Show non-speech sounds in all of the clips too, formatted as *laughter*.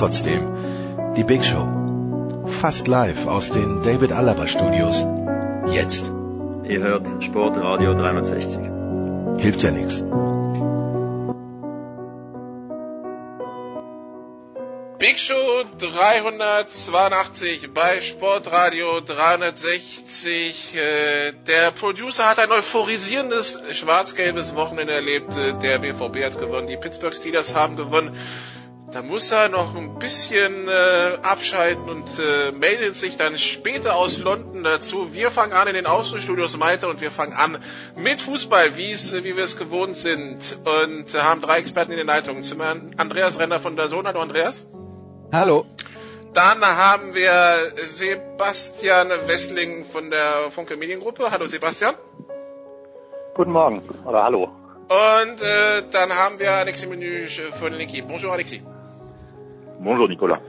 Trotzdem, die Big Show. Fast live aus den David Alaba Studios. Jetzt. Ihr hört Sportradio 360. Hilft ja nichts. Big Show 382 bei Sportradio 360. Äh, Der Producer hat ein euphorisierendes schwarz-gelbes Wochenende erlebt. Äh, Der BVB hat gewonnen, die Pittsburgh Steelers haben gewonnen. Da muss er noch ein bisschen äh, abschalten und äh, meldet sich dann später aus London dazu. Wir fangen an in den Außenstudios Malte und wir fangen an mit Fußball, wie es, wie wir es gewohnt sind und äh, haben drei Experten in den Leitungen. Zum einen Andreas Renner von der Sohn. Hallo Andreas. Hallo. Dann haben wir Sebastian Wessling von der Funke Mediengruppe. Hallo Sebastian. Guten Morgen oder hallo. Und äh, dann haben wir Alexis Menüsch von Linky. Bonjour Alexis. Bonjour Nicolas.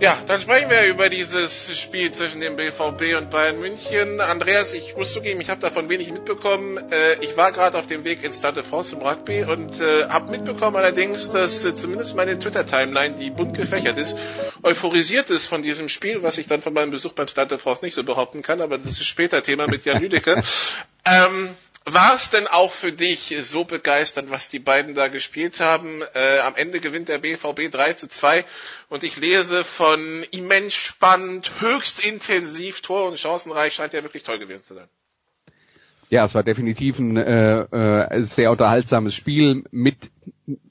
Ja, dann sprechen wir über dieses Spiel zwischen dem BVB und Bayern München. Andreas, ich muss zugeben, ich habe davon wenig mitbekommen. Äh, ich war gerade auf dem Weg ins Stade de France im Rugby und äh, habe mitbekommen allerdings, dass äh, zumindest meine Twitter-Timeline, die bunt gefächert ist, euphorisiert ist von diesem Spiel, was ich dann von meinem Besuch beim Stade de France nicht so behaupten kann, aber das ist später Thema mit Jan Lüdecke. *laughs* ähm, war es denn auch für dich so begeisternd, was die beiden da gespielt haben? Äh, am Ende gewinnt der BVB 3 zu 2 und ich lese von immens spannend, höchst intensiv, tor- und chancenreich, scheint ja wirklich toll gewesen zu sein. Ja, es war definitiv ein äh, äh, sehr unterhaltsames Spiel mit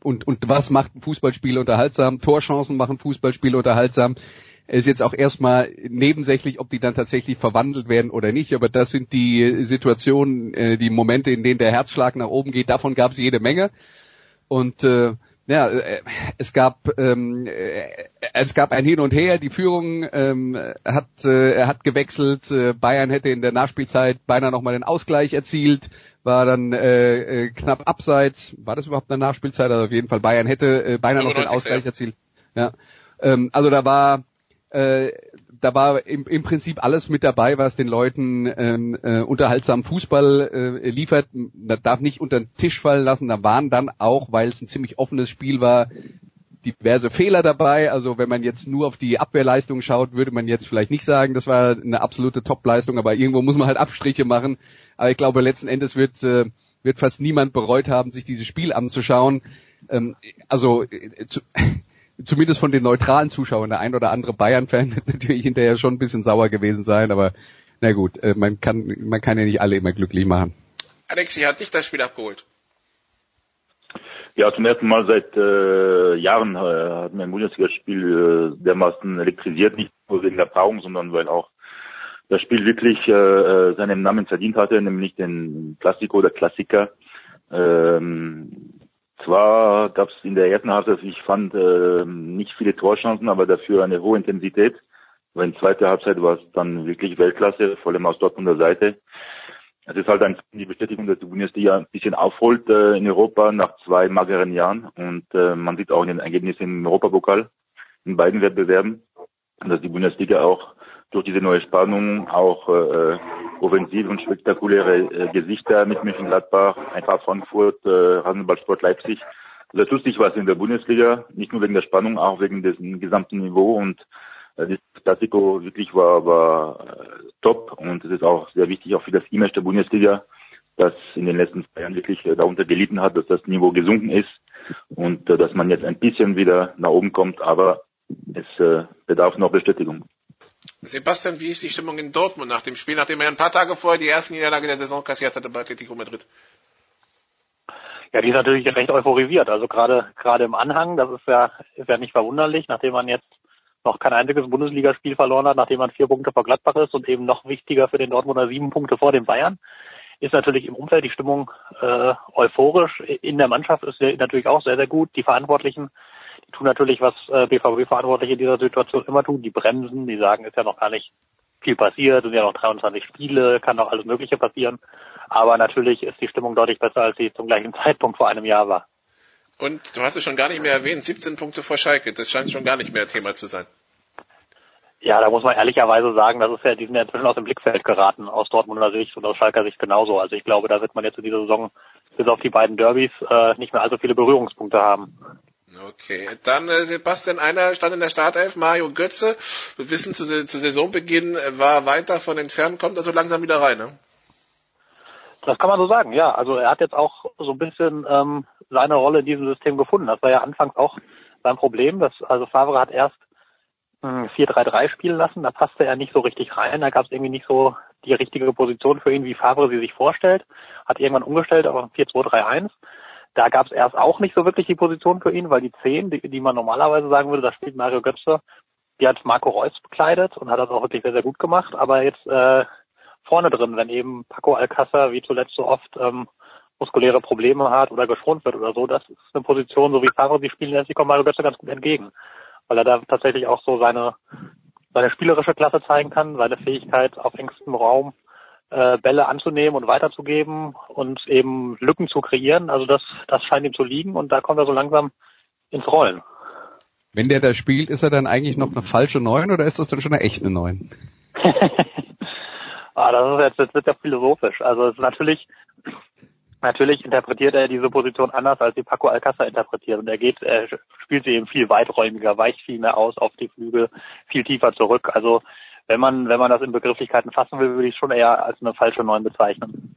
und und was macht ein Fußballspiel unterhaltsam? Torchancen machen Fußballspiel unterhaltsam. Ist jetzt auch erstmal nebensächlich, ob die dann tatsächlich verwandelt werden oder nicht, aber das sind die Situationen, äh, die Momente, in denen der Herzschlag nach oben geht. Davon gab es jede Menge und äh, ja, äh, es gab ähm, äh, es gab ein Hin und Her. Die Führung ähm, hat äh, hat gewechselt. Äh, Bayern hätte in der Nachspielzeit beinahe noch mal den Ausgleich erzielt, war dann äh, knapp abseits. War das überhaupt eine Nachspielzeit? Also auf jeden Fall Bayern hätte äh, beinahe noch den 95, Ausgleich erzielt. Ja, ähm, also da war äh, da war im, im Prinzip alles mit dabei, was den Leuten ähm, äh, unterhaltsam Fußball äh, liefert. Man darf nicht unter den Tisch fallen lassen. Da waren dann auch, weil es ein ziemlich offenes Spiel war, diverse Fehler dabei. Also wenn man jetzt nur auf die Abwehrleistung schaut, würde man jetzt vielleicht nicht sagen, das war eine absolute Top-Leistung, aber irgendwo muss man halt Abstriche machen. Aber ich glaube, letzten Endes wird, äh, wird fast niemand bereut haben, sich dieses Spiel anzuschauen. Ähm, also äh, zu, zumindest von den neutralen Zuschauern, der ein oder andere Bayern-Fan *laughs* wird natürlich hinterher schon ein bisschen sauer gewesen sein, aber na gut, äh, man kann, man kann ja nicht alle immer glücklich machen. Alexi, hat dich das Spiel abgeholt? Ja, zum ersten Mal seit äh, Jahren äh, hat mir ein Bundesligaspiel äh, dermaßen elektrisiert, nicht nur wegen der Paarung, sondern weil auch das Spiel wirklich äh, äh, seinen Namen verdient hatte, nämlich den Klassiko oder Klassiker. Ähm, zwar gab es in der ersten Halbzeit, ich fand, äh, nicht viele Torchancen, aber dafür eine hohe Intensität. Aber in zweiter Halbzeit war es dann wirklich Weltklasse, vor allem aus Dortmunder Seite. Es ist halt ein, die Bestätigung, dass die Bundesliga ein bisschen aufholt äh, in Europa nach zwei mageren Jahren. Und äh, man sieht auch in den Ergebnissen im Europapokal in beiden Wettbewerben, dass die Bundesliga auch durch diese neue Spannung auch äh, offensive und spektakuläre äh, Gesichter mit Mönchengladbach, Eintracht Frankfurt, äh, Handelballsport Leipzig. Also tut sich was in der Bundesliga, nicht nur wegen der Spannung, auch wegen des gesamten Niveau und äh, das Klassiko wirklich war, war äh, top und es ist auch sehr wichtig auch für das Image der Bundesliga, das in den letzten zwei Jahren wirklich äh, darunter gelitten hat, dass das Niveau gesunken ist und äh, dass man jetzt ein bisschen wieder nach oben kommt, aber es äh, bedarf noch Bestätigung. Sebastian, wie ist die Stimmung in Dortmund nach dem Spiel, nachdem er ein paar Tage vorher die erste Niederlage der Saison kassiert hatte bei Atletico Madrid? Ja, die ist natürlich recht euphorisiert. Also gerade gerade im Anhang, das ist ja ist ja nicht verwunderlich, nachdem man jetzt noch kein einziges Bundesligaspiel verloren hat, nachdem man vier Punkte vor Gladbach ist und eben noch wichtiger für den Dortmunder sieben Punkte vor den Bayern, ist natürlich im Umfeld die Stimmung äh, euphorisch. In der Mannschaft ist sie natürlich auch sehr, sehr gut. Die Verantwortlichen, tun natürlich, was äh, BVB-Verantwortliche in dieser Situation immer tun, die bremsen, die sagen, ist ja noch gar nicht viel passiert, sind ja noch 23 Spiele, kann noch alles Mögliche passieren. Aber natürlich ist die Stimmung deutlich besser, als sie zum gleichen *laughs* Zeitpunkt vor einem Jahr war. Und du hast es schon gar nicht mehr erwähnt, 17 Punkte vor Schalke, das scheint schon gar nicht mehr Thema zu sein. Ja, da muss man ehrlicherweise sagen, das ist ja, die sind ja inzwischen aus dem Blickfeld geraten, aus Dortmunder Sicht und aus Schalker Sicht genauso. Also ich glaube, da wird man jetzt in dieser Saison bis auf die beiden Derbys äh, nicht mehr allzu viele Berührungspunkte haben. Okay, dann äh, Sebastian, einer stand in der Startelf, Mario Götze. Wir wissen, zu, zu Saisonbeginn war weit davon entfernt, kommt also langsam wieder rein, ne? Das kann man so sagen, ja. Also er hat jetzt auch so ein bisschen ähm, seine Rolle in diesem System gefunden. Das war ja anfangs auch sein Problem. Dass, also Favre hat erst 4-3-3 hm, spielen lassen, da passte er nicht so richtig rein. Da gab es irgendwie nicht so die richtige Position für ihn, wie Favre sie sich vorstellt. Hat irgendwann umgestellt auf 4-2-3-1. Da gab es erst auch nicht so wirklich die Position für ihn, weil die 10, die, die man normalerweise sagen würde, da spielt Mario Götze, die hat Marco Reus bekleidet und hat das auch wirklich sehr, sehr gut gemacht. Aber jetzt äh, vorne drin, wenn eben Paco Alcázar wie zuletzt so oft ähm, muskuläre Probleme hat oder geschont wird oder so, das ist eine Position, so wie Faro sie spielen lässt, die kommt Mario Götze ganz gut entgegen. Weil er da tatsächlich auch so seine, seine spielerische Klasse zeigen kann, seine Fähigkeit auf engstem Raum äh, Bälle anzunehmen und weiterzugeben und eben Lücken zu kreieren. Also das, das scheint ihm zu liegen und da kommt er so langsam ins Rollen. Wenn der da spielt, ist er dann eigentlich noch eine falsche Neun oder ist das dann schon eine echte Neun? *laughs* Ah, das ist jetzt, jetzt wird ja philosophisch. Also es ist natürlich, natürlich interpretiert er diese Position anders, als die Paco Alcázar interpretiert. Und er geht, er spielt sie eben viel weiträumiger, weicht viel mehr aus auf die Flügel, viel tiefer zurück. Also wenn man, wenn man das in Begrifflichkeiten fassen will, würde ich schon eher als eine falsche Neun bezeichnen.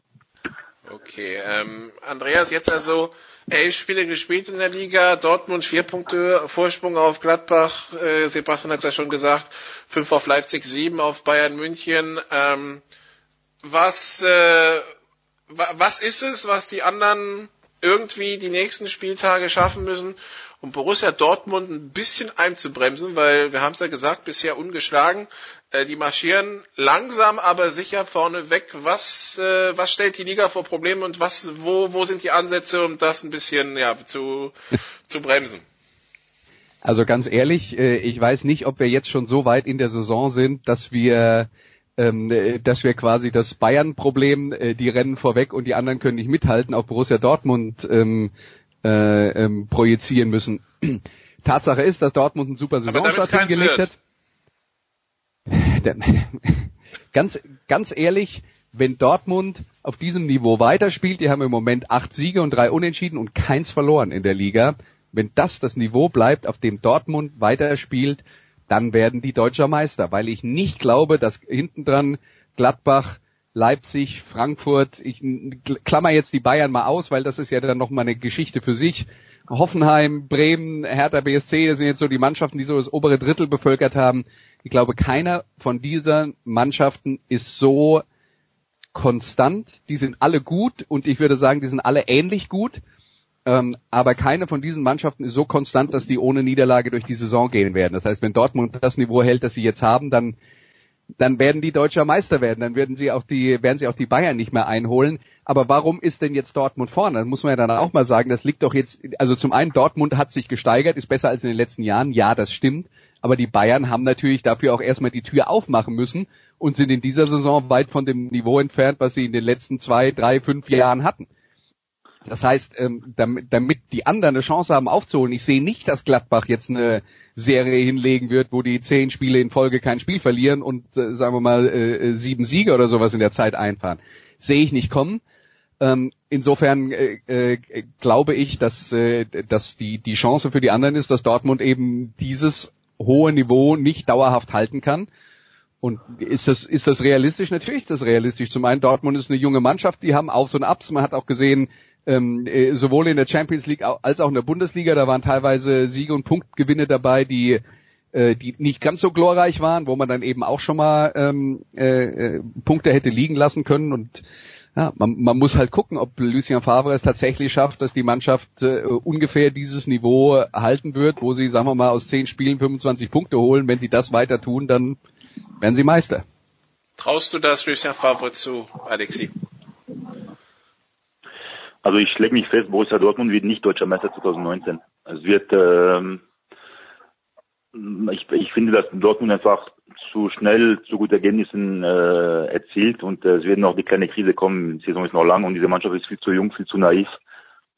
Okay, ähm, Andreas, jetzt also elf Spiele gespielt in der Liga, Dortmund vier Punkte Vorsprung auf Gladbach, äh, Sebastian hat es ja schon gesagt, fünf auf Leipzig, sieben auf Bayern München. Ähm, was, äh, was ist es, was die anderen irgendwie die nächsten Spieltage schaffen müssen, um Borussia Dortmund ein bisschen einzubremsen, weil wir haben es ja gesagt, bisher ungeschlagen. Äh, die marschieren langsam, aber sicher vorne weg. Was, äh, was stellt die Liga vor Probleme und was, wo, wo sind die Ansätze, um das ein bisschen ja, zu, *laughs* zu bremsen? Also ganz ehrlich, äh, ich weiß nicht, ob wir jetzt schon so weit in der Saison sind, dass wir ähm, dass wir quasi das Bayern-Problem, äh, die rennen vorweg und die anderen können nicht mithalten, auf Borussia Dortmund ähm, äh, ähm, projizieren müssen. *clears throat* Tatsache ist, dass Dortmund einen super Saisonstart hingelegt hat. *laughs* *laughs* ganz, ganz ehrlich, wenn Dortmund auf diesem Niveau weiterspielt, die haben im Moment acht Siege und drei Unentschieden und keins verloren in der Liga. Wenn das das Niveau bleibt, auf dem Dortmund weiterspielt, dann werden die Deutscher Meister, weil ich nicht glaube, dass hinten dran Gladbach, Leipzig, Frankfurt, ich klammer jetzt die Bayern mal aus, weil das ist ja dann nochmal eine Geschichte für sich. Hoffenheim, Bremen, Hertha BSC, das sind jetzt so die Mannschaften, die so das obere Drittel bevölkert haben. Ich glaube, keiner von diesen Mannschaften ist so konstant. Die sind alle gut und ich würde sagen, die sind alle ähnlich gut. Ähm, aber keine von diesen Mannschaften ist so konstant, dass die ohne Niederlage durch die Saison gehen werden. Das heißt, wenn Dortmund das Niveau hält, das sie jetzt haben, dann dann werden die deutscher Meister werden, dann werden sie auch die werden sie auch die Bayern nicht mehr einholen. Aber warum ist denn jetzt Dortmund vorne? Das muss man ja dann auch mal sagen, das liegt doch jetzt also zum einen Dortmund hat sich gesteigert, ist besser als in den letzten Jahren. Ja, das stimmt, aber die Bayern haben natürlich dafür auch erstmal die Tür aufmachen müssen und sind in dieser Saison weit von dem Niveau entfernt, was sie in den letzten zwei, drei, fünf Jahren hatten. Das heißt, ähm, damit, damit die anderen eine Chance haben aufzuholen, ich sehe nicht, dass Gladbach jetzt eine Serie hinlegen wird, wo die zehn Spiele in Folge kein Spiel verlieren und äh, sagen wir mal äh, sieben Siege oder sowas in der Zeit einfahren. Sehe ich nicht kommen. Ähm, insofern äh, äh, glaube ich, dass, äh, dass die, die Chance für die anderen ist, dass Dortmund eben dieses hohe Niveau nicht dauerhaft halten kann. Und ist das, ist das realistisch? Natürlich ist das realistisch. Zum einen, Dortmund ist eine junge Mannschaft, die haben Aufs und Abs. Man hat auch gesehen, ähm, äh, sowohl in der Champions League als auch in der Bundesliga, da waren teilweise Siege und Punktgewinne dabei, die äh, die nicht ganz so glorreich waren, wo man dann eben auch schon mal ähm, äh, Punkte hätte liegen lassen können und ja, man, man muss halt gucken, ob Lucien Favre es tatsächlich schafft, dass die Mannschaft äh, ungefähr dieses Niveau halten wird, wo sie, sagen wir mal, aus zehn Spielen 25 Punkte holen. Wenn sie das weiter tun, dann werden sie Meister. Traust du das Lucien Favre zu, Alexi? Also ich schläge mich fest, Borussia Dortmund wird nicht deutscher Meister 2019. Es wird, ähm, ich, ich finde, dass Dortmund einfach zu schnell zu guten Ergebnissen äh, erzielt und äh, es wird noch die kleine Krise kommen. Die Saison ist noch lang und diese Mannschaft ist viel zu jung, viel zu naiv,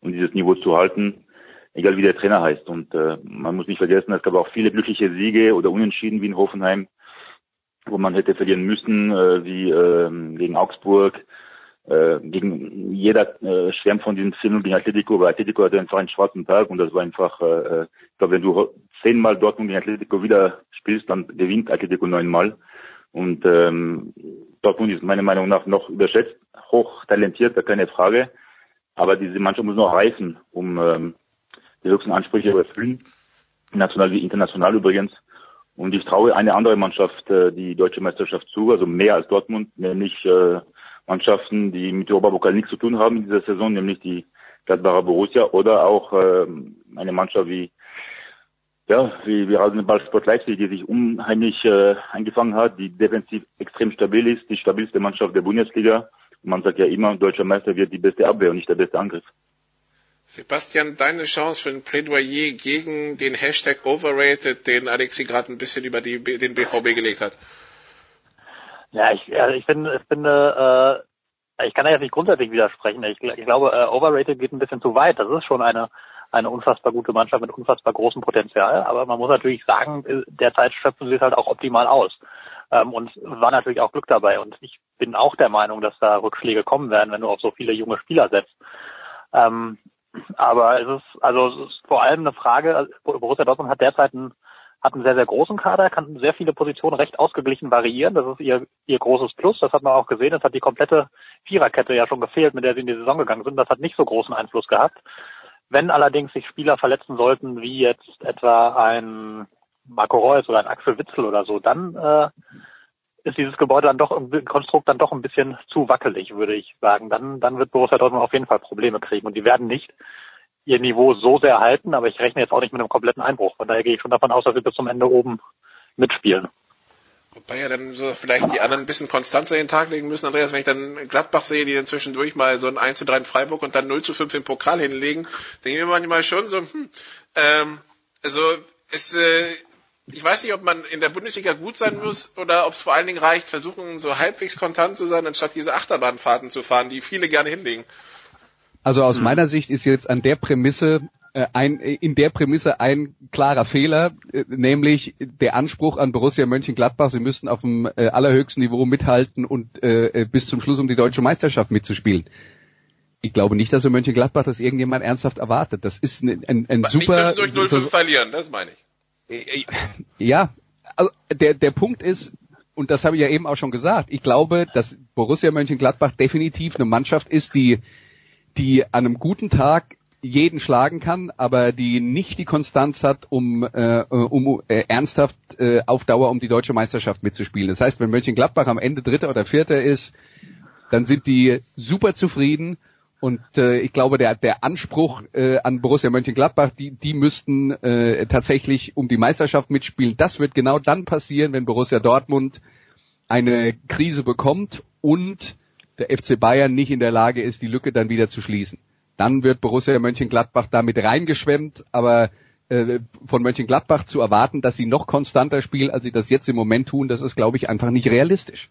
um dieses Niveau zu halten, egal wie der Trainer heißt. Und äh, man muss nicht vergessen, es gab auch viele glückliche Siege oder Unentschieden wie in Hoffenheim, wo man hätte verlieren müssen, äh, wie äh, gegen Augsburg. Äh, gegen jeder äh, schwärmt von diesem 10 gegen Atletico, aber Atletico hatte einfach einen schwarzen Tag und das war einfach, äh, ich glaube, wenn du zehnmal Dortmund gegen Atletico wieder spielst, dann gewinnt Atletico neunmal. Und ähm, Dortmund ist meiner Meinung nach noch überschätzt, hoch talentiert, da keine Frage. Aber diese Mannschaft muss noch reifen, um ähm, die höchsten Ansprüche zu erfüllen, national wie international übrigens. Und ich traue eine andere Mannschaft äh, die deutsche Meisterschaft zu, also mehr als Dortmund, nämlich äh, Mannschaften, die mit Europapokal nichts zu tun haben in dieser Saison, nämlich die Gladbacher Borussia oder auch äh, eine Mannschaft wie ja, wie, wie Rasenballsport Leipzig, die sich unheimlich äh, eingefangen hat, die defensiv extrem stabil ist, die stabilste Mannschaft der Bundesliga. Und man sagt ja immer, deutscher Meister wird die beste Abwehr und nicht der beste Angriff. Sebastian, deine Chance für ein Plädoyer gegen den Hashtag Overrated, den Alexi gerade ein bisschen über die, den BVB gelegt hat. Ja, ich, also ich finde, ich finde, äh, ich kann da jetzt nicht grundsätzlich widersprechen. Ich, ich glaube, äh, Overrated geht ein bisschen zu weit. Das ist schon eine eine unfassbar gute Mannschaft mit unfassbar großem Potenzial. Aber man muss natürlich sagen, derzeit schöpfen sie es halt auch optimal aus. Ähm, und war natürlich auch Glück dabei. Und ich bin auch der Meinung, dass da Rückschläge kommen werden, wenn du auf so viele junge Spieler setzt. Ähm, aber es ist, also es ist vor allem eine Frage, Borussia Dortmund hat derzeit einen, hat einen sehr, sehr großen Kader, kann sehr viele Positionen recht ausgeglichen variieren. Das ist ihr, ihr großes Plus. Das hat man auch gesehen. Das hat die komplette Viererkette ja schon gefehlt, mit der sie in die Saison gegangen sind. Das hat nicht so großen Einfluss gehabt. Wenn allerdings sich Spieler verletzen sollten, wie jetzt etwa ein Marco Reus oder ein Axel Witzel oder so, dann äh, ist dieses Gebäude dann doch im Konstrukt dann doch ein bisschen zu wackelig, würde ich sagen. Dann, dann wird Borussia Dortmund auf jeden Fall Probleme kriegen und die werden nicht ihr Niveau so sehr halten, aber ich rechne jetzt auch nicht mit einem kompletten Einbruch. Von daher gehe ich schon davon aus, dass sie bis zum Ende oben mitspielen. Wobei ja dann so vielleicht die anderen ein bisschen konstanter in den Tag legen müssen. Andreas, wenn ich dann Gladbach sehe, die dann zwischendurch mal so ein 1 zu 3 in Freiburg und dann 0 zu 5 im Pokal hinlegen, denke ich mir manchmal schon so, hm, ähm, also es, äh, ich weiß nicht, ob man in der Bundesliga gut sein muss oder ob es vor allen Dingen reicht, versuchen so halbwegs konstant zu sein, anstatt diese Achterbahnfahrten zu fahren, die viele gerne hinlegen. Also aus hm. meiner Sicht ist jetzt an der Prämisse äh, ein, in der Prämisse ein klarer Fehler, äh, nämlich der Anspruch an Borussia Mönchengladbach, sie müssten auf dem äh, allerhöchsten Niveau mithalten und äh, bis zum Schluss um die deutsche Meisterschaft mitzuspielen. Ich glaube nicht, dass in Mönchengladbach das irgendjemand ernsthaft erwartet. Das ist ein, ein, ein Was super... Nicht zwischendurch 0-5 so, verlieren, das meine ich. Ja, also der, der Punkt ist, und das habe ich ja eben auch schon gesagt, ich glaube, dass Borussia Mönchengladbach definitiv eine Mannschaft ist, die, die an einem guten Tag jeden schlagen kann, aber die nicht die Konstanz hat, um, äh, um äh, ernsthaft äh, auf Dauer um die deutsche Meisterschaft mitzuspielen. Das heißt, wenn Mönchengladbach am Ende Dritter oder Vierter ist, dann sind die super zufrieden und äh, ich glaube, der, der Anspruch äh, an Borussia Mönchengladbach, die, die müssten äh, tatsächlich um die Meisterschaft mitspielen. Das wird genau dann passieren, wenn Borussia Dortmund eine Krise bekommt und der FC Bayern nicht in der Lage ist, die Lücke dann wieder zu schließen dann wird Borussia Mönchengladbach damit reingeschwemmt, aber äh, von Mönchengladbach zu erwarten, dass sie noch konstanter spielen, als sie das jetzt im Moment tun, das ist, glaube ich, einfach nicht realistisch.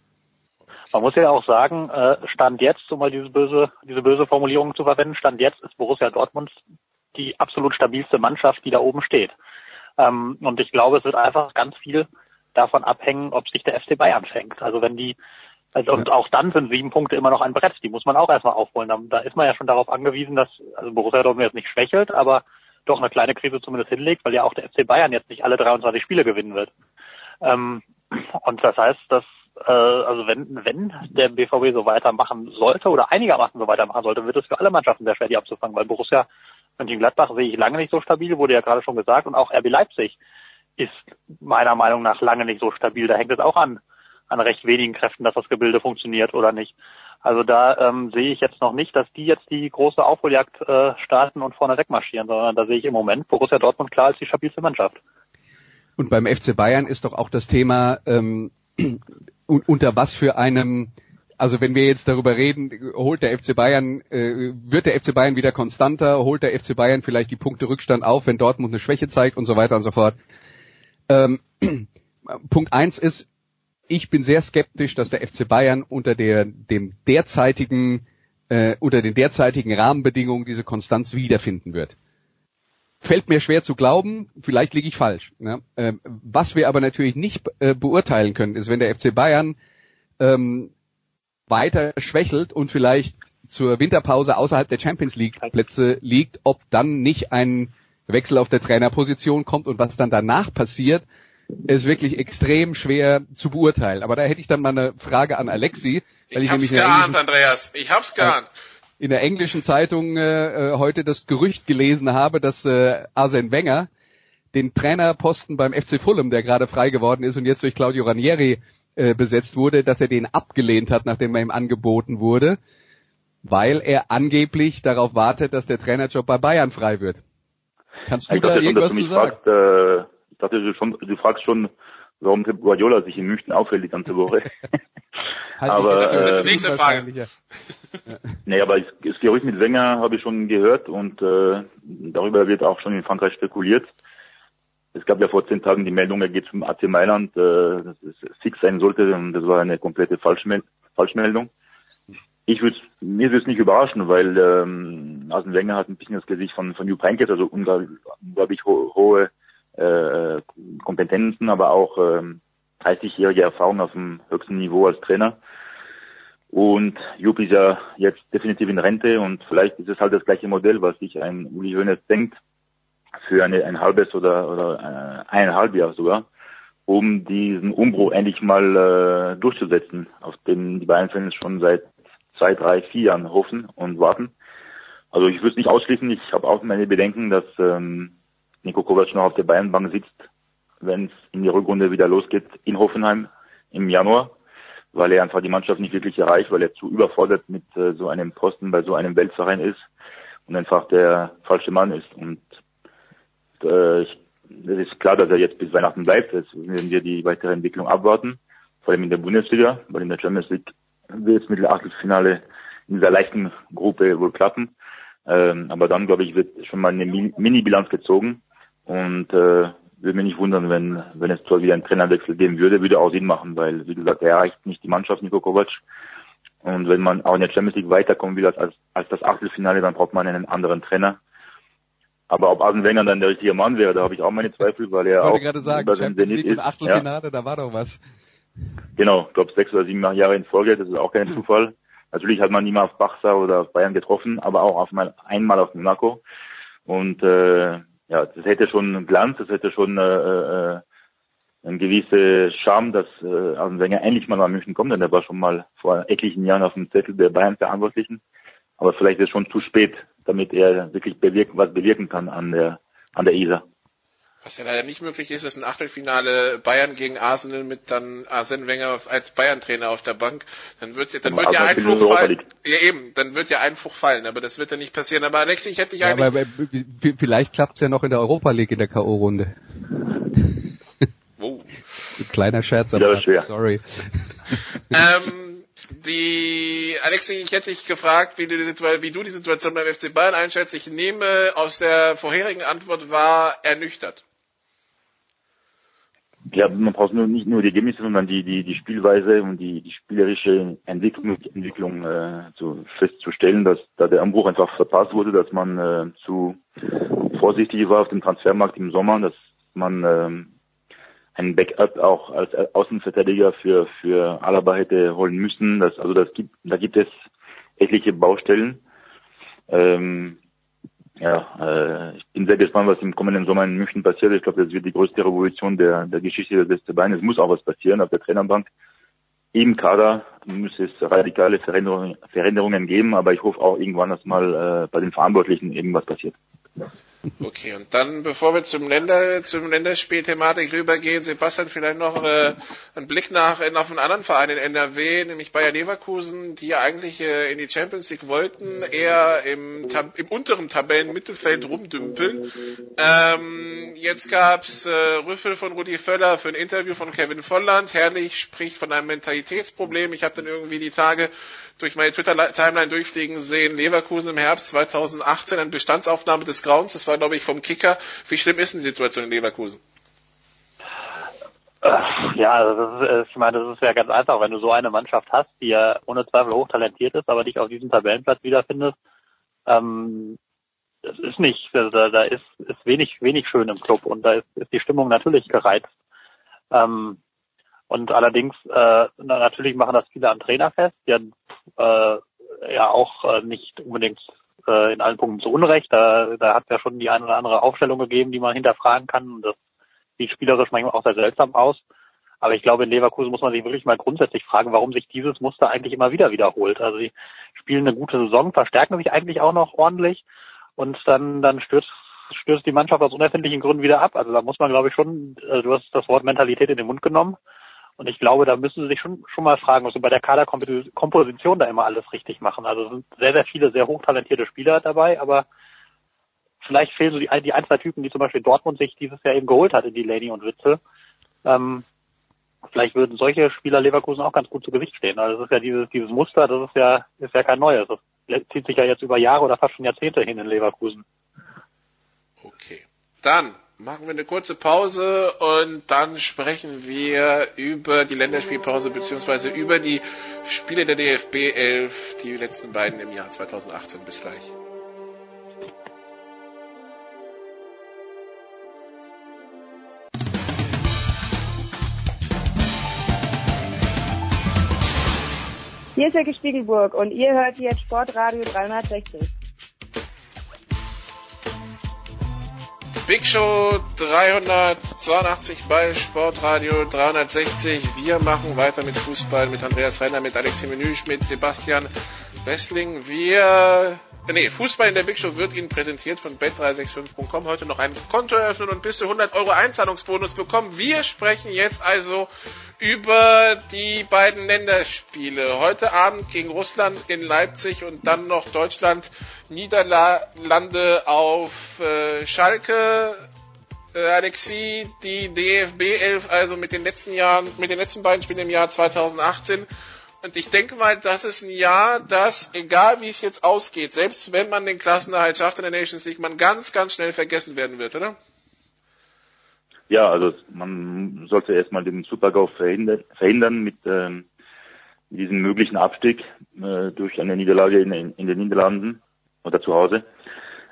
Man muss ja auch sagen, äh, Stand jetzt, um mal diese böse, diese böse Formulierung zu verwenden, Stand jetzt ist Borussia Dortmund die absolut stabilste Mannschaft, die da oben steht. Ähm, und ich glaube, es wird einfach ganz viel davon abhängen, ob sich der FC Bayern fängt. Also wenn die also, und auch dann sind sieben Punkte immer noch ein Brett. Die muss man auch erstmal aufholen. Da, da ist man ja schon darauf angewiesen, dass also Borussia Dortmund jetzt nicht schwächelt, aber doch eine kleine Krise zumindest hinlegt, weil ja auch der FC Bayern jetzt nicht alle 23 Spiele gewinnen wird. Ähm, und das heißt, dass äh, also wenn wenn der BVB so weitermachen sollte oder einigermaßen so weitermachen sollte, wird es für alle Mannschaften sehr schwer, die abzufangen, weil Borussia Mönchengladbach sehe ich lange nicht so stabil, wurde ja gerade schon gesagt, und auch RB Leipzig ist meiner Meinung nach lange nicht so stabil. Da hängt es auch an, an recht wenigen Kräften, dass das Gebilde funktioniert oder nicht. Also da ähm, sehe ich jetzt noch nicht, dass die jetzt die große Aufholjagd äh, starten und vorne wegmarschieren, sondern da sehe ich im Moment Borussia Dortmund klar als die stabilste Mannschaft. Und beim FC Bayern ist doch auch das Thema, ähm, *clears throat* unter was für einem, also wenn wir jetzt darüber reden, holt der FC Bayern, äh, wird der FC Bayern wieder konstanter, holt der FC Bayern vielleicht die Punkte Rückstand auf, wenn Dortmund eine Schwäche zeigt und so weiter und so fort. Ähm, *clears throat* Punkt eins ist, ich bin sehr skeptisch, dass der FC Bayern unter der, dem derzeitigen, äh, unter den derzeitigen Rahmenbedingungen diese Konstanz wiederfinden wird. Fällt mir schwer zu glauben, vielleicht liege ich falsch. Ne? Ähm, was wir aber natürlich nicht äh, beurteilen können, ist, wenn der FC Bayern ähm, weiter schwächelt und vielleicht zur Winterpause außerhalb der Champions League Plätze liegt, ob dann nicht ein Wechsel auf der Trainerposition kommt und was dann danach passiert, ist wirklich extrem schwer zu beurteilen. Aber da hätte ich dann mal eine Frage an Alexi. Weil ich, ich hab's geahnt, Andreas. Ich hab's geahnt. In der englischen Zeitung äh, äh, heute das Gerücht gelesen habe, dass äh, Arsene Wenger den Trainerposten beim FC Fulham, der gerade frei geworden ist und jetzt durch Claudio Ranieri äh, besetzt wurde, dass er den abgelehnt hat, nachdem er ihm angeboten wurde, weil er angeblich darauf wartet, dass der Trainerjob bei Bayern frei wird. Kannst du ich da irgendwas zu sagen? Fragt, äh ich dachte, du, schon, du fragst schon, warum Guardiola sich in München aufhält die ganze Woche. *laughs* halt aber das ist die nächste Frage. ja. *laughs* nee, aber das Gerücht mit Wenger habe ich schon gehört und äh, darüber wird auch schon in Frankreich spekuliert. Es gab ja vor zehn Tagen die Meldung, er geht zum AC Mailand, äh, dass es fix sein sollte und das war eine komplette Falschmel Falschmeldung. Ich würde mir würde es nicht überraschen, weil ähm, Arsene Wenger hat ein bisschen das Gesicht von von Jupp Heynckes, also unglaublich ho hohe äh, Kompetenzen, aber auch äh, 30-jährige Erfahrung auf dem höchsten Niveau als Trainer. Und Jupp ist ja jetzt definitiv in Rente und vielleicht ist es halt das gleiche Modell, was sich ein Uli Hoeneß denkt, für eine, ein halbes oder, oder äh, eineinhalb Jahr sogar, um diesen Umbruch endlich mal äh, durchzusetzen, auf den die Bayern-Fans schon seit zwei, drei, vier Jahren hoffen und warten. Also ich würde es nicht ausschließen, ich habe auch meine Bedenken, dass ähm, Nico Kovac noch auf der Bayernbank sitzt, wenn es in die Rückrunde wieder losgeht in Hoffenheim im Januar, weil er einfach die Mannschaft nicht wirklich erreicht, weil er zu überfordert mit äh, so einem Posten bei so einem Weltverein ist und einfach der falsche Mann ist. Und äh, es ist klar, dass er jetzt bis Weihnachten bleibt. Jetzt werden wir die weitere Entwicklung abwarten, vor allem in der Bundesliga, weil in der Champions League wird es mit dem Achtelfinale in dieser leichten Gruppe wohl klappen. Ähm, aber dann, glaube ich, wird schon mal eine Mini-Bilanz gezogen und äh, würde mich nicht wundern, wenn, wenn es zwar wieder einen Trainerwechsel geben würde, würde auch Sinn machen, weil, wie gesagt, er erreicht nicht die Mannschaft, Niko Kovac. Und wenn man auch in der Champions League weiterkommen will als, als, als das Achtelfinale, dann braucht man einen anderen Trainer. Aber ob Arsene Wenger dann der richtige Mann wäre, da habe ich auch meine Zweifel, weil er ich auch gerade sagen, Champions League ist. Achtelfinale, ja. da war doch was. Genau, ich glaube sechs oder sieben Jahre in Folge, das ist auch kein *laughs* Zufall. Natürlich hat man nie mal auf Barca oder auf Bayern getroffen, aber auch auf mal, einmal auf Monaco. Und äh, ja, das hätte schon Glanz, das hätte schon äh, äh, ein gewisse Charme, dass äh, Arsene Wenger endlich mal nach München kommt, denn er war schon mal vor etlichen Jahren auf dem Zettel der Bayern Verantwortlichen. Aber vielleicht ist es schon zu spät, damit er wirklich bewirken, was bewirken kann an der an der Isar. Was ja leider nicht möglich ist, ist ein Achtelfinale Bayern gegen Arsenal mit dann Arsene Wenger als Bayern-Trainer auf der Bank. Dann wird's, dann wird ja Einfluch fallen. Ja eben, dann wird ja Einfluch fallen, aber das wird ja nicht passieren. Aber Alexi, ich hätte dich ja, eigentlich... Aber, aber vielleicht klappt's ja noch in der Europa League in der K.O.-Runde. Oh. *laughs* Kleiner Scherz, aber ja, sorry. *laughs* ähm, die Alexi, ich hätte dich gefragt, wie du, die, wie du die Situation beim FC Bayern einschätzt. Ich nehme aus der vorherigen Antwort war ernüchtert ja, man braucht nur nicht nur die Ergebnisse, sondern die die die Spielweise und die die spielerische Entwicklung Entwicklung äh, zu festzustellen, dass da der Umbruch einfach verpasst wurde, dass man äh, zu vorsichtig war auf dem Transfermarkt im Sommer, dass man äh, ein Backup auch als Außenverteidiger für für Alaba hätte holen müssen. Das also das gibt da gibt es etliche Baustellen. Ähm, ja, äh, ich bin sehr gespannt, was im kommenden Sommer in München passiert. Ich glaube, das wird die größte Revolution der, der Geschichte des FC Bayern. Es muss auch was passieren auf der Trainerbank. Im Kader muss es radikale Veränderungen, Veränderungen geben, aber ich hoffe auch irgendwann, dass mal äh, bei den Verantwortlichen irgendwas passiert. Okay, und dann, bevor wir zum Länder, zum Länderspielthematik rübergehen, Sebastian, vielleicht noch äh, einen Blick nach, auf einen anderen Verein in NRW, nämlich Bayer Leverkusen, die ja eigentlich äh, in die Champions League wollten, eher im, im unteren Tabellenmittelfeld rumdümpeln. Ähm, jetzt gab's äh, Rüffel von Rudi Völler für ein Interview von Kevin Volland. Herrlich spricht von einem Mentalitätsproblem. Ich habe dann irgendwie die Tage durch meine Twitter-Timeline durchfliegen sehen, Leverkusen im Herbst 2018, eine Bestandsaufnahme des Grauens, das war glaube ich vom Kicker. Wie schlimm ist denn die Situation in Leverkusen? Äh, ja, das ist, äh, ich meine, das ist ja ganz einfach, wenn du so eine Mannschaft hast, die ja ohne Zweifel hochtalentiert ist, aber dich auf diesem Tabellenplatz wiederfindest, ähm, das ist nicht, da, da ist, ist wenig, wenig schön im Club und da ist, ist die Stimmung natürlich gereizt. Ähm, und allerdings, äh, natürlich machen das viele am Trainer fest, die äh, ja auch äh, nicht unbedingt äh, in allen Punkten zu Unrecht. Da, da hat es ja schon die eine oder andere Aufstellung gegeben, die man hinterfragen kann. Und das sieht spielerisch manchmal auch sehr seltsam aus. Aber ich glaube, in Leverkusen muss man sich wirklich mal grundsätzlich fragen, warum sich dieses Muster eigentlich immer wieder wiederholt. Also sie spielen eine gute Saison, verstärken sich eigentlich auch noch ordentlich und dann, dann stürzt, stürzt die Mannschaft aus unerfindlichen Gründen wieder ab. Also da muss man, glaube ich, schon, äh, du hast das Wort Mentalität in den Mund genommen. Und ich glaube, da müssen sie sich schon, schon mal fragen, sie bei der Kaderkomposition da immer alles richtig machen. Also es sind sehr, sehr viele sehr hochtalentierte Spieler dabei, aber vielleicht fehlen so die, die ein, zwei Typen, die zum Beispiel Dortmund sich dieses Jahr eben geholt hat in die Lady und Witzel. Ähm, vielleicht würden solche Spieler Leverkusen auch ganz gut zu Gesicht stehen. Also das ist ja dieses, dieses Muster, das ist ja, ist ja kein neues. Das zieht sich ja jetzt über Jahre oder fast schon Jahrzehnte hin in Leverkusen. Okay. Dann machen wir eine kurze Pause und dann sprechen wir über die Länderspielpause beziehungsweise über die Spiele der DFB 11, die letzten beiden im Jahr 2018. Bis gleich. Hier ist Herr Stiegenburg und ihr hört jetzt Sportradio 360. Show 382 bei Sportradio 360. Wir machen weiter mit Fußball, mit Andreas Renner, mit Alex Menüsch, mit Sebastian Wessling. Wir, nee, Fußball in der Big Show wird Ihnen präsentiert von bet365.com. Heute noch ein Konto eröffnen und bis zu 100 Euro Einzahlungsbonus bekommen. Wir sprechen jetzt also über die beiden Länderspiele. Heute Abend gegen Russland in Leipzig und dann noch Deutschland Niederlande auf äh, Schalke. Äh, Alexi, die DFB 11, also mit den letzten Jahren, mit den letzten beiden Spielen im Jahr 2018. Und ich denke mal, das ist ein Jahr, das, egal wie es jetzt ausgeht, selbst wenn man den Klassenerhalt schafft in der Nations League, man ganz, ganz schnell vergessen werden wird, oder? Ja, also man sollte erstmal den Supergau verhindern, verhindern mit ähm, diesem möglichen Abstieg äh, durch eine Niederlage in, in den Niederlanden oder zu Hause.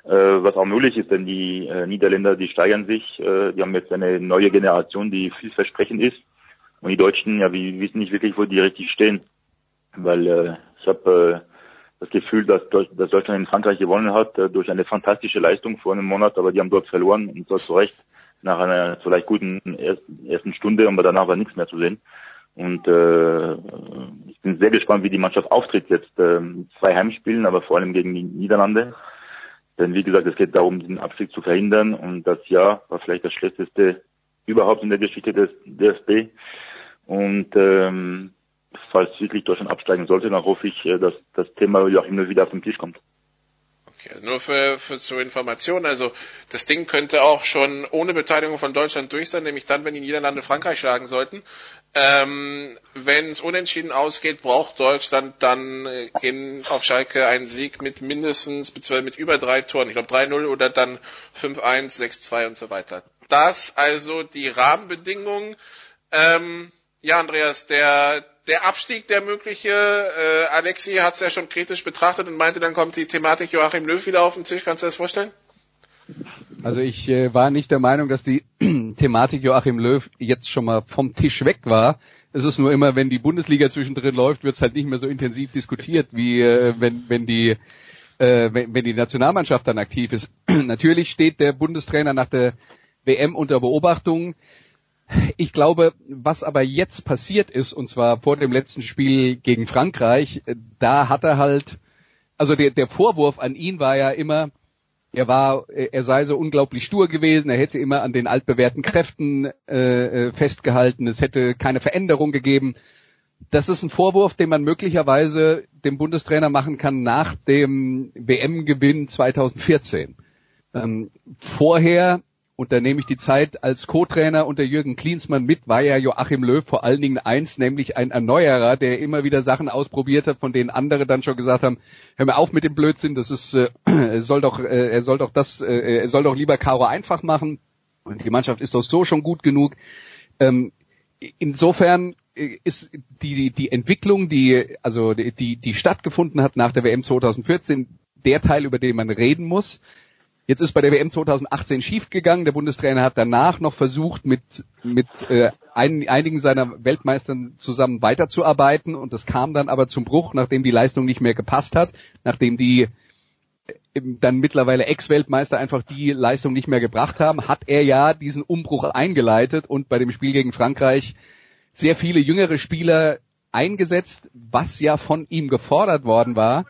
Äh, was auch möglich ist, denn die äh, Niederländer, die steigern sich, äh, die haben jetzt eine neue Generation, die vielversprechend ist. Und die Deutschen, ja, wir wissen nicht wirklich, wo die richtig stehen. Weil äh, ich habe äh, das Gefühl, dass, dass Deutschland in Frankreich gewonnen hat, äh, durch eine fantastische Leistung vor einem Monat, aber die haben dort verloren und dort zu Recht nach einer vielleicht guten ersten Stunde, aber danach war nichts mehr zu sehen. Und äh, ich bin sehr gespannt, wie die Mannschaft auftritt jetzt. Äh, zwei Heimspielen, aber vor allem gegen die Niederlande. Denn wie gesagt, es geht darum, den Abstieg zu verhindern. Und das Jahr war vielleicht das schlechteste überhaupt in der Geschichte des DFB. Und ähm, falls wirklich Deutschland absteigen sollte, dann hoffe ich, äh, dass das Thema Joachim wieder auf den Tisch kommt. Okay, also nur für, für zur Information, also das Ding könnte auch schon ohne Beteiligung von Deutschland durch sein, nämlich dann, wenn die Niederlande Frankreich schlagen sollten. Ähm, wenn es unentschieden ausgeht, braucht Deutschland dann in, auf Schalke einen Sieg mit mindestens, beziehungsweise mit über drei Toren. Ich glaube 3-0 oder dann 5-1, 6-2 und so weiter. Das also die Rahmenbedingungen. Ähm, ja, Andreas, der der Abstieg, der mögliche, äh, Alexi hat es ja schon kritisch betrachtet und meinte, dann kommt die Thematik Joachim Löw wieder auf den Tisch. Kannst du das vorstellen? Also ich äh, war nicht der Meinung, dass die *clears throat* Thematik Joachim Löw jetzt schon mal vom Tisch weg war. Es ist nur immer, wenn die Bundesliga zwischendrin läuft, wird es halt nicht mehr so intensiv diskutiert, wie äh, wenn, wenn die äh, wenn, wenn die Nationalmannschaft dann aktiv ist. *clears throat* Natürlich steht der Bundestrainer nach der WM unter Beobachtung. Ich glaube, was aber jetzt passiert ist, und zwar vor dem letzten Spiel gegen Frankreich, da hat er halt, also der, der Vorwurf an ihn war ja immer, er war, er sei so unglaublich stur gewesen, er hätte immer an den altbewährten Kräften äh, äh, festgehalten, es hätte keine Veränderung gegeben. Das ist ein Vorwurf, den man möglicherweise dem Bundestrainer machen kann nach dem WM-Gewinn 2014. Ähm, vorher und da nehme ich die Zeit als Co-Trainer unter Jürgen Klinsmann mit, war ja Joachim Löw vor allen Dingen eins, nämlich ein Erneuerer, der immer wieder Sachen ausprobiert hat, von denen andere dann schon gesagt haben, hör mir auf mit dem Blödsinn, das ist, äh, *clears throat* soll doch, äh, er soll doch das, äh, er soll doch lieber Karo einfach machen und die Mannschaft ist doch so schon gut genug. Ähm, insofern äh, ist die, die Entwicklung, die, also die, die stattgefunden hat nach der WM 2014, der Teil, über den man reden muss. Jetzt ist bei der WM 2018 schiefgegangen. Der Bundestrainer hat danach noch versucht, mit, mit äh, ein, einigen seiner Weltmeistern zusammen weiterzuarbeiten und das kam dann aber zum Bruch, nachdem die Leistung nicht mehr gepasst hat, nachdem die äh, dann mittlerweile Ex-Weltmeister einfach die Leistung nicht mehr gebracht haben, hat er ja diesen Umbruch eingeleitet und bei dem Spiel gegen Frankreich sehr viele jüngere Spieler eingesetzt, was ja von ihm gefordert worden war.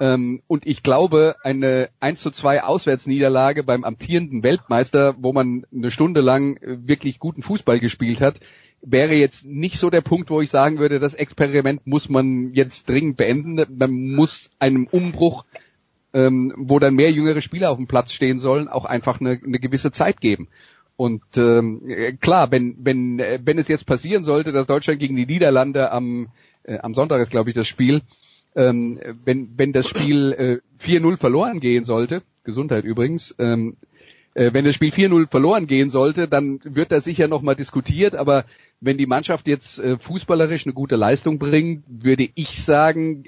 Ähm, und ich glaube, eine 1 zu 2 Auswärtsniederlage beim amtierenden Weltmeister, wo man eine Stunde lang äh, wirklich guten Fußball gespielt hat, wäre jetzt nicht so der Punkt, wo ich sagen würde, das Experiment muss man jetzt dringend beenden. Man muss einem Umbruch, ähm, wo dann mehr jüngere Spieler auf dem Platz stehen sollen, auch einfach eine, eine gewisse Zeit geben. Und ähm, klar, wenn, wenn, wenn es jetzt passieren sollte, dass Deutschland gegen die Niederlande am, äh, am Sonntag ist, glaube ich, das Spiel, ähm, wenn, wenn das Spiel äh, 4-0 verloren gehen sollte, Gesundheit übrigens, ähm, äh, wenn das Spiel 4-0 verloren gehen sollte, dann wird das sicher nochmal diskutiert, aber wenn die Mannschaft jetzt äh, fußballerisch eine gute Leistung bringt, würde ich sagen,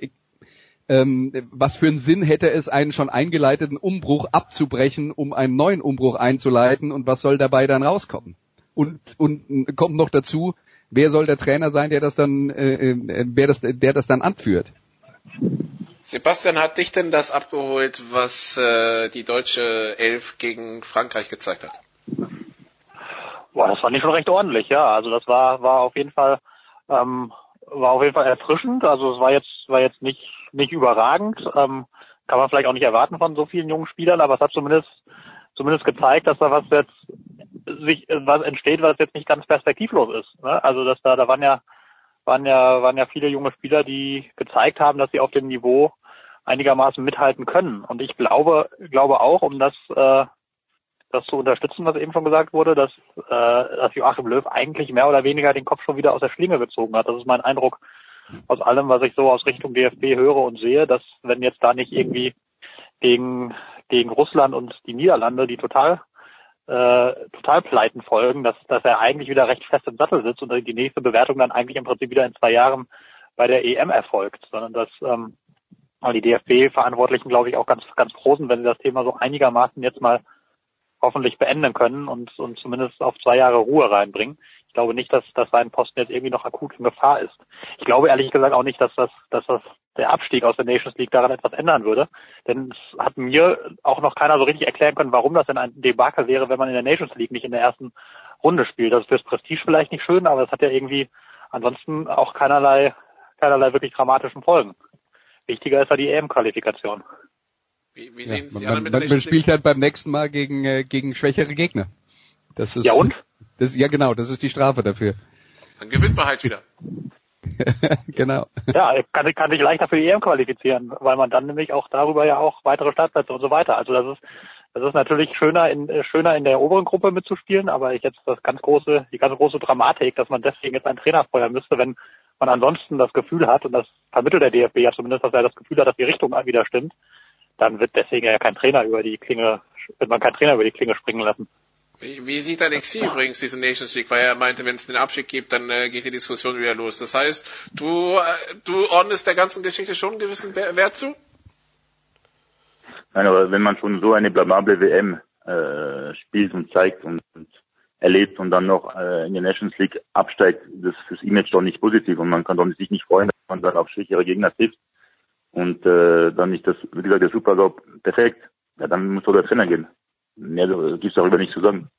ähm, was für einen Sinn hätte es, einen schon eingeleiteten Umbruch abzubrechen, um einen neuen Umbruch einzuleiten und was soll dabei dann rauskommen? Und, und kommt noch dazu, wer soll der Trainer sein, der das dann, äh, äh wer das, der das dann anführt? Sebastian, hat dich denn das abgeholt, was äh, die deutsche Elf gegen Frankreich gezeigt hat? Boah, das fand ich schon recht ordentlich, ja. Also das war war auf jeden Fall ähm, war auf jeden Fall erfrischend. Also es war jetzt war jetzt nicht nicht überragend. Ähm, kann man vielleicht auch nicht erwarten von so vielen jungen Spielern, aber es hat zumindest zumindest gezeigt, dass da was jetzt sich was entsteht, was jetzt nicht ganz perspektivlos ist. Ne? Also dass da da waren ja waren ja, waren ja viele junge Spieler, die gezeigt haben, dass sie auf dem Niveau einigermaßen mithalten können. Und ich glaube, glaube auch, um das, äh, das zu unterstützen, was eben schon gesagt wurde, dass, äh, dass Joachim Löw eigentlich mehr oder weniger den Kopf schon wieder aus der Schlinge gezogen hat. Das ist mein Eindruck aus allem, was ich so aus Richtung DFB höre und sehe, dass wenn jetzt da nicht irgendwie gegen, gegen Russland und die Niederlande, die total äh, Totalpleiten folgen, dass, dass er eigentlich wieder recht fest im Sattel sitzt und die nächste Bewertung dann eigentlich im Prinzip wieder in zwei Jahren bei der EM erfolgt, sondern dass ähm, die DFB-Verantwortlichen, glaube ich, auch ganz, ganz sind, wenn sie das Thema so einigermaßen jetzt mal hoffentlich beenden können und, und zumindest auf zwei Jahre Ruhe reinbringen. Ich glaube nicht, dass, dass sein Posten jetzt irgendwie noch akut in Gefahr ist. Ich glaube ehrlich gesagt auch nicht, dass das, dass das der Abstieg aus der Nations League daran etwas ändern würde. Denn es hat mir auch noch keiner so richtig erklären können, warum das denn ein Debakel wäre, wenn man in der Nations League nicht in der ersten Runde spielt. Das ist fürs Prestige vielleicht nicht schön, aber es hat ja irgendwie ansonsten auch keinerlei, keinerlei wirklich dramatischen Folgen. Wichtiger ist ja die EM-Qualifikation. Wie, wie sehen ja, Sie man, man, man spielt halt beim nächsten Mal gegen, äh, gegen schwächere Gegner. Das ist, ja und? Das, ja genau, das ist die Strafe dafür. Dann gewinnt man halt wieder. *laughs* genau. Ja, kann, kann sich leichter für die EM qualifizieren, weil man dann nämlich auch darüber ja auch weitere Startplätze und so weiter. Also das ist das ist natürlich schöner in schöner in der oberen Gruppe mitzuspielen, aber ich jetzt das ganz große die ganz große Dramatik, dass man deswegen jetzt einen Trainer feuern müsste, wenn man ansonsten das Gefühl hat und das vermittelt der DFB ja zumindest, dass er das Gefühl hat, dass die Richtung wieder stimmt, dann wird deswegen ja kein Trainer über die Klinge wird man keinen Trainer über die Klinge springen lassen. Wie, wie sieht Alexi übrigens diese Nations League? Weil er meinte, wenn es den Abschied gibt, dann äh, geht die Diskussion wieder los. Das heißt, du, äh, du ordnest der ganzen Geschichte schon einen gewissen Wert zu? Nein, aber wenn man schon so eine blamable WM äh, spielt und zeigt und, und erlebt und dann noch äh, in der Nations League absteigt, das ist das Image doch nicht positiv und man kann doch sich nicht freuen, dass man dann auf schwächere Gegner trifft und äh, dann nicht das, wie gesagt, der Supergau perfekt. Ja, dann muss doch der Trainer gehen. Mehr gibt es darüber nicht zu sagen.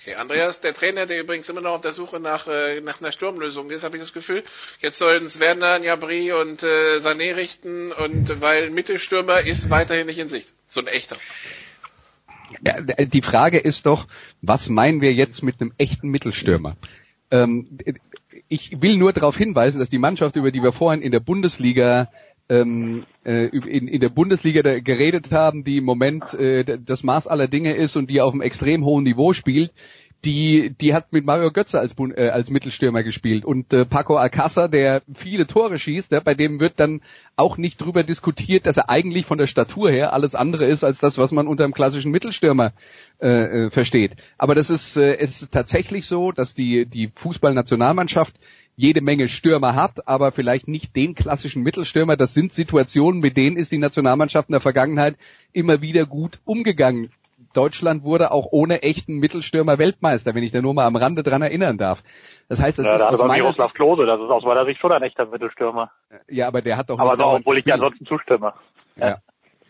Okay, Andreas, der Trainer, der übrigens immer noch auf der Suche nach, äh, nach einer Sturmlösung ist, habe ich das Gefühl. Jetzt sollen es Werner, Gnabry und äh, Sané richten und weil Mittelstürmer ist weiterhin nicht in Sicht. So ein echter. Ja, die Frage ist doch, was meinen wir jetzt mit einem echten Mittelstürmer? Ähm, ich will nur darauf hinweisen, dass die Mannschaft, über die wir vorhin in der Bundesliga ähm, äh, in, in der Bundesliga geredet haben, die im Moment äh, das Maß aller Dinge ist und die auf einem extrem hohen Niveau spielt, die, die hat mit Mario Götze als, äh, als Mittelstürmer gespielt und äh, Paco Alcázar, der viele Tore schießt, der, bei dem wird dann auch nicht drüber diskutiert, dass er eigentlich von der Statur her alles andere ist als das, was man unter einem klassischen Mittelstürmer äh, äh, versteht. Aber das ist, äh, es ist tatsächlich so, dass die, die Fußballnationalmannschaft jede Menge Stürmer hat, aber vielleicht nicht den klassischen Mittelstürmer. Das sind Situationen, mit denen ist die Nationalmannschaft in der Vergangenheit immer wieder gut umgegangen. Deutschland wurde auch ohne echten Mittelstürmer Weltmeister, wenn ich da nur mal am Rande dran erinnern darf. Das heißt, das ja, ist da aus meiner Miroslav Klose, das ist aus meiner Sicht schon ein echter Mittelstürmer. Ja, aber der hat doch aber doch, obwohl ich gespielt. ansonsten zustimme. Ja.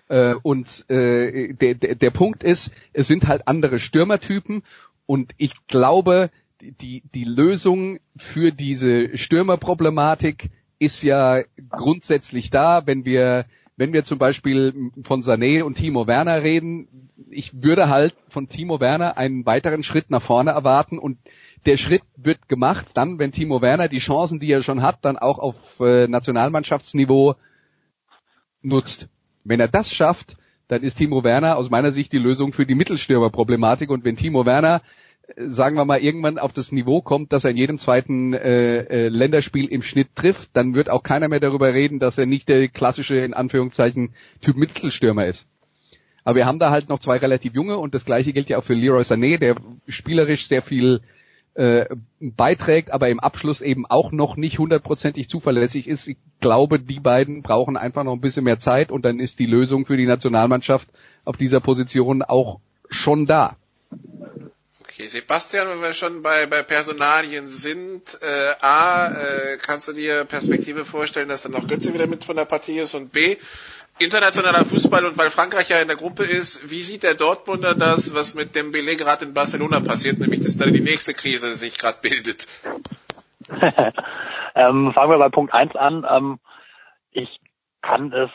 Äh, und äh, der, der, der Punkt ist, es sind halt andere Stürmertypen und ich glaube, die, die Lösung für diese Stürmerproblematik ist ja grundsätzlich da, wenn wir, wenn wir zum Beispiel von Sané und Timo Werner reden. Ich würde halt von Timo Werner einen weiteren Schritt nach vorne erwarten und der Schritt wird gemacht dann, wenn Timo Werner die Chancen, die er schon hat, dann auch auf äh, Nationalmannschaftsniveau nutzt. Wenn er das schafft, dann ist Timo Werner aus meiner Sicht die Lösung für die Mittelstürmerproblematik. Und wenn Timo Werner, sagen wir mal, irgendwann auf das Niveau kommt, dass er in jedem zweiten äh, äh, Länderspiel im Schnitt trifft, dann wird auch keiner mehr darüber reden, dass er nicht der klassische, in Anführungszeichen, Typ Mittelstürmer ist. Aber wir haben da halt noch zwei relativ junge und das gleiche gilt ja auch für Leroy Sané, der spielerisch sehr viel äh, beiträgt, aber im Abschluss eben auch noch nicht hundertprozentig zuverlässig ist. Ich glaube, die beiden brauchen einfach noch ein bisschen mehr Zeit und dann ist die Lösung für die Nationalmannschaft auf dieser Position auch schon da. Okay, Sebastian, wenn wir schon bei, bei Personalien sind, äh, A, äh, kannst du dir Perspektive vorstellen, dass dann noch Götze wieder mit von der Partie ist und B, internationaler Fußball und weil Frankreich ja in der Gruppe ist, wie sieht der Dortmunder das, was mit dem Belay gerade in Barcelona passiert, nämlich dass da die nächste Krise sich gerade bildet? *laughs* ähm, fangen wir bei Punkt 1 an. Ähm, ich kann es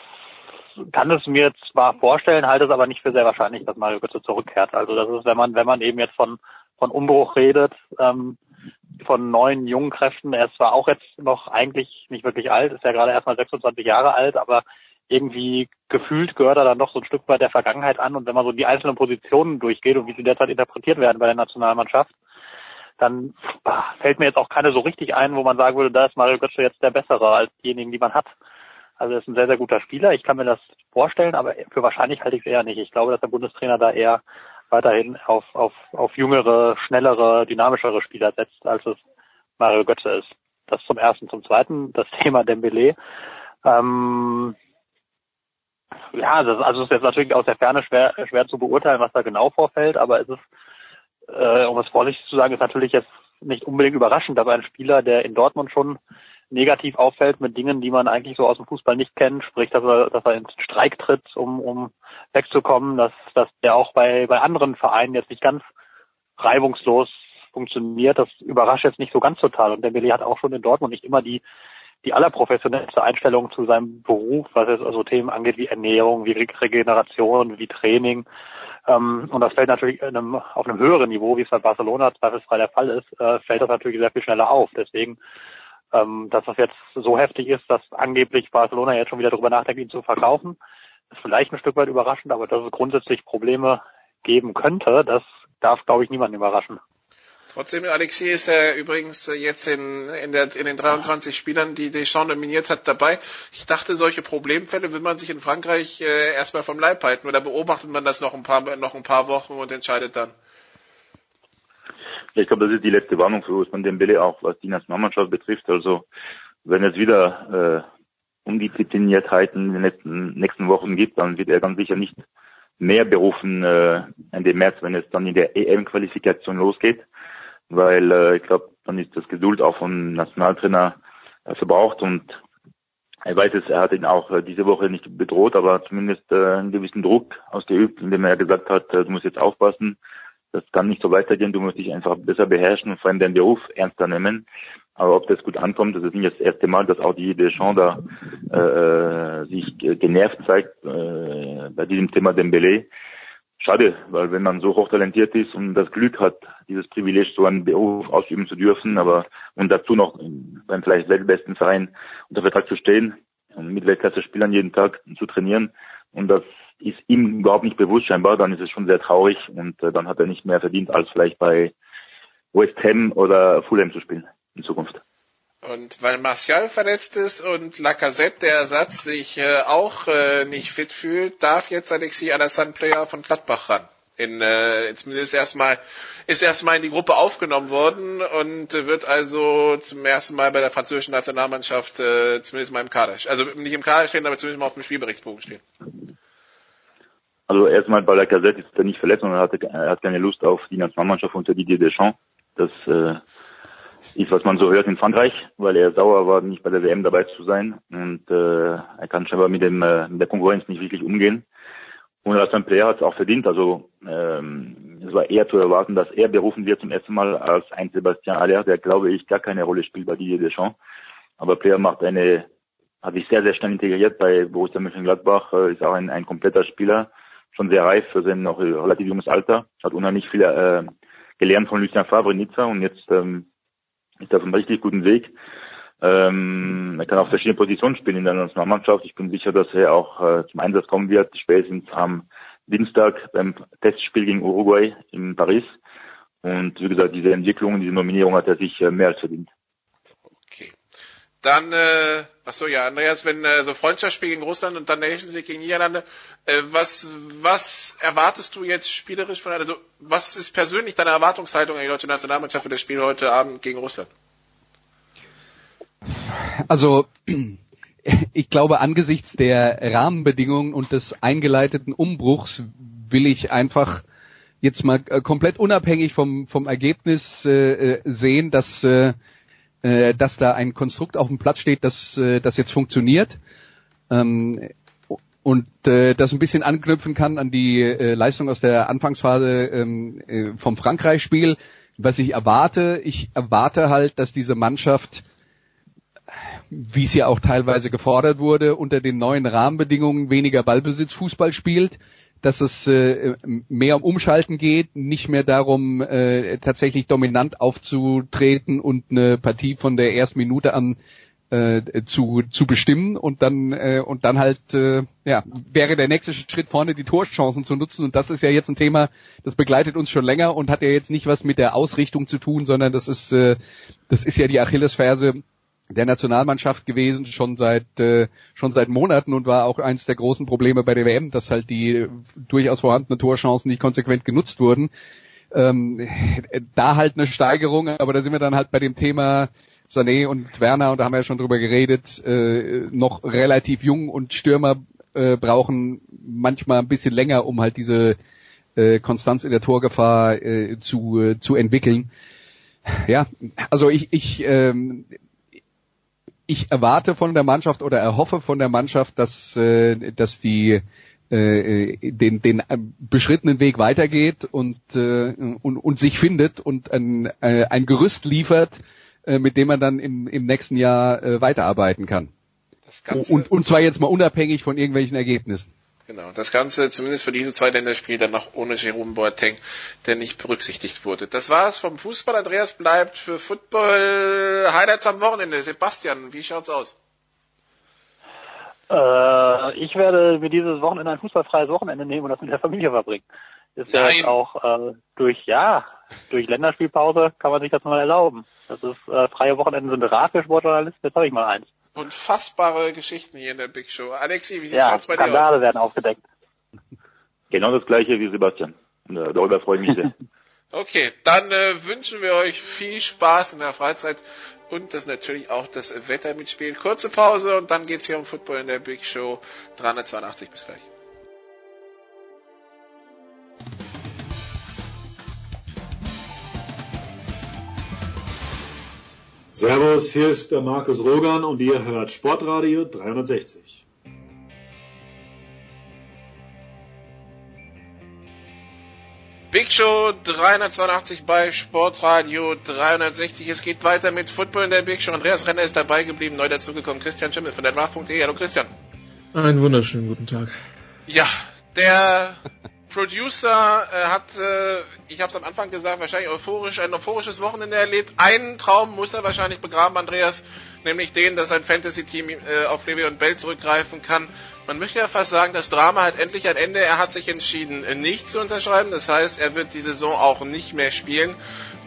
kann es mir zwar vorstellen, halte es aber nicht für sehr wahrscheinlich, dass Mario Götze zurückkehrt. Also das ist, wenn man wenn man eben jetzt von von Umbruch redet, ähm, von neuen jungen Kräften. Er ist zwar auch jetzt noch eigentlich nicht wirklich alt, ist ja gerade erst mal 26 Jahre alt, aber irgendwie gefühlt gehört er dann doch so ein Stück weit der Vergangenheit an. Und wenn man so die einzelnen Positionen durchgeht und wie sie derzeit interpretiert werden bei der Nationalmannschaft, dann fällt mir jetzt auch keine so richtig ein, wo man sagen würde, da ist Mario Götze jetzt der bessere als diejenigen, die man hat. Also er ist ein sehr, sehr guter Spieler. Ich kann mir das vorstellen, aber für wahrscheinlich halte ich es eher nicht. Ich glaube, dass der Bundestrainer da eher weiterhin auf, auf, auf jüngere, schnellere, dynamischere Spieler setzt, als es Mario Götze ist. Das zum ersten. Zum zweiten, das *laughs* Thema Dembele. Ähm, ja, das, also es ist jetzt natürlich aus der Ferne schwer, schwer zu beurteilen, was da genau vorfällt, aber es ist, äh, um es vorsichtig zu sagen, ist natürlich jetzt nicht unbedingt überraschend, aber ein Spieler, der in Dortmund schon negativ auffällt mit Dingen, die man eigentlich so aus dem Fußball nicht kennt, sprich, dass er, dass er ins Streik tritt, um, um wegzukommen, dass, dass der auch bei, bei anderen Vereinen jetzt nicht ganz reibungslos funktioniert, das überrascht jetzt nicht so ganz total. Und der Billy hat auch schon in Dortmund nicht immer die, die allerprofessionellste Einstellung zu seinem Beruf, was jetzt also Themen angeht wie Ernährung, wie Regeneration, wie Training. Ähm, und das fällt natürlich einem, auf einem höheren Niveau, wie es bei Barcelona zweifelsfrei der Fall ist, äh, fällt das natürlich sehr viel schneller auf. Deswegen, ähm, dass das jetzt so heftig ist, dass angeblich Barcelona jetzt schon wieder darüber nachdenkt, ihn zu verkaufen, ist vielleicht ein Stück weit überraschend, aber dass es grundsätzlich Probleme geben könnte, das darf, glaube ich, niemanden überraschen. Trotzdem, Alexis ist ja übrigens jetzt in, in, der, in den 23 Spielern, die Deschamps nominiert hat, dabei. Ich dachte, solche Problemfälle will man sich in Frankreich äh, erstmal vom Leib halten oder beobachtet man das noch ein paar, noch ein paar Wochen und entscheidet dann? Ich glaube, das ist die letzte Warnung für Usman Dembele auch, was die Nationalmannschaft betrifft. Also, wenn es wieder äh, Undiszipliniertheiten in den letzten, nächsten Wochen gibt, dann wird er ganz sicher nicht mehr berufen äh, Ende März, wenn es dann in der EM-Qualifikation losgeht weil äh, ich glaube, dann ist das Geduld auch vom Nationaltrainer äh, verbraucht und er weiß es, er hat ihn auch äh, diese Woche nicht bedroht, aber zumindest äh, einen gewissen Druck ausgeübt, indem er gesagt hat, äh, du musst jetzt aufpassen, das kann nicht so weitergehen, du musst dich einfach besser beherrschen und vor allem deinen Beruf ernster nehmen. Aber ob das gut ankommt, das ist nicht das erste Mal, dass auch die Deschamps da äh, sich genervt zeigt äh, bei diesem Thema Dembele. Schade, weil wenn man so hochtalentiert ist und das Glück hat, dieses Privileg, so einen Beruf ausüben zu dürfen, aber und dazu noch beim vielleicht weltbesten Verein unter Vertrag zu stehen und mit Weltklasse-Spielern jeden Tag zu trainieren und das ist ihm überhaupt nicht bewusst scheinbar, dann ist es schon sehr traurig und äh, dann hat er nicht mehr verdient, als vielleicht bei West Ham oder Fulham zu spielen in Zukunft. Und weil Martial verletzt ist und Lacazette, der Ersatz, sich äh, auch äh, nicht fit fühlt, darf jetzt Alexis Alassane Player von Gladbach ran. In, äh, zumindest erstmal ist erstmal in die Gruppe aufgenommen worden und wird also zum ersten Mal bei der französischen Nationalmannschaft äh, zumindest mal im Kader, also nicht im Kader stehen, aber zumindest mal auf dem Spielberichtsbogen stehen. Also erstmal bei Lacazette ist er nicht verletzt, sondern er, hatte, er hat keine Lust auf die Nationalmannschaft unter Didier Deschamps. Das äh, ist, was man so hört in Frankreich, weil er sauer war, nicht bei der WM dabei zu sein und äh, er kann scheinbar mit dem äh, mit der Konkurrenz nicht wirklich umgehen. Und ein Player hat es auch verdient. Also ähm, es war eher zu erwarten, dass er berufen wird zum ersten Mal als ein Sebastian Aller, der glaube ich gar keine Rolle spielt bei Didier Deschamps. Aber Player macht eine, hat sich sehr, sehr schnell integriert bei Borussia Mönchengladbach, äh, ist auch ein, ein kompletter Spieler, schon sehr reif für sein noch relativ junges Alter, hat unheimlich viel äh, gelernt von Lucien Favre in Nizza und jetzt ähm, ist auf einem richtig guten Weg. Ähm, er kann auf verschiedene Positionen spielen in der Nationalmannschaft. Ich bin sicher, dass er auch äh, zum Einsatz kommen wird, spätestens am Dienstag beim Testspiel gegen Uruguay in Paris. Und wie gesagt, diese Entwicklung, diese Nominierung hat er sich äh, mehr als verdient. Okay. Dann, äh, ach so, ja, Andreas, wenn äh, so Freundschaftsspiel gegen Russland und dann Nations League gegen Niederlande, äh, was, was erwartest du jetzt spielerisch von, also was ist persönlich deine Erwartungshaltung an die deutsche Nationalmannschaft für das Spiel heute Abend gegen Russland? Also *clears throat* ich glaube, angesichts der Rahmenbedingungen und des eingeleiteten Umbruchs will ich einfach jetzt mal äh, komplett unabhängig vom, vom Ergebnis äh, äh, sehen, dass, äh, äh, dass da ein Konstrukt auf dem Platz steht, das, äh, das jetzt funktioniert. Ähm, und äh, das ein bisschen anknüpfen kann an die äh, Leistung aus der Anfangsphase ähm, äh, vom Frankreich-Spiel. Was ich erwarte, ich erwarte halt, dass diese Mannschaft wie es ja auch teilweise gefordert wurde, unter den neuen Rahmenbedingungen weniger Ballbesitz Fußball spielt, dass es äh, mehr um Umschalten geht, nicht mehr darum, äh, tatsächlich dominant aufzutreten und eine Partie von der ersten Minute an äh, zu, zu bestimmen und dann äh, und dann halt äh, ja wäre der nächste Schritt vorne die Torchancen zu nutzen. Und das ist ja jetzt ein Thema, das begleitet uns schon länger und hat ja jetzt nicht was mit der Ausrichtung zu tun, sondern das ist äh, das ist ja die Achillesferse der Nationalmannschaft gewesen, schon seit äh, schon seit Monaten und war auch eines der großen Probleme bei der WM, dass halt die durchaus vorhandenen Torchancen nicht konsequent genutzt wurden. Ähm, da halt eine Steigerung, aber da sind wir dann halt bei dem Thema Sané und Werner und da haben wir ja schon drüber geredet, äh, noch relativ jung und Stürmer äh, brauchen manchmal ein bisschen länger, um halt diese äh, Konstanz in der Torgefahr äh, zu, äh, zu entwickeln. Ja, also ich, ich ähm, ich erwarte von der Mannschaft oder erhoffe von der Mannschaft, dass, äh, dass die äh, den, den beschrittenen Weg weitergeht und, äh, und, und sich findet und ein, äh, ein Gerüst liefert, äh, mit dem man dann im, im nächsten Jahr äh, weiterarbeiten kann. und, und zwar jetzt mal unabhängig von irgendwelchen Ergebnissen. Genau, das Ganze zumindest für diese zwei Länderspiele dann noch ohne Jerome Boateng, der nicht berücksichtigt wurde. Das war's vom Fußball. Andreas bleibt für Football Highlights am Wochenende. Sebastian, wie schaut's aus? Äh, ich werde mir dieses Wochenende ein fußballfreies Wochenende nehmen und das mit der Familie verbringen. Ist Nein. ja auch äh, durch ja durch Länderspielpause kann man sich das mal erlauben. Das ist äh, freie Wochenende sind rar für Sportjournalisten. Jetzt habe ich mal eins unfassbare Geschichten hier in der Big Show. Alexi, wie sieht ja, bei dir aus? Skandale werden aufgedeckt. Genau das gleiche wie Sebastian. Darüber freue ich mich sehr. *laughs* Okay, dann äh, wünschen wir euch viel Spaß in der Freizeit und das natürlich auch das Wetter mitspielt. Kurze Pause und dann geht's hier um Football in der Big Show 382. Bis gleich. Servus, hier ist der Markus Rogan und ihr hört Sportradio 360. Big Show 382 bei Sportradio 360. Es geht weiter mit Football in der Big Show. Andreas Renner ist dabei geblieben, neu dazugekommen. Christian Schimmel von der Draft.de. Hallo Christian. Einen wunderschönen guten Tag. Ja, der Producer äh, hat, äh, ich habe es am Anfang gesagt, wahrscheinlich euphorisch, ein euphorisches Wochenende erlebt. Einen Traum muss er wahrscheinlich begraben, Andreas, nämlich den, dass ein Fantasy-Team äh, auf Levi und Bell zurückgreifen kann man möchte ja fast sagen, das Drama hat endlich ein Ende. Er hat sich entschieden, nicht zu unterschreiben. Das heißt, er wird die Saison auch nicht mehr spielen.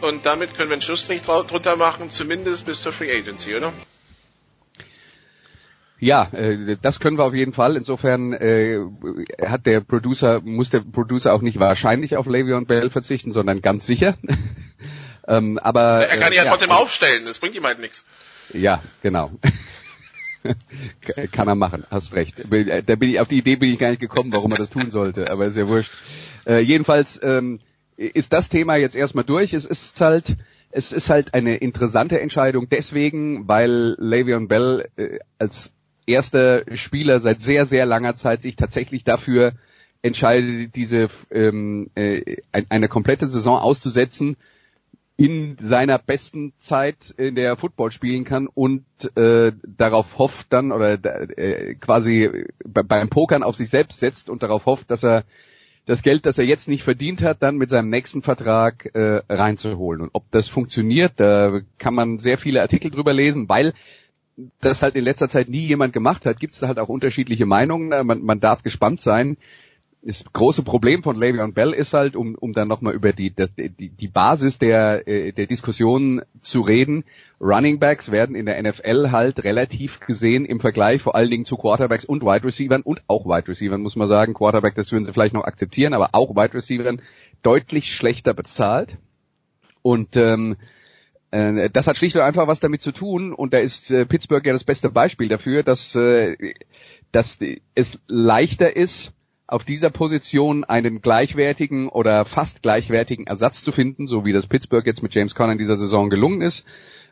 Und damit können wir einen Schlussstrich drunter machen, zumindest bis zur Free Agency, oder? Ja, äh, das können wir auf jeden Fall. Insofern äh, hat der Producer, muss der Producer auch nicht wahrscheinlich auf Le'Veon Bell verzichten, sondern ganz sicher. *laughs* ähm, aber er kann äh, ja trotzdem aufstellen. Das bringt ihm halt nichts. Ja, genau. *laughs* Kann er machen, hast recht. Da bin ich, auf die Idee bin ich gar nicht gekommen, warum er das tun sollte, aber ist ja wurscht. Äh, jedenfalls ähm, ist das Thema jetzt erstmal durch. Es ist halt, es ist halt eine interessante Entscheidung deswegen, weil Le'Veon Bell äh, als erster Spieler seit sehr, sehr langer Zeit sich tatsächlich dafür entscheidet, diese ähm, äh, eine komplette Saison auszusetzen, in seiner besten Zeit in der Football spielen kann und äh, darauf hofft dann oder äh, quasi beim Pokern auf sich selbst setzt und darauf hofft, dass er das Geld, das er jetzt nicht verdient hat, dann mit seinem nächsten Vertrag äh, reinzuholen. Und ob das funktioniert, da kann man sehr viele Artikel drüber lesen, weil das halt in letzter Zeit nie jemand gemacht hat, gibt es halt auch unterschiedliche Meinungen. Man, man darf gespannt sein das große Problem von Le'Veon Bell ist halt, um, um dann nochmal über die, die, die Basis der, äh, der Diskussion zu reden, Running Backs werden in der NFL halt relativ gesehen im Vergleich vor allen Dingen zu Quarterbacks und Wide Receivers und auch Wide Receivers, muss man sagen. Quarterback, das würden sie vielleicht noch akzeptieren, aber auch Wide Receivers deutlich schlechter bezahlt. Und ähm, äh, das hat schlicht und einfach was damit zu tun und da ist äh, Pittsburgh ja das beste Beispiel dafür, dass, äh, dass es leichter ist, auf dieser Position einen gleichwertigen oder fast gleichwertigen Ersatz zu finden, so wie das Pittsburgh jetzt mit James Conner in dieser Saison gelungen ist,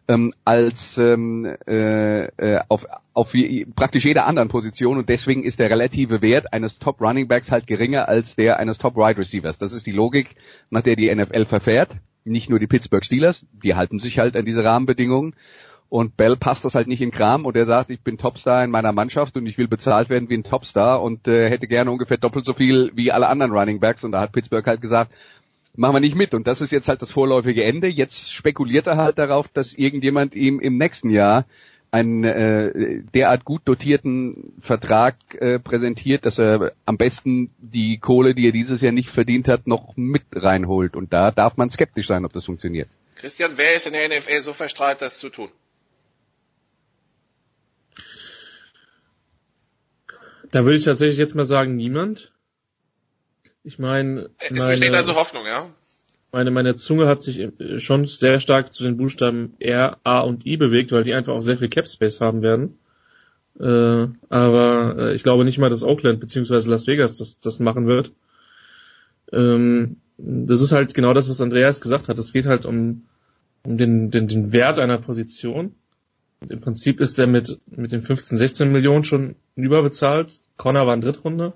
ähm, als ähm, äh, äh auf, auf wie, praktisch jeder anderen Position und deswegen ist der relative Wert eines Top Running Backs halt geringer als der eines Top Wide Receivers. Das ist die Logik, nach der die NFL verfährt. Nicht nur die Pittsburgh Steelers, die halten sich halt an diese Rahmenbedingungen und Bell passt das halt nicht in Kram und er sagt, ich bin Topstar in meiner Mannschaft und ich will bezahlt werden wie ein Topstar und äh, hätte gerne ungefähr doppelt so viel wie alle anderen Running Backs. Und da hat Pittsburgh halt gesagt, machen wir nicht mit. Und das ist jetzt halt das vorläufige Ende. Jetzt spekuliert er halt darauf, dass irgendjemand ihm im nächsten Jahr einen äh, derart gut dotierten Vertrag äh, präsentiert, dass er am besten die Kohle, die er dieses Jahr nicht verdient hat, noch mit reinholt. Und da darf man skeptisch sein, ob das funktioniert. Christian, wer ist in der NFL so verstrahlt, das zu tun? Da würde ich tatsächlich jetzt mal sagen, niemand. Ich meine, es besteht also Hoffnung, ja. Meine, meine Zunge hat sich äh, schon sehr stark zu den Buchstaben R, A und I bewegt, weil die einfach auch sehr viel Cap Space haben werden. Äh, aber äh, ich glaube nicht mal, dass Oakland bzw. Las Vegas das, das machen wird. Ähm, das ist halt genau das, was Andreas gesagt hat. Es geht halt um, um den, den, den Wert einer Position. Und Im Prinzip ist er mit, mit den 15, 16 Millionen schon überbezahlt. Connor war ein Drittrunde.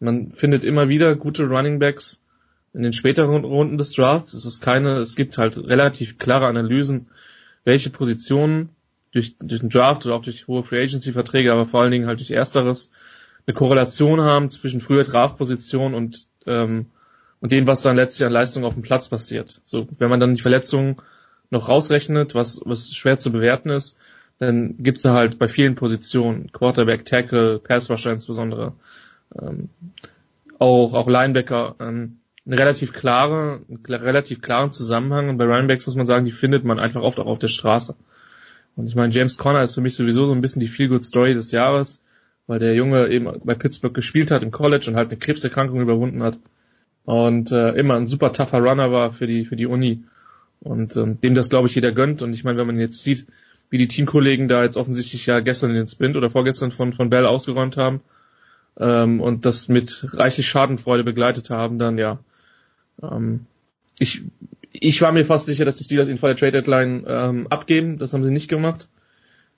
Man findet immer wieder gute Running Backs in den späteren Runden des Drafts. Es ist keine, es gibt halt relativ klare Analysen, welche Positionen durch, durch den Draft oder auch durch hohe Free Agency Verträge, aber vor allen Dingen halt durch ersteres eine Korrelation haben zwischen früher Draftposition und ähm, und dem, was dann letztlich an Leistung auf dem Platz passiert. So, wenn man dann die Verletzungen noch rausrechnet, was, was schwer zu bewerten ist, dann gibt's da halt bei vielen Positionen, Quarterback, Tackle, Pass Rusher insbesondere, ähm, auch, auch Linebacker, ähm, eine relativ klare, einen relativ klaren Zusammenhang. Und bei Runningbacks muss man sagen, die findet man einfach oft auch auf der Straße. Und ich meine, James Conner ist für mich sowieso so ein bisschen die Feel-Good-Story des Jahres, weil der Junge eben bei Pittsburgh gespielt hat im College und halt eine Krebserkrankung überwunden hat und äh, immer ein super tougher Runner war für die für die Uni und ähm, dem das glaube ich jeder gönnt und ich meine wenn man jetzt sieht wie die Teamkollegen da jetzt offensichtlich ja gestern den Sprint oder vorgestern von von Bell ausgeräumt haben ähm, und das mit reichlich Schadenfreude begleitet haben dann ja ähm, ich ich war mir fast sicher dass die Steelers ihn vor der Trade Deadline ähm, abgeben das haben sie nicht gemacht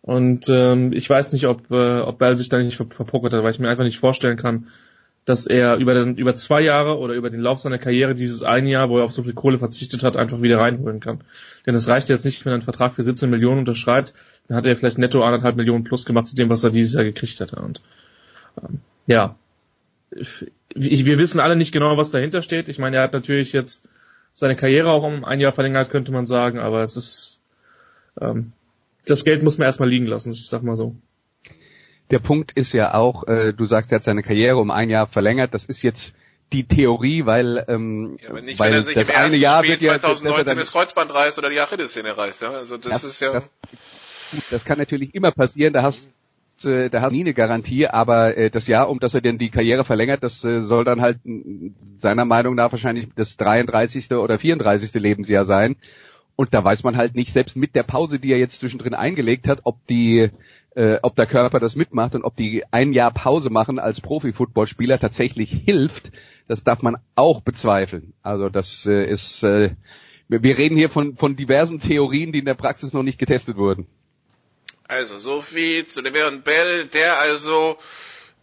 und ähm, ich weiß nicht ob äh, ob Bell sich da nicht ver verpokert hat weil ich mir einfach nicht vorstellen kann dass er über, den, über zwei Jahre oder über den Lauf seiner Karriere dieses eine Jahr, wo er auf so viel Kohle verzichtet hat, einfach wieder reinholen kann. Denn es reicht jetzt nicht, wenn er einen Vertrag für 17 Millionen unterschreibt, dann hat er vielleicht netto anderthalb Millionen plus gemacht zu dem, was er dieses Jahr gekriegt hätte. Und ähm, ja, ich, wir wissen alle nicht genau, was dahinter steht. Ich meine, er hat natürlich jetzt seine Karriere auch um ein Jahr verlängert, könnte man sagen, aber es ist ähm, das Geld muss man erstmal liegen lassen, ich sag mal so der Punkt ist ja auch, äh, du sagst, er hat seine Karriere um ein Jahr verlängert. Das ist jetzt die Theorie, weil ähm, ja, nicht, weil wenn er sich das im eine ersten Jahr Spiel wird ja, 2019 das Kreuzband reißt oder die Achillessehne reißt. Ja? Also das, das ist ja... Das, das kann natürlich immer passieren, da hast äh, da hast du nie eine Garantie, aber äh, das Jahr, um das er denn die Karriere verlängert, das äh, soll dann halt seiner Meinung nach wahrscheinlich das 33. oder 34. Lebensjahr sein. Und da weiß man halt nicht, selbst mit der Pause, die er jetzt zwischendrin eingelegt hat, ob die äh, ob der Körper das mitmacht und ob die ein Jahr Pause machen als Profi-Footballspieler tatsächlich hilft, das darf man auch bezweifeln. Also das äh, ist, äh, wir reden hier von, von diversen Theorien, die in der Praxis noch nicht getestet wurden. Also so viel zu Le'Veon Bell, der also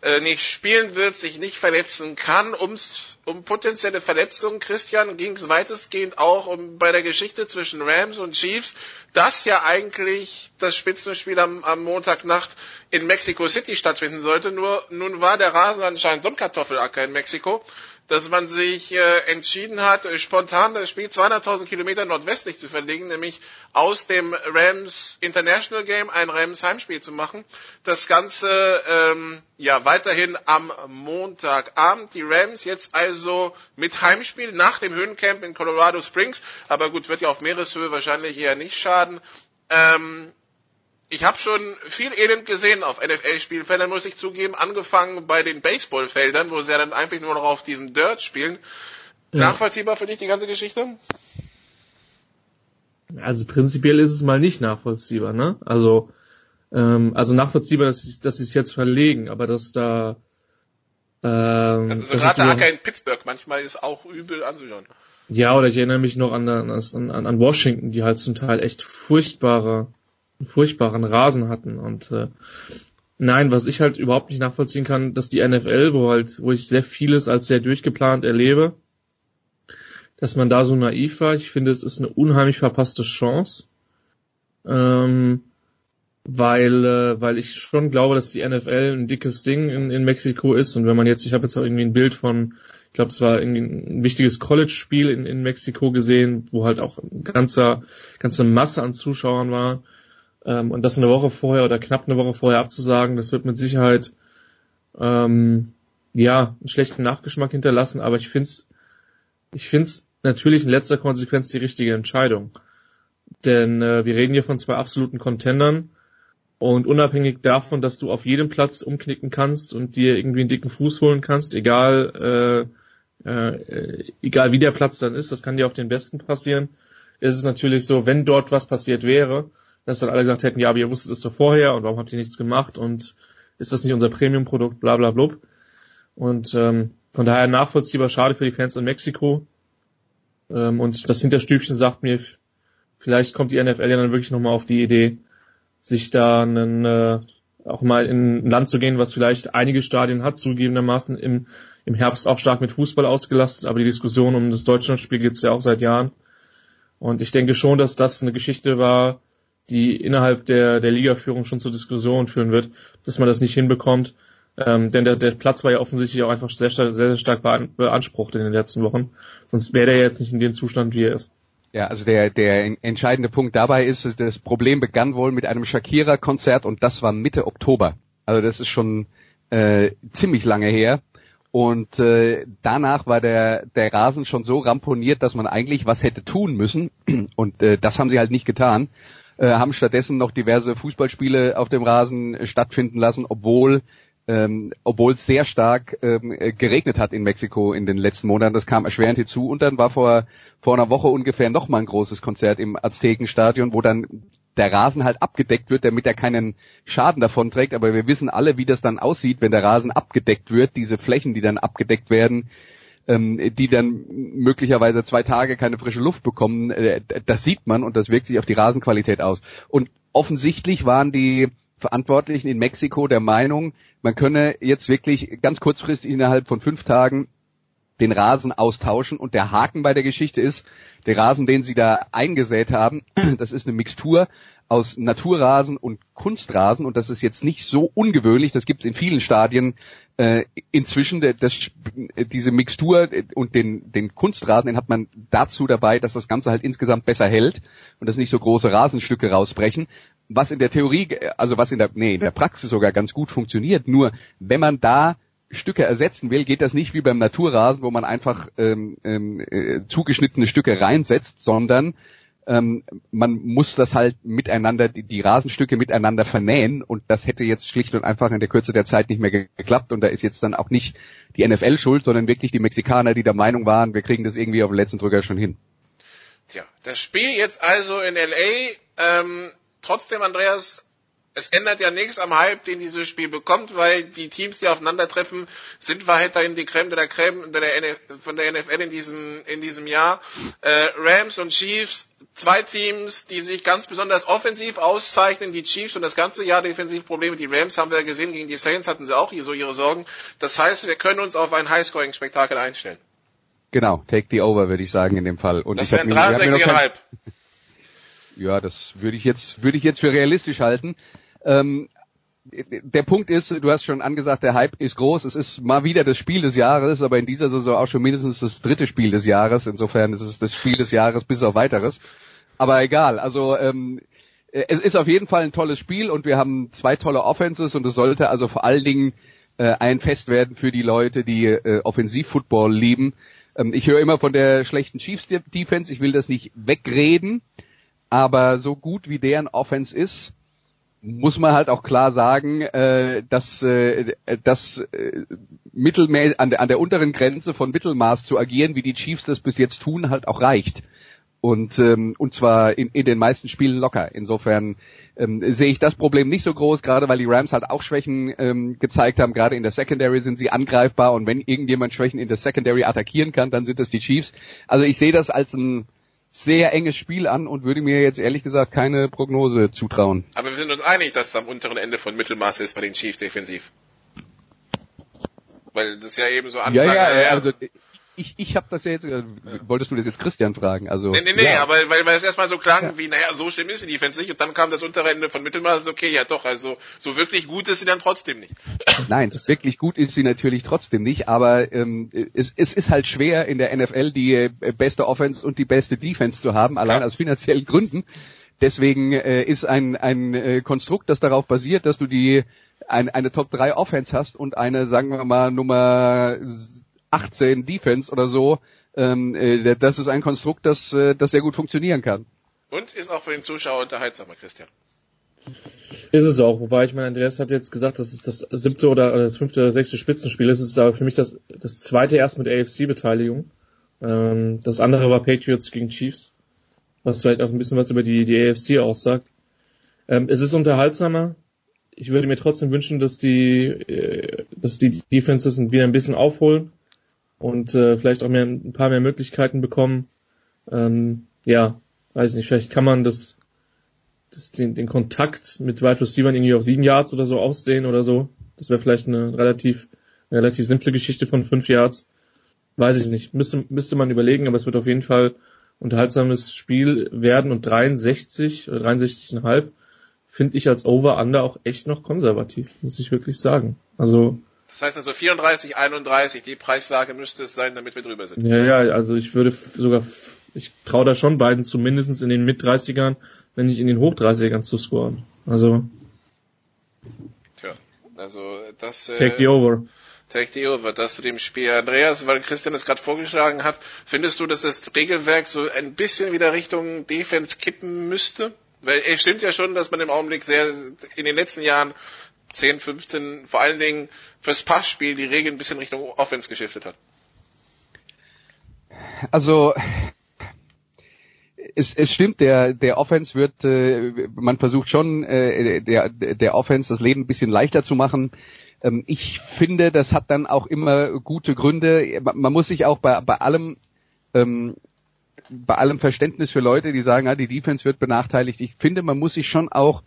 äh, nicht spielen wird, sich nicht verletzen kann. Ums, um potenzielle Verletzungen, Christian, ging es weitestgehend auch um bei der Geschichte zwischen Rams und Chiefs, dass ja eigentlich das Spitzenspiel am, am Montagnacht in Mexico City stattfinden sollte. Nur nun war der Rasen anscheinend so ein Kartoffelacker in Mexiko, dass man sich äh, entschieden hat, äh, spontan das Spiel 200.000 Kilometer nordwestlich zu verlegen, nämlich aus dem Rams International Game ein Rams Heimspiel zu machen. Das Ganze ähm, ja weiterhin am Montagabend. Die Rams jetzt also mit Heimspiel nach dem Höhencamp in Colorado Springs. Aber gut, wird ja auf Meereshöhe wahrscheinlich eher nicht schaden. Ähm, ich habe schon viel Elend gesehen auf NFL-Spielfeldern, muss ich zugeben, angefangen bei den Baseballfeldern, wo sie ja dann einfach nur noch auf diesem Dirt spielen. Ja. Nachvollziehbar für dich die ganze Geschichte? Also prinzipiell ist es mal nicht nachvollziehbar, ne? Also, ähm, also nachvollziehbar, dass sie dass es jetzt verlegen, aber dass da ähm, also so gerade Hacker in Pittsburgh manchmal ist auch übel anzuschauen. Ja, oder ich erinnere mich noch an, an, an, an Washington, die halt zum Teil echt furchtbare furchtbaren Rasen hatten. Und äh, nein, was ich halt überhaupt nicht nachvollziehen kann, dass die NFL, wo halt, wo ich sehr vieles als sehr durchgeplant erlebe, dass man da so naiv war. Ich finde, es ist eine unheimlich verpasste Chance. Ähm, weil äh, weil ich schon glaube, dass die NFL ein dickes Ding in, in Mexiko ist und wenn man jetzt, ich habe jetzt auch irgendwie ein Bild von, ich glaube, es war irgendwie ein wichtiges College-Spiel in, in Mexiko gesehen, wo halt auch eine ganze, ganze Masse an Zuschauern war ähm, und das eine Woche vorher oder knapp eine Woche vorher abzusagen, das wird mit Sicherheit ähm, ja einen schlechten Nachgeschmack hinterlassen, aber ich find's ich find's natürlich in letzter Konsequenz die richtige Entscheidung. Denn äh, wir reden hier von zwei absoluten Contendern und unabhängig davon, dass du auf jedem Platz umknicken kannst und dir irgendwie einen dicken Fuß holen kannst, egal äh, äh, egal wie der Platz dann ist, das kann dir auf den besten passieren, ist es natürlich so, wenn dort was passiert wäre, dass dann alle gesagt hätten, ja, aber ihr wusstet es doch vorher und warum habt ihr nichts gemacht und ist das nicht unser Premium-Produkt, bla bla blub. Und ähm, von daher nachvollziehbar schade für die Fans in Mexiko. Ähm, und das Hinterstübchen sagt mir, vielleicht kommt die NFL ja dann wirklich nochmal auf die Idee, sich da einen, äh, auch mal in ein Land zu gehen, was vielleicht einige Stadien hat, zugegebenermaßen im, im Herbst auch stark mit Fußball ausgelastet, aber die Diskussion um das Deutschlandspiel gibt's ja auch seit Jahren. Und ich denke schon, dass das eine Geschichte war, die innerhalb der, der Ligaführung schon zur Diskussion führen wird, dass man das nicht hinbekommt. Ähm, denn der, der Platz war ja offensichtlich auch einfach sehr, sehr, sehr stark beansprucht in den letzten Wochen. Sonst wäre der jetzt nicht in dem Zustand, wie er ist. Ja, also der, der entscheidende Punkt dabei ist, das Problem begann wohl mit einem Shakira-Konzert und das war Mitte Oktober. Also das ist schon äh, ziemlich lange her. Und äh, danach war der, der Rasen schon so ramponiert, dass man eigentlich was hätte tun müssen. Und äh, das haben sie halt nicht getan äh, haben stattdessen noch diverse Fußballspiele auf dem Rasen stattfinden lassen, obwohl ähm, obwohl es sehr stark ähm, geregnet hat in Mexiko in den letzten Monaten. Das kam erschwerend hinzu und dann war vor vor einer Woche ungefähr noch mal ein großes Konzert im Aztekenstadion, wo dann der Rasen halt abgedeckt wird, damit er keinen Schaden davon trägt. Aber wir wissen alle, wie das dann aussieht, wenn der Rasen abgedeckt wird. Diese Flächen, die dann abgedeckt werden, ähm, die dann möglicherweise zwei Tage keine frische Luft bekommen, äh, das sieht man und das wirkt sich auf die Rasenqualität aus. Und offensichtlich waren die Verantwortlichen in Mexiko der Meinung, man könne jetzt wirklich ganz kurzfristig innerhalb von fünf Tagen den Rasen austauschen. Und der Haken bei der Geschichte ist, der Rasen, den sie da eingesät haben, *clears throat* das ist eine Mixtur aus Naturrasen und Kunstrasen und das ist jetzt nicht so ungewöhnlich, das gibt es in vielen Stadien äh, inzwischen. Das, diese Mixtur und den, den Kunstrasen, den hat man dazu dabei, dass das Ganze halt insgesamt besser hält und dass nicht so große Rasenstücke rausbrechen. Was in der Theorie, also was in der, nee, in der Praxis sogar ganz gut funktioniert. Nur wenn man da Stücke ersetzen will, geht das nicht wie beim Naturrasen, wo man einfach ähm, ähm, äh, zugeschnittene Stücke reinsetzt, sondern ähm, man muss das halt miteinander, die, die Rasenstücke miteinander vernähen und das hätte jetzt schlicht und einfach in der Kürze der Zeit nicht mehr geklappt und da ist jetzt dann auch nicht die NFL schuld, sondern wirklich die Mexikaner, die der Meinung waren, wir kriegen das irgendwie auf den letzten Drücker schon hin. Tja, das Spiel jetzt also in LA, ähm, trotzdem Andreas, es ändert ja nichts am Hype, den dieses Spiel bekommt, weil die Teams, die aufeinandertreffen, sind weiterhin die Creme de la Creme von der NFL in diesem, in diesem Jahr. Äh, Rams und Chiefs, zwei Teams, die sich ganz besonders offensiv auszeichnen. Die Chiefs und das ganze Jahr Defensivprobleme. Die Rams haben wir ja gesehen, gegen die Saints hatten sie auch hier so ihre Sorgen. Das heißt, wir können uns auf ein Highscoring-Spektakel einstellen. Genau, take the over, würde ich sagen in dem Fall. Und das wären 63,5. *laughs* Ja, das würde ich jetzt, würde ich jetzt für realistisch halten. Ähm, der Punkt ist, du hast schon angesagt, der Hype ist groß. Es ist mal wieder das Spiel des Jahres, aber in dieser Saison auch schon mindestens das dritte Spiel des Jahres. Insofern ist es das Spiel des Jahres bis auf weiteres. Aber egal. Also ähm, es ist auf jeden Fall ein tolles Spiel und wir haben zwei tolle Offenses und es sollte also vor allen Dingen äh, ein Fest werden für die Leute, die äh, Offensivfootball lieben. Ähm, ich höre immer von der schlechten Chiefs Defense. Ich will das nicht wegreden, aber so gut wie deren Offense ist, muss man halt auch klar sagen, äh, dass äh, das äh, Mittelmaß an der, an der unteren Grenze von Mittelmaß zu agieren, wie die Chiefs das bis jetzt tun, halt auch reicht. Und ähm, und zwar in, in den meisten Spielen locker. Insofern ähm, sehe ich das Problem nicht so groß, gerade weil die Rams halt auch Schwächen ähm, gezeigt haben. Gerade in der Secondary sind sie angreifbar und wenn irgendjemand Schwächen in der Secondary attackieren kann, dann sind es die Chiefs. Also ich sehe das als ein sehr enges Spiel an und würde mir jetzt ehrlich gesagt keine Prognose zutrauen. Aber wir sind uns einig, dass es am unteren Ende von Mittelmaß ist bei den Chiefs defensiv. Weil das ja eben so anfängt. Ja, ja, ja, also ich, ich habe das ja jetzt, äh, wolltest du das jetzt Christian fragen? Also, nee, nee, nee, ja. aber weil, weil es erstmal so klang ja. wie, naja, so schlimm ist die Defense nicht und dann kam das untere Ende von Mittelmaß, okay, ja doch, also so wirklich gut ist sie dann trotzdem nicht. *coughs* Nein, das wirklich gut ist sie natürlich trotzdem nicht, aber ähm, es, es ist halt schwer in der NFL die äh, beste Offense und die beste Defense zu haben, allein ja. aus finanziellen Gründen. Deswegen äh, ist ein, ein äh, Konstrukt, das darauf basiert, dass du die ein, eine Top 3 Offense hast und eine, sagen wir mal, Nummer 18 Defense oder so. Ähm, äh, das ist ein Konstrukt, das, äh, das sehr gut funktionieren kann. Und ist auch für den Zuschauer unterhaltsamer, Christian. Ist es auch, wobei ich meine, Andreas hat jetzt gesagt, das ist das siebte oder, das fünfte oder sechste Spitzenspiel. Es ist aber für mich das, das zweite erst mit AFC-Beteiligung. Ähm, das andere war Patriots gegen Chiefs, was vielleicht auch ein bisschen was über die, die AFC aussagt. Ähm, es ist unterhaltsamer. Ich würde mir trotzdem wünschen, dass die, äh, dass die Defenses wieder ein bisschen aufholen und äh, vielleicht auch mehr, ein paar mehr Möglichkeiten bekommen. Ähm, ja, weiß nicht, vielleicht kann man das, das den, den Kontakt mit Wide Receivers irgendwie auf sieben Yards oder so ausdehnen oder so. Das wäre vielleicht eine relativ, eine relativ simple Geschichte von fünf Yards. Weiß ich nicht. Müsste, müsste man überlegen, aber es wird auf jeden Fall unterhaltsames Spiel werden und 63 oder 63,5 finde ich als Over-Under auch echt noch konservativ, muss ich wirklich sagen. Also das heißt also 34, 31, die Preislage müsste es sein, damit wir drüber sind. Ja, ja, also ich würde sogar, ich traue da schon beiden zumindest in den Mit-30ern, wenn nicht in den Hoch-30ern zu scoren. Also. Tja, also das. Take the over. Take the over, das zu dem Spiel. Andreas, weil Christian es gerade vorgeschlagen hat, findest du, dass das Regelwerk so ein bisschen wieder Richtung Defense kippen müsste? Weil es stimmt ja schon, dass man im Augenblick sehr in den letzten Jahren 10, 15, vor allen Dingen fürs Passspiel die Regeln ein bisschen Richtung Offense geschiftet hat. Also es, es stimmt, der der Offense wird, äh, man versucht schon äh, der der Offense das Leben ein bisschen leichter zu machen. Ähm, ich finde, das hat dann auch immer gute Gründe. Man, muss sich auch bei bei allem ähm, bei allem Verständnis für Leute, die sagen, ja, die Defense wird benachteiligt. Ich finde, man muss sich schon auch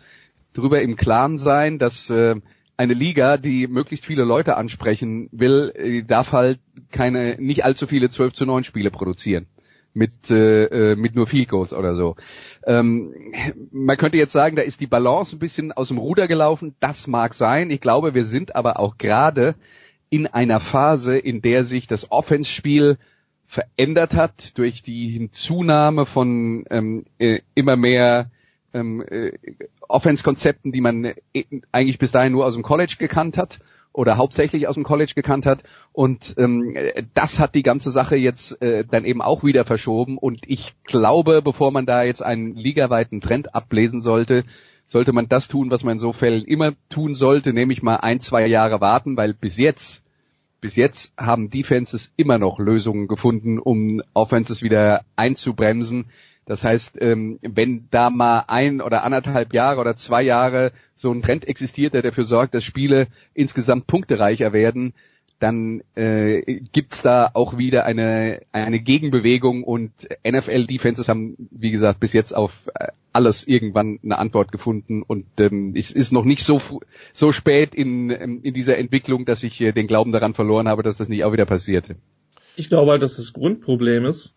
darüber im Klaren sein, dass äh, eine Liga, die möglichst viele Leute ansprechen will, äh, darf halt keine, nicht allzu viele 12 zu 9 Spiele produzieren. Mit, äh, äh, mit nur Field Goals oder so. Ähm, man könnte jetzt sagen, da ist die Balance ein bisschen aus dem Ruder gelaufen. Das mag sein. Ich glaube, wir sind aber auch gerade in einer Phase, in der sich das Offense-Spiel verändert hat durch die Hinzunahme von ähm, äh, immer mehr ähm, äh, Offense-Konzepten, die man äh, eigentlich bis dahin nur aus dem College gekannt hat oder hauptsächlich aus dem College gekannt hat. Und ähm, das hat die ganze Sache jetzt äh, dann eben auch wieder verschoben. Und ich glaube, bevor man da jetzt einen ligaweiten Trend ablesen sollte, sollte man das tun, was man in so Fällen immer tun sollte, nämlich mal ein, zwei Jahre warten, weil bis jetzt, bis jetzt haben Defenses immer noch Lösungen gefunden, um Offenses wieder einzubremsen. Das heißt, ähm, wenn da mal ein oder anderthalb Jahre oder zwei Jahre so ein Trend existiert, der dafür sorgt, dass Spiele insgesamt punktereicher werden, dann äh, gibt's da auch wieder eine, eine Gegenbewegung und NFL-Defenses haben, wie gesagt, bis jetzt auf äh, alles irgendwann eine Antwort gefunden und ähm, es ist noch nicht so so spät in, ähm, in dieser Entwicklung, dass ich äh, den Glauben daran verloren habe, dass das nicht auch wieder passierte. Ich glaube halt, dass das Grundproblem ist,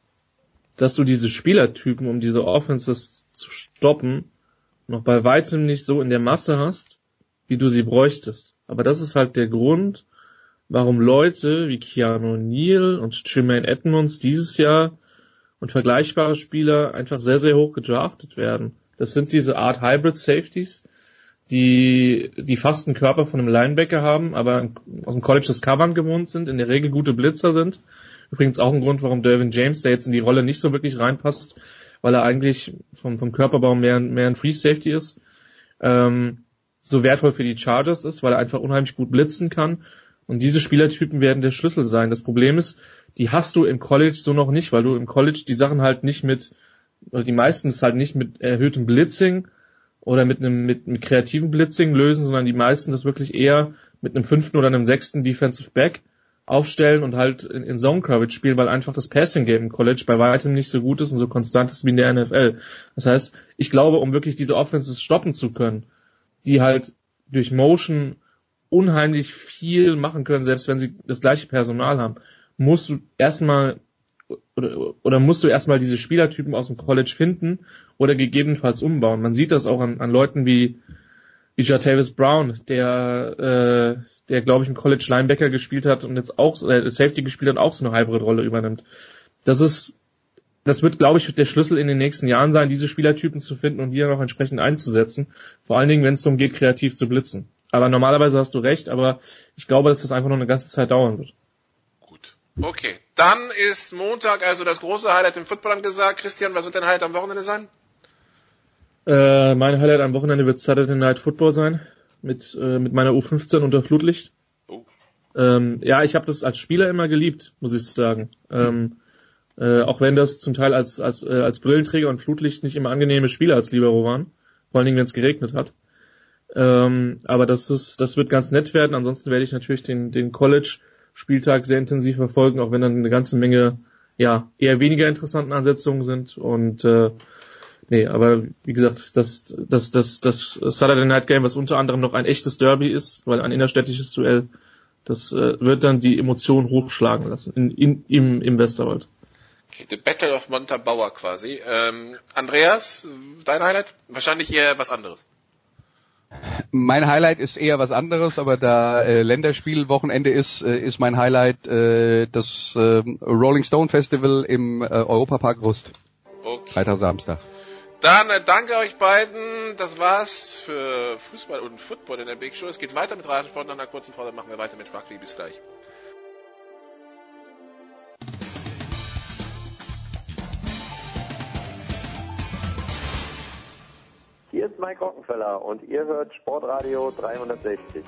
dass du diese Spielertypen, um diese Offenses zu stoppen, noch bei weitem nicht so in der Masse hast, wie du sie bräuchtest. Aber das ist halt der Grund, warum Leute wie Keanu Neal und Jermaine Edmonds dieses Jahr und vergleichbare Spieler einfach sehr, sehr hoch gedraftet werden. Das sind diese Art Hybrid Safeties, die, die fast einen Körper von einem Linebacker haben, aber aus dem College das Covern gewohnt sind, in der Regel gute Blitzer sind Übrigens auch ein Grund, warum Dervin James, der jetzt in die Rolle nicht so wirklich reinpasst, weil er eigentlich vom, vom Körperbau mehr, mehr ein Free Safety ist, ähm, so wertvoll für die Chargers ist, weil er einfach unheimlich gut blitzen kann. Und diese Spielertypen werden der Schlüssel sein. Das Problem ist, die hast du im College so noch nicht, weil du im College die Sachen halt nicht mit, oder die meisten es halt nicht mit erhöhtem Blitzing oder mit einem mit, mit kreativen Blitzing lösen, sondern die meisten das wirklich eher mit einem fünften oder einem sechsten Defensive Back aufstellen und halt in, in Zone Coverage spielen, weil einfach das Passing Game im College bei weitem nicht so gut ist und so konstant ist wie in der NFL. Das heißt, ich glaube, um wirklich diese Offenses stoppen zu können, die halt durch Motion unheimlich viel machen können, selbst wenn sie das gleiche Personal haben, musst du erstmal oder, oder musst du erstmal diese Spielertypen aus dem College finden oder gegebenenfalls umbauen. Man sieht das auch an, an Leuten wie wie Jatavis Brown, der, äh, der glaube ich im College Linebacker gespielt hat und jetzt auch äh, Safety gespielt hat und auch so eine Hybrid-Rolle übernimmt. Das ist, das wird, glaube ich, der Schlüssel in den nächsten Jahren sein, diese Spielertypen zu finden und die dann auch entsprechend einzusetzen. Vor allen Dingen, wenn es darum geht, kreativ zu blitzen. Aber normalerweise hast du recht, aber ich glaube, dass das einfach noch eine ganze Zeit dauern wird. Gut. Okay. Dann ist Montag also das große Highlight im Football angesagt. Christian, was wird dein Highlight am Wochenende sein? Äh, mein Highlight am Wochenende wird Saturday Night Football sein mit äh, mit meiner U15 unter Flutlicht. Oh. Ähm, ja, ich habe das als Spieler immer geliebt, muss ich sagen. Ähm, äh, auch wenn das zum Teil als als äh, als Brillenträger und Flutlicht nicht immer angenehme Spiele als Libero waren, vor allen Dingen wenn es geregnet hat. Ähm, aber das ist das wird ganz nett werden. Ansonsten werde ich natürlich den den College Spieltag sehr intensiv verfolgen, auch wenn dann eine ganze Menge ja eher weniger interessanten Ansetzungen sind und äh, Nee, aber wie gesagt, das, das, das, das Saturday Night Game, was unter anderem noch ein echtes Derby ist, weil ein innerstädtisches Duell, das äh, wird dann die Emotionen hochschlagen lassen in, in, im, im Westerwald. Okay, The Battle of Montabaur quasi. Ähm, Andreas, dein Highlight? Wahrscheinlich eher was anderes. Mein Highlight ist eher was anderes, aber da äh, Länderspielwochenende ist, äh, ist mein Highlight äh, das äh, Rolling Stone Festival im äh, Europapark Rust. Okay. Freitag, Samstag. Dann äh, danke euch beiden. Das war's für Fußball und Football in der Big Show. Es geht weiter mit Rasensport. Nach einer kurzen Pause machen wir weiter mit Rugby. Bis gleich. Hier ist Mike Rockenfeller und ihr hört Sportradio 360.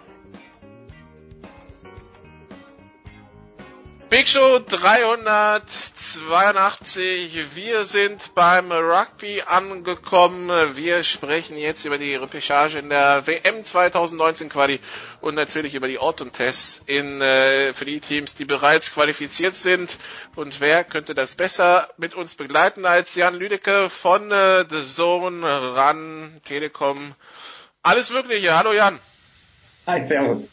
Big Show 382. Wir sind beim Rugby angekommen. Wir sprechen jetzt über die Repechage in der WM 2019 Quali und natürlich über die Autumn-Tests in, äh, für die Teams, die bereits qualifiziert sind. Und wer könnte das besser mit uns begleiten als Jan Lüdecke von äh, The Zone, RAN, Telekom, Alles Mögliche. Hallo Jan. Hi, servus.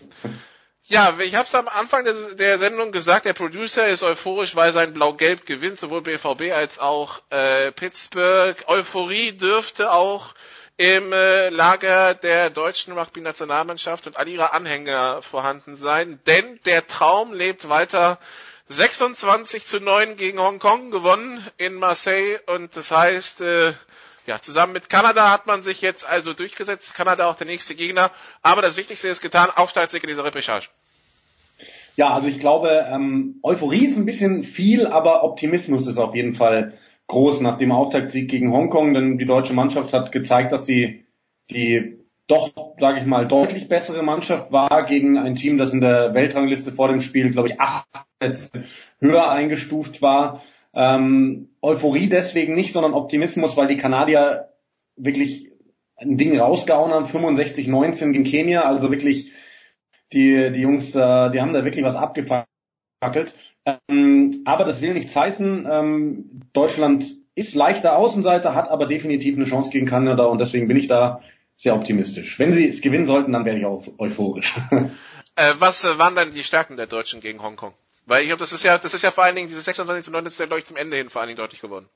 Ja, ich habe es am Anfang der, der, Sendung gesagt, der Producer ist euphorisch, weil sein Blau-Gelb gewinnt, sowohl BVB als auch äh, Pittsburgh. Euphorie dürfte auch im äh, Lager der deutschen Rugby-Nationalmannschaft und all ihrer Anhänger vorhanden sein, denn der Traum lebt weiter. 26 zu 9 gegen Hongkong gewonnen in Marseille und das heißt, äh, ja, zusammen mit Kanada hat man sich jetzt also durchgesetzt. Kanada auch der nächste Gegner. Aber das Wichtigste ist getan, Aufstiegssieg in dieser Repechage. Ja, also ich glaube, ähm, Euphorie ist ein bisschen viel, aber Optimismus ist auf jeden Fall groß nach dem Auftaktsieg gegen Hongkong, denn die deutsche Mannschaft hat gezeigt, dass sie die doch, sage ich mal, deutlich bessere Mannschaft war gegen ein Team, das in der Weltrangliste vor dem Spiel, glaube ich, acht höher eingestuft war. Ähm, Euphorie deswegen nicht, sondern Optimismus, weil die Kanadier wirklich ein Ding rausgehauen haben, 65-19 gegen Kenia, also wirklich die, die Jungs, äh, die haben da wirklich was abgefackelt. Ähm, aber das will nichts heißen. Ähm, Deutschland ist leichter Außenseiter, hat aber definitiv eine Chance gegen Kanada und deswegen bin ich da sehr optimistisch. Wenn sie es gewinnen sollten, dann wäre ich auch euphorisch. *laughs* Äh, was äh, waren dann die Stärken der Deutschen gegen Hongkong? Weil ich glaube, das ist ja, das ist ja vor allen Dingen, diese 26 zu 9 ist ja, glaube ich, zum Ende hin vor allen Dingen deutlich geworden.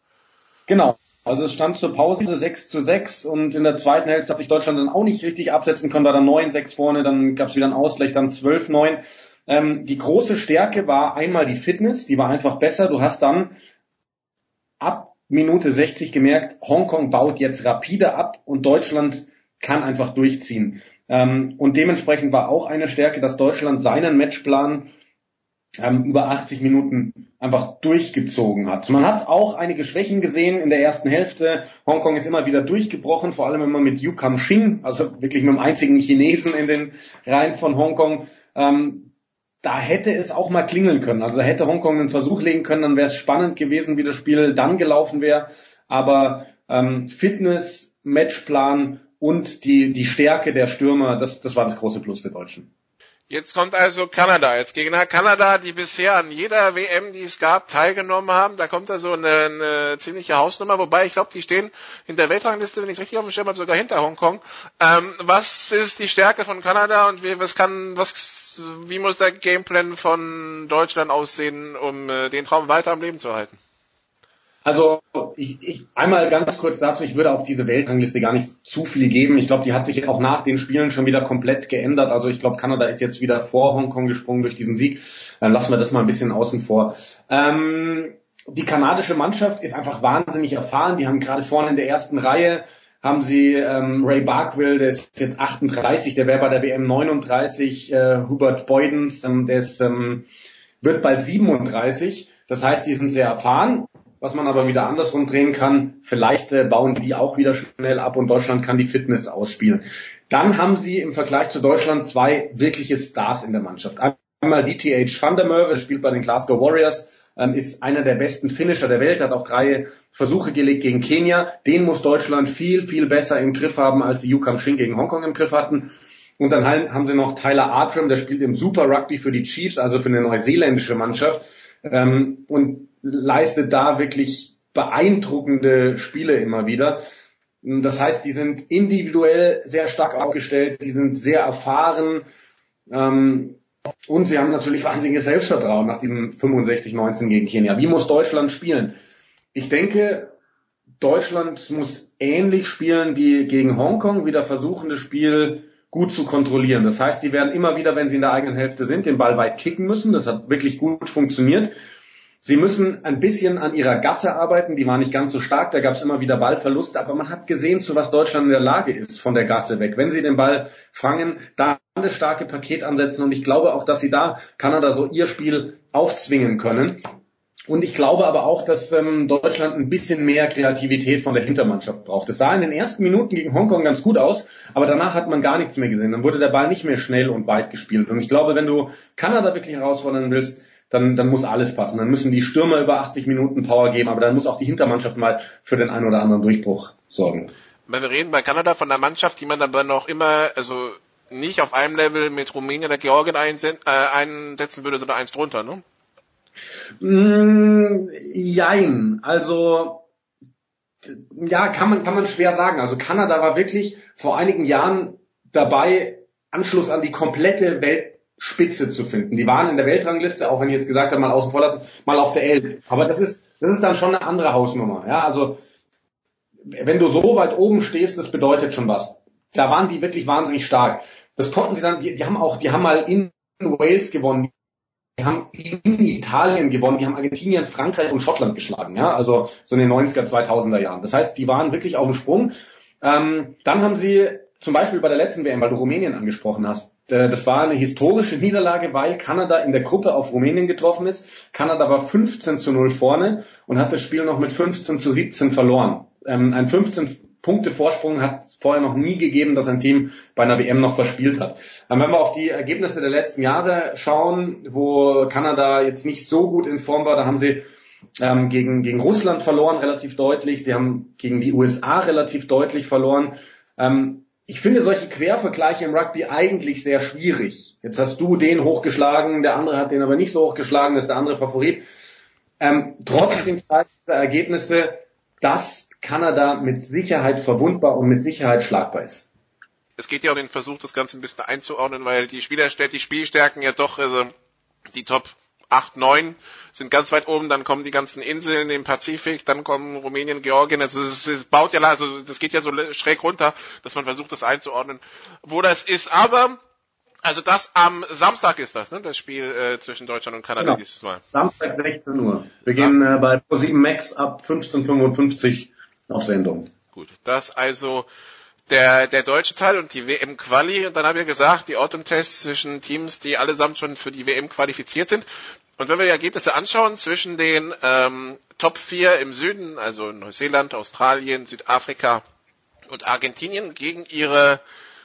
Genau. Also es stand zur Pause 6 zu 6 und in der zweiten Hälfte hat sich Deutschland dann auch nicht richtig absetzen können, war dann 9-6 vorne, dann gab es wieder einen Ausgleich, dann 12-9. Ähm, die große Stärke war einmal die Fitness, die war einfach besser. Du hast dann ab Minute 60 gemerkt, Hongkong baut jetzt rapide ab und Deutschland kann einfach durchziehen. Ähm, und dementsprechend war auch eine Stärke, dass Deutschland seinen Matchplan ähm, über 80 Minuten einfach durchgezogen hat. Man hat auch einige Schwächen gesehen in der ersten Hälfte. Hongkong ist immer wieder durchgebrochen, vor allem man mit Yu Kam Shing, also wirklich mit dem einzigen Chinesen in den Reihen von Hongkong, ähm, da hätte es auch mal klingeln können. Also hätte Hongkong einen Versuch legen können, dann wäre es spannend gewesen, wie das Spiel dann gelaufen wäre. Aber ähm, Fitness, Matchplan und die, die Stärke der Stürmer, das, das war das große Plus für Deutschen. Jetzt kommt also Kanada als Gegner. Kanada, die bisher an jeder WM, die es gab, teilgenommen haben. Da kommt also eine, eine ziemliche Hausnummer. Wobei, ich glaube, die stehen in der Weltrangliste, wenn ich richtig auf dem Schirm habe, sogar hinter Hongkong. Ähm, was ist die Stärke von Kanada und wie, was kann, was, wie muss der Gameplan von Deutschland aussehen, um äh, den Traum weiter am Leben zu halten? Also ich, ich einmal ganz kurz dazu, ich würde auf diese Weltrangliste gar nicht zu viel geben. Ich glaube, die hat sich auch nach den Spielen schon wieder komplett geändert. Also ich glaube, Kanada ist jetzt wieder vor Hongkong gesprungen durch diesen Sieg. Dann lassen wir das mal ein bisschen außen vor. Ähm, die kanadische Mannschaft ist einfach wahnsinnig erfahren. Die haben gerade vorne in der ersten Reihe haben sie ähm, Ray Barkwell, der ist jetzt 38, der wäre bei der WM 39, äh, Hubert Beudens, ähm, der ist, ähm, wird bald 37. Das heißt, die sind sehr erfahren was man aber wieder andersrum drehen kann. Vielleicht äh, bauen die auch wieder schnell ab und Deutschland kann die Fitness ausspielen. Dann haben sie im Vergleich zu Deutschland zwei wirkliche Stars in der Mannschaft. Einmal DTH Van der Merwe, spielt bei den Glasgow Warriors, ähm, ist einer der besten Finisher der Welt, hat auch drei Versuche gelegt gegen Kenia. Den muss Deutschland viel, viel besser im Griff haben, als die Yukam Shin gegen Hongkong im Griff hatten. Und dann haben sie noch Tyler Artram, der spielt im Super Rugby für die Chiefs, also für eine neuseeländische Mannschaft. Ähm, und leistet da wirklich beeindruckende Spiele immer wieder. Das heißt, die sind individuell sehr stark aufgestellt, die sind sehr erfahren ähm, und sie haben natürlich wahnsinniges Selbstvertrauen nach diesem 65-19 gegen Kenia. Wie muss Deutschland spielen? Ich denke, Deutschland muss ähnlich spielen wie gegen Hongkong, wieder versuchen, das Spiel gut zu kontrollieren. Das heißt, sie werden immer wieder, wenn sie in der eigenen Hälfte sind, den Ball weit kicken müssen. Das hat wirklich gut funktioniert. Sie müssen ein bisschen an ihrer Gasse arbeiten, die war nicht ganz so stark, da gab es immer wieder Ballverluste, aber man hat gesehen, zu was Deutschland in der Lage ist von der Gasse weg. Wenn sie den Ball fangen, dann das starke Paket ansetzen und ich glaube auch, dass sie da Kanada so ihr Spiel aufzwingen können. Und ich glaube aber auch, dass ähm, Deutschland ein bisschen mehr Kreativität von der Hintermannschaft braucht. Es sah in den ersten Minuten gegen Hongkong ganz gut aus, aber danach hat man gar nichts mehr gesehen. Dann wurde der Ball nicht mehr schnell und weit gespielt. Und ich glaube, wenn du Kanada wirklich herausfordern willst, dann, dann muss alles passen. Dann müssen die Stürmer über 80 Minuten Power geben, aber dann muss auch die Hintermannschaft mal für den einen oder anderen Durchbruch sorgen. Weil wir reden bei Kanada von der Mannschaft, die man dann noch immer, also nicht auf einem Level mit Rumänien oder Georgien äh, einsetzen würde, sondern eins drunter, ne? Mm, jein. Also ja, kann man kann man schwer sagen. Also Kanada war wirklich vor einigen Jahren dabei, Anschluss an die komplette Weltspitze zu finden. Die waren in der Weltrangliste, auch wenn ich jetzt gesagt habe, mal außen vor lassen, mal auf der 11. Aber das ist, das ist dann schon eine andere Hausnummer. Ja, also wenn du so weit oben stehst, das bedeutet schon was. Da waren die wirklich wahnsinnig stark. Das konnten sie dann, die, die haben auch, die haben mal in Wales gewonnen, die haben in Italien gewonnen, die haben Argentinien, Frankreich und Schottland geschlagen, ja, also so in den 90er, 2000er Jahren. Das heißt, die waren wirklich auf dem Sprung. Ähm, dann haben sie zum Beispiel bei der letzten WM, weil du Rumänien angesprochen hast, äh, das war eine historische Niederlage, weil Kanada in der Gruppe auf Rumänien getroffen ist. Kanada war 15 zu 0 vorne und hat das Spiel noch mit 15 zu 17 verloren. Ähm, ein 15 Punkte Vorsprung hat es vorher noch nie gegeben, dass ein Team bei einer WM noch verspielt hat. Ähm, wenn wir auf die Ergebnisse der letzten Jahre schauen, wo Kanada jetzt nicht so gut in Form war, da haben sie ähm, gegen, gegen Russland verloren, relativ deutlich. Sie haben gegen die USA relativ deutlich verloren. Ähm, ich finde solche Quervergleiche im Rugby eigentlich sehr schwierig. Jetzt hast du den hochgeschlagen, der andere hat den aber nicht so hochgeschlagen, ist der andere Favorit. Ähm, trotzdem zeigen diese Ergebnisse, dass Kanada mit Sicherheit verwundbar und mit Sicherheit schlagbar ist. Es geht ja um den Versuch, das Ganze ein bisschen einzuordnen, weil die Spieler, die Spielstärken ja doch, also die Top 8, 9 sind ganz weit oben, dann kommen die ganzen Inseln im Pazifik, dann kommen Rumänien, Georgien, also es, es baut ja, also das geht ja so schräg runter, dass man versucht, das einzuordnen, wo das ist. Aber also das am Samstag ist das, ne? Das Spiel äh, zwischen Deutschland und Kanada genau. dieses Mal. Samstag 16 Uhr. Wir gehen äh, bei Pro7 Max ab 15.55 auf Sendung. Gut, das also der, der deutsche Teil und die WM-Quali. Und dann haben wir gesagt, die Autumn-Tests zwischen Teams, die allesamt schon für die WM qualifiziert sind. Und wenn wir die Ergebnisse anschauen zwischen den ähm, Top 4 im Süden, also Neuseeland, Australien, Südafrika und Argentinien, gegen ihre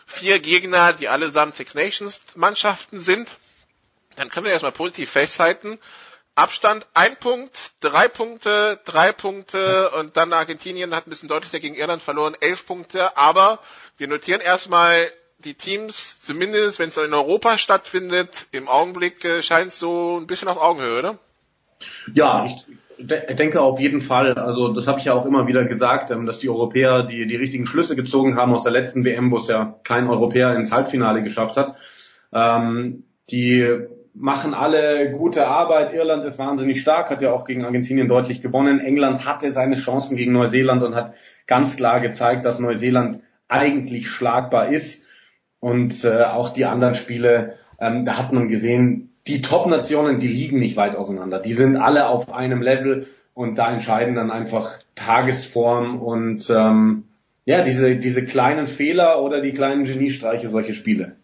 vier Gegner, die allesamt Six Nations Mannschaften sind, dann können wir erstmal positiv festhalten, Abstand ein Punkt, drei Punkte, drei Punkte und dann Argentinien hat ein bisschen deutlicher gegen Irland verloren, elf Punkte. Aber wir notieren erstmal die Teams, zumindest wenn es in Europa stattfindet, im Augenblick äh, scheint es so ein bisschen auf Augenhöhe, oder? Ja, ich denke auf jeden Fall. Also das habe ich ja auch immer wieder gesagt, ähm, dass die Europäer die, die richtigen Schlüsse gezogen haben aus der letzten WM, wo es ja kein Europäer ins Halbfinale geschafft hat. Ähm, die machen alle gute Arbeit. Irland ist wahnsinnig stark, hat ja auch gegen Argentinien deutlich gewonnen. England hatte seine Chancen gegen Neuseeland und hat ganz klar gezeigt, dass Neuseeland eigentlich schlagbar ist. Und äh, auch die anderen Spiele, ähm, da hat man gesehen, die Top-Nationen, die liegen nicht weit auseinander. Die sind alle auf einem Level und da entscheiden dann einfach Tagesform und ähm, ja, diese, diese kleinen Fehler oder die kleinen Geniestreiche solche Spiele.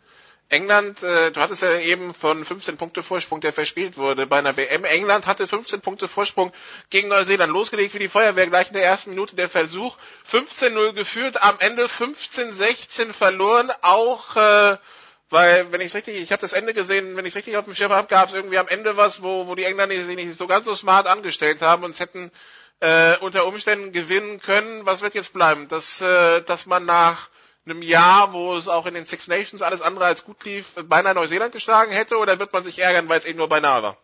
England, äh, du hattest ja eben von 15 Punkte Vorsprung, der verspielt wurde bei einer WM. England hatte 15 Punkte Vorsprung gegen Neuseeland losgelegt wie die Feuerwehr gleich in der ersten Minute der Versuch. 15-0 geführt, am Ende 15-16 verloren, auch äh, weil, wenn ich richtig, ich habe das Ende gesehen, wenn ich richtig auf dem Schirm habe, gab es irgendwie am Ende was, wo, wo die Engländer sich nicht so ganz so smart angestellt haben und es hätten äh, unter Umständen gewinnen können. Was wird jetzt bleiben? Dass, äh, dass man nach einem Jahr, wo es auch in den Six Nations alles andere als gut lief, beinahe Neuseeland geschlagen hätte oder wird man sich ärgern, weil es eben nur beinahe war?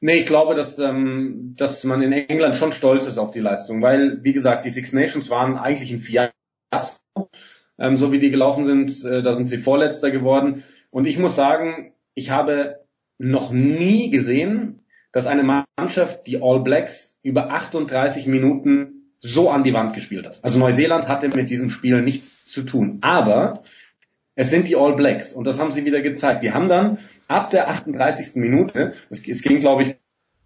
Nee, ich glaube, dass, ähm, dass man in England schon stolz ist auf die Leistung, weil, wie gesagt, die Six Nations waren eigentlich ein Fiasko, ähm, so wie die gelaufen sind, äh, da sind sie Vorletzter geworden. Und ich muss sagen, ich habe noch nie gesehen, dass eine Mannschaft, die All Blacks, über 38 Minuten so an die Wand gespielt hat. Also Neuseeland hatte mit diesem Spiel nichts zu tun. Aber es sind die All Blacks und das haben sie wieder gezeigt. Die haben dann ab der 38. Minute, es, es ging glaube ich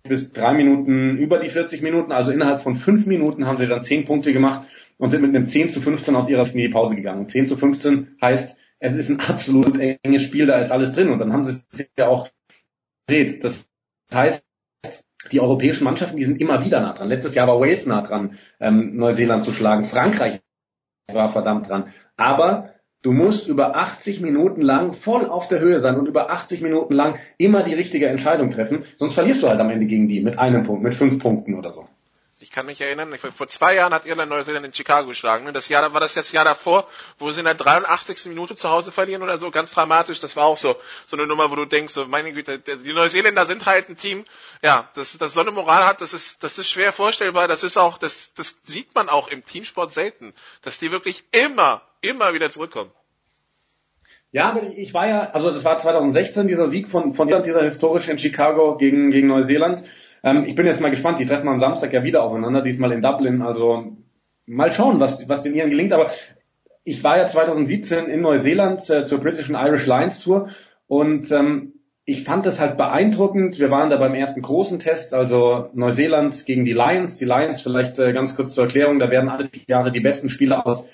bis drei Minuten über die 40 Minuten, also innerhalb von fünf Minuten haben sie dann zehn Punkte gemacht und sind mit einem 10 zu 15 aus ihrer in Pause gegangen. Und 10 zu 15 heißt, es ist ein absolut enges Spiel, da ist alles drin und dann haben sie es ja auch gedreht. Das heißt, die europäischen Mannschaften, die sind immer wieder nah dran. Letztes Jahr war Wales nah dran, ähm, Neuseeland zu schlagen. Frankreich war verdammt dran. Aber du musst über 80 Minuten lang voll auf der Höhe sein und über 80 Minuten lang immer die richtige Entscheidung treffen. Sonst verlierst du halt am Ende gegen die mit einem Punkt, mit fünf Punkten oder so. Ich kann mich erinnern, vor zwei Jahren hat Irland Neuseeland in Chicago geschlagen. Ne? Das Jahr war das das Jahr davor, wo sie in der 83. Minute zu Hause verlieren oder so, ganz dramatisch. Das war auch so so eine Nummer, wo du denkst, so, meine Güte, die Neuseeländer sind halt ein Team, ja, das, das so eine Moral hat, das ist, das ist schwer vorstellbar. Das ist auch, das, das sieht man auch im Teamsport selten, dass die wirklich immer immer wieder zurückkommen. Ja, ich war ja, also das war 2016 dieser Sieg von, von Irland, dieser historische in Chicago gegen, gegen Neuseeland. Ähm, ich bin jetzt mal gespannt, die treffen am Samstag ja wieder aufeinander, diesmal in Dublin, also mal schauen, was, was den Iren gelingt, aber ich war ja 2017 in Neuseeland äh, zur British and Irish Lions Tour und ähm, ich fand es halt beeindruckend. Wir waren da beim ersten großen Test, also Neuseeland gegen die Lions. Die Lions, vielleicht äh, ganz kurz zur Erklärung, da werden alle vier Jahre die besten Spieler aus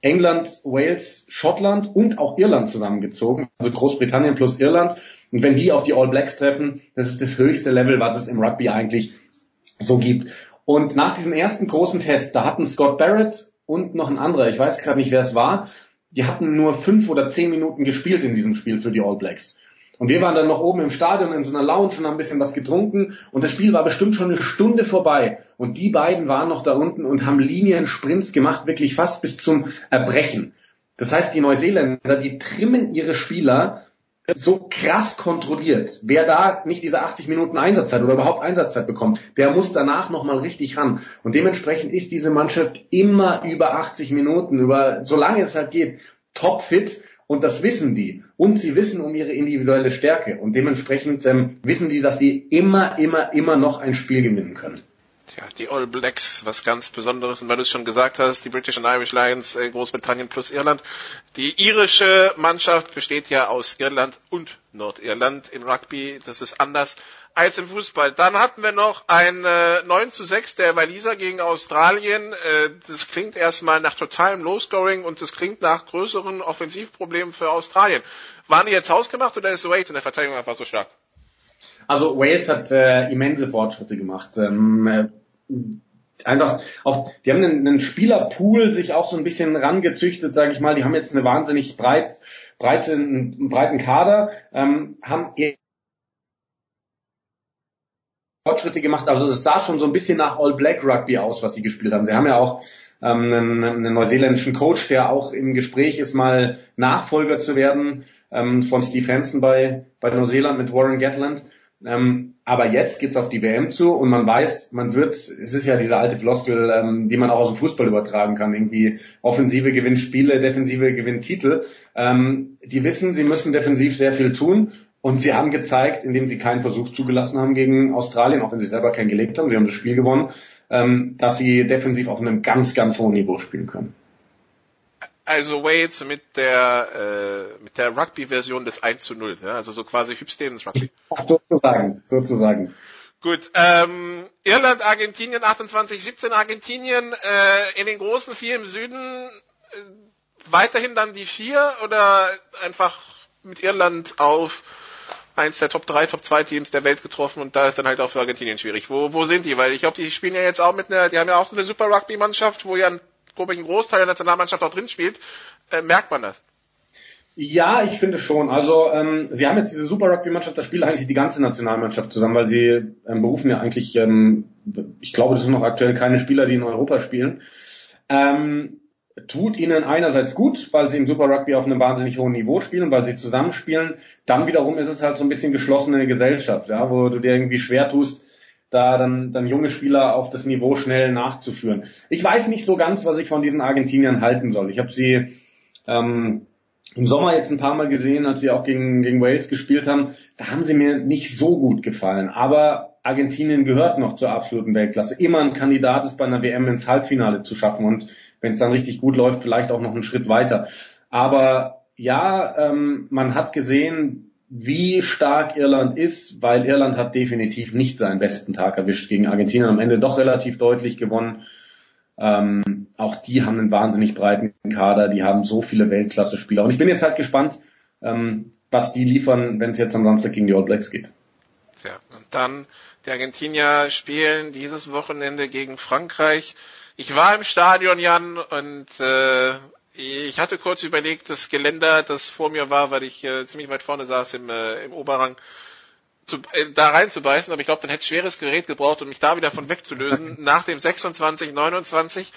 England, Wales, Schottland und auch Irland zusammengezogen, also Großbritannien plus Irland. Und wenn die auf die All Blacks treffen, das ist das höchste Level, was es im Rugby eigentlich so gibt. Und nach diesem ersten großen Test, da hatten Scott Barrett und noch ein anderer, ich weiß gerade nicht, wer es war, die hatten nur fünf oder zehn Minuten gespielt in diesem Spiel für die All Blacks. Und wir waren dann noch oben im Stadion in so einer Lounge und haben ein bisschen was getrunken und das Spiel war bestimmt schon eine Stunde vorbei. Und die beiden waren noch da unten und haben Linien-Sprints gemacht, wirklich fast bis zum Erbrechen. Das heißt, die Neuseeländer, die trimmen ihre Spieler so krass kontrolliert. Wer da nicht diese 80 Minuten Einsatzzeit oder überhaupt Einsatzzeit bekommt, der muss danach nochmal richtig ran. Und dementsprechend ist diese Mannschaft immer über 80 Minuten, über, solange es halt geht, topfit und das wissen die. Und sie wissen um ihre individuelle Stärke. Und dementsprechend ähm, wissen die, dass sie immer, immer, immer noch ein Spiel gewinnen können. Tja, die All Blacks, was ganz Besonderes. Und weil du es schon gesagt hast, die British and Irish Lions, äh, Großbritannien plus Irland. Die irische Mannschaft besteht ja aus Irland und Nordirland im Rugby. Das ist anders als im Fußball. Dann hatten wir noch ein äh, 9 zu 6 der Waliser gegen Australien. Äh, das klingt erstmal nach totalem Low-Scoring und das klingt nach größeren Offensivproblemen für Australien. Waren die jetzt hausgemacht oder ist Wales in der Verteidigung einfach so stark? Also Wales hat äh, immense Fortschritte gemacht. Ähm, äh, einfach auch, die haben einen, einen Spielerpool sich auch so ein bisschen rangezüchtet, sage ich mal. Die haben jetzt eine wahnsinnig breit, breite, einen breiten Kader, ähm, haben Fortschritte gemacht. Also es sah schon so ein bisschen nach All Black Rugby aus, was sie gespielt haben. Sie haben ja auch ähm, einen, einen neuseeländischen Coach, der auch im Gespräch ist, mal Nachfolger zu werden ähm, von Steve Hansen bei, bei Neuseeland mit Warren Gatland. Ähm, aber jetzt geht's auf die WM zu und man weiß, man wird, es ist ja diese alte Floskel, ähm, die man auch aus dem Fußball übertragen kann, irgendwie Offensive gewinnt Spiele, Defensive gewinnt Titel. Ähm, die wissen, sie müssen defensiv sehr viel tun und sie haben gezeigt, indem sie keinen Versuch zugelassen haben gegen Australien, auch wenn sie selber keinen gelegt haben, sie haben das Spiel gewonnen, ähm, dass sie defensiv auf einem ganz, ganz hohen Niveau spielen können. Also Wales mit der äh, mit der Rugby-Version des 1 zu 0, ja? also so quasi Hübstevens Rugby. sozusagen, sozusagen. Gut, ähm, Irland, Argentinien, 28, 17 Argentinien, äh, in den großen vier im Süden äh, weiterhin dann die vier oder einfach mit Irland auf eins der Top 3, Top 2 Teams der Welt getroffen und da ist dann halt auch für Argentinien schwierig. Wo, wo sind die? Weil ich glaube, die spielen ja jetzt auch mit einer, die haben ja auch so eine Super Rugby-Mannschaft, wo ja ein glaube ich, ein Großteil der Nationalmannschaft auch drin spielt, äh, merkt man das. Ja, ich finde schon. Also ähm, sie haben jetzt diese Super Rugby-Mannschaft, da spielt eigentlich die ganze Nationalmannschaft zusammen, weil sie ähm, berufen ja eigentlich, ähm, ich glaube, das sind noch aktuell keine Spieler, die in Europa spielen. Ähm, tut ihnen einerseits gut, weil sie im Super Rugby auf einem wahnsinnig hohen Niveau spielen, weil sie zusammenspielen. Dann wiederum ist es halt so ein bisschen geschlossene Gesellschaft, ja, wo du dir irgendwie schwer tust, da dann, dann junge Spieler auf das Niveau schnell nachzuführen. Ich weiß nicht so ganz, was ich von diesen Argentiniern halten soll. Ich habe sie ähm, im Sommer jetzt ein paar Mal gesehen, als sie auch gegen, gegen Wales gespielt haben. Da haben sie mir nicht so gut gefallen. Aber Argentinien gehört noch zur absoluten Weltklasse. Immer ein Kandidat ist bei einer WM ins Halbfinale zu schaffen und wenn es dann richtig gut läuft, vielleicht auch noch einen Schritt weiter. Aber ja, ähm, man hat gesehen, wie stark Irland ist, weil Irland hat definitiv nicht seinen besten Tag erwischt gegen Argentinien. Am Ende doch relativ deutlich gewonnen. Ähm, auch die haben einen wahnsinnig breiten Kader, die haben so viele Weltklasse-Spieler. Und ich bin jetzt halt gespannt, ähm, was die liefern, wenn es jetzt am Samstag gegen die All Blacks geht. Ja, und dann die Argentinier spielen dieses Wochenende gegen Frankreich. Ich war im Stadion, Jan, und äh, ich hatte kurz überlegt, das Geländer, das vor mir war, weil ich äh, ziemlich weit vorne saß im, äh, im Oberrang, zu, äh, da reinzubeißen, aber ich glaube, dann hätte es schweres Gerät gebraucht, um mich da wieder von wegzulösen. *laughs* Nach dem 26, 29.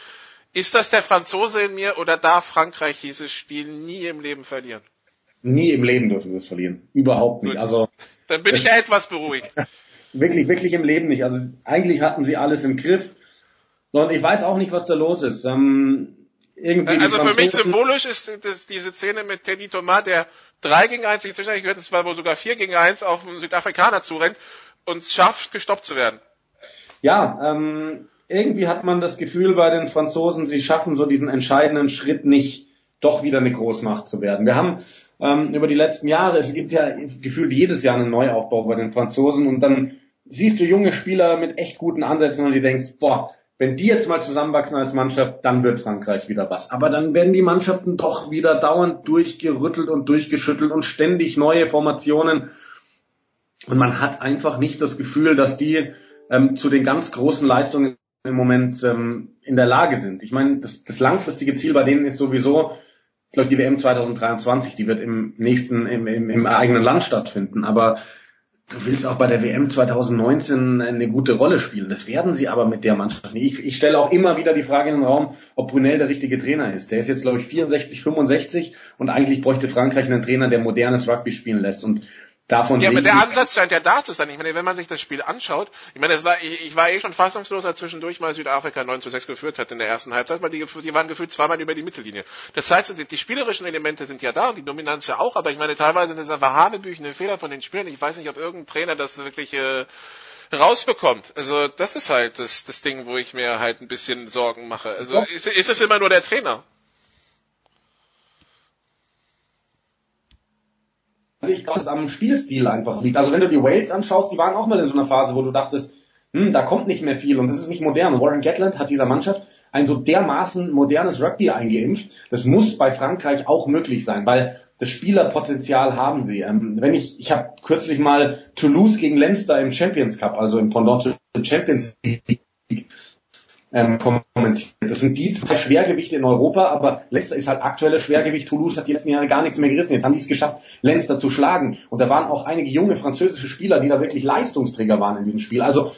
Ist das der Franzose in mir oder darf Frankreich dieses Spiel nie im Leben verlieren? Nie im Leben dürfen sie es verlieren. Überhaupt nicht. Gut. Also dann bin ich ja etwas beruhigt. *laughs* wirklich, wirklich im Leben nicht. Also eigentlich hatten sie alles im Griff. Und ich weiß auch nicht, was da los ist. Ähm, irgendwie. Also für mich symbolisch ist das, diese Szene mit Teddy Thomas, der 3 gegen 1, ich zwischendurch gehört, es war wohl sogar 4 gegen 1 auf einen Südafrikaner zurennt und es schafft, gestoppt zu werden. Ja, ähm, irgendwie hat man das Gefühl bei den Franzosen, sie schaffen so diesen entscheidenden Schritt nicht, doch wieder eine Großmacht zu werden. Wir haben ähm, über die letzten Jahre, es gibt ja gefühlt jedes Jahr einen Neuaufbau bei den Franzosen und dann siehst du junge Spieler mit echt guten Ansätzen und du denkst, boah, wenn die jetzt mal zusammenwachsen als Mannschaft, dann wird Frankreich wieder was. Aber dann werden die Mannschaften doch wieder dauernd durchgerüttelt und durchgeschüttelt und ständig neue Formationen. Und man hat einfach nicht das Gefühl, dass die ähm, zu den ganz großen Leistungen im Moment ähm, in der Lage sind. Ich meine, das, das langfristige Ziel bei denen ist sowieso, ich glaube, die WM 2023, die wird im nächsten, im, im, im eigenen Land stattfinden. Aber du willst auch bei der WM 2019 eine gute Rolle spielen. Das werden sie aber mit der Mannschaft nicht. Ich, ich stelle auch immer wieder die Frage in den Raum, ob Brunel der richtige Trainer ist. Der ist jetzt, glaube ich, 64, 65 und eigentlich bräuchte Frankreich einen Trainer, der modernes Rugby spielen lässt. Und Davon ja, aber der Ansatz scheint ja da zu sein. Ich meine, wenn man sich das Spiel anschaut, ich meine, es war, ich, ich war eh schon fassungslos, als zwischendurch mal Südafrika 9 zu 6 geführt hat in der ersten Halbzeit, weil die, die waren gefühlt zweimal über die Mittellinie. Das heißt, die, die spielerischen Elemente sind ja da und die Dominanz ja auch, aber ich meine, teilweise sind das einfach hanebüchene Fehler von den Spielern. Ich weiß nicht, ob irgendein Trainer das wirklich äh, rausbekommt. Also das ist halt das, das Ding, wo ich mir halt ein bisschen Sorgen mache. Also ist, ist es immer nur der Trainer? Ich glaube, es am Spielstil einfach liegt. Also wenn du die Wales anschaust, die waren auch mal in so einer Phase, wo du dachtest, hm, da kommt nicht mehr viel und das ist nicht modern. Warren Gatland hat dieser Mannschaft ein so dermaßen modernes Rugby eingeimpft. Das muss bei Frankreich auch möglich sein, weil das Spielerpotenzial haben sie. Ähm, wenn ich, ich habe kürzlich mal Toulouse gegen Leinster im Champions Cup, also im Pendant Champions League, ähm, kommentiert. Das sind die zwei Schwergewichte in Europa, aber Leicester ist halt aktuelles Schwergewicht. Toulouse hat die letzten Jahre gar nichts mehr gerissen. Jetzt haben die es geschafft, Leicester zu schlagen. Und da waren auch einige junge französische Spieler, die da wirklich Leistungsträger waren in diesem Spiel. Also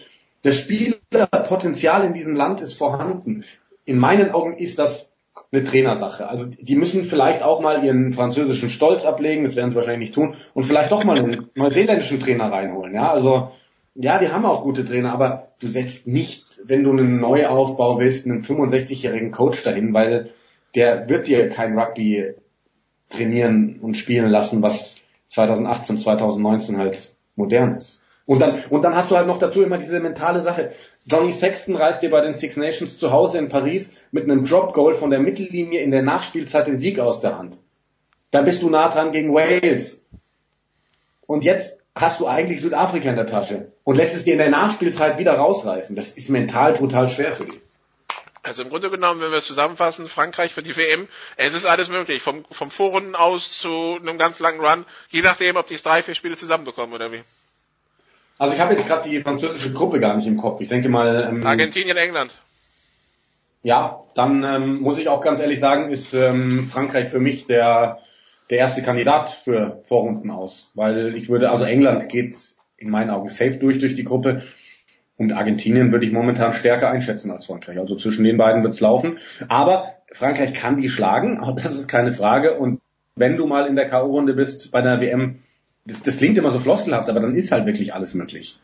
das Spielerpotenzial in diesem Land ist vorhanden. In meinen Augen ist das eine Trainersache. Also die müssen vielleicht auch mal ihren französischen Stolz ablegen, das werden sie wahrscheinlich nicht tun, und vielleicht doch mal einen neuseeländischen Trainer reinholen. Ja, also ja, die haben auch gute Trainer, aber du setzt nicht, wenn du einen Neuaufbau willst, einen 65-jährigen Coach dahin, weil der wird dir kein Rugby trainieren und spielen lassen, was 2018, 2019 halt modern ist. Und dann, und dann hast du halt noch dazu immer diese mentale Sache. Johnny Sexton reißt dir bei den Six Nations zu Hause in Paris mit einem Drop Goal von der Mittellinie in der Nachspielzeit den Sieg aus der Hand. Da bist du nah dran gegen Wales. Und jetzt hast du eigentlich Südafrika in der Tasche und lässt es dir in der Nachspielzeit wieder rausreißen. Das ist mental brutal schwer für dich. Also im Grunde genommen, wenn wir es zusammenfassen, Frankreich für die WM, es ist alles möglich, vom, vom Vorrunden aus zu einem ganz langen Run, je nachdem, ob die es drei, vier Spiele zusammenbekommen oder wie. Also ich habe jetzt gerade die französische Gruppe gar nicht im Kopf. Ich denke mal. Ähm, Argentinien, England. Ja, dann ähm, muss ich auch ganz ehrlich sagen, ist ähm, Frankreich für mich der der erste Kandidat für Vorrunden aus, weil ich würde, also England geht in meinen Augen safe durch durch die Gruppe und Argentinien würde ich momentan stärker einschätzen als Frankreich. Also zwischen den beiden wird's laufen. Aber Frankreich kann die schlagen, *laughs* das ist keine Frage. Und wenn du mal in der K.O.-Runde bist bei der WM, das, das klingt immer so floskelhaft, aber dann ist halt wirklich alles möglich.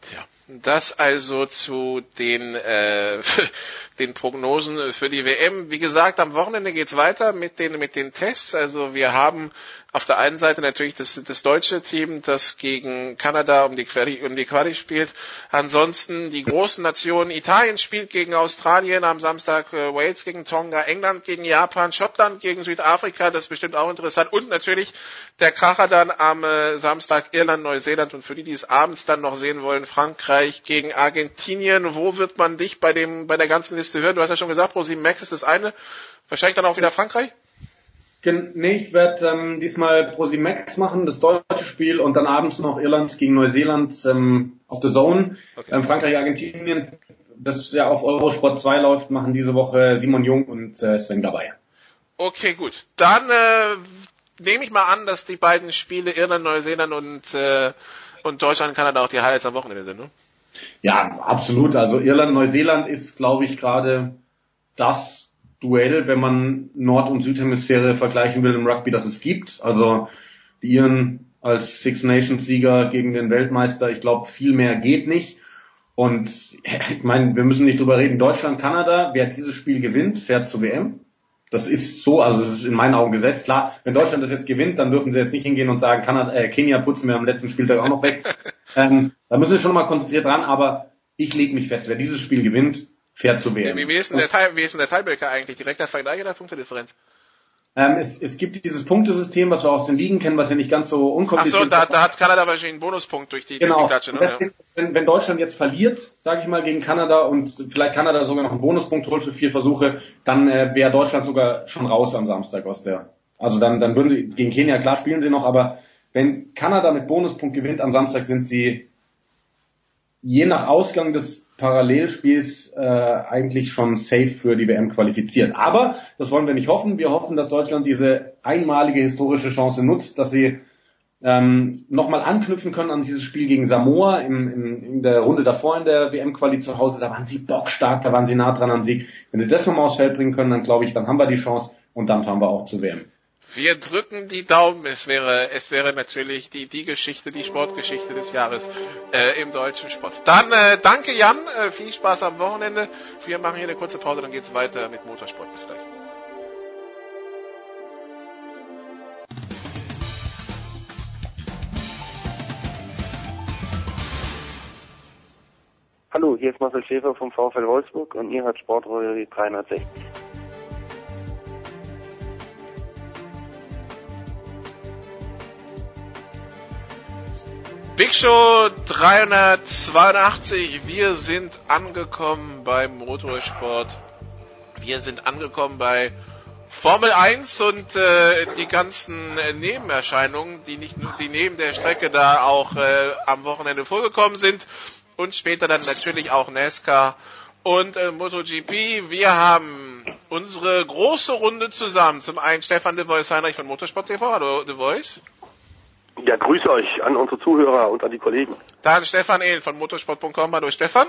Tja. Das also zu den, äh, *laughs* den Prognosen für die WM. Wie gesagt, am Wochenende geht's weiter mit den, mit den Tests. Also wir haben auf der einen Seite natürlich das, das deutsche Team, das gegen Kanada um die, Quali, um die Quali spielt. Ansonsten die großen Nationen. Italien spielt gegen Australien am Samstag, äh, Wales gegen Tonga, England gegen Japan, Schottland gegen Südafrika. Das ist bestimmt auch interessant. Und natürlich der Kracher dann am äh, Samstag Irland, Neuseeland und für die, die es abends dann noch sehen wollen, Frankreich gegen Argentinien. Wo wird man dich bei dem, bei der ganzen Liste hören? Du hast ja schon gesagt, Pro7 Max ist das eine. Wahrscheinlich dann auch wieder Frankreich? Nee, ich werde ähm, diesmal Prosimax machen, das deutsche Spiel, und dann abends noch Irland gegen Neuseeland ähm, auf The Zone. Okay. Ähm, Frankreich, Argentinien, das ja auf Eurosport 2 läuft, machen diese Woche Simon Jung und äh, Sven dabei. Okay, gut. Dann äh, nehme ich mal an, dass die beiden Spiele Irland, Neuseeland und, äh, und Deutschland, Kanada auch die Highlights am Wochenende sind, ne? Ja, absolut. Also Irland, Neuseeland ist, glaube ich, gerade das Duell, wenn man Nord- und Südhemisphäre vergleichen will im Rugby, das es gibt. Also die Iren als Six Nations Sieger gegen den Weltmeister, ich glaube, viel mehr geht nicht. Und *laughs* ich meine, wir müssen nicht drüber reden. Deutschland, Kanada, wer dieses Spiel gewinnt, fährt zur WM. Das ist so, also das ist in meinen Augen gesetzt. Klar, wenn Deutschland das jetzt gewinnt, dann dürfen sie jetzt nicht hingehen und sagen, Kanada, äh, Kenia putzen wir am letzten Spieltag auch noch weg. *laughs* ähm, da müssen sie schon mal konzentriert dran, aber ich lege mich fest, wer dieses Spiel gewinnt, fährt zu WM. Wie, wie, ist denn der Teil, wie ist denn der Tiebreaker eigentlich? Direkter Vergleich oder Punktedifferenz? Ähm, es, es gibt dieses Punktesystem, was wir aus den Ligen kennen, was ja nicht ganz so unkompliziert ist. Ach so, da, da hat Kanada wahrscheinlich einen Bonuspunkt durch die, genau. durch die Klatsche. Ne? Wenn, wenn Deutschland jetzt verliert, sage ich mal, gegen Kanada und vielleicht Kanada sogar noch einen Bonuspunkt holt für vier Versuche, dann äh, wäre Deutschland sogar schon raus am Samstag aus der. Also dann, dann würden sie gegen Kenia klar spielen sie noch, aber wenn Kanada mit Bonuspunkt gewinnt am Samstag, sind sie je nach Ausgang des Parallelspiels äh, eigentlich schon safe für die WM qualifiziert. Aber das wollen wir nicht hoffen. Wir hoffen, dass Deutschland diese einmalige historische Chance nutzt, dass sie ähm, nochmal anknüpfen können an dieses Spiel gegen Samoa im, im, in der Runde davor in der WM-Quali zu Hause. Da waren sie bockstark, da waren sie nah dran am Sieg. Wenn sie das nochmal aufs Feld bringen können, dann glaube ich, dann haben wir die Chance und dann fahren wir auch zur WM. Wir drücken die Daumen. Es wäre, es wäre natürlich die, die Geschichte, die Sportgeschichte des Jahres äh, im deutschen Sport. Dann äh, danke Jan, äh, viel Spaß am Wochenende. Wir machen hier eine kurze Pause, dann geht's weiter mit Motorsport. Bis gleich. Hallo, hier ist Marcel Schäfer vom VfL Wolfsburg und ihr hört Sportrolle 360. Big Show 382. Wir sind angekommen beim Motorsport. Wir sind angekommen bei Formel 1 und äh, die ganzen äh, Nebenerscheinungen, die nicht nur die neben der Strecke da auch äh, am Wochenende vorgekommen sind und später dann natürlich auch NASCAR und äh, MotoGP. Wir haben unsere große Runde zusammen. Zum einen Stefan de Voice Heinrich von Motorsport TV. Hallo de Voice. Ja, grüße euch an unsere Zuhörer und an die Kollegen. Dann Stefan Ehlen von motorsport.com. Hallo Stefan.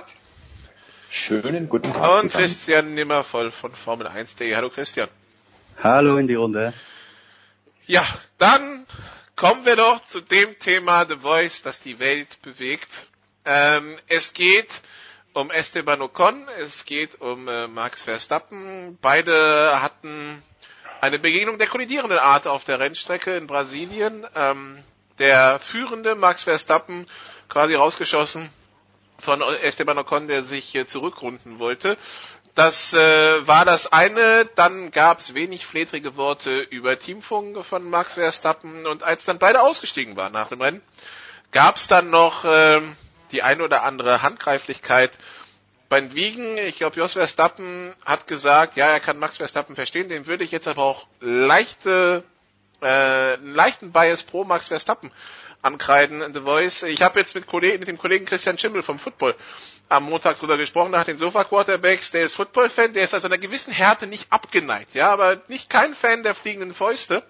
Schönen guten Tag. Und zusammen. Christian Nimmervoll von Formel1.de. Hallo Christian. Hallo in die Runde. Ja, dann kommen wir doch zu dem Thema The Voice, das die Welt bewegt. Ähm, es geht um Esteban Ocon, es geht um äh, Max Verstappen. Beide hatten eine Begegnung der kollidierenden Art auf der Rennstrecke in Brasilien. Ähm, der führende Max Verstappen quasi rausgeschossen von Esteban Ocon, der sich zurückrunden wollte. Das äh, war das eine. Dann gab es wenig fledrige Worte über Teamfunk von Max Verstappen. Und als dann beide ausgestiegen waren nach dem Rennen, gab es dann noch äh, die eine oder andere Handgreiflichkeit beim Wiegen. Ich glaube, Jos Verstappen hat gesagt, ja, er kann Max Verstappen verstehen. Den würde ich jetzt aber auch leichte, äh, einen leichten Bias pro Max Verstappen ankreiden in The Voice. Ich habe jetzt mit, Kollegen, mit dem Kollegen Christian Schimmel vom Football am Montag drüber gesprochen, nach den Sofa Quarterbacks. Der ist Football-Fan, der ist also einer gewissen Härte nicht abgeneigt, ja, aber nicht kein Fan der fliegenden Fäuste.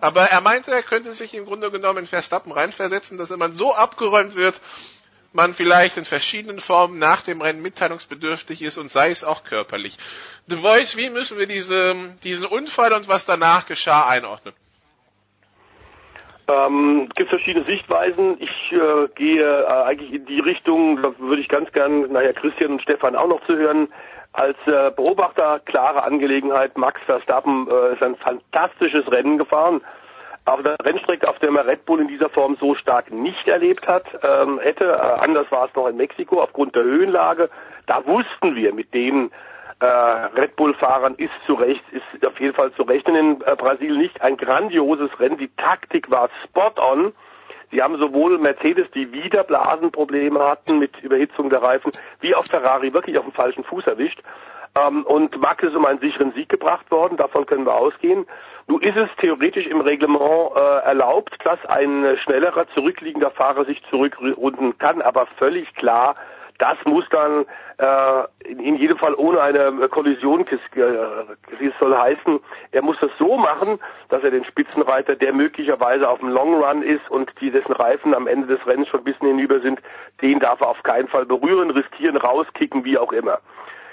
Aber er meinte, er könnte sich im Grunde genommen in Verstappen reinversetzen, dass wenn man so abgeräumt wird, man vielleicht in verschiedenen Formen nach dem Rennen mitteilungsbedürftig ist und sei es auch körperlich. The Voice, wie müssen wir diese, diesen Unfall und was danach geschah einordnen? Ähm, gibt verschiedene Sichtweisen. Ich äh, gehe äh, eigentlich in die Richtung, da würde ich ganz gern nachher Christian und Stefan auch noch zu hören. Als äh, Beobachter klare Angelegenheit. Max Verstappen äh, ist ein fantastisches Rennen gefahren. Auf der Rennstrecke, auf der man Red Bull in dieser Form so stark nicht erlebt hat, ähm, hätte, äh, anders war es noch in Mexiko, aufgrund der Höhenlage, da wussten wir mit den äh, Red Bull-Fahrern ist zu Recht, ist auf jeden Fall zu rechnen in äh, Brasilien nicht ein grandioses Rennen. Die Taktik war spot on. Sie haben sowohl Mercedes, die wieder Blasenprobleme hatten mit Überhitzung der Reifen, wie auch Ferrari wirklich auf dem falschen Fuß erwischt. Ähm, und Max ist um einen sicheren Sieg gebracht worden, davon können wir ausgehen. Nun ist es theoretisch im Reglement äh, erlaubt, dass ein schnellerer, zurückliegender Fahrer sich zurückrunden kann, aber völlig klar, das muss dann äh, in, jedem Fall ohne eine Kollision, es soll heißen, er muss das so machen, dass er den Spitzenreiter, der möglicherweise auf dem Long Run ist und die dessen Reifen am Ende des Rennens schon ein bisschen hinüber sind, den darf er auf keinen Fall berühren, riskieren, rauskicken, wie auch immer.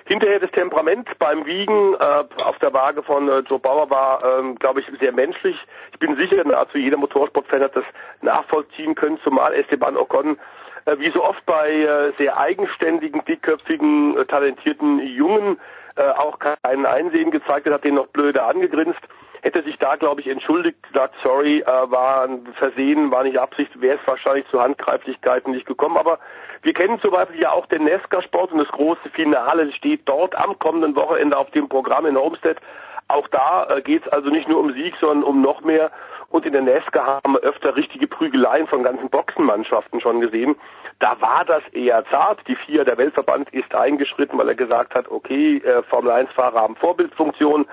Hinterher das Temperament beim Wiegen äh, auf der Waage von äh, Joe Bauer war, ähm, glaube ich, sehr menschlich. Ich bin sicher, nahezu jeder Motorsportfan hat das nachvollziehen können, zumal Esteban Ocon äh, wie so oft bei äh, sehr eigenständigen, dickköpfigen, äh, talentierten Jungen äh, auch keinen Einsehen gezeigt hat, hat den noch blöder angegrinst. Hätte sich da, glaube ich, entschuldigt, gesagt, sorry, äh, war ein Versehen, war nicht Absicht, wäre es wahrscheinlich zu Handgreiflichkeiten nicht gekommen. Aber wir kennen zum Beispiel ja auch den Nesca-Sport und das große Finale steht dort am kommenden Wochenende auf dem Programm in Homestead. Auch da äh, geht es also nicht nur um Sieg, sondern um noch mehr. Und in der Nesca haben wir öfter richtige Prügeleien von ganzen Boxenmannschaften schon gesehen. Da war das eher zart. Die vier, der Weltverband ist eingeschritten, weil er gesagt hat, okay, äh, Formel 1-Fahrer haben Vorbildfunktion.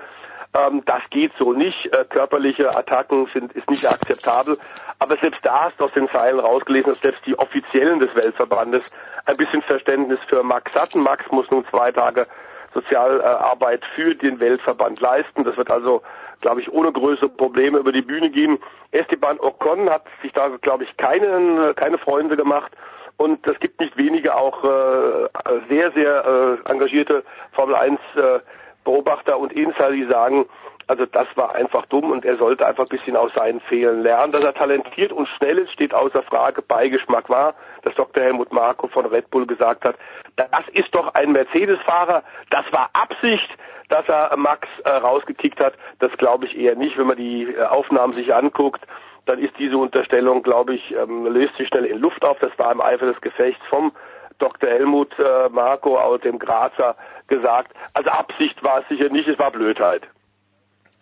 Ähm, das geht so nicht. Äh, körperliche Attacken sind ist nicht akzeptabel. Aber selbst da hast du aus den Zeilen rausgelesen, dass selbst die Offiziellen des Weltverbandes ein bisschen Verständnis für Max hatten. Max muss nun zwei Tage Sozialarbeit für den Weltverband leisten. Das wird also, glaube ich, ohne größere Probleme über die Bühne gehen. Esteban Ocon hat sich da, glaube ich, keinen, keine Freunde gemacht. Und es gibt nicht wenige auch äh, sehr, sehr äh, engagierte Formel 1 äh, Beobachter und Insider, die sagen, also das war einfach dumm und er sollte einfach ein bisschen aus seinen Fehlern lernen. Dass er talentiert und schnell ist, steht außer Frage. Beigeschmack war, dass Dr. Helmut Marko von Red Bull gesagt hat, das ist doch ein Mercedes-Fahrer, das war Absicht, dass er Max äh, rausgekickt hat. Das glaube ich eher nicht, wenn man die äh, Aufnahmen sich anguckt. Dann ist diese Unterstellung, glaube ich, ähm, löst sich schnell in Luft auf. Das war im Eifer des Gefechts vom Dr. Helmut äh, Marko aus dem Grazer gesagt. Also Absicht war es sicher nicht, es war Blödheit.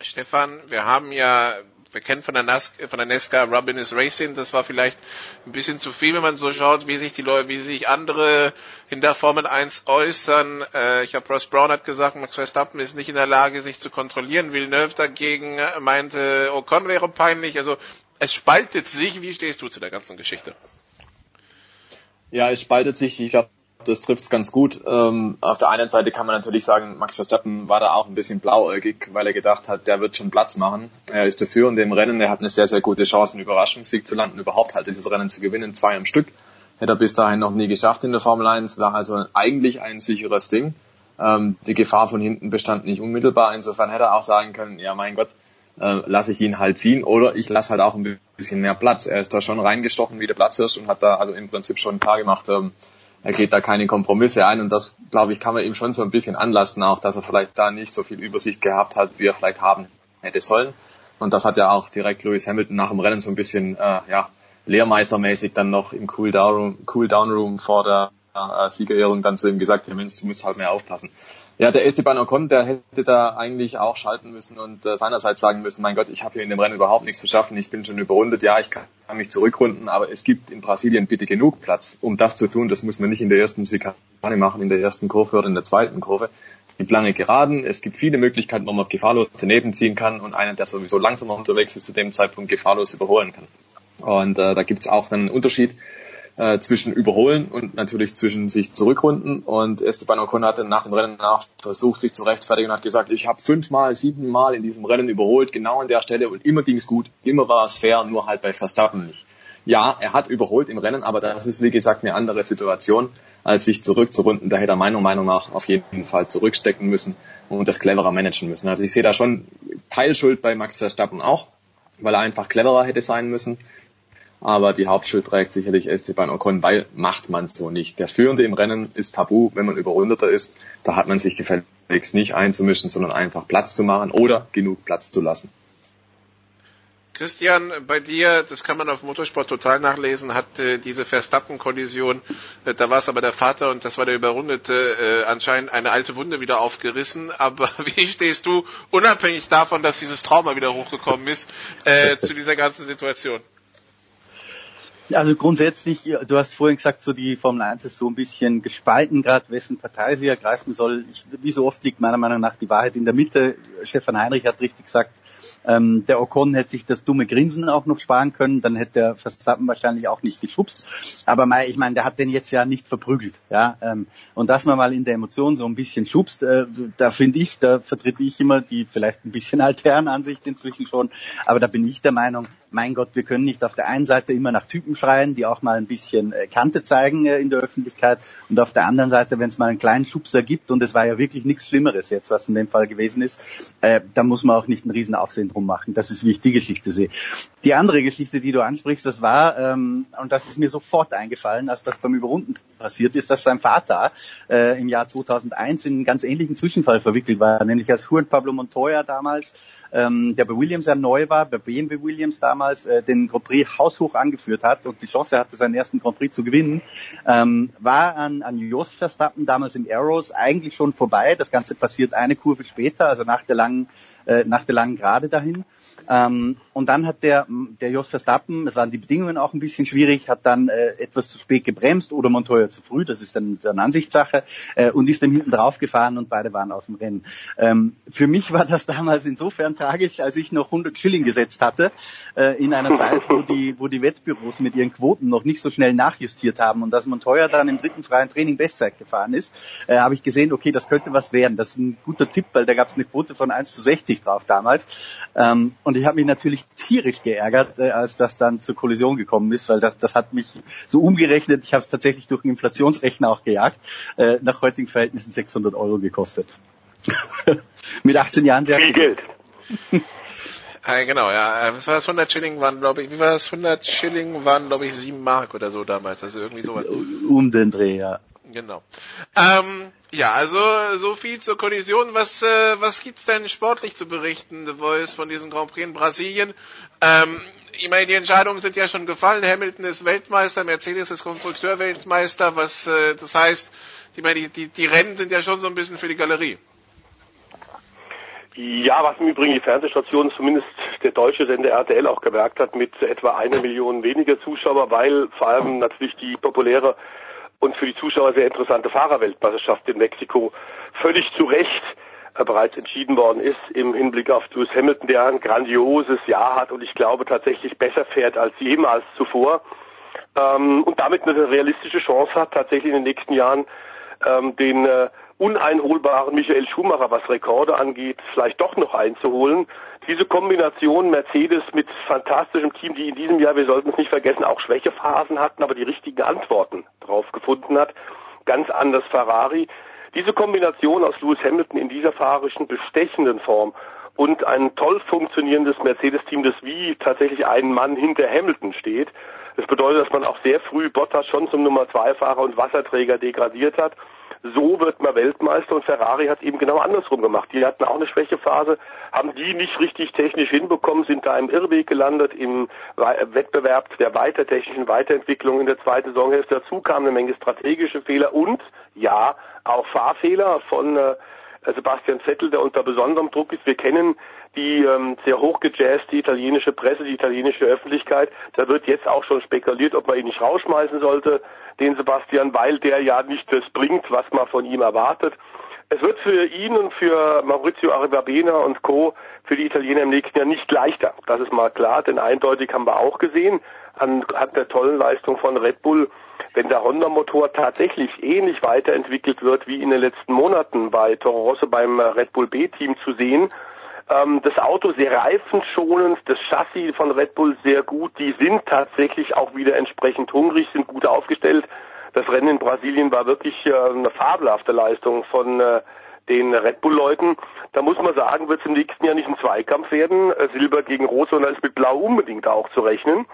Stefan, wir haben ja, wir kennen von der, NAS, von der Nesca Robin is Racing, das war vielleicht ein bisschen zu viel, wenn man so schaut, wie sich die Leute, wie sich andere in der Formel 1 äußern. Äh, ich habe Ross Brown hat gesagt, Max Verstappen ist nicht in der Lage, sich zu kontrollieren. Villeneuve dagegen meinte, Ocon wäre peinlich. Also es spaltet sich. Wie stehst du zu der ganzen Geschichte? Ja, es spaltet sich. Ich glaube, das trifft's ganz gut. Ähm, auf der einen Seite kann man natürlich sagen, Max Verstappen war da auch ein bisschen blauäugig, weil er gedacht hat, der wird schon Platz machen. Er ist der Führende im Rennen, er hat eine sehr, sehr gute Chance, einen Überraschungssieg zu landen, überhaupt halt dieses Rennen zu gewinnen, zwei am Stück. Hätte er bis dahin noch nie geschafft in der Formel 1, war also eigentlich ein sicheres Ding. Ähm, die Gefahr von hinten bestand nicht unmittelbar, insofern hätte er auch sagen können, ja mein Gott, äh, lasse ich ihn halt ziehen oder ich lasse halt auch ein bisschen mehr Platz. Er ist da schon reingestochen wie der Platzhirsch und hat da also im Prinzip schon paar gemacht, ähm, er geht da keine Kompromisse ein und das, glaube ich, kann man ihm schon so ein bisschen anlasten, auch dass er vielleicht da nicht so viel Übersicht gehabt hat, wie er vielleicht haben hätte sollen. Und das hat ja auch direkt Lewis Hamilton nach dem Rennen so ein bisschen, äh, ja, lehrmeistermäßig dann noch im Cool-Down-Room cool Room vor der äh, Siegerehrung dann zu ihm gesagt, ja Mensch, du musst halt mehr aufpassen. Ja, der Esteban Ocon, der hätte da eigentlich auch schalten müssen und äh, seinerseits sagen müssen, mein Gott, ich habe hier in dem Rennen überhaupt nichts zu schaffen, ich bin schon überrundet, ja, ich kann, mich zurückrunden, aber es gibt in Brasilien bitte genug Platz, um das zu tun. Das muss man nicht in der ersten Sikane machen, in der ersten Kurve oder in der zweiten Kurve. Es gibt lange Geraden, es gibt viele Möglichkeiten, wo man gefahrlos daneben ziehen kann und einen, der sowieso langsamer unterwegs ist, zu dem Zeitpunkt gefahrlos überholen kann. Und äh, da gibt's auch einen Unterschied äh, zwischen Überholen und natürlich zwischen sich zurückrunden. Und Esteban Ocon hatte nach dem Rennen nach versucht, sich zu rechtfertigen und hat gesagt, ich habe fünfmal, siebenmal in diesem Rennen überholt, genau an der Stelle und immer ging's gut, immer war es fair, nur halt bei Verstappen nicht. Ja, er hat überholt im Rennen, aber das ist wie gesagt eine andere Situation, als sich zurückzurunden. Da hätte er meiner Meinung nach auf jeden Fall zurückstecken müssen und das cleverer managen müssen. Also ich sehe da schon Teilschuld bei Max Verstappen auch, weil er einfach cleverer hätte sein müssen aber die Hauptschuld trägt sicherlich Esteban Ocon, weil macht man so nicht. Der Führende im Rennen ist tabu, wenn man überrundeter ist. Da hat man sich gefälligst nicht einzumischen, sondern einfach Platz zu machen oder genug Platz zu lassen. Christian, bei dir, das kann man auf Motorsport total nachlesen, hat äh, diese Verstappen-Kollision, äh, da war es aber der Vater und das war der Überrundete, äh, anscheinend eine alte Wunde wieder aufgerissen. Aber *laughs* wie stehst du, unabhängig davon, dass dieses Trauma wieder hochgekommen ist, äh, zu dieser ganzen Situation? Also grundsätzlich, du hast vorhin gesagt, so die Formel 1 ist so ein bisschen gespalten, gerade wessen Partei sie ergreifen soll. Ich, wie so oft liegt meiner Meinung nach die Wahrheit in der Mitte. Stefan Heinrich hat richtig gesagt, ähm, der Ocon hätte sich das dumme Grinsen auch noch sparen können, dann hätte der Verstappen wahrscheinlich auch nicht geschubst. Aber mein, ich meine, der hat den jetzt ja nicht verprügelt. Ja? Ähm, und dass man mal in der Emotion so ein bisschen schubst, äh, da finde ich, da vertrete ich immer die vielleicht ein bisschen *laughs* alteren Ansicht inzwischen schon, aber da bin ich der Meinung, mein Gott, wir können nicht auf der einen Seite immer nach Typen schreien, die auch mal ein bisschen äh, Kante zeigen äh, in der Öffentlichkeit und auf der anderen Seite, wenn es mal einen kleinen Schubser gibt und es war ja wirklich nichts Schlimmeres jetzt, was in dem Fall gewesen ist, äh, da muss man auch nicht einen riesen Aufsehen drum machen. Das ist, wie ich die Geschichte sehe. Die andere Geschichte, die du ansprichst, das war, ähm, und das ist mir sofort eingefallen, als das beim Überrunden passiert ist, dass sein Vater äh, im Jahr 2001 in einen ganz ähnlichen Zwischenfall verwickelt war, nämlich als Juan Pablo Montoya damals ähm, der bei Williams ja neu war, bei BMW Williams damals äh, den Grand Prix haushoch angeführt hat und die Chance hatte, seinen ersten Grand Prix zu gewinnen, ähm, war an, an Jos Verstappen damals im Arrows eigentlich schon vorbei. Das Ganze passiert eine Kurve später, also nach der langen, äh, nach der langen Gerade dahin. Ähm, und dann hat der, der Jos Verstappen, es waren die Bedingungen auch ein bisschen schwierig, hat dann äh, etwas zu spät gebremst oder Montoya zu früh, das ist dann, eine Ansichtssache, äh, und ist dann hinten drauf gefahren und beide waren aus dem Rennen. Ähm, für mich war das damals insofern tragisch, als ich noch 100 Schilling gesetzt hatte, äh, in einer Zeit, wo die, wo die Wettbüros mit ihren Quoten noch nicht so schnell nachjustiert haben und dass Montoya dann im dritten freien Training Bestzeit gefahren ist, äh, habe ich gesehen, okay, das könnte was werden. Das ist ein guter Tipp, weil da gab es eine Quote von 1 zu 60 drauf damals. Ähm, und ich habe mich natürlich tierisch geärgert, äh, als das dann zur Kollision gekommen ist, weil das, das hat mich so umgerechnet, ich habe es tatsächlich durch einen Inflationsrechner auch gejagt, äh, nach heutigen Verhältnissen 600 Euro gekostet. *laughs* Mit 18 Jahren sehr viel Geld. *laughs* Genau, ja. Was war das? 100 Schilling waren, glaube ich, wie war das? 100 Schilling waren, glaube ich, 7 Mark oder so damals. Also irgendwie sowas. Um den Dreh, ja. Genau. Ähm, ja, also so viel zur Kollision. Was äh, was gibt's denn sportlich zu berichten, The Voice von diesem Grand Prix in Brasilien? Ähm, ich meine, die Entscheidungen sind ja schon gefallen. Hamilton ist Weltmeister, Mercedes ist Konstrukteurweltmeister. Was äh, das heißt, ich meine, die, die, die Rennen sind ja schon so ein bisschen für die Galerie. Ja, was im Übrigen die Fernsehstation, zumindest der deutsche Sender RTL auch gemerkt hat, mit etwa einer Million weniger Zuschauer, weil vor allem natürlich die populäre und für die Zuschauer sehr interessante Fahrerweltmeisterschaft in Mexiko völlig zu Recht äh, bereits entschieden worden ist im Hinblick auf Lewis Hamilton, der ein grandioses Jahr hat und ich glaube tatsächlich besser fährt als jemals zuvor ähm, und damit eine realistische Chance hat, tatsächlich in den nächsten Jahren ähm, den äh, uneinholbaren Michael Schumacher, was Rekorde angeht, vielleicht doch noch einzuholen. Diese Kombination Mercedes mit fantastischem Team, die in diesem Jahr, wir sollten es nicht vergessen, auch Schwächephasen hatten, aber die richtigen Antworten drauf gefunden hat, ganz anders Ferrari. Diese Kombination aus Lewis Hamilton in dieser fahrischen, bestechenden Form und ein toll funktionierendes Mercedes-Team, das wie tatsächlich ein Mann hinter Hamilton steht. Das bedeutet, dass man auch sehr früh Bottas schon zum Nummer zwei Fahrer und Wasserträger degradiert hat so wird man Weltmeister und Ferrari hat eben genau andersrum gemacht. Die hatten auch eine Schwächephase, haben die nicht richtig technisch hinbekommen, sind da im Irrweg gelandet im Wettbewerb der weiter technischen Weiterentwicklung in der zweiten Saisonhälfte. Dazu kamen eine Menge strategische Fehler und ja, auch Fahrfehler von äh, Sebastian Vettel, der unter besonderem Druck ist. Wir kennen die ähm, sehr hochgejazzte italienische Presse, die italienische Öffentlichkeit. Da wird jetzt auch schon spekuliert, ob man ihn nicht rausschmeißen sollte den Sebastian, weil der ja nicht das bringt, was man von ihm erwartet. Es wird für ihn und für Maurizio Arrivabena und Co. für die Italiener im nächsten Jahr nicht leichter. Das ist mal klar, denn eindeutig haben wir auch gesehen, anhand der tollen Leistung von Red Bull, wenn der Honda-Motor tatsächlich ähnlich weiterentwickelt wird wie in den letzten Monaten bei Toro Rosso beim Red Bull B-Team zu sehen, ähm, das Auto sehr reifenschonend, das Chassis von Red Bull sehr gut. Die sind tatsächlich auch wieder entsprechend hungrig, sind gut aufgestellt. Das Rennen in Brasilien war wirklich äh, eine fabelhafte Leistung von äh, den Red Bull-Leuten. Da muss man sagen, wird es im nächsten Jahr nicht ein Zweikampf werden, äh, Silber gegen Rot, sondern ist mit Blau unbedingt auch zu rechnen.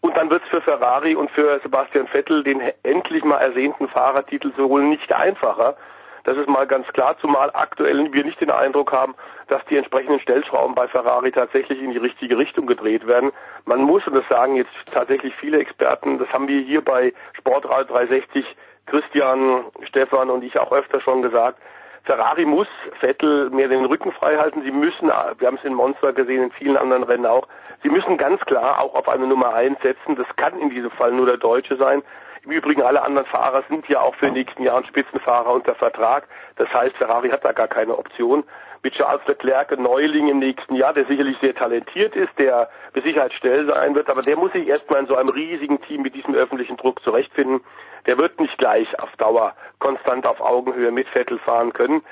Und dann wird es für Ferrari und für Sebastian Vettel, den endlich mal ersehnten Fahrertitel zu holen, nicht einfacher. Das ist mal ganz klar, zumal aktuell wir nicht den Eindruck haben, dass die entsprechenden Stellschrauben bei Ferrari tatsächlich in die richtige Richtung gedreht werden. Man muss, und das sagen jetzt tatsächlich viele Experten, das haben wir hier bei Sportradio 360, Christian, Stefan und ich auch öfter schon gesagt, Ferrari muss Vettel mehr den Rücken frei halten. Sie müssen, wir haben es in Monster gesehen, in vielen anderen Rennen auch, sie müssen ganz klar auch auf eine Nummer eins setzen. Das kann in diesem Fall nur der Deutsche sein. Im Übrigen, alle anderen Fahrer sind ja auch für die nächsten Jahre Spitzenfahrer unter Vertrag. Das heißt, Ferrari hat da gar keine Option. Mit Charles Leclerc, ein Neuling im nächsten Jahr, der sicherlich sehr talentiert ist, der mit Sicherheit schnell sein wird, aber der muss sich erstmal in so einem riesigen Team mit diesem öffentlichen Druck zurechtfinden. Der wird nicht gleich auf Dauer konstant auf Augenhöhe mit Vettel fahren können.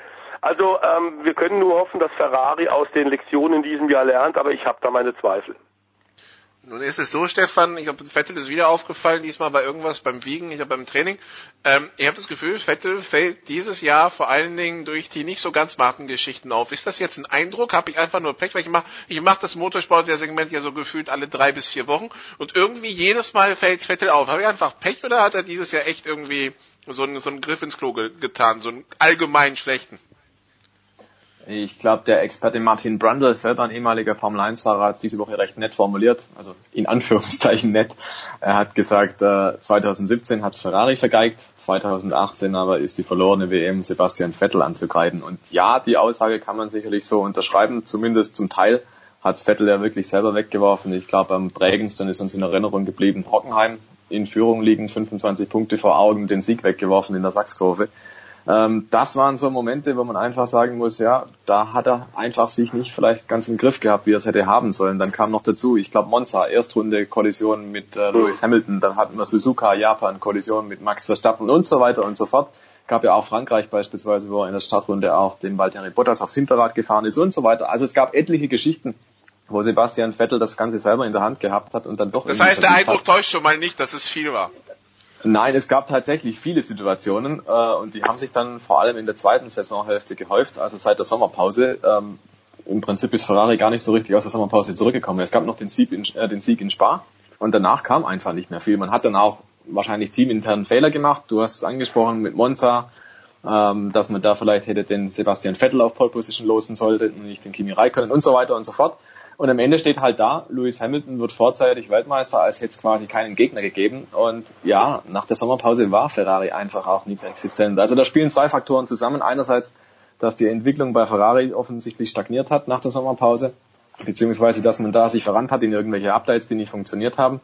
Also ähm, wir können nur hoffen, dass Ferrari aus den Lektionen in diesem Jahr lernt, aber ich habe da meine Zweifel. Nun ist es so, Stefan, ich glaube, Vettel ist wieder aufgefallen, diesmal war irgendwas beim Wiegen, ich glaube beim Training. Ähm, ich habe das Gefühl, Vettel fällt dieses Jahr vor allen Dingen durch die nicht so ganz smarten Geschichten auf. Ist das jetzt ein Eindruck? Habe ich einfach nur Pech, weil ich mache ich mach das Motorsport der Segment ja so gefühlt alle drei bis vier Wochen und irgendwie jedes Mal fällt Vettel auf. Habe ich einfach Pech oder hat er dieses Jahr echt irgendwie so einen, so einen Griff ins Klo getan, so einen allgemein schlechten? Ich glaube, der Experte Martin Brundle, selber ein ehemaliger Formel 1-Fahrer, hat es diese Woche recht nett formuliert, also in Anführungszeichen nett. Er hat gesagt, äh, 2017 hat Ferrari vergeigt, 2018 aber ist die verlorene WM Sebastian Vettel anzugreifen. Und ja, die Aussage kann man sicherlich so unterschreiben, zumindest zum Teil hat Vettel ja wirklich selber weggeworfen. Ich glaube, am prägendsten ist uns in Erinnerung geblieben Hockenheim, in Führung liegen, 25 Punkte vor Augen, den Sieg weggeworfen in der Sachskurve. Ähm, das waren so Momente, wo man einfach sagen muss, ja, da hat er einfach sich nicht vielleicht ganz im Griff gehabt, wie er es hätte haben sollen. Dann kam noch dazu, ich glaube Monza, Erstrunde Kollision mit äh, Lewis Hamilton, dann hatten wir Suzuka, Japan, Kollision mit Max Verstappen und so weiter und so fort. Gab ja auch Frankreich beispielsweise, wo er in der Startrunde auch den Valtteri Bottas aufs Hinterrad gefahren ist und so weiter. Also es gab etliche Geschichten, wo Sebastian Vettel das Ganze selber in der Hand gehabt hat und dann doch. Das heißt, der Eindruck täuscht schon mal nicht, dass es viel war. Nein, es gab tatsächlich viele Situationen äh, und die haben sich dann vor allem in der zweiten Saisonhälfte gehäuft, also seit der Sommerpause. Ähm, Im Prinzip ist Ferrari gar nicht so richtig aus der Sommerpause zurückgekommen. Es gab noch den Sieg in, äh, den Sieg in Spa und danach kam einfach nicht mehr viel. Man hat dann auch wahrscheinlich teaminternen Fehler gemacht. Du hast es angesprochen mit Monza, ähm, dass man da vielleicht hätte den Sebastian Vettel auf Pole Position losen sollte und nicht den Kimi Räikkönen und so weiter und so fort. Und am Ende steht halt da, Lewis Hamilton wird vorzeitig Weltmeister, als hätte es quasi keinen Gegner gegeben. Und ja, nach der Sommerpause war Ferrari einfach auch nicht existent. Also da spielen zwei Faktoren zusammen. Einerseits, dass die Entwicklung bei Ferrari offensichtlich stagniert hat nach der Sommerpause, beziehungsweise dass man da sich verrannt hat in irgendwelche Updates, die nicht funktioniert haben.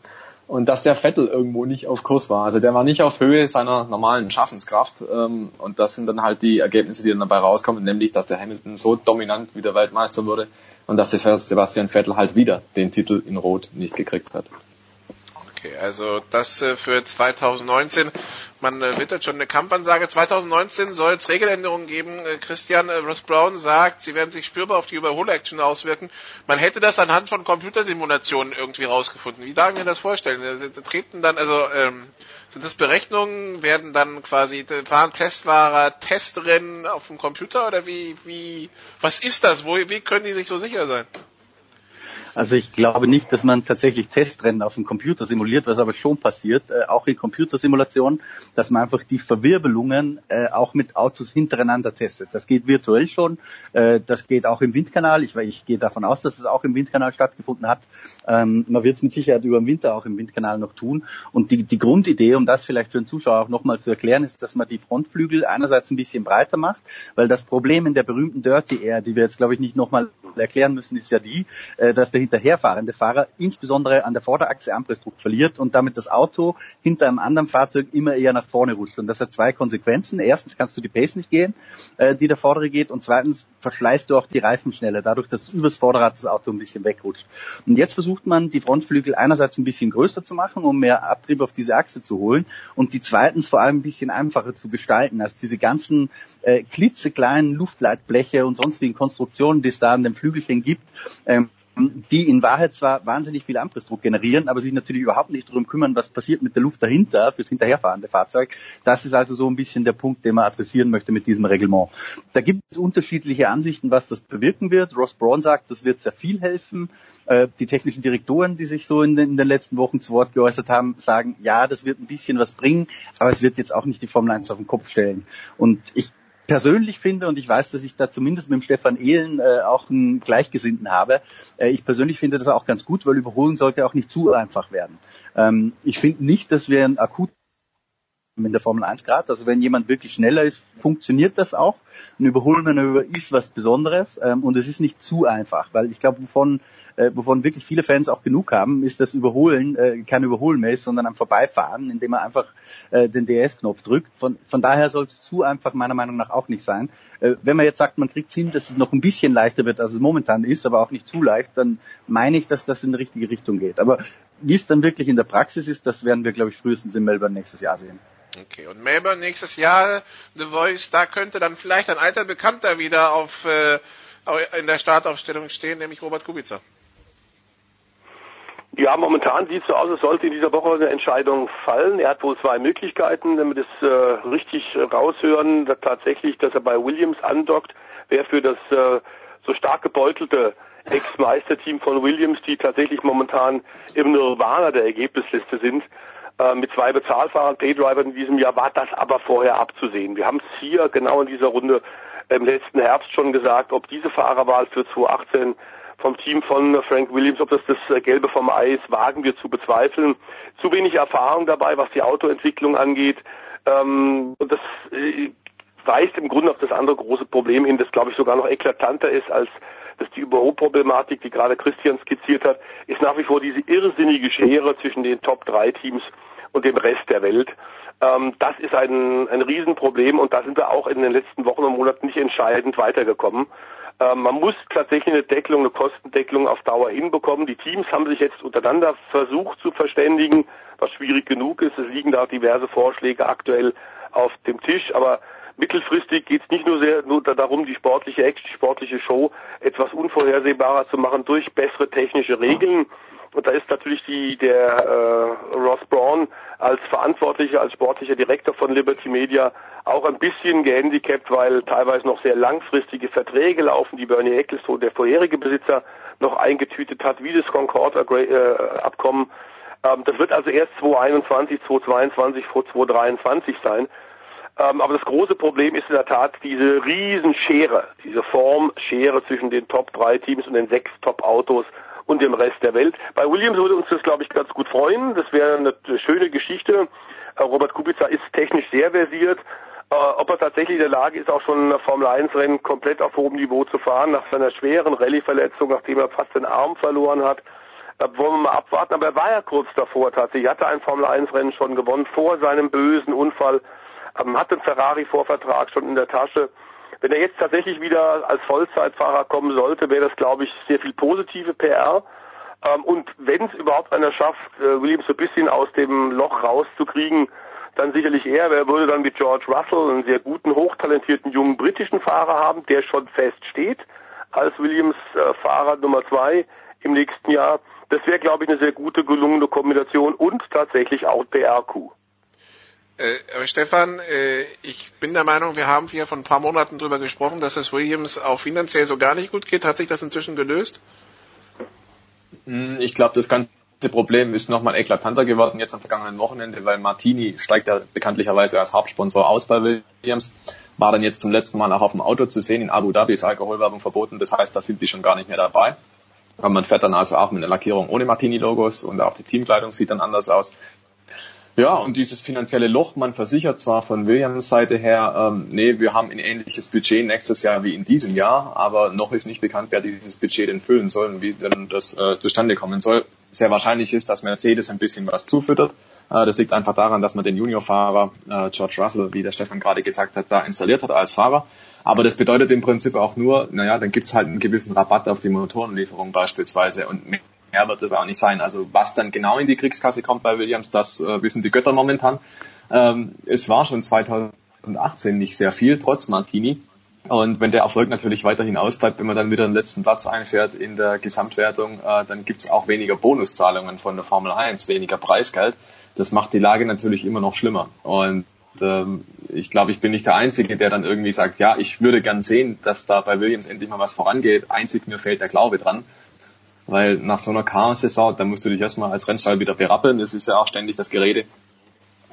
Und dass der Vettel irgendwo nicht auf Kurs war. Also der war nicht auf Höhe seiner normalen Schaffenskraft. Ähm, und das sind dann halt die Ergebnisse, die dann dabei rauskommen, nämlich dass der Hamilton so dominant wieder Weltmeister wurde, und dass Sebastian Vettel halt wieder den Titel in Rot nicht gekriegt hat. Okay, also das äh, für 2019. Man äh, wittert schon eine Kampfansage. 2019 soll es Regeländerungen geben. Äh, Christian Ross Brown sagt, sie werden sich spürbar auf die Überhol-Action auswirken. Man hätte das anhand von Computersimulationen irgendwie rausgefunden. Wie darf ich mir das vorstellen? Treten dann, also ähm, sind das Berechnungen? Werden dann quasi fahren Testfahrer Testrennen auf dem Computer oder wie wie was ist das? Wo, wie können die sich so sicher sein? Also ich glaube nicht, dass man tatsächlich Testrennen auf dem Computer simuliert, was aber schon passiert, äh, auch in Computersimulationen, dass man einfach die Verwirbelungen äh, auch mit Autos hintereinander testet. Das geht virtuell schon, äh, das geht auch im Windkanal. Ich, ich gehe davon aus, dass es auch im Windkanal stattgefunden hat. Ähm, man wird es mit Sicherheit über den Winter auch im Windkanal noch tun. Und die, die Grundidee, um das vielleicht für den Zuschauer auch nochmal zu erklären, ist, dass man die Frontflügel einerseits ein bisschen breiter macht, weil das Problem in der berühmten Dirty Air, die wir jetzt glaube ich nicht nochmal erklären müssen, ist ja die, äh, dass der hinterherfahrende Fahrer insbesondere an der Vorderachse Anpressdruck verliert und damit das Auto hinter einem anderen Fahrzeug immer eher nach vorne rutscht. Und das hat zwei Konsequenzen. Erstens kannst du die Pace nicht gehen, äh, die der Vordere geht. Und zweitens verschleißt du auch die Reifen schneller, dadurch, dass übers Vorderrad das Auto ein bisschen wegrutscht. Und jetzt versucht man, die Frontflügel einerseits ein bisschen größer zu machen, um mehr Abtrieb auf diese Achse zu holen und die zweitens vor allem ein bisschen einfacher zu gestalten. Also diese ganzen äh, klitzekleinen Luftleitbleche und sonstigen Konstruktionen, die es da an den Flügelchen gibt, ähm, die in Wahrheit zwar wahnsinnig viel Anpressdruck generieren, aber sich natürlich überhaupt nicht darum kümmern, was passiert mit der Luft dahinter fürs hinterherfahrende Fahrzeug. Das ist also so ein bisschen der Punkt, den man adressieren möchte mit diesem Reglement. Da gibt es unterschiedliche Ansichten, was das bewirken wird. Ross Braun sagt, das wird sehr viel helfen. Äh, die technischen Direktoren, die sich so in den, letzten Wochen zu Wort geäußert haben, sagen, ja, das wird ein bisschen was bringen, aber es wird jetzt auch nicht die Formel 1 auf den Kopf stellen. Und ich persönlich finde, und ich weiß, dass ich da zumindest mit dem Stefan Ehlen äh, auch einen Gleichgesinnten habe, äh, ich persönlich finde das auch ganz gut, weil Überholen sollte auch nicht zu einfach werden. Ähm, ich finde nicht, dass wir einen akut in der Formel 1 Grad. Also wenn jemand wirklich schneller ist, funktioniert das auch. Ein Überholmanöver ist was Besonderes ähm, und es ist nicht zu einfach, weil ich glaube, wovon, äh, wovon wirklich viele Fans auch genug haben, ist das Überholen äh, kein Überholen mehr ist, sondern ein Vorbeifahren, indem man einfach äh, den DS-Knopf drückt. Von, von daher soll es zu einfach meiner Meinung nach auch nicht sein. Äh, wenn man jetzt sagt, man kriegt hin, dass es noch ein bisschen leichter wird, als es momentan ist, aber auch nicht zu leicht, dann meine ich, dass das in die richtige Richtung geht. Aber wie es dann wirklich in der Praxis ist, das werden wir, glaube ich, frühestens in Melbourne nächstes Jahr sehen. Okay, und Melbourne nächstes Jahr, The Voice, da könnte dann vielleicht ein alter Bekannter wieder auf äh, in der Startaufstellung stehen, nämlich Robert Kubica. Ja, momentan sieht es so aus, als sollte in dieser Woche eine Entscheidung fallen. Er hat wohl zwei Möglichkeiten, wenn wir das äh, richtig raushören, dass tatsächlich, dass er bei Williams andockt, wäre für das äh, so stark gebeutelte Ex-Meisterteam von Williams, die tatsächlich momentan im Nirvana der Ergebnisliste sind, äh, mit zwei Bezahlfahrern, Paydrivern in diesem Jahr, war das aber vorher abzusehen. Wir haben es hier genau in dieser Runde im letzten Herbst schon gesagt, ob diese Fahrerwahl für 2018 vom Team von Frank Williams, ob das das äh, Gelbe vom Ei ist, wagen wir zu bezweifeln. Zu wenig Erfahrung dabei, was die Autoentwicklung angeht. Ähm, und das äh, weist im Grunde auf das andere große Problem hin, das glaube ich sogar noch eklatanter ist als dass die Überholproblematik, die gerade Christian skizziert hat, ist nach wie vor diese irrsinnige Schere zwischen den Top 3 Teams und dem Rest der Welt. Ähm, das ist ein, ein Riesenproblem und da sind wir auch in den letzten Wochen und Monaten nicht entscheidend weitergekommen. Ähm, man muss tatsächlich eine Deckelung, eine Kostendeckelung auf Dauer hinbekommen. Die Teams haben sich jetzt untereinander versucht zu verständigen, was schwierig genug ist. Es liegen da diverse Vorschläge aktuell auf dem Tisch, aber mittelfristig geht es nicht nur sehr nur darum, die sportliche Action, die sportliche Show etwas unvorhersehbarer zu machen durch bessere technische Regeln. Und da ist natürlich die, der äh, Ross Braun als Verantwortlicher, als sportlicher Direktor von Liberty Media auch ein bisschen gehandicapt, weil teilweise noch sehr langfristige Verträge laufen, die Bernie Ecclestone, der vorherige Besitzer, noch eingetütet hat, wie das Concord-Abkommen. Ähm, das wird also erst 2021, 2022, vor 2023 sein. Ähm, aber das große Problem ist in der Tat diese Riesenschere, diese Formschere zwischen den Top 3 Teams und den sechs Top Autos und dem Rest der Welt. Bei Williams würde uns das, glaube ich, ganz gut freuen. Das wäre eine schöne Geschichte. Äh, Robert Kubica ist technisch sehr versiert. Äh, ob er tatsächlich in der Lage ist, auch schon ein Formel 1 Rennen komplett auf hohem Niveau zu fahren, nach seiner schweren Rallye-Verletzung, nachdem er fast den Arm verloren hat, da wollen wir mal abwarten. Aber er war ja kurz davor tatsächlich, hatte ein Formel 1 Rennen schon gewonnen vor seinem bösen Unfall ähm, hat den Ferrari-Vorvertrag schon in der Tasche. Wenn er jetzt tatsächlich wieder als Vollzeitfahrer kommen sollte, wäre das, glaube ich, sehr viel positive PR. Ähm, und wenn es überhaupt einer schafft, äh, Williams so ein bisschen aus dem Loch rauszukriegen, dann sicherlich er. Wer würde dann mit George Russell einen sehr guten, hochtalentierten jungen britischen Fahrer haben, der schon fest steht als Williams-Fahrer äh, Nummer zwei im nächsten Jahr. Das wäre, glaube ich, eine sehr gute, gelungene Kombination und tatsächlich auch PR-Coup. Äh, aber Stefan, äh, ich bin der Meinung, wir haben hier vor ein paar Monaten darüber gesprochen, dass es Williams auch finanziell so gar nicht gut geht. Hat sich das inzwischen gelöst? Hm, ich glaube, das ganze Problem ist nochmal eklatanter geworden jetzt am vergangenen Wochenende, weil Martini steigt ja bekanntlicherweise als Hauptsponsor aus bei Williams, war dann jetzt zum letzten Mal auch auf dem Auto zu sehen. In Abu Dhabi ist Alkoholwerbung verboten, das heißt, da sind die schon gar nicht mehr dabei. Aber man fährt dann also auch mit einer Lackierung ohne Martini-Logos und auch die Teamkleidung sieht dann anders aus. Ja, und dieses finanzielle Loch, man versichert zwar von Williams Seite her, ähm, nee, wir haben ein ähnliches Budget nächstes Jahr wie in diesem Jahr, aber noch ist nicht bekannt, wer dieses Budget denn füllen soll und wie dann das äh, zustande kommen soll. Sehr wahrscheinlich ist, dass Mercedes ein bisschen was zufüttert. Äh, das liegt einfach daran, dass man den Juniorfahrer äh, George Russell, wie der Stefan gerade gesagt hat, da installiert hat als Fahrer. Aber das bedeutet im Prinzip auch nur, naja, dann gibt's halt einen gewissen Rabatt auf die Motorenlieferung beispielsweise und mehr wird es auch nicht sein. Also was dann genau in die Kriegskasse kommt bei Williams, das äh, wissen die Götter momentan. Ähm, es war schon 2018 nicht sehr viel, trotz Martini. Und wenn der Erfolg natürlich weiterhin ausbleibt, wenn man dann wieder den letzten Platz einfährt in der Gesamtwertung, äh, dann gibt's auch weniger Bonuszahlungen von der Formel 1, weniger Preisgeld. Das macht die Lage natürlich immer noch schlimmer. Und ähm, ich glaube, ich bin nicht der Einzige, der dann irgendwie sagt, ja, ich würde gern sehen, dass da bei Williams endlich mal was vorangeht. Einzig mir fehlt der Glaube dran. Weil nach so einer Chaos-Saison, da musst du dich erstmal als Rennstall wieder berappeln. Das ist ja auch ständig das Gerede,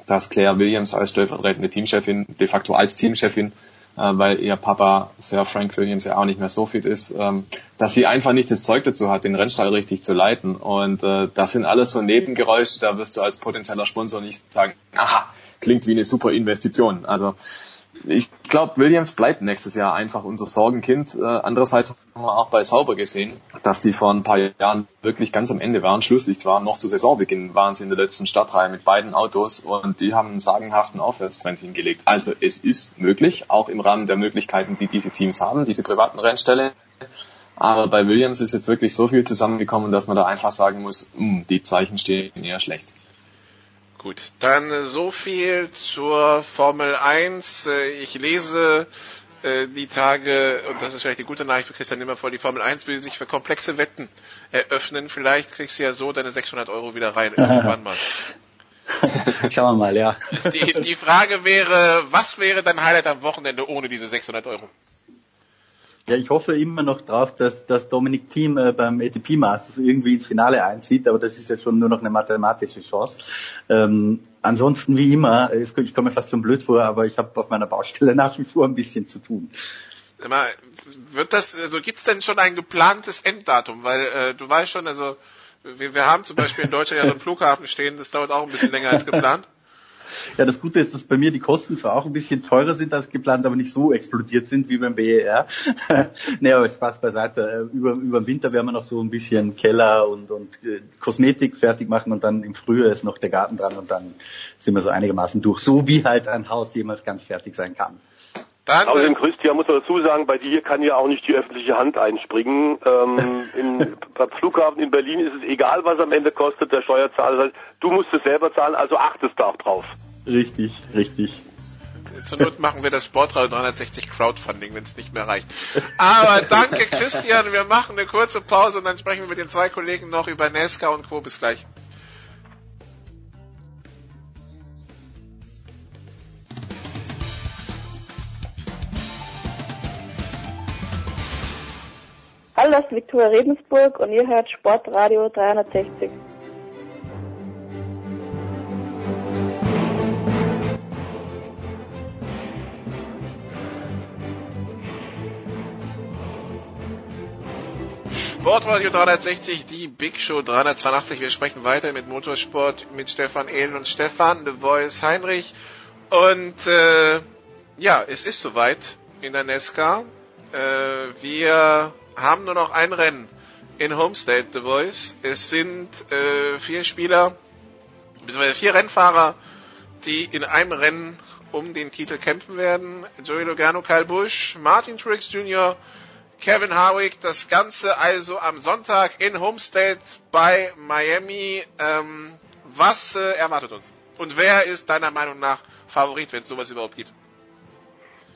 dass Claire Williams als stellvertretende Teamchefin, de facto als Teamchefin, äh, weil ihr Papa Sir Frank Williams ja auch nicht mehr so fit ist, ähm, dass sie einfach nicht das Zeug dazu hat, den Rennstall richtig zu leiten. Und äh, das sind alles so Nebengeräusche, da wirst du als potenzieller Sponsor nicht sagen, aha, klingt wie eine super Investition. Also ich glaube, Williams bleibt nächstes Jahr einfach unser Sorgenkind. Äh, andererseits haben wir auch bei Sauber gesehen, dass die vor ein paar Jahren wirklich ganz am Ende waren. Schlusslicht waren noch zu Saisonbeginn waren sie in der letzten Stadtreihe mit beiden Autos und die haben einen sagenhaften Aufwärtstrend hingelegt. Also es ist möglich, auch im Rahmen der Möglichkeiten, die diese Teams haben, diese privaten Rennställe. Aber bei Williams ist jetzt wirklich so viel zusammengekommen, dass man da einfach sagen muss, mh, hm, die Zeichen stehen eher schlecht. Gut, dann so viel zur Formel 1. Äh, ich lese äh, die Tage, und das ist vielleicht die gute Nachricht für Christian Nimmervoll, die Formel 1 will sich für komplexe Wetten eröffnen. Vielleicht kriegst du ja so deine 600 Euro wieder rein *laughs* irgendwann mal. Schauen wir mal, ja. Die, die Frage wäre, was wäre dein Highlight am Wochenende ohne diese 600 Euro? Ja, ich hoffe immer noch drauf, dass, dass Dominik Thiem äh, beim ATP Masters irgendwie ins Finale einzieht, aber das ist ja schon nur noch eine mathematische Chance. Ähm, ansonsten wie immer, ich komme mir fast schon blöd vor, aber ich habe auf meiner Baustelle *laughs* nach wie vor ein bisschen zu tun. Mal, wird das, also gibt's denn schon ein geplantes Enddatum? Weil äh, du weißt schon, also wir, wir haben zum Beispiel in Deutschland ja so einen Flughafen stehen, das dauert auch ein bisschen länger als geplant. Ja, das Gute ist, dass bei mir die Kosten zwar auch ein bisschen teurer sind als geplant, aber nicht so explodiert sind wie beim BER. *laughs* nee, aber Spaß beiseite. Über, über den Winter werden wir noch so ein bisschen Keller und, und äh, Kosmetik fertig machen und dann im Frühjahr ist noch der Garten dran und dann sind wir so einigermaßen durch. So wie halt ein Haus jemals ganz fertig sein kann. Dann Außerdem, Christian, muss man dazu sagen, bei dir kann ja auch nicht die öffentliche Hand einspringen. Ähm, *laughs* in, beim Flughafen in Berlin ist es egal, was am Ende kostet, der Steuerzahler du musst es selber zahlen, also achtest da auch drauf. Richtig, richtig. Zur Not machen wir das Sportradio 360 Crowdfunding, wenn es nicht mehr reicht. Aber danke Christian, wir machen eine kurze Pause und dann sprechen wir mit den zwei Kollegen noch über Nesca und Co. Bis gleich. Hallo, das ist Viktoria Redensburg und ihr hört Sportradio 360. Sportradio 360, die Big Show 382. Wir sprechen weiter mit Motorsport, mit Stefan Ehlen und Stefan, The Voice Heinrich. Und äh, ja, es ist soweit in der Nesca. Äh, wir haben nur noch ein Rennen in Homestead, The Voice. Es sind äh, vier Spieler, beziehungsweise vier Rennfahrer, die in einem Rennen um den Titel kämpfen werden. Joey Logano, Kyle Busch, Martin Truex Jr., Kevin Harwick, das Ganze also am Sonntag in Homestead bei Miami. Ähm, was äh, erwartet uns? Und wer ist deiner Meinung nach Favorit, wenn es sowas überhaupt gibt?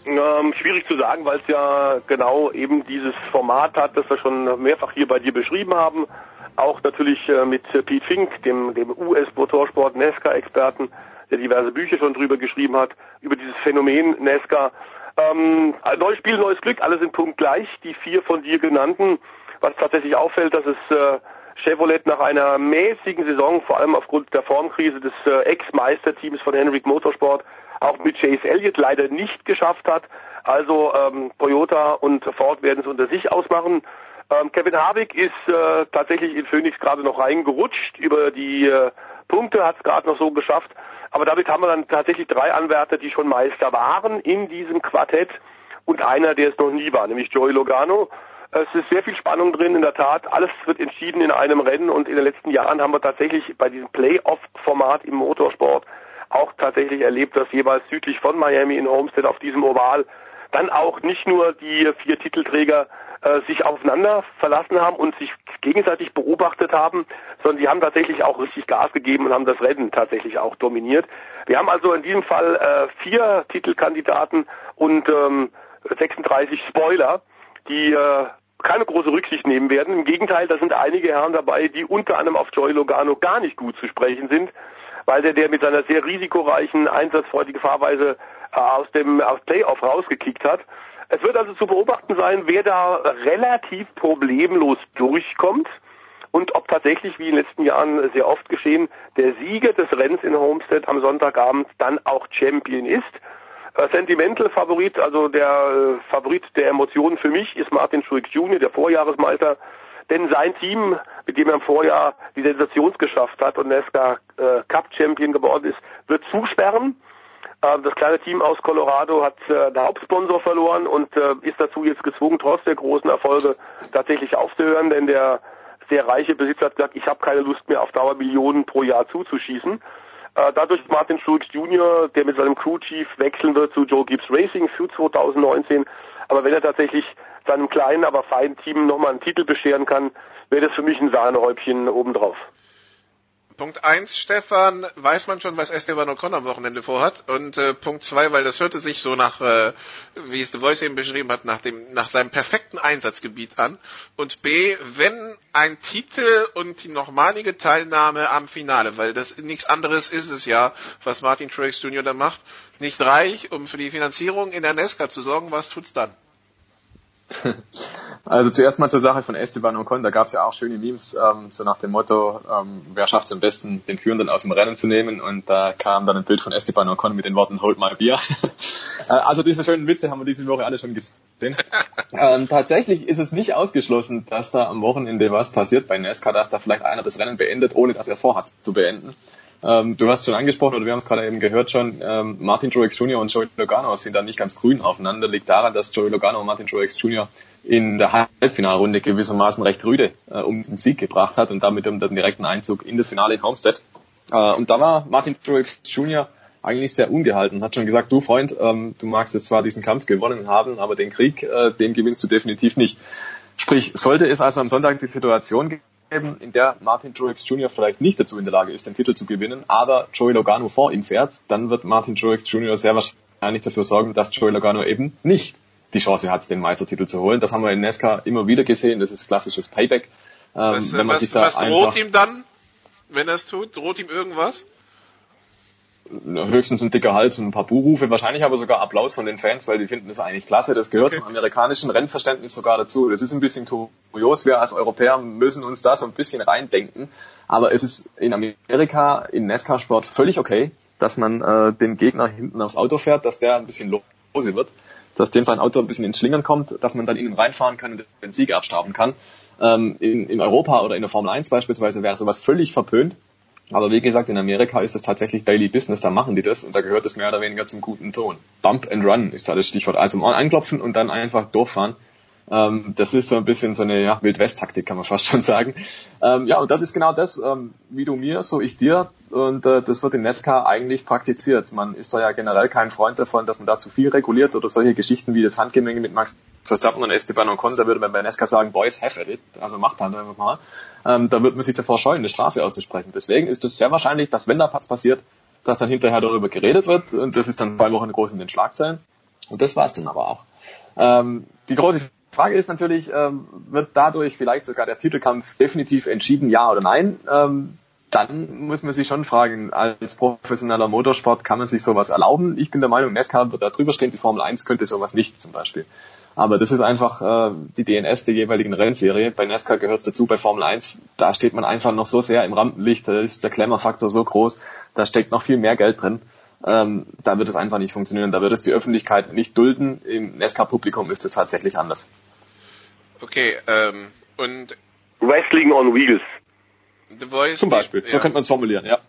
Ähm, schwierig zu sagen, weil es ja genau eben dieses Format hat, das wir schon mehrfach hier bei dir beschrieben haben. Auch natürlich äh, mit Pete Fink, dem, dem US-Motorsport NASCAR-Experten, der diverse Bücher schon drüber geschrieben hat, über dieses Phänomen NASCAR. Ähm, neues Spiel, neues Glück, alle sind punktgleich, die vier von dir genannten. Was tatsächlich auffällt, dass es äh, Chevrolet nach einer mäßigen Saison, vor allem aufgrund der Formkrise des äh, Ex-Meisterteams von Henrik Motorsport, auch mit Chase Elliott leider nicht geschafft hat. Also ähm, Toyota und Ford werden es unter sich ausmachen. Ähm, Kevin Harvick ist äh, tatsächlich in Phoenix gerade noch reingerutscht. Über die äh, Punkte hat es gerade noch so geschafft. Aber damit haben wir dann tatsächlich drei Anwärter, die schon Meister waren in diesem Quartett und einer, der es noch nie war, nämlich Joey Logano. Es ist sehr viel Spannung drin, in der Tat. Alles wird entschieden in einem Rennen und in den letzten Jahren haben wir tatsächlich bei diesem Playoff-Format im Motorsport auch tatsächlich erlebt, dass jeweils südlich von Miami in Homestead auf diesem Oval dann auch nicht nur die vier Titelträger äh, sich aufeinander verlassen haben und sich gegenseitig beobachtet haben, sondern die haben tatsächlich auch richtig Gas gegeben und haben das Rennen tatsächlich auch dominiert. Wir haben also in diesem Fall äh, vier Titelkandidaten und ähm, 36 Spoiler, die äh, keine große Rücksicht nehmen werden. Im Gegenteil, da sind einige Herren dabei, die unter anderem auf Joy Logano gar nicht gut zu sprechen sind, weil der, der mit seiner sehr risikoreichen, einsatzfreudigen Fahrweise aus dem aus Playoff rausgekickt hat. Es wird also zu beobachten sein, wer da relativ problemlos durchkommt und ob tatsächlich, wie in den letzten Jahren sehr oft geschehen, der Sieger des Rennens in Homestead am Sonntagabend dann auch Champion ist. Äh, Sentimental Favorit, also der äh, Favorit der Emotionen für mich ist Martin Schulz Jr., der Vorjahresmeister, denn sein Team, mit dem er im Vorjahr die Sensation geschafft hat und NASCAR äh, Cup Champion geworden ist, wird zusperren. Äh, das kleine Team aus Colorado hat äh, den Hauptsponsor verloren und äh, ist dazu jetzt gezwungen, trotz der großen Erfolge tatsächlich aufzuhören, denn der sehr reiche Besitzer hat gesagt, ich habe keine Lust mehr auf Dauer Millionen pro Jahr zuzuschießen. Dadurch Martin Schulz Jr., der mit seinem Crew Chief wechseln wird zu Joe Gibbs Racing für 2019. Aber wenn er tatsächlich seinem kleinen, aber feinen Team nochmal einen Titel bescheren kann, wäre das für mich ein Sahnehäubchen obendrauf. Punkt eins, Stefan, weiß man schon, was Esteban Ocon am Wochenende vorhat. Und äh, Punkt zwei, weil das hörte sich so nach, äh, wie es The Voice eben beschrieben hat, nach dem, nach seinem perfekten Einsatzgebiet an. Und B, wenn ein Titel und die nochmalige Teilnahme am Finale, weil das nichts anderes ist es ja, was Martin Truex Jr. da macht, nicht reich, um für die Finanzierung in der Nesca zu sorgen, was tut's dann? *laughs* Also zuerst mal zur Sache von Esteban Ocon, da gab es ja auch schöne Memes, ähm, so nach dem Motto, ähm, wer schafft es am besten, den Führenden aus dem Rennen zu nehmen und da kam dann ein Bild von Esteban Ocon mit den Worten Hold my beer. *laughs* Äh, also diese schönen Witze haben wir diese Woche alle schon gesehen. *laughs* ähm, tatsächlich ist es nicht ausgeschlossen, dass da am Wochenende was passiert bei NASCAR, dass da vielleicht einer das Rennen beendet, ohne dass er vorhat zu beenden. Ähm, du hast schon angesprochen, oder wir haben es gerade eben gehört schon, ähm, Martin Truex Jr. und Joey Logano sind da nicht ganz grün aufeinander. Liegt daran, dass Joey Logano und Martin Truex Jr. in der Halbfinalrunde gewissermaßen recht rüde äh, um den Sieg gebracht hat und damit um den direkten Einzug in das Finale in Homestead. Äh, und da war Martin Truex Jr. eigentlich sehr ungehalten, hat schon gesagt, du Freund, ähm, du magst jetzt zwar diesen Kampf gewonnen haben, aber den Krieg, äh, den gewinnst du definitiv nicht. Sprich, sollte es also am Sonntag die Situation in der Martin Truex Jr. vielleicht nicht dazu in der Lage ist, den Titel zu gewinnen, aber Joey Logano vor ihm fährt, dann wird Martin Truex Jr. sehr wahrscheinlich dafür sorgen, dass Joey Logano eben nicht die Chance hat, den Meistertitel zu holen. Das haben wir in NASCAR immer wieder gesehen. Das ist klassisches Payback. Ähm, was, was, was droht ihm dann, wenn er es tut? Droht ihm irgendwas? Höchstens ein dicker Hals und ein paar Buhrufe, wahrscheinlich aber sogar Applaus von den Fans, weil die finden das eigentlich klasse. Das gehört okay. zum amerikanischen Rennverständnis sogar dazu. Das ist ein bisschen kurios. Wir als Europäer müssen uns da so ein bisschen reindenken. Aber es ist in Amerika, in NASCAR-Sport völlig okay, dass man äh, den Gegner hinten aufs Auto fährt, dass der ein bisschen lose wird, dass dem sein Auto ein bisschen ins Schlingern kommt, dass man dann in ihn reinfahren kann und den Sieg abstauben kann. Ähm, in, in Europa oder in der Formel 1 beispielsweise wäre sowas völlig verpönt. Aber wie gesagt, in Amerika ist es tatsächlich Daily Business, da machen die das und da gehört es mehr oder weniger zum guten Ton. Bump and Run ist da das Stichwort. Also mal anklopfen und dann einfach durchfahren. Ähm, das ist so ein bisschen so eine ja, Wildwest-Taktik, kann man fast schon sagen. Ähm, ja, und das ist genau das, ähm, wie du mir, so ich dir. Und äh, das wird in NASCAR eigentlich praktiziert. Man ist da ja generell kein Freund davon, dass man da zu viel reguliert oder solche Geschichten wie das Handgemenge mit Max Verstappen und Esteban Ocon, da würde man bei NASCAR sagen, Boys have it, also macht halt einfach mal. Ähm, da wird man sich davor scheuen, eine Strafe auszusprechen. Deswegen ist es sehr wahrscheinlich, dass wenn da was passiert, dass dann hinterher darüber geredet wird und das ist dann zwei Wochen groß in den Schlagzeilen. Und das war es dann aber auch. Ähm, die große Frage ist natürlich, ähm, wird dadurch vielleicht sogar der Titelkampf definitiv entschieden, ja oder nein? Ähm, dann muss man sich schon fragen, als professioneller Motorsport kann man sich sowas erlauben? Ich bin der Meinung, NASCAR wird da drüber stehen, die Formel 1 könnte sowas nicht zum Beispiel. Aber das ist einfach äh, die DNS der jeweiligen Rennserie. Bei NASCAR gehört es dazu, bei Formel 1, da steht man einfach noch so sehr im Rampenlicht, da ist der Klemmerfaktor so groß, da steckt noch viel mehr Geld drin. Ähm, da wird es einfach nicht funktionieren, da wird es die Öffentlichkeit nicht dulden. Im NASCAR-Publikum ist es tatsächlich anders. Okay, ähm, und Wrestling on Wheels. The Voice. Zum Beispiel, die, so ja. könnte man es formulieren, ja.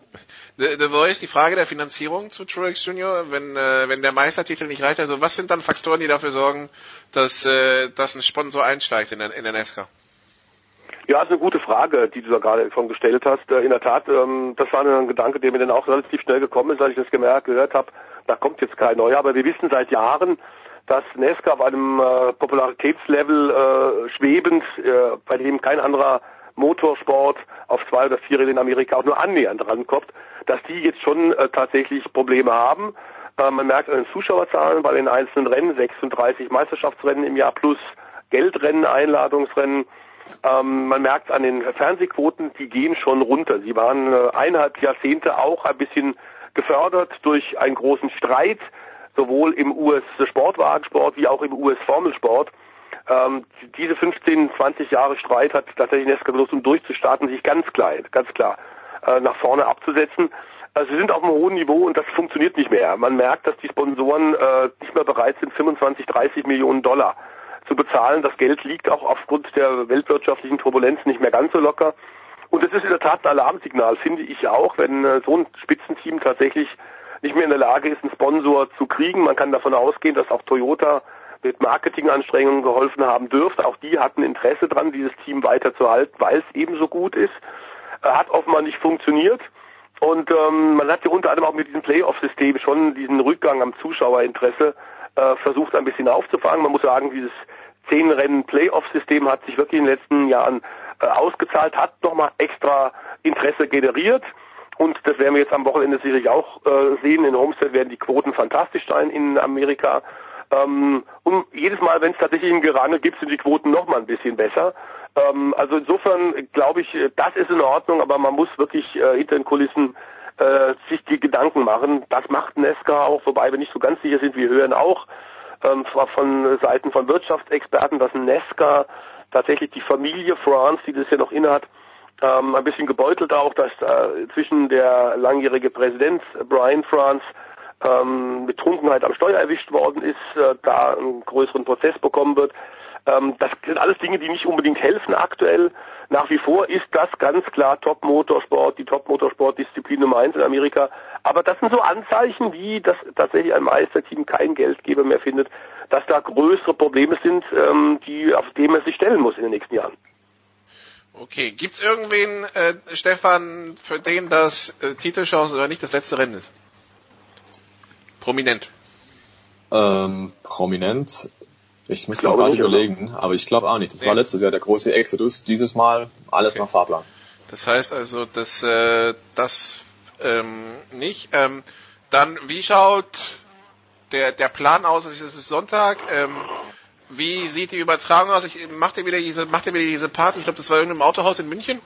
The, The Voice, die Frage der Finanzierung zu Truex Jr., wenn, äh, wenn der Meistertitel nicht reicht, also was sind dann Faktoren, die dafür sorgen, dass, äh, dass ein Sponsor einsteigt in der, in der NASCAR? Ja, ist eine gute Frage, die du da gerade schon gestellt hast. Äh, in der Tat, ähm, das war ein Gedanke, der mir dann auch relativ schnell gekommen ist, als ich das gemerkt, gehört habe, da kommt jetzt kein neuer, aber wir wissen seit Jahren, dass Nesca auf einem äh, Popularitätslevel äh, schwebend, äh, bei dem kein anderer Motorsport auf zwei oder vier Rädern in Amerika auch nur annähernd rankommt, dass die jetzt schon äh, tatsächlich Probleme haben. Äh, man merkt an den Zuschauerzahlen bei den einzelnen Rennen, 36 Meisterschaftsrennen im Jahr plus Geldrennen, Einladungsrennen. Ähm, man merkt an den Fernsehquoten, die gehen schon runter. Sie waren äh, eineinhalb Jahrzehnte auch ein bisschen gefördert durch einen großen Streit sowohl im US-Sportwagensport wie auch im US-Formelsport. Ähm, diese 15, 20 Jahre Streit hat tatsächlich Nesca benutzt, um durchzustarten, sich ganz klein, ganz klar äh, nach vorne abzusetzen. Also sie sind auf einem hohen Niveau und das funktioniert nicht mehr. Man merkt, dass die Sponsoren äh, nicht mehr bereit sind, 25, 30 Millionen Dollar zu bezahlen. Das Geld liegt auch aufgrund der weltwirtschaftlichen Turbulenz nicht mehr ganz so locker. Und das ist in der Tat ein Alarmsignal, finde ich auch, wenn äh, so ein Spitzenteam tatsächlich nicht mehr in der Lage ist, einen Sponsor zu kriegen. Man kann davon ausgehen, dass auch Toyota mit Marketinganstrengungen geholfen haben dürfte. Auch die hatten Interesse dran, dieses Team weiterzuhalten, weil es eben so gut ist. Äh, hat offenbar nicht funktioniert. Und ähm, man hat ja unter anderem auch mit diesem Playoff-System schon diesen Rückgang am Zuschauerinteresse äh, versucht ein bisschen aufzufangen. Man muss sagen, dieses zehn Rennen Playoff-System hat sich wirklich in den letzten Jahren äh, ausgezahlt, hat nochmal extra Interesse generiert. Und das werden wir jetzt am Wochenende sicherlich auch äh, sehen. In Homestead werden die Quoten fantastisch sein in Amerika. Ähm, und jedes Mal, wenn es tatsächlich ein Gerangel gibt, sind die Quoten noch mal ein bisschen besser. Ähm, also insofern glaube ich, das ist in Ordnung, aber man muss wirklich äh, hinter den Kulissen äh, sich die Gedanken machen. Das macht Nesca auch, wobei wir nicht so ganz sicher sind. Wir hören auch ähm, von Seiten von Wirtschaftsexperten, dass Nesca tatsächlich die Familie France, die das ja noch innehat, ähm, ein bisschen gebeutelt auch, dass äh, zwischen der langjährige Präsident Brian France ähm, mit Trunkenheit am Steuer erwischt worden ist, äh, da einen größeren Prozess bekommen wird. Ähm, das sind alles Dinge, die nicht unbedingt helfen aktuell. Nach wie vor ist das ganz klar Top-Motorsport, die Top-Motorsport-Disziplin Nummer eins in Amerika. Aber das sind so Anzeichen, wie dass tatsächlich ein Meisterteam keinen Geldgeber mehr findet, dass da größere Probleme sind, ähm, die, auf dem man sich stellen muss in den nächsten Jahren. Okay, gibt's irgendwen, äh, Stefan, für den das äh, Titelchance oder nicht das letzte Rennen ist? Prominent. Ähm, prominent. Ich muss mir gerade überlegen, aber ich glaube auch nicht. Das nee. war letztes Jahr der große Exodus, dieses Mal alles okay. nach Fahrplan. Das heißt also, dass äh, das ähm, nicht. Ähm, dann, wie schaut der, der Plan aus? Es ist Sonntag. Ähm, wie sieht die Übertragung aus? Ich, macht ihr wieder diese, macht ihr wieder diese Party? Ich glaube, das war irgendein Autohaus in München.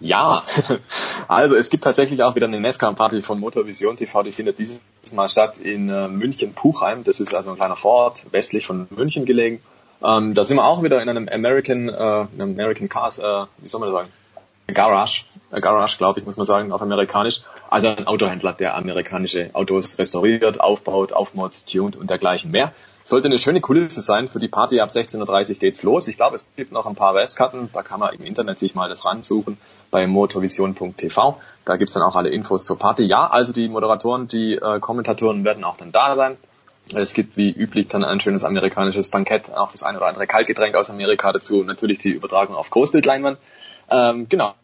Ja, *laughs* also es gibt tatsächlich auch wieder eine Nesca-Party von Motorvision TV, die findet dieses Mal statt in äh, München-Puchheim. Das ist also ein kleiner Vorort westlich von München gelegen. Ähm, da sind wir auch wieder in einem American, äh, American Cars, äh, wie soll man das sagen? Garage, Garage, glaube ich, muss man sagen, auf amerikanisch. Also ein Autohändler, der amerikanische Autos restauriert, aufbaut, aufmodst, tuned und dergleichen mehr. Sollte eine schöne Kulisse sein. Für die Party ab 16.30 Uhr geht's los. Ich glaube, es gibt noch ein paar Westkarten. Da kann man im Internet sich mal das ransuchen bei motorvision.tv. Da gibt's dann auch alle Infos zur Party. Ja, also die Moderatoren, die äh, Kommentatoren werden auch dann da sein. Es gibt wie üblich dann ein schönes amerikanisches Bankett, auch das eine oder andere Kaltgetränk aus Amerika dazu. Natürlich die Übertragung auf Großbildleinwand. Ähm, genau.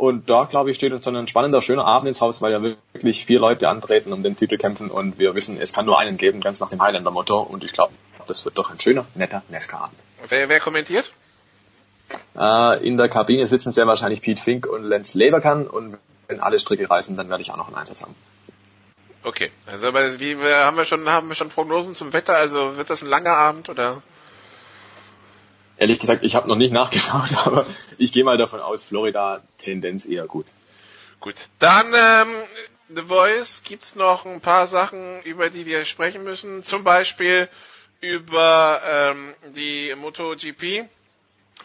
Und da, glaube ich, steht uns dann ein spannender, schöner Abend ins Haus, weil ja wirklich vier Leute antreten, um den Titel kämpfen und wir wissen, es kann nur einen geben, ganz nach dem Highlander-Motto. Und ich glaube, das wird doch ein schöner, netter Nesca-Abend. Wer, wer kommentiert? Äh, in der Kabine sitzen sehr wahrscheinlich Pete Fink und Lenz Leberkan und wenn alle Stricke reißen, dann werde ich auch noch einen Einsatz haben. Okay, also aber wie haben wir schon haben wir schon Prognosen zum Wetter? Also wird das ein langer Abend oder? Ehrlich gesagt, ich habe noch nicht *laughs* nachgeschaut, aber ich gehe mal davon aus, Florida Tendenz eher gut. Gut, dann ähm, The Voice gibt's noch ein paar Sachen, über die wir sprechen müssen. Zum Beispiel über ähm, die MotoGP.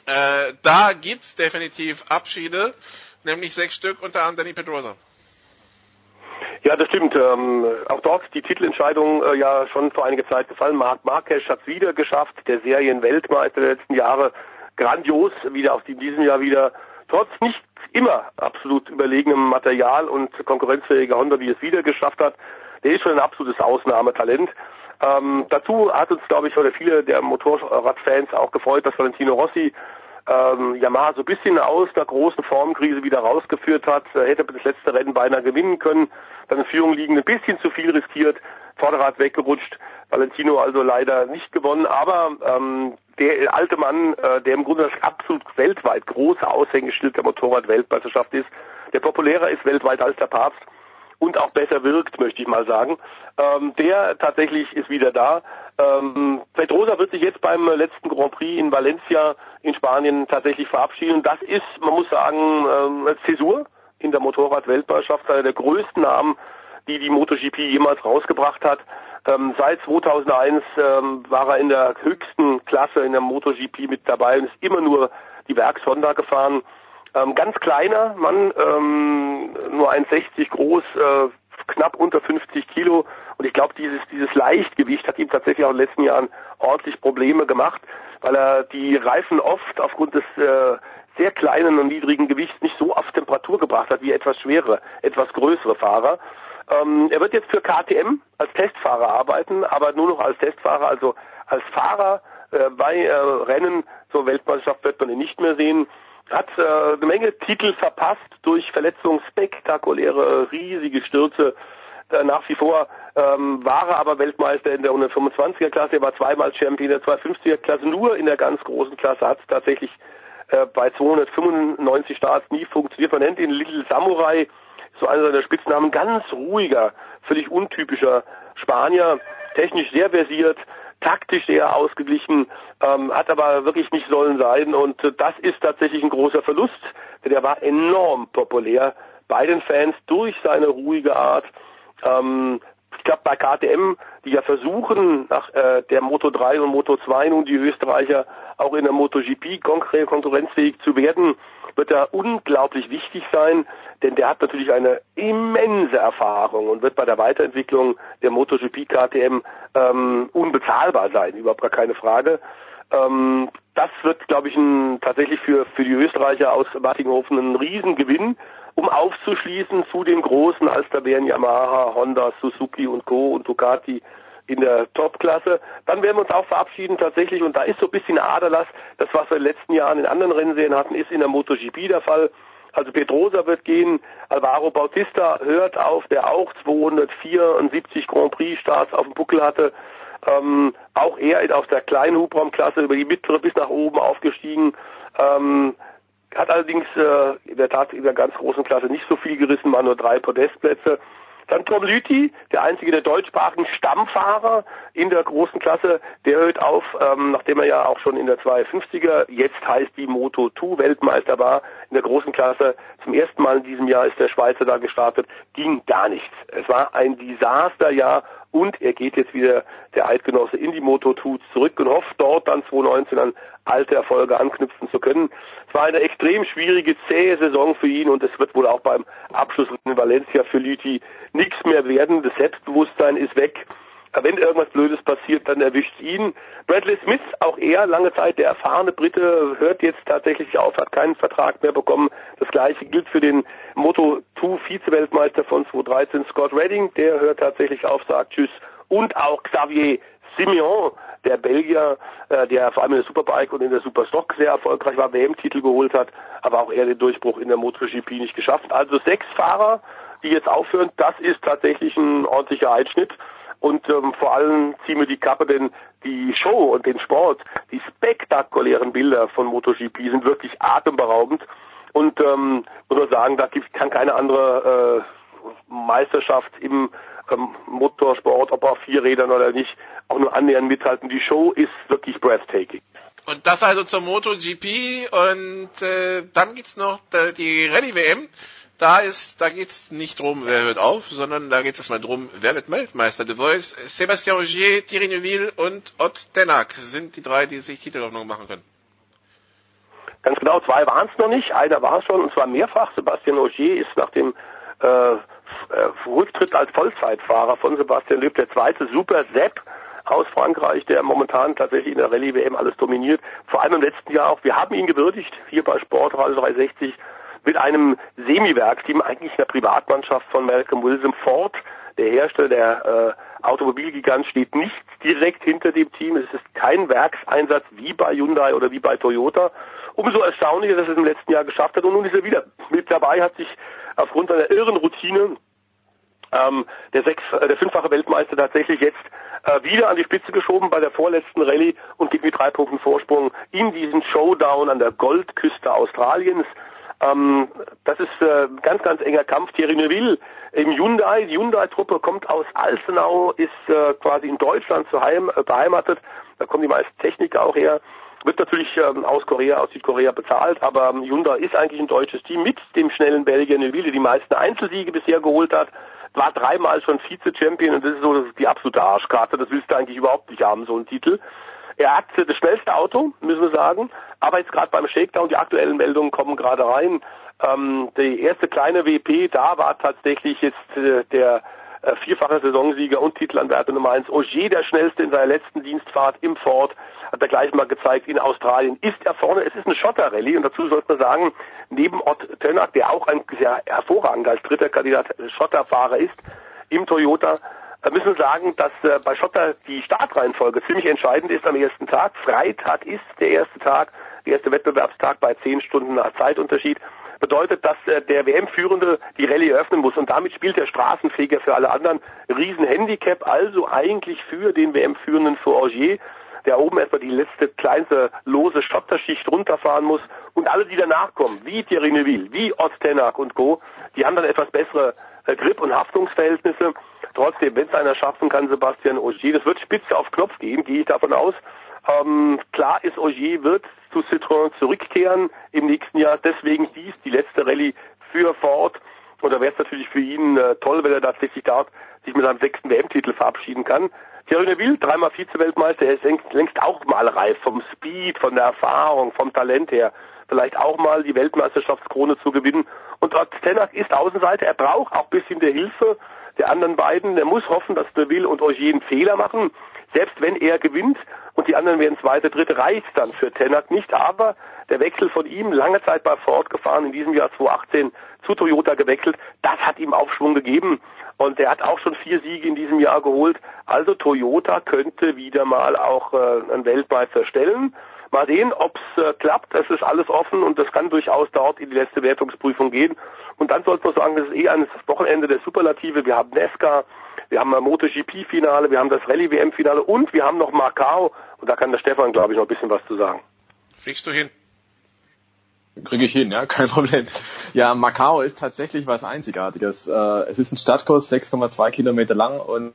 Äh, da gibt's definitiv Abschiede, nämlich sechs Stück, unter anderem Danny Pedrosa. Ja, das stimmt. Ähm, auch dort die Titelentscheidung äh, ja schon vor einiger Zeit gefallen. Marc Marquez hat es wieder geschafft, der Serienweltmeister der letzten Jahre. Grandios, wieder auch in diesem Jahr wieder, trotz nicht immer absolut überlegenem Material und konkurrenzfähiger Honda, wie es wieder geschafft hat. Der ist schon ein absolutes Ausnahmetalent. Ähm, dazu hat uns, glaube ich, oder viele der Motorradfans auch gefreut, dass Valentino Rossi ähm, Yamaha so ein bisschen aus der großen Formkrise wieder rausgeführt hat. Er hätte das letzte Rennen beinahe gewinnen können, dann in Führung liegen, ein bisschen zu viel riskiert, Vorderrad weggerutscht. Valentino also leider nicht gewonnen, aber ähm, der alte Mann, äh, der im Grunde das absolut weltweit große Aushängeschild der Motorrad-Weltmeisterschaft ist, der populärer ist weltweit als der Papst und auch besser wirkt, möchte ich mal sagen. Ähm, der tatsächlich ist wieder da. Ähm, Pedrosa wird sich jetzt beim letzten Grand Prix in Valencia in Spanien tatsächlich verabschieden. Das ist, man muss sagen, ähm, Zäsur in der Motorrad-Weltmeisterschaft, einer der größten Namen, die die MotoGP jemals rausgebracht hat. Ähm, seit 2001 ähm, war er in der höchsten Klasse in der MotoGP mit dabei und ist immer nur die Werks-Honda gefahren. Ähm, ganz kleiner Mann, ähm, nur 1,60 groß, äh, knapp unter 50 Kilo. Und ich glaube, dieses, dieses Leichtgewicht hat ihm tatsächlich auch in den letzten Jahren ordentlich Probleme gemacht, weil er die Reifen oft aufgrund des äh, sehr kleinen und niedrigen Gewichts nicht so auf Temperatur gebracht hat wie etwas schwere, etwas größere Fahrer. Ähm, er wird jetzt für KTM als Testfahrer arbeiten, aber nur noch als Testfahrer, also als Fahrer äh, bei äh, Rennen zur Weltmeisterschaft wird man ihn nicht mehr sehen hat äh, eine Menge Titel verpasst durch Verletzungen, spektakuläre, riesige Stürze. Äh, nach wie vor ähm, war er aber Weltmeister in der 125er Klasse, er war zweimal Champion in der 250er Klasse, nur in der ganz großen Klasse hat es tatsächlich äh, bei 295 Starts nie funktioniert. Man nennt ihn Little Samurai, so einer seiner Spitznamen, ganz ruhiger, völlig untypischer Spanier, technisch sehr versiert, taktisch sehr ausgeglichen, ähm, hat aber wirklich nicht sollen sein und äh, das ist tatsächlich ein großer Verlust, denn er war enorm populär bei den Fans durch seine ruhige Art. Ähm, ich glaube bei KTM, die ja versuchen, nach äh, der Moto 3 und Moto 2 nun die Österreicher auch in der MotoGP konkurrenzfähig zu werden, wird er unglaublich wichtig sein, denn der hat natürlich eine immense Erfahrung und wird bei der Weiterentwicklung der MotoGP KTM ähm, unbezahlbar sein, überhaupt gar keine Frage. Ähm, das wird, glaube ich, ein, tatsächlich für, für die Österreicher aus Martinghofen ein Riesengewinn, um aufzuschließen zu den großen Alsterbären Yamaha, Honda, Suzuki und Co. und Ducati in der Topklasse. Dann werden wir uns auch verabschieden tatsächlich und da ist so ein bisschen Aderlass. Das, was wir in den letzten Jahren in anderen Rennserien hatten, ist in der MotoGP der Fall. Also Pedrosa wird gehen, Alvaro Bautista hört auf, der auch 274 Grand Prix Starts auf dem Buckel hatte. Ähm, auch er aus der kleinen Hubraumklasse über die mittlere bis nach oben aufgestiegen. Ähm, hat allerdings äh, in der Tat in der ganz großen Klasse nicht so viel gerissen, waren nur drei Podestplätze. Dann Tom Lüthi, der einzige der deutschsprachigen Stammfahrer in der großen Klasse, der hört auf, ähm, nachdem er ja auch schon in der 250er, jetzt heißt die Moto 2 Weltmeister war, in der großen Klasse. Zum ersten Mal in diesem Jahr ist der Schweizer da gestartet, ging gar nichts. Es war ein Desasterjahr und er geht jetzt wieder der Eidgenosse in die Moto 2 zurück und hofft dort dann 2019 an alte Erfolge anknüpfen zu können. Es war eine extrem schwierige, zähe Saison für ihn und es wird wohl auch beim Abschluss in Valencia für Lüthi nichts mehr werden. Das Selbstbewusstsein ist weg. Wenn irgendwas Blödes passiert, dann erwischt ihn. Bradley Smith, auch er, lange Zeit der erfahrene Brite, hört jetzt tatsächlich auf, hat keinen Vertrag mehr bekommen. Das gleiche gilt für den Moto 2 Vize-Weltmeister von 2013, Scott Redding. Der hört tatsächlich auf, sagt Tschüss. Und auch Xavier Simeon, der Belgier, äh, der vor allem in der Superbike und in der Superstock sehr erfolgreich war, WM-Titel geholt hat, aber auch er den Durchbruch in der MotoGP nicht geschafft. Also sechs Fahrer, die jetzt aufhören, das ist tatsächlich ein ordentlicher Einschnitt. Und ähm, vor allem ziehen wir die Kappe, denn die Show und den Sport, die spektakulären Bilder von MotoGP sind wirklich atemberaubend. Und ähm, muss man sagen, da gibt, kann keine andere äh, Meisterschaft im ähm, Motorsport, ob auf vier Rädern oder nicht, auch nur annähernd mithalten. Die Show ist wirklich breathtaking. Und das also zur MotoGP und äh, dann gibt's noch die Rallye WM. Da ist, da geht's nicht drum, wer hört auf, sondern da geht's erstmal drum, wer wird Weltmeister. De Voice, Sébastien Ogier, Thierry Neuville und Ott Tenak sind die drei, die sich Titelhoffnung machen können. Ganz genau, zwei waren es noch nicht. Einer war schon, und zwar mehrfach. Sebastian Ogier ist nach dem äh, Rücktritt als Vollzeitfahrer von Sebastian Löb der zweite Super Sepp aus Frankreich, der momentan tatsächlich in der Rallye WM alles dominiert. Vor allem im letzten Jahr auch. Wir haben ihn gewürdigt hier bei Sportradio 360 mit einem Semi-Werksteam, eigentlich einer Privatmannschaft von Malcolm Wilson Ford. Der Hersteller der äh, Automobilgigant steht nicht direkt hinter dem Team. Es ist kein Werkseinsatz wie bei Hyundai oder wie bei Toyota. Umso erstaunlicher, dass es im letzten Jahr geschafft hat. Und nun ist er wieder mit dabei, hat sich aufgrund seiner irren Routine ähm, der sechs, äh, der fünffache Weltmeister tatsächlich jetzt äh, wieder an die Spitze geschoben bei der vorletzten Rallye und geht mit drei Punkten Vorsprung in diesen Showdown an der Goldküste Australiens. Ähm, das ist äh, ganz, ganz enger Kampf. Thierry Neuville im Hyundai, die Hyundai-Truppe kommt aus Alzenau, ist äh, quasi in Deutschland zu Heim, äh, beheimatet. Da kommen die meisten Techniker auch her. Wird natürlich ähm, aus Korea, aus Südkorea bezahlt, aber ähm, Hyundai ist eigentlich ein deutsches Team mit dem schnellen Belgier Neuville, der die meisten Einzelsiege bisher geholt hat war dreimal schon Vize-Champion und das ist so das ist die absolute Arschkarte. Das willst du eigentlich überhaupt nicht haben, so ein Titel. Er hat das schnellste Auto, müssen wir sagen, aber jetzt gerade beim Shakedown, die aktuellen Meldungen kommen gerade rein. Ähm, die erste kleine WP, da war tatsächlich jetzt äh, der äh, vierfache Saisonsieger und Titelanwärter Nummer eins Ogier, der schnellste in seiner letzten Dienstfahrt im Ford, hat er gleich mal gezeigt, in Australien ist er vorne. Es ist eine Schotterrallye und dazu sollte man sagen, neben Ott Tönak, der auch ein sehr hervorragender als dritter Kandidat Schotterfahrer ist, im Toyota, äh, müssen wir sagen, dass äh, bei Schotter die Startreihenfolge ziemlich entscheidend ist am ersten Tag. Freitag ist der erste Tag, der erste Wettbewerbstag bei zehn Stunden Zeitunterschied bedeutet, dass äh, der WM-Führende die Rallye eröffnen muss und damit spielt der Straßenfeger für alle anderen Riesenhandicap, also eigentlich für den WM-Führenden für Augier. Der oben erstmal die letzte kleinste lose Schotterschicht runterfahren muss und alle, die danach kommen, wie Thierry Neuville, wie Ostenak und Co., die haben dann etwas bessere äh, Grip- und Haftungsverhältnisse. Trotzdem, wenn es einer schaffen kann, Sebastian Ogier, das wird spitze auf Knopf gehen, gehe ich davon aus. Ähm, klar ist, Ogier wird zu Citroën zurückkehren im nächsten Jahr. Deswegen dies die letzte Rallye für Ford. Und da wäre es natürlich für ihn äh, toll, wenn er tatsächlich dort sich mit seinem sechsten WM-Titel verabschieden kann. Thierry Neville, dreimal Vize-Weltmeister, er ist längst, auch mal reif vom Speed, von der Erfahrung, vom Talent her. Vielleicht auch mal die Weltmeisterschaftskrone zu gewinnen. Und Tenak ist Außenseiter, er braucht auch bisschen der Hilfe der anderen beiden. Er muss hoffen, dass Neville und Ogier einen Fehler machen. Selbst wenn er gewinnt und die anderen werden zweite, dritte, reicht dann für Tenak nicht. Aber der Wechsel von ihm, lange Zeit bei Ford gefahren, in diesem Jahr 2018 zu Toyota gewechselt, das hat ihm Aufschwung gegeben. Und er hat auch schon vier Siege in diesem Jahr geholt. Also Toyota könnte wieder mal auch äh, einen Weltmeister stellen. Mal sehen, ob es äh, klappt. Es ist alles offen und das kann durchaus dort in die letzte Wertungsprüfung gehen. Und dann sollte man sagen, das ist eh ein Wochenende der Superlative. Wir haben Nesca, wir haben ein MotoGP-Finale, wir haben das Rallye-WM-Finale und wir haben noch Macau. Und da kann der Stefan, glaube ich, noch ein bisschen was zu sagen. Fliegst du hin? Kriege ich hin, ja, *laughs* kein Problem. Ja, Macau ist tatsächlich was Einzigartiges. Äh, es ist ein Stadtkurs, 6,2 Kilometer lang und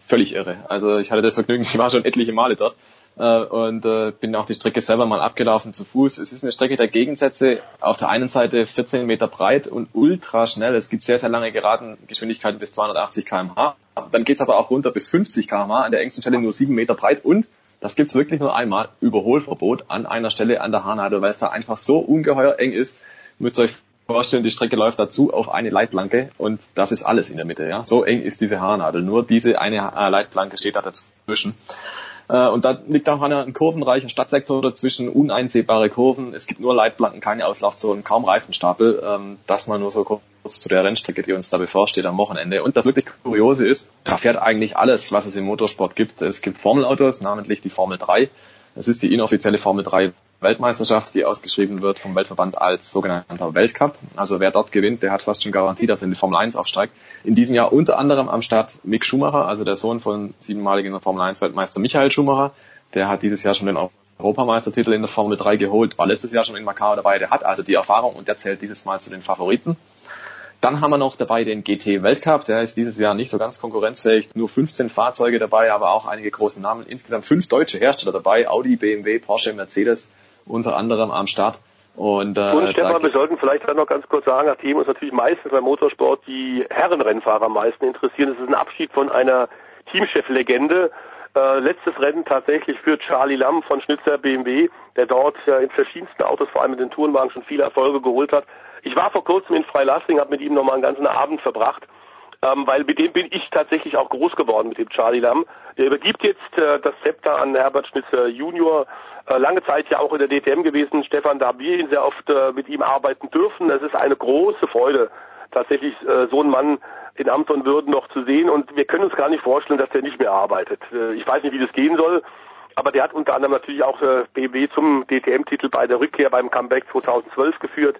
völlig irre. Also ich hatte das Vergnügen, *laughs* ich war schon etliche Male dort äh, und äh, bin auch die Strecke selber mal abgelaufen zu Fuß. Es ist eine Strecke der Gegensätze. Auf der einen Seite 14 Meter breit und ultra schnell. Es gibt sehr, sehr lange geraden Geschwindigkeiten bis 280 km/h. Dann geht's aber auch runter bis 50 km/h. An der engsten Stelle nur 7 Meter breit und das gibt's wirklich nur einmal, Überholverbot an einer Stelle an der Haarnadel, weil es da einfach so ungeheuer eng ist. Müsst ihr euch vorstellen, die Strecke läuft dazu auf eine Leitplanke und das ist alles in der Mitte. Ja, So eng ist diese Haarnadel. Nur diese eine äh, Leitplanke steht da dazwischen. Äh, und da liegt auch ein kurvenreicher Stadtsektor dazwischen, uneinsehbare Kurven. Es gibt nur Leitplanken, keine Auslaufzonen, kaum Reifenstapel. Ähm, das mal nur so kurz zu der Rennstrecke, die uns da bevorsteht am Wochenende. Und das wirklich Kuriose ist, da fährt eigentlich alles, was es im Motorsport gibt. Es gibt Formelautos, namentlich die Formel 3. Es ist die inoffizielle Formel 3 Weltmeisterschaft, die ausgeschrieben wird vom Weltverband als sogenannter Weltcup. Also wer dort gewinnt, der hat fast schon Garantie, dass er in die Formel 1 aufsteigt. In diesem Jahr unter anderem am Start Mick Schumacher, also der Sohn von siebenmaligen Formel 1 Weltmeister Michael Schumacher. Der hat dieses Jahr schon den Europameistertitel in der Formel 3 geholt, war letztes Jahr schon in Macau dabei. Der hat also die Erfahrung und der zählt dieses Mal zu den Favoriten. Dann haben wir noch dabei den GT Weltcup, der ist dieses Jahr nicht so ganz konkurrenzfähig, nur 15 Fahrzeuge dabei, aber auch einige große Namen. Insgesamt fünf deutsche Hersteller dabei, Audi, BMW, Porsche, Mercedes unter anderem am Start. Und, äh, und Stefan, wir sollten vielleicht noch ganz kurz sagen, nachdem uns natürlich meistens beim Motorsport die Herrenrennfahrer am meisten interessieren, es ist ein Abschied von einer Teamcheflegende. Äh, letztes Rennen tatsächlich für Charlie Lamm von Schnitzer BMW, der dort ja in verschiedensten Autos, vor allem in den Tourenwagen, schon viele Erfolge geholt hat. Ich war vor kurzem in Freilassing, habe mit ihm nochmal einen ganzen Abend verbracht, ähm, weil mit dem bin ich tatsächlich auch groß geworden, mit dem Charlie Lamm. Der übergibt jetzt äh, das Zepter an Herbert Schnitzer Junior, äh, lange Zeit ja auch in der DTM gewesen. Stefan, da wir ihn sehr oft äh, mit ihm arbeiten dürfen. Es ist eine große Freude, tatsächlich äh, so einen Mann in Amt und Würden noch zu sehen und wir können uns gar nicht vorstellen, dass der nicht mehr arbeitet. Äh, ich weiß nicht, wie das gehen soll, aber der hat unter anderem natürlich auch äh, BMW zum DTM-Titel bei der Rückkehr beim Comeback 2012 geführt.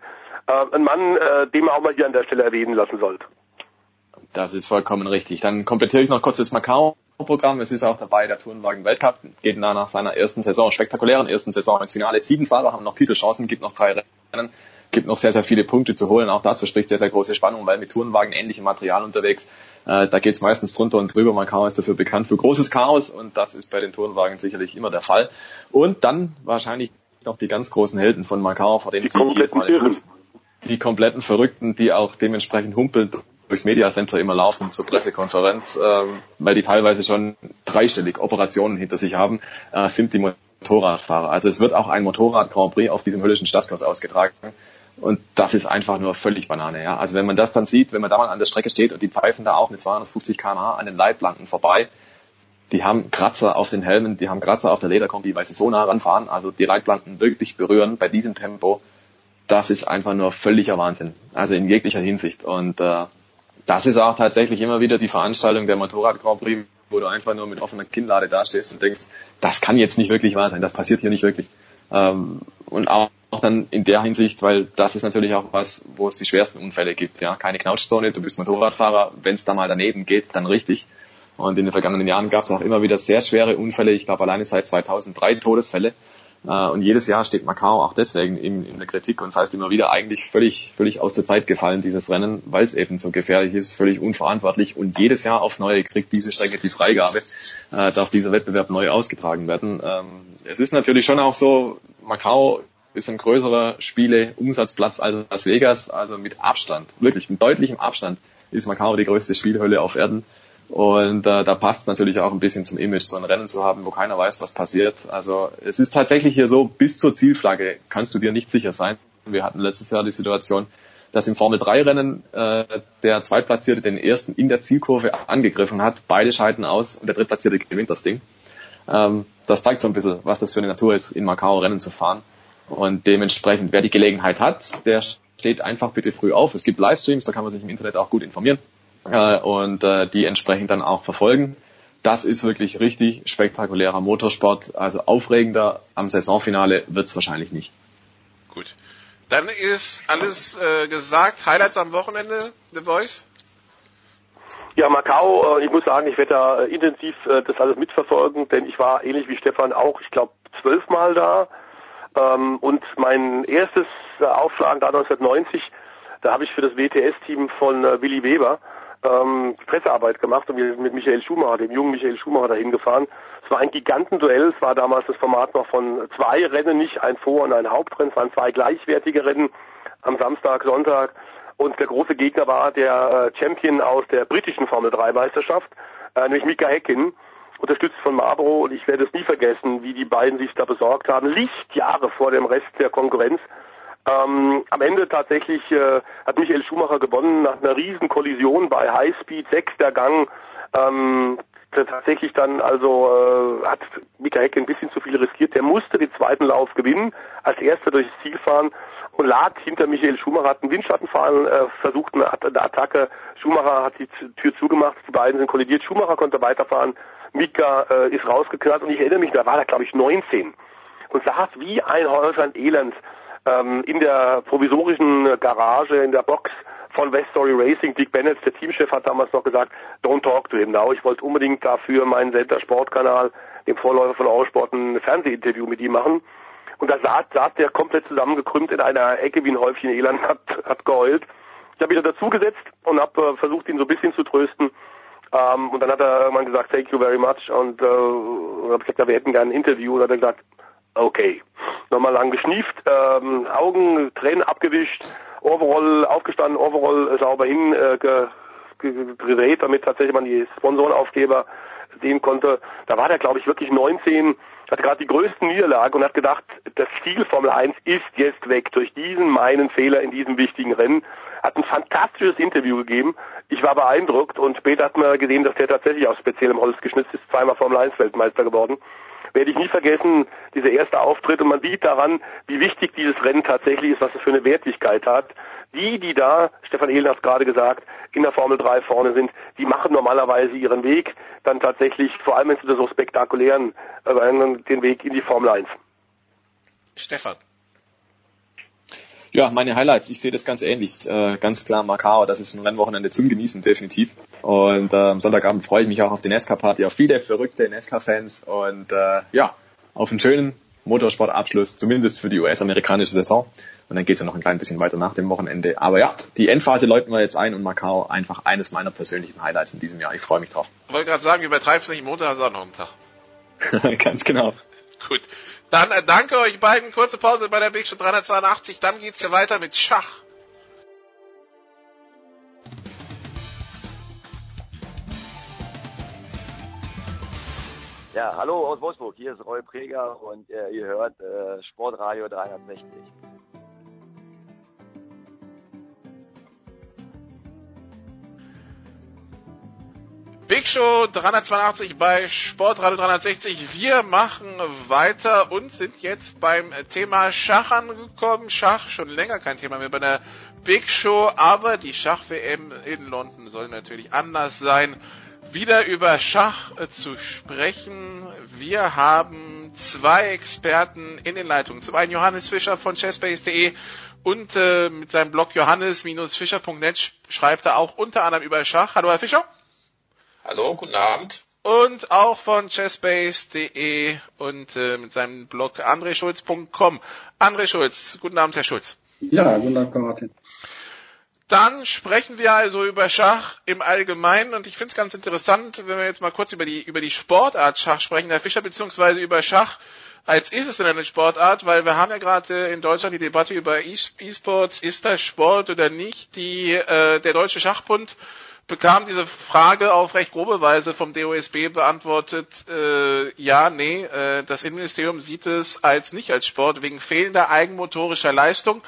Äh, ein Mann, äh, den man auch mal hier an der Stelle erwähnen lassen sollte. Das ist vollkommen richtig. Dann komplettiere ich noch kurz das Macau-Programm. Es ist auch dabei der Tourenwagen Weltcup. Geht nach seiner ersten Saison, spektakulären ersten Saison ins Finale. Sieben Fahrer haben noch Titelchancen, gibt noch drei Rennen, gibt noch sehr, sehr viele Punkte zu holen. Auch das verspricht sehr, sehr große Spannung, weil mit Tourenwagen ähnlichem Material unterwegs. Äh, da geht es meistens drunter und drüber. Macau ist dafür bekannt für großes Chaos und das ist bei den Tourenwagen sicherlich immer der Fall. Und dann wahrscheinlich noch die ganz großen Helden von Macau, vor denen ich jetzt mal. Die kompletten Verrückten, die auch dementsprechend humpelnd durchs Mediacenter immer laufen zur Pressekonferenz, ähm, weil die teilweise schon dreistellig Operationen hinter sich haben, äh, sind die Motorradfahrer. Also es wird auch ein Motorrad Grand Prix auf diesem höllischen Stadtkurs ausgetragen. Und das ist einfach nur völlig Banane, ja. Also wenn man das dann sieht, wenn man da mal an der Strecke steht und die pfeifen da auch mit 250 km/h an den Leitplanken vorbei, die haben Kratzer auf den Helmen, die haben Kratzer auf der Lederkombi, weil sie so nah ranfahren, also die Leitplanken wirklich berühren bei diesem Tempo, das ist einfach nur völliger Wahnsinn. Also in jeglicher Hinsicht. Und äh, das ist auch tatsächlich immer wieder die Veranstaltung der Motorrad Grand Prix, wo du einfach nur mit offener Kinnlade dastehst und denkst, das kann jetzt nicht wirklich wahr sein, das passiert hier nicht wirklich. Ähm, und auch, dann in der Hinsicht, weil das ist natürlich auch was, wo es die schwersten Unfälle gibt. Ja, keine Knautschzone, du bist Motorradfahrer, wenn es da mal daneben geht, dann richtig. Und in den vergangenen Jahren gab es auch immer wieder sehr schwere Unfälle. Ich glaube alleine seit 2003 Todesfälle. Äh, und jedes Jahr steht Macau auch deswegen in, in der Kritik und das heißt immer wieder eigentlich völlig, völlig aus der Zeit gefallen, dieses Rennen, weil es eben so gefährlich ist, völlig unverantwortlich und jedes Jahr aufs Neue kriegt diese Strecke die Freigabe, äh, darf dieser Wettbewerb neu ausgetragen werden. Ähm, es ist natürlich schon auch so, Macau ist ein größerer Spiele-Umsatzplatz als Las Vegas, also mit Abstand, wirklich mit deutlichem Abstand ist Macau die größte Spielhölle auf Erden. Und äh, da passt natürlich auch ein bisschen zum Image, so ein Rennen zu haben, wo keiner weiß, was passiert. Also es ist tatsächlich hier so, bis zur Zielflagge kannst du dir nicht sicher sein. Wir hatten letztes Jahr die Situation, dass im Formel 3 Rennen äh, der Zweitplatzierte den ersten in der Zielkurve angegriffen hat. Beide scheiden aus und der Drittplatzierte gewinnt das Ding. Ähm, das zeigt so ein bisschen, was das für eine Natur ist, in Macau Rennen zu fahren. Und dementsprechend, wer die Gelegenheit hat, der steht einfach bitte früh auf. Es gibt Livestreams, da kann man sich im Internet auch gut informieren äh, und äh, die entsprechend dann auch verfolgen. Das ist wirklich richtig spektakulärer Motorsport. Also aufregender am Saisonfinale wird's wahrscheinlich nicht. Gut. Dann ist alles äh, gesagt. Highlights am Wochenende, The Voice? Ja, Macau, äh, ich muss sagen, ich werde da äh, intensiv äh, das alles mitverfolgen, denn ich war ähnlich wie Stefan auch, ich glaube, zwölfmal da. Ähm, und mein erstes äh, Aufschlagen da 1990, da habe ich für das WTS-Team von äh, Willy Weber ähm, Pressearbeit gemacht und wir sind mit Michael Schumacher, dem jungen Michael Schumacher, dahin gefahren. Es war ein Gigantenduell. Es war damals das Format noch von zwei Rennen, nicht ein Vor- und ein Hauptrennen. Es waren zwei gleichwertige Rennen am Samstag, Sonntag. Und der große Gegner war der äh, Champion aus der britischen Formel 3 Meisterschaft, äh, nämlich Mika Häkkinen, unterstützt von Marlboro. Und ich werde es nie vergessen, wie die beiden sich da besorgt haben. Lichtjahre vor dem Rest der Konkurrenz. Ähm, am Ende tatsächlich äh, hat Michael Schumacher gewonnen nach einer riesen Kollision bei Highspeed, sechster Gang. Ähm, tatsächlich dann also äh, hat Mika Hecke ein bisschen zu viel riskiert. Der musste den zweiten Lauf gewinnen, als erster durchs Ziel fahren und lag hinter Michael Schumacher, hat einen Windschattenfahren äh, versucht, eine, eine Attacke. Schumacher hat die Tür zugemacht, die beiden sind kollidiert. Schumacher konnte weiterfahren, Mika äh, ist rausgekehrt und ich erinnere mich, da war er glaube ich 19 und saß wie ein Häuflein Elend ähm, in der provisorischen Garage, in der Box von West Story Racing. Dick Bennett, der Teamchef, hat damals noch gesagt, don't talk to him now. Ich wollte unbedingt dafür meinen Center Sportkanal, dem Vorläufer von Eurosport, ein Fernsehinterview mit ihm machen. Und da saß, saß der komplett zusammengekrümmt in einer Ecke wie ein Häufchen Elend, hat, hat geheult. Ich habe ihn dazugesetzt und habe äh, versucht, ihn so ein bisschen zu trösten. Ähm, und dann hat er irgendwann gesagt, thank you very much. Und, äh, habe gesagt, ja, wir hätten gerne ein Interview. Und hat er gesagt, okay. Nochmal lang geschnieft, ähm, Augen, Tränen abgewischt, Overall aufgestanden, Overall sauber hin äh, damit tatsächlich man die Sponsorenaufkleber sehen konnte. Da war der, glaube ich, wirklich 19, hatte gerade die größten Niederlage und hat gedacht, das Ziel Formel 1 ist jetzt weg durch diesen meinen Fehler in diesem wichtigen Rennen. Hat ein fantastisches Interview gegeben. Ich war beeindruckt und später hat man gesehen, dass der tatsächlich aus speziellem Holz geschnitzt ist, zweimal Formel 1 Weltmeister geworden werde ich nie vergessen, dieser erste Auftritt. Und man sieht daran, wie wichtig dieses Rennen tatsächlich ist, was es für eine Wertigkeit hat. Die, die da, Stefan Ehlen hat es gerade gesagt, in der Formel 3 vorne sind, die machen normalerweise ihren Weg dann tatsächlich, vor allem wenn sie so spektakulären, äh, den Weg in die Formel 1. Stefan. Ja, meine Highlights, ich sehe das ganz ähnlich. Äh, ganz klar Macau, das ist ein Rennwochenende zum Genießen, definitiv. Und äh, am Sonntagabend freue ich mich auch auf die NASCAR-Party, auf viele verrückte NASCAR-Fans und äh, ja, auf einen schönen Motorsportabschluss, zumindest für die US-amerikanische Saison. Und dann geht's ja noch ein klein bisschen weiter nach dem Wochenende. Aber ja, die Endphase läuten wir jetzt ein und Macau einfach eines meiner persönlichen Highlights in diesem Jahr. Ich freue mich drauf. Ich wollte gerade sagen, übertreib's nicht, Montag du auch noch einen Tag. *laughs* Ganz genau. Gut. Dann äh, danke euch beiden. Kurze Pause bei der Big Show 382. Dann geht's hier weiter mit Schach. Ja, hallo aus Wolfsburg. Hier ist Roy Preger und äh, ihr hört äh, Sportradio 360. Show 382 bei Sportradio 360. Wir machen weiter und sind jetzt beim Thema Schach angekommen. Schach schon länger kein Thema mehr bei der Big Show, aber die Schach-WM in London soll natürlich anders sein. Wieder über Schach zu sprechen. Wir haben zwei Experten in den Leitungen. Zum einen Johannes Fischer von chessbase.de und äh, mit seinem Blog johannes-fischer.net schreibt er auch unter anderem über Schach. Hallo Herr Fischer. Hallo, guten Abend. Und auch von chessbase.de und äh, mit seinem Blog andreschulz.com. André Schulz, guten Abend, Herr Schulz. Ja, guten Abend, Herr Martin. Dann sprechen wir also über Schach im Allgemeinen und ich finde es ganz interessant, wenn wir jetzt mal kurz über die, über die Sportart Schach sprechen, Herr Fischer, beziehungsweise über Schach als ist es denn eine Sportart, weil wir haben ja gerade in Deutschland die Debatte über E-Sports, ist das Sport oder nicht? Die, äh, der Deutsche Schachbund bekam diese Frage auf recht grobe Weise vom DOSB beantwortet, äh, ja, nee, äh, das Innenministerium sieht es als nicht als Sport wegen fehlender eigenmotorischer Leistung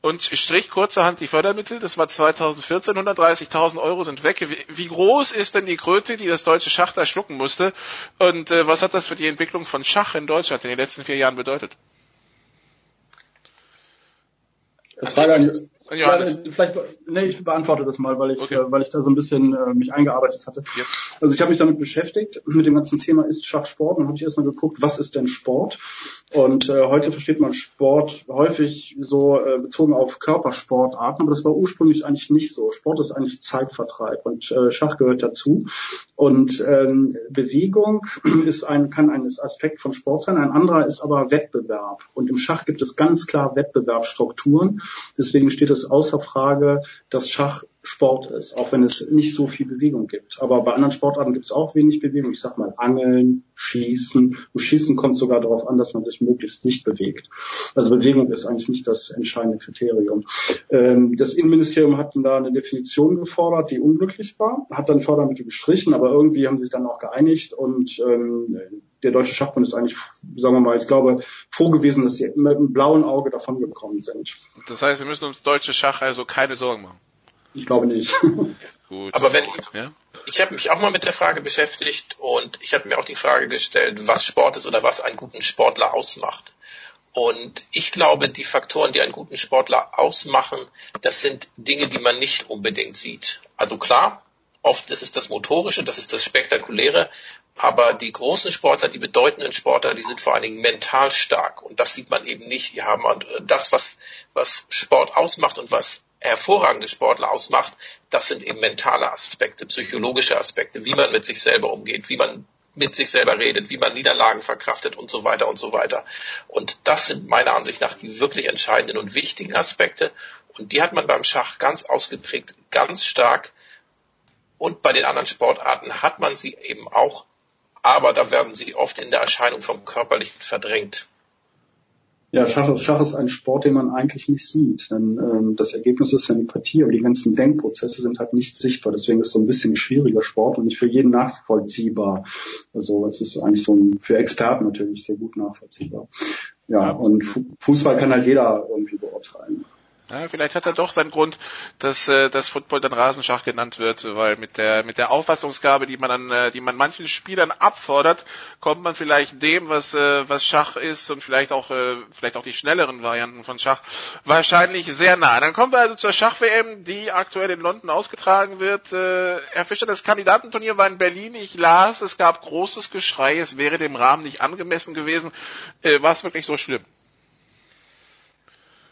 und strich kurzerhand die Fördermittel, das war 2014, 130.000 Euro sind weg. Wie, wie, groß ist denn die Kröte, die das deutsche Schach da schlucken musste? Und äh, was hat das für die Entwicklung von Schach in Deutschland in den letzten vier Jahren bedeutet? Frage an, ja, vielleicht, nee, ich beantworte das mal, weil ich, okay. äh, weil ich da so ein bisschen äh, mich eingearbeitet hatte. Ja. Also ich habe mich damit beschäftigt, mit dem ganzen Thema ist Schach Sport. Und dann habe ich erstmal geguckt, was ist denn Sport? Und äh, heute versteht man Sport häufig so äh, bezogen auf Körpersportarten, aber das war ursprünglich eigentlich nicht so. Sport ist eigentlich Zeitvertreib und äh, Schach gehört dazu. Und ähm, Bewegung *clears throat* ist ein, kann ein Aspekt von Sport sein, ein anderer ist aber Wettbewerb. Und im Schach gibt es ganz klar Wettbewerbsstrukturen. Deswegen steht es außer Frage, dass Schach Sport ist, auch wenn es nicht so viel Bewegung gibt. Aber bei anderen Sportarten gibt es auch wenig Bewegung. Ich sag mal Angeln, Schießen. Und Schießen kommt sogar darauf an, dass man sich möglichst nicht bewegt. Also Bewegung ist eigentlich nicht das entscheidende Kriterium. Ähm, das Innenministerium hat da eine Definition gefordert, die unglücklich war, hat dann Fördermittel gestrichen, aber irgendwie haben sie sich dann auch geeinigt und ähm, der Deutsche Schachbund ist eigentlich, sagen wir mal, ich glaube, froh gewesen, dass sie mit einem blauen Auge davon gekommen sind. Das heißt, wir müssen uns deutsche Schach also keine Sorgen machen. Ich glaube nicht. *laughs* Gut. Aber wenn ja? ich habe mich auch mal mit der Frage beschäftigt und ich habe mir auch die Frage gestellt, was Sport ist oder was einen guten Sportler ausmacht. Und ich glaube, die Faktoren, die einen guten Sportler ausmachen, das sind Dinge, die man nicht unbedingt sieht. Also klar, oft ist es das Motorische, das ist das Spektakuläre, aber die großen Sportler, die bedeutenden Sportler, die sind vor allen Dingen mental stark. Und das sieht man eben nicht. Die haben das, was, was Sport ausmacht und was hervorragende Sportler ausmacht, das sind eben mentale Aspekte, psychologische Aspekte, wie man mit sich selber umgeht, wie man mit sich selber redet, wie man Niederlagen verkraftet und so weiter und so weiter. Und das sind meiner Ansicht nach die wirklich entscheidenden und wichtigen Aspekte. Und die hat man beim Schach ganz ausgeprägt, ganz stark. Und bei den anderen Sportarten hat man sie eben auch, aber da werden sie oft in der Erscheinung vom Körperlichen verdrängt. Ja, Schach, Schach ist ein Sport, den man eigentlich nicht sieht. Denn ähm, das Ergebnis ist ja eine Partie, aber die ganzen Denkprozesse sind halt nicht sichtbar. Deswegen ist es so ein bisschen ein schwieriger Sport und nicht für jeden nachvollziehbar. Also es ist eigentlich so ein, für Experten natürlich sehr gut nachvollziehbar. Ja, und Fußball kann halt jeder irgendwie beurteilen. Ja, vielleicht hat er doch seinen Grund, dass äh, das Football dann Rasenschach genannt wird, weil mit der mit der Auffassungsgabe, die man an, äh, die man manchen Spielern abfordert, kommt man vielleicht dem, was äh, was Schach ist und vielleicht auch äh, vielleicht auch die schnelleren Varianten von Schach wahrscheinlich sehr nah. Dann kommen wir also zur Schach WM, die aktuell in London ausgetragen wird. Äh, Herr Fischer, das Kandidatenturnier war in Berlin. Ich las, es gab großes Geschrei, es wäre dem Rahmen nicht angemessen gewesen. Äh, war es wirklich so schlimm?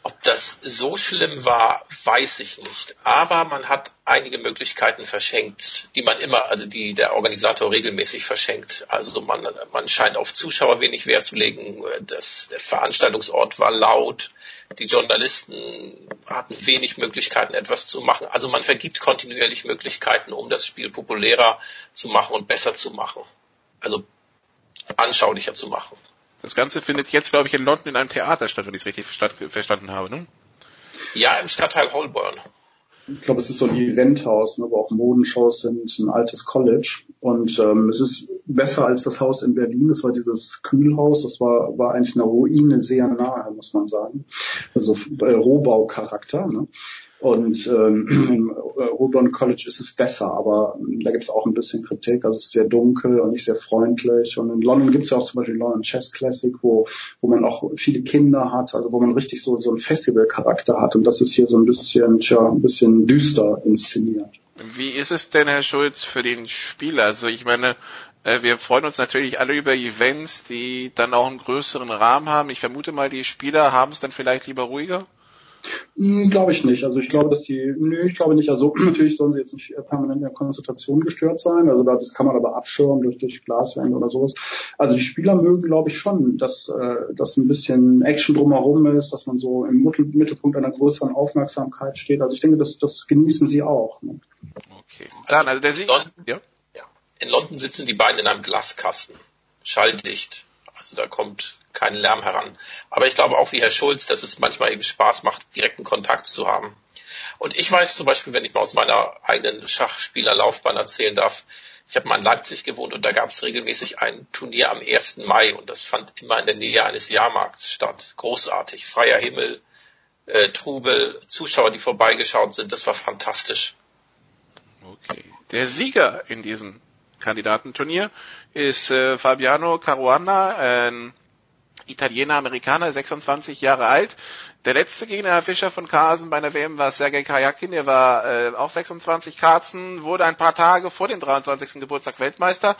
Ob das so schlimm war, weiß ich nicht. Aber man hat einige Möglichkeiten verschenkt, die man immer, also die der Organisator regelmäßig verschenkt. Also man, man scheint auf Zuschauer wenig Wert zu legen. Das, der Veranstaltungsort war laut. Die Journalisten hatten wenig Möglichkeiten, etwas zu machen. Also man vergibt kontinuierlich Möglichkeiten, um das Spiel populärer zu machen und besser zu machen. Also anschaulicher zu machen. Das Ganze findet jetzt, glaube ich, in London in einem Theater statt, wenn ich es richtig verstanden habe, ne? Ja, im Stadtteil Holborn. Ich glaube, es ist so ein Eventhaus, ne, wo auch Modenshows sind, ein altes College. Und ähm, es ist besser als das Haus in Berlin. Das war dieses Kühlhaus. Das war, war eigentlich eine Ruine sehr nahe, muss man sagen. Also äh, Rohbaucharakter. Ne? Und ähm, *clears throat* im Auburn College ist es besser, aber da gibt es auch ein bisschen Kritik. Also es ist sehr dunkel und nicht sehr freundlich. Und in London gibt es ja auch zum Beispiel London Chess Classic, wo, wo man auch viele Kinder hat, also wo man richtig so, so einen Festivalcharakter hat. Und das ist hier so ein bisschen, tja, ein bisschen düster inszeniert. Wie ist es denn, Herr Schulz, für den Spieler? Also ich meine, äh, wir freuen uns natürlich alle über Events, die dann auch einen größeren Rahmen haben. Ich vermute mal, die Spieler haben es dann vielleicht lieber ruhiger? Hm, glaube ich nicht. Also ich glaube, dass die, nö, ich glaube nicht. Also *clears throat* natürlich sollen sie jetzt nicht permanent in der Konzentration gestört sein. Also das kann man aber abschirmen durch, durch Glaswände oder sowas. Also die Spieler mögen, glaube ich, schon, dass, äh, dass ein bisschen Action drumherum ist, dass man so im Mittelpunkt einer größeren Aufmerksamkeit steht. Also ich denke, das, das genießen sie auch. Ne? Okay. Dann, also der Sieg, ja? ja. In London sitzen die beiden in einem Glaskasten. Schalldicht. Also da kommt kein Lärm heran. Aber ich glaube auch wie Herr Schulz, dass es manchmal eben Spaß macht, direkten Kontakt zu haben. Und ich weiß zum Beispiel, wenn ich mal aus meiner eigenen Schachspielerlaufbahn erzählen darf, ich habe mal in Leipzig gewohnt und da gab es regelmäßig ein Turnier am 1. Mai und das fand immer in der Nähe eines Jahrmarkts statt. Großartig, freier Himmel, äh, Trubel, Zuschauer, die vorbeigeschaut sind, das war fantastisch. Okay. Der Sieger in diesem Kandidatenturnier ist äh, Fabiano Caruana, ein Italiener, Amerikaner, 26 Jahre alt. Der letzte Gegner, Herr Fischer von Carlsen bei der WM war Sergei Kajakin, der war äh, auch 26 Karzen, wurde ein paar Tage vor dem 23. Geburtstag Weltmeister,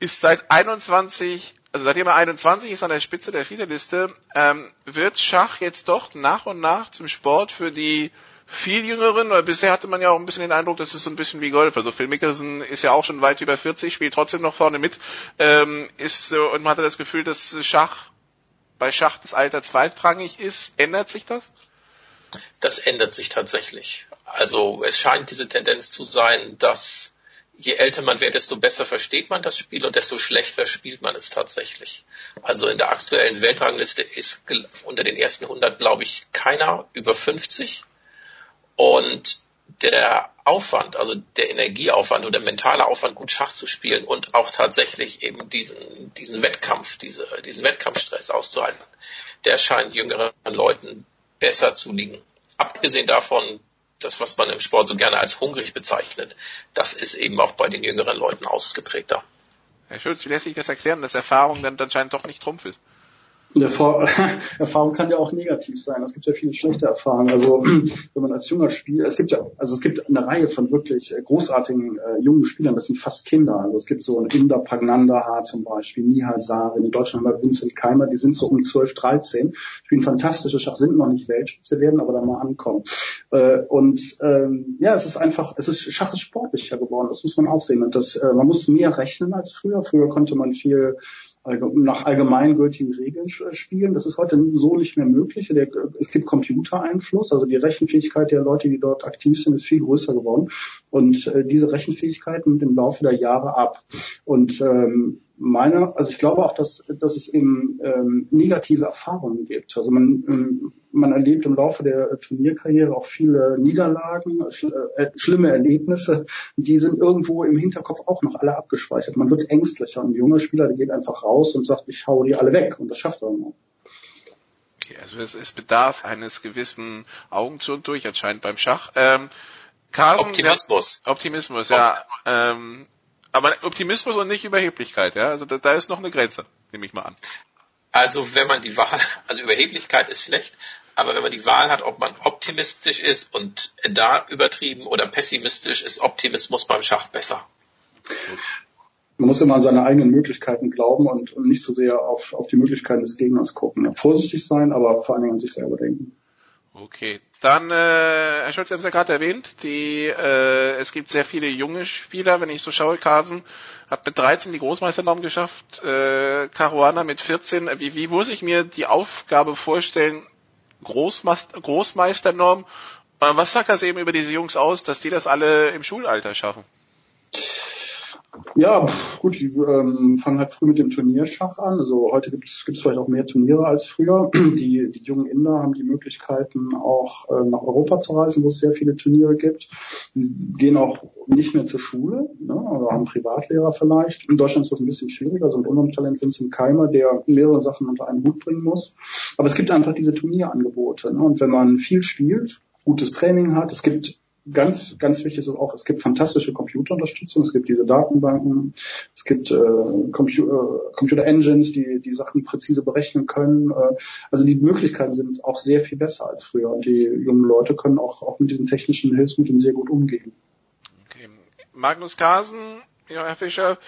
ist seit 21, also seitdem er 21 ist an der Spitze der Viererliste, ähm, wird Schach jetzt doch nach und nach zum Sport für die viel jüngeren, weil bisher hatte man ja auch ein bisschen den Eindruck, das ist so ein bisschen wie Golf. Also Phil Mickelson ist ja auch schon weit über 40, spielt trotzdem noch vorne mit, ähm, ist und man hatte das Gefühl, dass Schach bei Schach das Alter zweitrangig ist. Ändert sich das? Das ändert sich tatsächlich. Also es scheint diese Tendenz zu sein, dass je älter man wird, desto besser versteht man das Spiel und desto schlechter spielt man es tatsächlich. Also in der aktuellen Weltrangliste ist unter den ersten 100, glaube ich, keiner über 50. Und der Aufwand, also der Energieaufwand oder der mentale Aufwand, gut Schach zu spielen und auch tatsächlich eben diesen, diesen Wettkampf, diese, diesen Wettkampfstress auszuhalten, der scheint jüngeren Leuten besser zu liegen. Abgesehen davon, das, was man im Sport so gerne als hungrig bezeichnet, das ist eben auch bei den jüngeren Leuten ausgeprägter. Herr Schulz, wie lässt sich das erklären, dass Erfahrung dann anscheinend doch nicht Trumpf ist? *laughs* Erfahrung kann ja auch negativ sein. Es gibt ja viele schlechte Erfahrungen. Also *clears throat* wenn man als junger Spieler, es gibt ja, also es gibt eine Reihe von wirklich äh, großartigen äh, jungen Spielern, das sind fast Kinder. Also es gibt so ein Inder Pagnandaha zum Beispiel, Nihal Sarin, in Deutschland haben wir Vincent Keimer, die sind so um 12, 13, spielen fantastische Schach, sind noch nicht Weltspitze, werden aber da mal ankommen. Äh, und ähm, ja, es ist einfach, es ist Schach ist sportlicher geworden, das muss man auch sehen. Und das, äh, man muss mehr rechnen als früher. Früher konnte man viel nach allgemeingültigen Regeln spielen. Das ist heute so nicht mehr möglich. es gibt Computereinfluss, also die Rechenfähigkeit der Leute, die dort aktiv sind, ist viel größer geworden. Und äh, diese Rechenfähigkeit nimmt im Laufe der Jahre ab. Und ähm, meine, also ich glaube auch, dass, dass es eben ähm, negative Erfahrungen gibt. Also man, ähm, man erlebt im Laufe der Turnierkarriere auch viele Niederlagen, schl äh, schlimme Erlebnisse, die sind irgendwo im Hinterkopf auch noch alle abgespeichert. Man wird ängstlicher. Ein junger Spieler, der geht einfach raus und sagt, ich hau die alle weg. Und das schafft er auch. Okay, also es, es bedarf eines gewissen Augen zu und durch anscheinend beim Schach. Ähm, Carsten, Optimismus. Ja, Optimismus, ja. Ähm, aber Optimismus und nicht Überheblichkeit, ja. Also da, da ist noch eine Grenze, nehme ich mal an. Also wenn man die Wahl, *laughs* also Überheblichkeit ist schlecht, aber wenn man die Wahl hat, ob man optimistisch ist und da übertrieben oder pessimistisch, ist Optimismus beim Schach besser. Man muss immer an seine eigenen Möglichkeiten glauben und, und nicht so sehr auf, auf die Möglichkeiten des Gegners gucken. Vorsichtig sein, aber vor allen Dingen an sich selber denken. Okay, dann, äh, Herr Scholz, Sie haben es ja gerade erwähnt, die, äh, es gibt sehr viele junge Spieler, wenn ich so schaue, Carsten hat mit 13 die Großmeisternorm geschafft, äh, Caruana mit 14. Wie, wie muss ich mir die Aufgabe vorstellen, Großmeister, Großmeisternorm? Äh, was sagt das eben über diese Jungs aus, dass die das alle im Schulalter schaffen? Ja, gut, die ähm, fangen halt früh mit dem Turnierschach an. Also heute gibt es vielleicht auch mehr Turniere als früher. *clears throat* Die, die jungen Inder haben die Möglichkeiten, auch äh, nach Europa zu reisen, wo es sehr viele Turniere gibt. Die gehen auch nicht mehr zur Schule, ne, oder haben Privatlehrer vielleicht. In Deutschland ist das ein bisschen schwieriger. So ein unserem Talent Vincent Keimer, der mehrere Sachen unter einen Hut bringen muss. Aber es gibt einfach diese Turnierangebote. Ne? Und wenn man viel spielt, gutes Training hat, es gibt ganz, ganz wichtig ist auch, es gibt fantastische Computerunterstützung, es gibt diese Datenbanken, es gibt äh, Compu äh, Computer Engines, die die Sachen präzise berechnen können. Äh, also die Möglichkeiten sind auch sehr viel besser als früher und die jungen Leute können auch, auch mit diesen technischen Hilfsmitteln sehr gut umgehen. Okay. Magnus Carlsen, ja, Herr Fischer,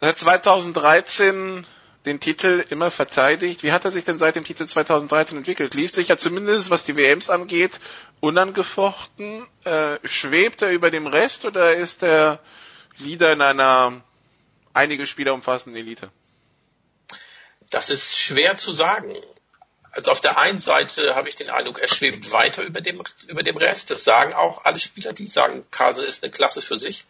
seit 2013 den Titel immer verteidigt. Wie hat er sich denn seit dem Titel 2013 entwickelt? Liest sich ja zumindest, was die WMs angeht, unangefochten. Äh, schwebt er über dem Rest oder ist er wieder in einer einige Spieler umfassenden Elite? Das ist schwer zu sagen. Also auf der einen Seite habe ich den Eindruck, er schwebt weiter über dem, über dem Rest. Das sagen auch alle Spieler, die sagen, Carlsen ist eine Klasse für sich.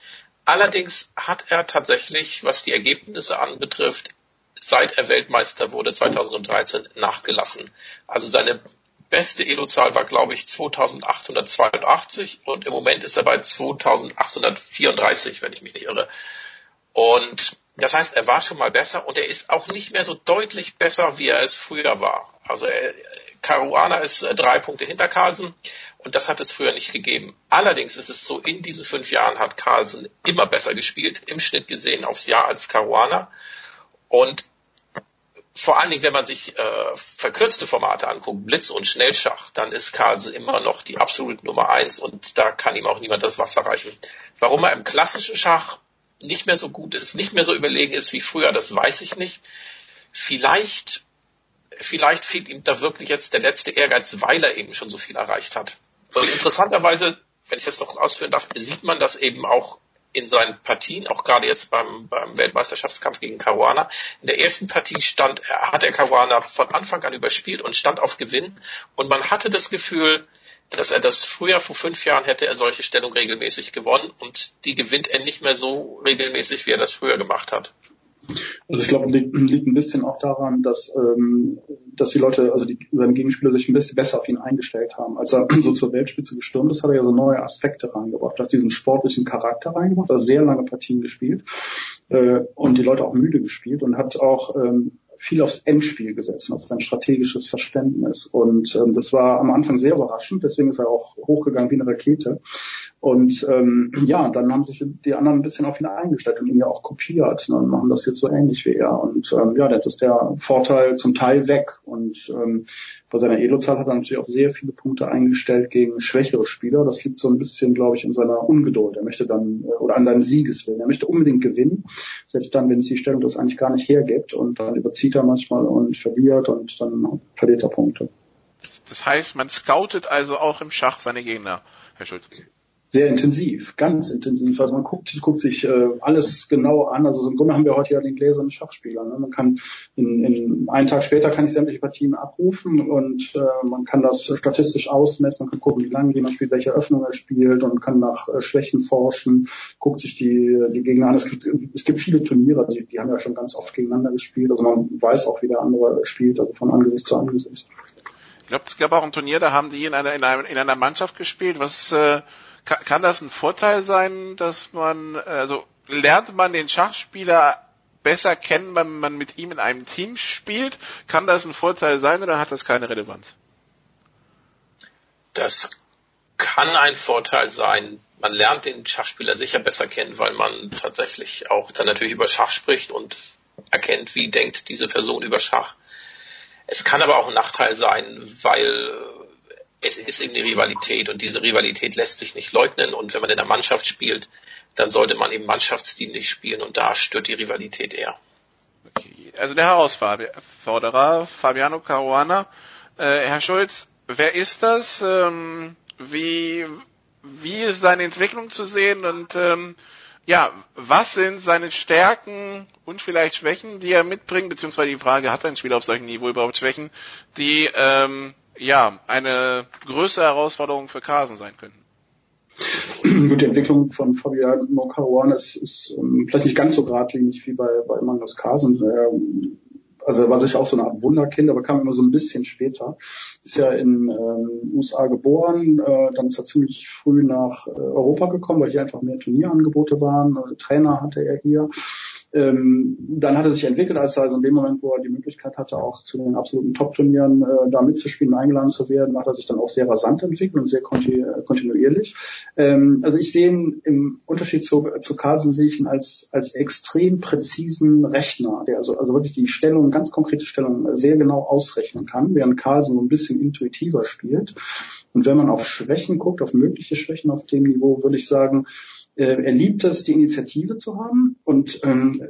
Allerdings hat er tatsächlich, was die Ergebnisse anbetrifft, seit er Weltmeister wurde 2013 nachgelassen. Also seine beste Elo-Zahl war, glaube ich, 2882 und im Moment ist er bei 2834, wenn ich mich nicht irre. Und das heißt, er war schon mal besser und er ist auch nicht mehr so deutlich besser, wie er es früher war. Also er, Caruana ist äh, drei Punkte hinter Carlsen und das hat es früher nicht gegeben. Allerdings ist es so, in diesen fünf Jahren hat Carlsen immer besser gespielt, im Schnitt gesehen aufs Jahr als Caruana. Und vor allen Dingen, wenn man sich äh, verkürzte Formate anguckt, Blitz und Schnellschach, dann ist Carlsen immer noch die absolute Nummer eins und da kann ihm auch niemand das Wasser reichen. Warum er im klassischen Schach nicht mehr so gut ist, nicht mehr so überlegen ist wie früher, das weiß ich nicht. Vielleicht vielleicht fehlt ihm da wirklich jetzt der letzte Ehrgeiz, weil er eben schon so viel erreicht hat. Und interessanterweise, wenn ich das noch ausführen darf, sieht man das eben auch in seinen Partien, auch gerade jetzt beim, beim Weltmeisterschaftskampf gegen Caruana. In der ersten Partie stand, hat er Caruana von Anfang an überspielt und stand auf Gewinn. Und man hatte das Gefühl, dass er das früher vor fünf Jahren hätte er solche Stellung regelmäßig gewonnen und die gewinnt er nicht mehr so regelmäßig, wie er das früher gemacht hat. Also ich glaube, liegt, liegt ein bisschen auch daran, dass, ähm, dass die Leute, also die, seine Gegenspieler sich ein bisschen besser auf ihn eingestellt haben. Als er so zur Weltspitze gestürmt ist, hat er ja so neue Aspekte reingebracht, hat diesen sportlichen Charakter reingebracht, hat sehr lange Partien gespielt äh, und die Leute auch müde gespielt und hat auch ähm, viel aufs Endspiel gesetzt, auf sein strategisches Verständnis. Und ähm, das war am Anfang sehr überraschend, deswegen ist er auch hochgegangen wie eine Rakete. Und ähm, ja, dann haben sich die anderen ein bisschen auf ihn eingestellt und ihn ja auch kopiert ne, und machen das jetzt so ähnlich wie er. Und ähm, ja, jetzt ist der Vorteil zum Teil weg. Und ähm, bei seiner Elo-Zahl hat er natürlich auch sehr viele Punkte eingestellt gegen schwächere Spieler. Das liegt so ein bisschen, glaube ich, in seiner Ungeduld. Er möchte dann, äh, oder an seinem Siegeswillen. Er möchte unbedingt gewinnen, selbst dann, wenn es die Stellung das eigentlich gar nicht hergibt. Und dann überzieht er manchmal und verliert und dann verliert er Punkte. Das heißt, man scoutet also auch im Schach seine Gegner, Herr Schulz sehr intensiv, ganz intensiv. Also man guckt, guckt sich äh, alles genau an. Also im Grunde haben wir heute ja den gläsernen Schachspieler. Ne? Man kann in, in einen Tag später kann ich sämtliche Partien abrufen und äh, man kann das statistisch ausmessen. Man kann gucken, wie lange jemand spielt, welche Öffnung er spielt und kann nach äh, Schwächen forschen, guckt sich die, die Gegner an. Es gibt, es gibt viele Turniere, die, die haben ja schon ganz oft gegeneinander gespielt. Also man weiß auch, wie der andere spielt, also von Angesicht zu Angesicht. Ich glaube, es gab auch ein Turnier, da haben die in einer, in einer, in einer Mannschaft gespielt, was äh, kann, kann das ein Vorteil sein, dass man, also lernt man den Schachspieler besser kennen, wenn man mit ihm in einem Team spielt? Kann das ein Vorteil sein oder hat das keine Relevanz? Das kann ein Vorteil sein. Man lernt den Schachspieler sicher besser kennen, weil man tatsächlich auch dann natürlich über Schach spricht und erkennt, wie denkt diese Person über Schach. Es kann aber auch ein Nachteil sein, weil es ist eben eine Rivalität und diese Rivalität lässt sich nicht leugnen und wenn man in der Mannschaft spielt, dann sollte man eben mannschaftsdienlich spielen und da stört die Rivalität eher. Okay. Also der Herausforderer, Fabiano Caruana. Äh, Herr Schulz, wer ist das? Ähm, wie, wie ist seine Entwicklung zu sehen und ähm, ja, was sind seine Stärken und vielleicht Schwächen, die er mitbringt, beziehungsweise die Frage, hat ein Spieler auf solchem Niveau überhaupt Schwächen, die ähm, ja, eine größere Herausforderung für Carson sein könnten. Gut, die Entwicklung von Fabiano Caruana ist, ist um, ähm, vielleicht nicht ganz so geradlinig wie bei, bei Magnus Carson. Ähm, also er war sicher auch so eine Art Wunderkind, aber kam immer so ein bisschen später. Ist ja in ähm, USA geboren, äh, dann ist er ziemlich früh nach äh, Europa gekommen, weil hier einfach mehr Turnierangebote waren. Äh, Trainer hatte er hier ähm, dann hat er sich entwickelt, als er also in dem Moment, wo er die Möglichkeit hatte, auch zu den absoluten Top-Turnieren äh, da mitzuspielen, eingeladen zu werden, hat er sich dann auch sehr rasant entwickelt und sehr kontinu kontinuierlich. Ähm, also ich sehe ihn im Unterschied zu, zu Carlsen sehe ich ihn als, als extrem präzisen Rechner, der also, also wirklich die Stellung, ganz konkrete Stellung sehr genau ausrechnen kann, während Carlsen so ein bisschen intuitiver spielt. Und wenn man auf Schwächen guckt, auf mögliche Schwächen auf dem Niveau, würde ich sagen, äh, er liebt es, die Initiative zu haben und ähm,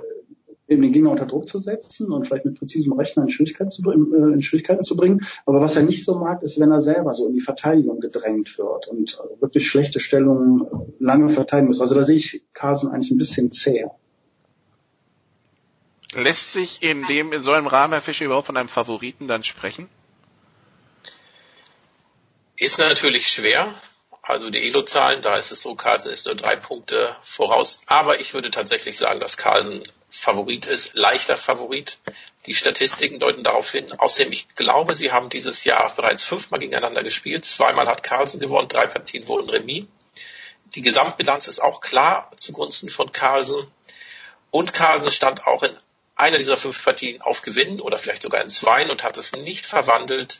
eben den Gegner unter Druck zu setzen und vielleicht mit präzisem Rechner in Schwierigkeiten, zu, äh, in Schwierigkeiten zu bringen. Aber was er nicht so mag, ist, wenn er selber so in die Verteidigung gedrängt wird und äh, wirklich schlechte Stellungen äh, lange verteidigen muss. Also da sehe ich Carlsen eigentlich ein bisschen zäher. Lässt sich in dem, in so einem Rahmen, Herr Fischer, überhaupt von einem Favoriten dann sprechen? Ist natürlich schwer. Also die Elo-Zahlen, da ist es so, Carlsen ist nur drei Punkte voraus. Aber ich würde tatsächlich sagen, dass Carlsen Favorit ist, leichter Favorit. Die Statistiken deuten darauf hin. Außerdem, ich glaube, sie haben dieses Jahr bereits fünfmal gegeneinander gespielt. Zweimal hat Carlsen gewonnen, drei Partien wurden Remis. Die Gesamtbilanz ist auch klar zugunsten von Carlsen. Und Carlsen stand auch in einer dieser fünf Partien auf Gewinnen oder vielleicht sogar in zwei und hat es nicht verwandelt.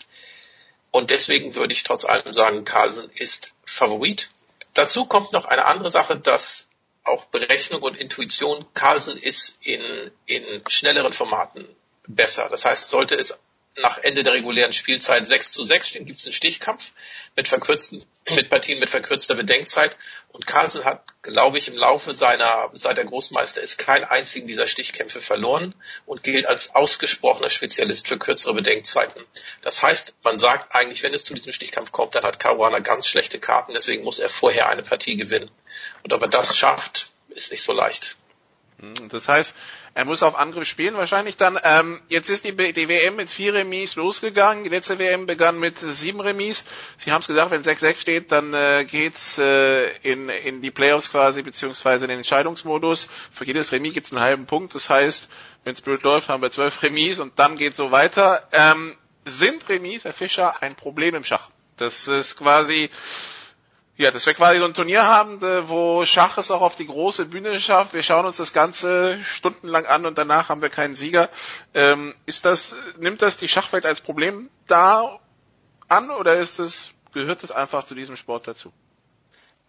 Und deswegen würde ich trotz allem sagen, Carlsen ist Favorit. Dazu kommt noch eine andere Sache, dass auch Berechnung und Intuition, Carlsen ist in, in schnelleren Formaten besser. Das heißt, sollte es nach Ende der regulären Spielzeit 6 zu 6 stehen, gibt es einen Stichkampf mit verkürzten, mit Partien mit verkürzter Bedenkzeit. Und Carlsen hat, glaube ich, im Laufe seiner, seit er Großmeister ist, keinen einzigen dieser Stichkämpfe verloren und gilt als ausgesprochener Spezialist für kürzere Bedenkzeiten. Das heißt, man sagt eigentlich, wenn es zu diesem Stichkampf kommt, dann hat Caruana ganz schlechte Karten, deswegen muss er vorher eine Partie gewinnen. Und ob er das schafft, ist nicht so leicht. Hm, das heißt, er muss auf Angriff spielen wahrscheinlich dann. Ähm, jetzt ist die, die WM mit vier Remis losgegangen. Die letzte WM begann mit sieben Remis. Sie haben es gesagt, wenn 6-6 steht, dann äh, geht's äh, in, in die Playoffs quasi, beziehungsweise in den Entscheidungsmodus. Für jedes Remis gibt's einen halben Punkt. Das heißt, wenn es blöd läuft, haben wir zwölf Remis und dann geht so weiter. Ähm, sind Remis, Herr Fischer, ein Problem im Schach? Das ist quasi ja, dass wir quasi so ein Turnier haben, wo Schach es auch auf die große Bühne schafft. Wir schauen uns das Ganze stundenlang an und danach haben wir keinen Sieger. Ähm, ist das, nimmt das die Schachwelt als Problem da an oder ist das, gehört es einfach zu diesem Sport dazu?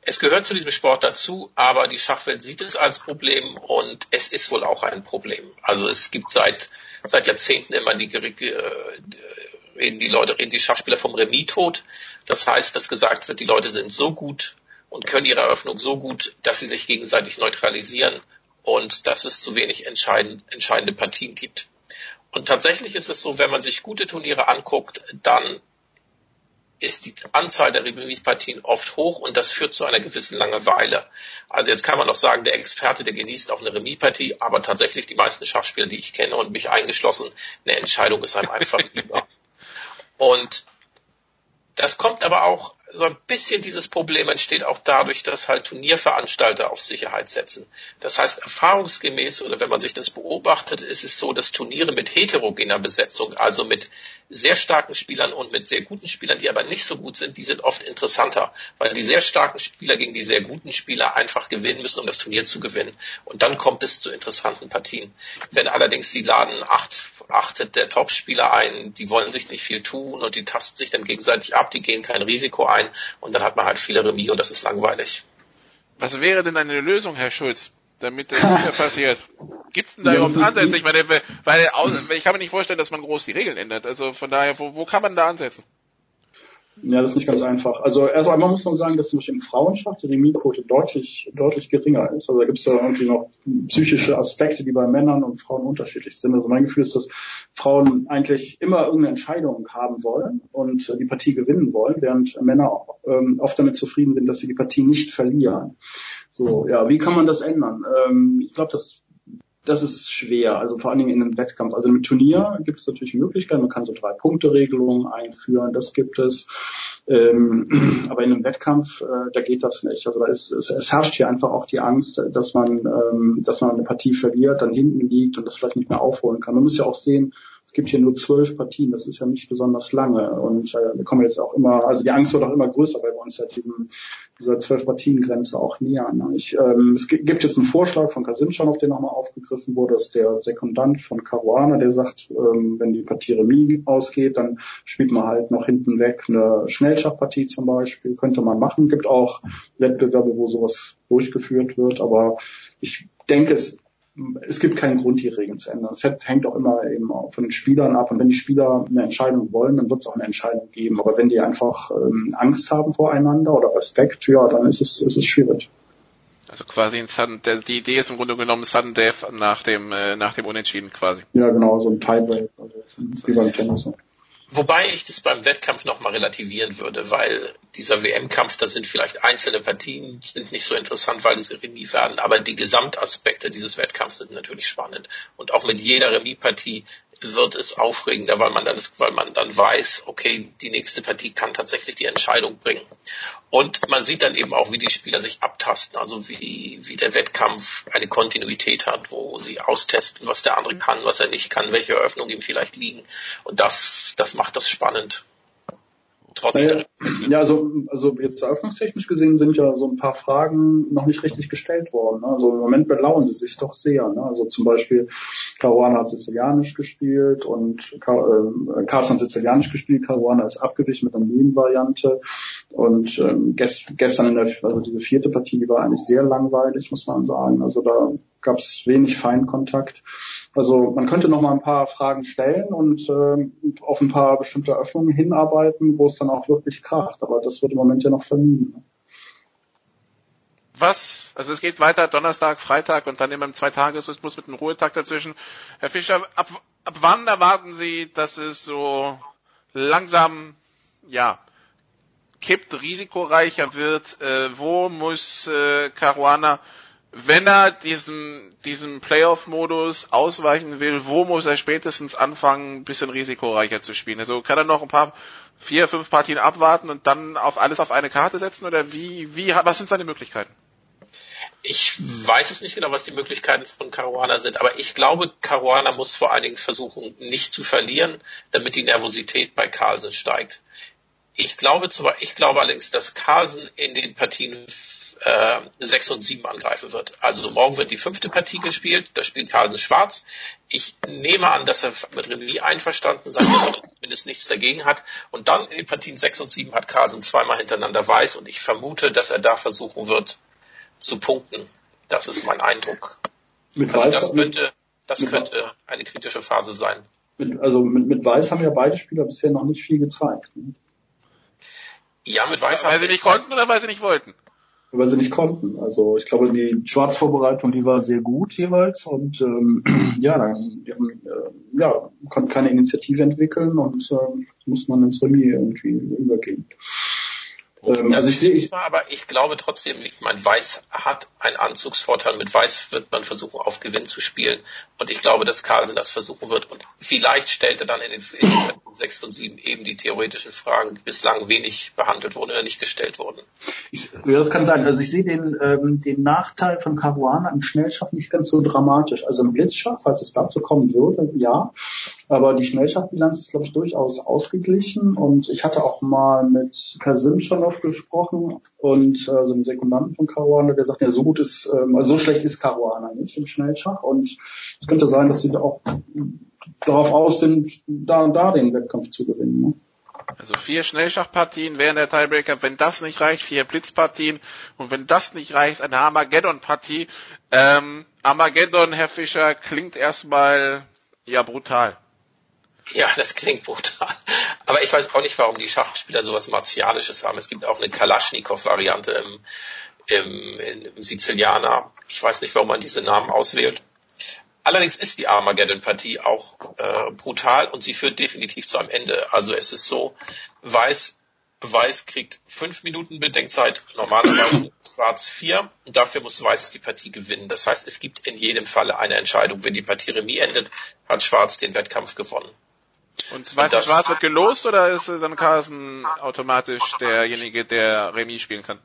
Es gehört zu diesem Sport dazu, aber die Schachwelt sieht es als Problem und es ist wohl auch ein Problem. Also es gibt seit, seit Jahrzehnten immer die, äh, reden die Leute, reden die Schachspieler vom Remis-Tod. Das heißt, dass gesagt wird, die Leute sind so gut und können ihre Eröffnung so gut, dass sie sich gegenseitig neutralisieren und dass es zu wenig entscheidend, entscheidende Partien gibt. Und tatsächlich ist es so, wenn man sich gute Turniere anguckt, dann ist die Anzahl der Remis-Partien oft hoch und das führt zu einer gewissen Langeweile. Also jetzt kann man noch sagen, der Experte, der genießt auch eine Remis-Partie, aber tatsächlich die meisten Schachspieler, die ich kenne und mich eingeschlossen, eine Entscheidung ist einem einfach *laughs* lieber. Und das kommt aber auch so ein bisschen dieses Problem entsteht auch dadurch, dass halt Turnierveranstalter auf Sicherheit setzen. Das heißt, erfahrungsgemäß oder wenn man sich das beobachtet, ist es so, dass Turniere mit heterogener Besetzung, also mit sehr starken Spielern und mit sehr guten Spielern, die aber nicht so gut sind, die sind oft interessanter, weil die sehr starken Spieler gegen die sehr guten Spieler einfach gewinnen müssen, um das Turnier zu gewinnen. Und dann kommt es zu interessanten Partien. Wenn allerdings die laden acht, acht der Topspieler ein, die wollen sich nicht viel tun und die tasten sich dann gegenseitig ab, die gehen kein Risiko ein und dann hat man halt viele Remis und das ist langweilig. Was wäre denn eine Lösung, Herr Schulz? damit das nicht mehr passiert. Gibt's denn da ja, überhaupt Ansätze? Ich meine, weil, weil ich kann mir nicht vorstellen, dass man groß die Regeln ändert. Also von daher, wo, wo kann man da ansetzen? Ja, das ist nicht ganz einfach. Also erst einmal muss man sagen, dass zum Beispiel im Frauenschach die Remisquote deutlich, deutlich geringer ist. Also da gibt es ja irgendwie noch psychische Aspekte, die bei Männern und Frauen unterschiedlich sind. Also mein Gefühl ist, dass Frauen eigentlich immer irgendeine Entscheidung haben wollen und die Partie gewinnen wollen, während Männer ähm, oft damit zufrieden sind, dass sie die Partie nicht verlieren. So, ja, wie kann man das ändern? Ähm, ich glaube, das das ist schwer, also vor allen Dingen in einem Wettkampf. Also im Turnier gibt es natürlich Möglichkeiten, man kann so drei Punkte-Regelungen einführen, das gibt es. Ähm, *clears throat* aber in einem Wettkampf, äh, da geht das nicht. Also da ist, es, es herrscht hier einfach auch die Angst, dass man, ähm, dass man eine Partie verliert, dann hinten liegt und das vielleicht nicht mehr aufholen kann. Man muss ja auch sehen, es gibt hier nur zwölf Partien, das ist ja nicht besonders lange. Und äh, wir kommen jetzt auch immer, also die Angst wird auch immer größer, weil wir uns ja diesem, dieser zwölf Partien-Grenze auch nähern. Ne? Ich, ähm, es gibt jetzt einen Vorschlag von Kasimschan, auf den nochmal aufgegriffen wurde, dass der Sekundant von Caruana, der sagt, ähm, wenn die Partie Remis ausgeht, dann spielt man halt noch hinten weg eine Schnellschachpartie zum Beispiel, könnte man machen. Gibt auch Wettbewerbe, wo sowas durchgeführt wird, aber ich denke, es es gibt keinen Grund, die Regeln zu ändern. Es hängt auch immer eben von den Spielern ab. Und wenn die Spieler eine Entscheidung wollen, dann wird es auch eine Entscheidung geben. Aber wenn die einfach ähm, Angst haben voreinander oder Respekt, ja, dann ist es, ist es schwierig. Also quasi ein Sudden, der, die Idee ist im Grunde genommen Sudden Death nach dem, äh, nach dem Unentschieden quasi. Ja, genau, so ein Tiebreak, also wie beim Tennis. Wobei ich das beim Wettkampf nochmal relativieren würde, weil dieser WM-Kampf, da sind vielleicht einzelne Partien, sind nicht so interessant, weil sie Remis werden, aber die Gesamtaspekte dieses Wettkampfs sind natürlich spannend. Und auch mit jeder Remis-Partie wird es aufregender, weil man dann, weil man dann weiß, okay, die nächste Partie kann tatsächlich die Entscheidung bringen. Und man sieht dann eben auch, wie die Spieler sich abtasten, also wie, wie der Wettkampf eine Kontinuität hat, wo sie austesten, was der andere kann, was er nicht kann, welche Eröffnungen ihm vielleicht liegen. Und das, das macht das spannend trotz naja, Ja, also, also jetzt eröffnungstechnisch gesehen sind ja so ein paar Fragen noch nicht richtig gestellt worden. Ne? Also im Moment belauern sie sich doch sehr. Ne? Also zum Beispiel Caruana hat Sizilianisch gespielt und äh, Carlson hat Sizilianisch gespielt, Caruana ist abgewichen mit einer Nebenvariante. Und ähm, gest, gestern in der, also diese vierte Partie, die war eigentlich sehr langweilig, muss man sagen. Also da gab es wenig Feinkontakt. Also man könnte noch mal ein paar Fragen stellen und äh, auf ein paar bestimmte Öffnungen hinarbeiten, wo es dann auch wirklich kracht. Aber das wird im Moment ja noch vermieden. Was, also es geht weiter Donnerstag, Freitag und dann immer im Zweitagesrhythmus mit einem Ruhetag dazwischen. Herr Fischer, ab, ab wann erwarten Sie, dass es so langsam, ja, kippt, risikoreicher wird? Äh, wo muss äh, Caruana wenn er diesem, diesem Playoff-Modus ausweichen will, wo muss er spätestens anfangen, ein bisschen risikoreicher zu spielen? Also kann er noch ein paar, vier, fünf Partien abwarten und dann auf alles auf eine Karte setzen oder wie, wie, was sind seine Möglichkeiten? Ich weiß es nicht genau, was die Möglichkeiten von Caruana sind, aber ich glaube, Caruana muss vor allen Dingen versuchen, nicht zu verlieren, damit die Nervosität bei Carlsen steigt. Ich glaube zwar, ich glaube allerdings, dass Carlsen in den Partien äh, 6 und 7 angreifen wird. Also morgen wird die fünfte Partie gespielt, da spielt Carlsen Schwarz. Ich nehme an, dass er mit Remis einverstanden sein wird, zumindest nichts dagegen hat. Und dann in den Partien 6 und 7 hat Carlsen zweimal hintereinander weiß und ich vermute, dass er da versuchen wird zu punkten. Das ist mein Eindruck. Mit also das könnte, das könnte eine kritische Phase sein. Mit, also mit, mit Weiß haben ja beide Spieler bisher noch nicht viel gezeigt. Ne? Ja, mit Weiß, weil sie nicht konnten oder weil sie nicht wollten? Weil sie nicht konnten. Also ich glaube, die Schwarzvorbereitung, die war sehr gut jeweils und ähm, *clears throat* ja, dann haben, äh, ja, konnten keine Initiative entwickeln und äh, muss man ins Remis irgendwie übergehen. Ähm, also ich sehe, ich, aber ich glaube trotzdem, ich meine, Weiß hat einen Anzugsvorteil. Mit Weiß wird man versuchen, auf Gewinn zu spielen. Und ich glaube, dass Carlsen das versuchen wird. Und vielleicht stellt er dann in den, in den 6 und 7 eben die theoretischen Fragen, die bislang wenig behandelt wurden oder nicht gestellt wurden. Ich, ja, das kann sein. Also ich sehe den, ähm, den Nachteil von Caruana im Schnellschach nicht ganz so dramatisch. Also im Blitzschach, falls es dazu kommen würde, ja. Aber die Schnellschachbilanz ist, glaube ich, durchaus ausgeglichen. Und ich hatte auch mal mit Kasim schon Dorf gesprochen und äh, so einen Sekundanten von Caruana, der sagt, ja, so gut ist, ähm, also so schlecht ist Caruana nicht im Schnellschach und es könnte sein, dass sie da auch darauf aus sind, da und da den Wettkampf zu gewinnen. Ne? Also vier Schnellschachpartien während der Tiebreaker. Wenn das nicht reicht, vier Blitzpartien. Und wenn das nicht reicht, eine Armageddon-Partie. Ähm, Armageddon, Herr Fischer, klingt erstmal ja brutal. Ja, das klingt brutal. Aber ich weiß auch nicht, warum die Schachspieler sowas Martialisches haben. Es gibt auch eine Kalaschnikow-Variante im, im, im Sizilianer. Ich weiß nicht, warum man diese Namen auswählt. Allerdings ist die Armageddon-Partie auch äh, brutal und sie führt definitiv zu einem Ende. Also es ist so, Weiß, Weiß kriegt fünf Minuten Bedenkzeit, normalerweise *coughs* Schwarz vier und dafür muss Weiß die Partie gewinnen. Das heißt, es gibt in jedem Falle eine Entscheidung. Wenn die Partie Remis endet, hat Schwarz den Wettkampf gewonnen. Und Weiß und Schwarz wird gelost oder ist dann Carsten automatisch derjenige, der Remis spielen kann?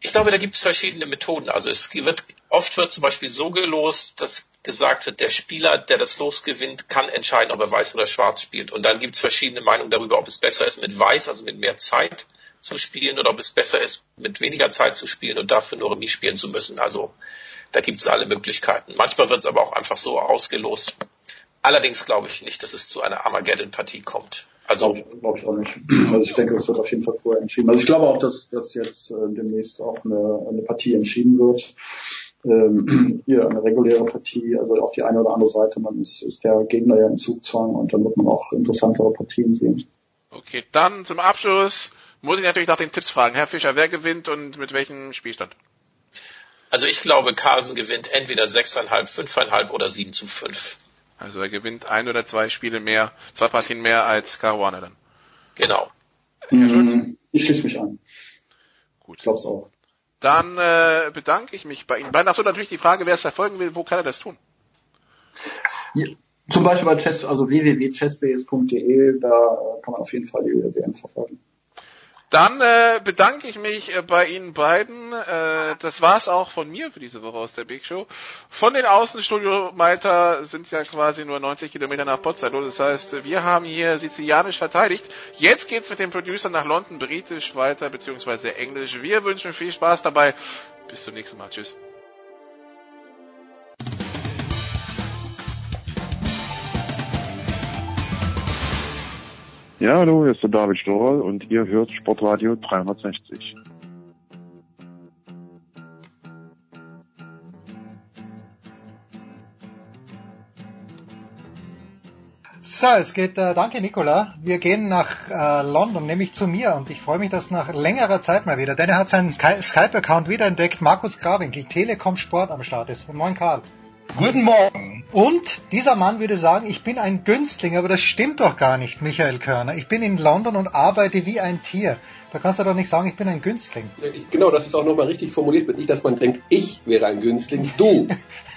Ich glaube, da gibt es verschiedene Methoden. Also es wird oft wird zum Beispiel so gelost, dass gesagt wird, der Spieler, der das Los gewinnt, kann entscheiden, ob er Weiß oder Schwarz spielt. Und dann gibt es verschiedene Meinungen darüber, ob es besser ist, mit Weiß, also mit mehr Zeit zu spielen, oder ob es besser ist, mit weniger Zeit zu spielen und dafür nur Remis spielen zu müssen. Also da gibt es alle Möglichkeiten. Manchmal wird es aber auch einfach so ausgelost. Allerdings glaube ich nicht, dass es zu einer Armageddon-Partie kommt. Also glaube glaub ich auch nicht. Also ich denke, es wird auf jeden Fall vorher entschieden. Also ich glaube auch, dass, dass jetzt äh, demnächst auch eine, eine Partie entschieden wird. Ähm, *clears throat* hier eine reguläre Partie, also auf die eine oder andere Seite, man ist, ist der Gegner ja in Zugzwang und dann wird man auch interessantere Partien sehen. Okay, dann zum Abschluss muss ich natürlich nach den Tipps fragen. Herr Fischer, wer gewinnt und mit welchem Spielstand? Also ich glaube, Carlsen gewinnt entweder 6,5, 5,5 oder 7 zu 5. Also er gewinnt ein oder zwei Spiele mehr, zwei Partien mehr als Caruana dann. Genau. Herr Schulz? Ich schließe mich an. Gut. Ich glaube es auch. Dann äh, bedanke ich mich bei Ihnen beiden. Achso, natürlich die Frage, wer es verfolgen will, wo kann er das tun? Ja, zum Beispiel bei Chess, also www.chessbase.de, da kann man auf jeden Fall die WM verfolgen. Dann äh, bedanke ich mich äh, bei Ihnen beiden. Äh, das war's auch von mir für diese Woche aus der Big Show. Von den Außenstudio Malta sind ja quasi nur 90 Kilometer nach Potsdam. Das heißt, wir haben hier sizilianisch verteidigt. Jetzt geht's mit dem Producer nach London, britisch weiter, beziehungsweise englisch. Wir wünschen viel Spaß dabei. Bis zum nächsten Mal. Tschüss. Ja, hallo, hier ist der David Storer und ihr hört Sportradio 360. So, es geht, äh, danke Nicola. Wir gehen nach äh, London, nämlich zu mir und ich freue mich, dass nach längerer Zeit mal wieder, denn er hat seinen Skype-Account wiederentdeckt, Markus Grawinkel, Telekom Sport am Start ist. Moin Karl. Guten Morgen. Und dieser Mann würde sagen, ich bin ein Günstling, aber das stimmt doch gar nicht, Michael Körner. Ich bin in London und arbeite wie ein Tier. Da kannst du doch nicht sagen, ich bin ein Günstling. Genau, das ist auch nochmal richtig formuliert. Nicht, dass man denkt, ich wäre ein Günstling, du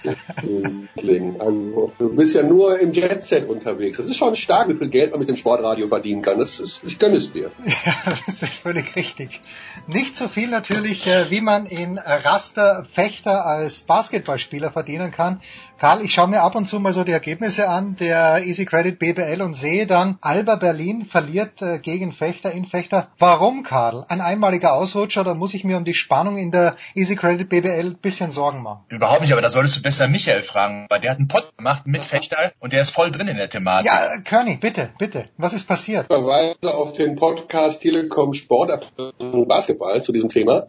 *laughs* Günstling. Also, du bist ja nur im Jet-Set unterwegs. Das ist schon stark, wie viel Geld man mit dem Sportradio verdienen kann. Das ist, ich gönne es dir. *laughs* Ja, das ist völlig richtig. Nicht so viel natürlich, äh, wie man in Raster Fechter als Basketballspieler verdienen kann. Karl, ich schaue mir ab und zu mal so die Ergebnisse an der Easy Credit BBL und sehe dann, Alba Berlin verliert äh, gegen Fechter in Fechter. Warum, Karl? Ein einmaliger Ausrutscher, da muss ich mir um die Spannung in der Easy Credit BBL ein bisschen Sorgen machen. Überhaupt nicht, aber da solltest du besser Michael fragen, weil der hat einen Pod gemacht mit Fechter und der ist voll drin in der Thematik. Ja, Körny, bitte, bitte. Was ist passiert? Ich verweise auf den Podcast Telekom Sport Basketball zu diesem Thema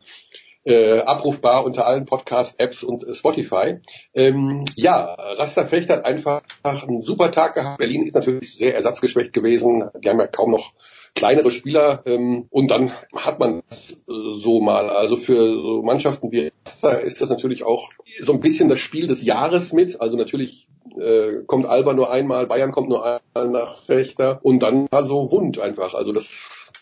äh, abrufbar unter allen Podcast-Apps und äh, Spotify. Ähm, ja, Rasterfecht hat einfach einen super Tag gehabt. Berlin ist natürlich sehr ersatzgeschwächt gewesen. Die haben ja kaum noch kleinere Spieler ähm, und dann hat man das, äh, so mal. Also für so Mannschaften wie Raster ist das natürlich auch so ein bisschen das Spiel des Jahres mit. Also natürlich äh, kommt Alba nur einmal, Bayern kommt nur einmal nach Fechter und dann war so wund einfach. Also das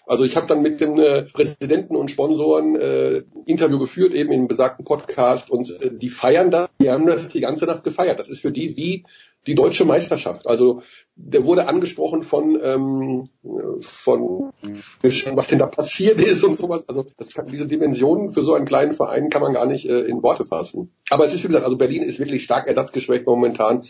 also ich habe dann mit dem äh, Präsidenten und Sponsoren äh, Interview geführt, eben im besagten Podcast und äh, die feiern das, die haben das die ganze Nacht gefeiert. Das ist für die wie die deutsche Meisterschaft. Also der wurde angesprochen von ähm, von was denn da passiert ist und sowas. Also das kann, diese Dimensionen für so einen kleinen Verein kann man gar nicht äh, in Worte fassen. Aber es ist wie gesagt, also Berlin ist wirklich stark ersatzgeschwächt momentan.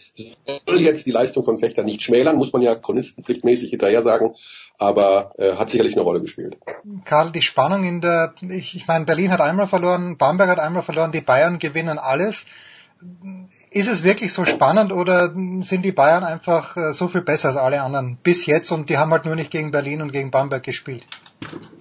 Soll jetzt die Leistung von Fechter nicht schmälern, muss man ja chronistenpflichtmäßig hinterher sagen aber äh, hat sicherlich eine Rolle gespielt. Karl, die Spannung in der, ich, ich meine, Berlin hat einmal verloren, Bamberg hat einmal verloren, die Bayern gewinnen alles. Ist es wirklich so spannend oder sind die Bayern einfach äh, so viel besser als alle anderen bis jetzt und die haben halt nur nicht gegen Berlin und gegen Bamberg gespielt?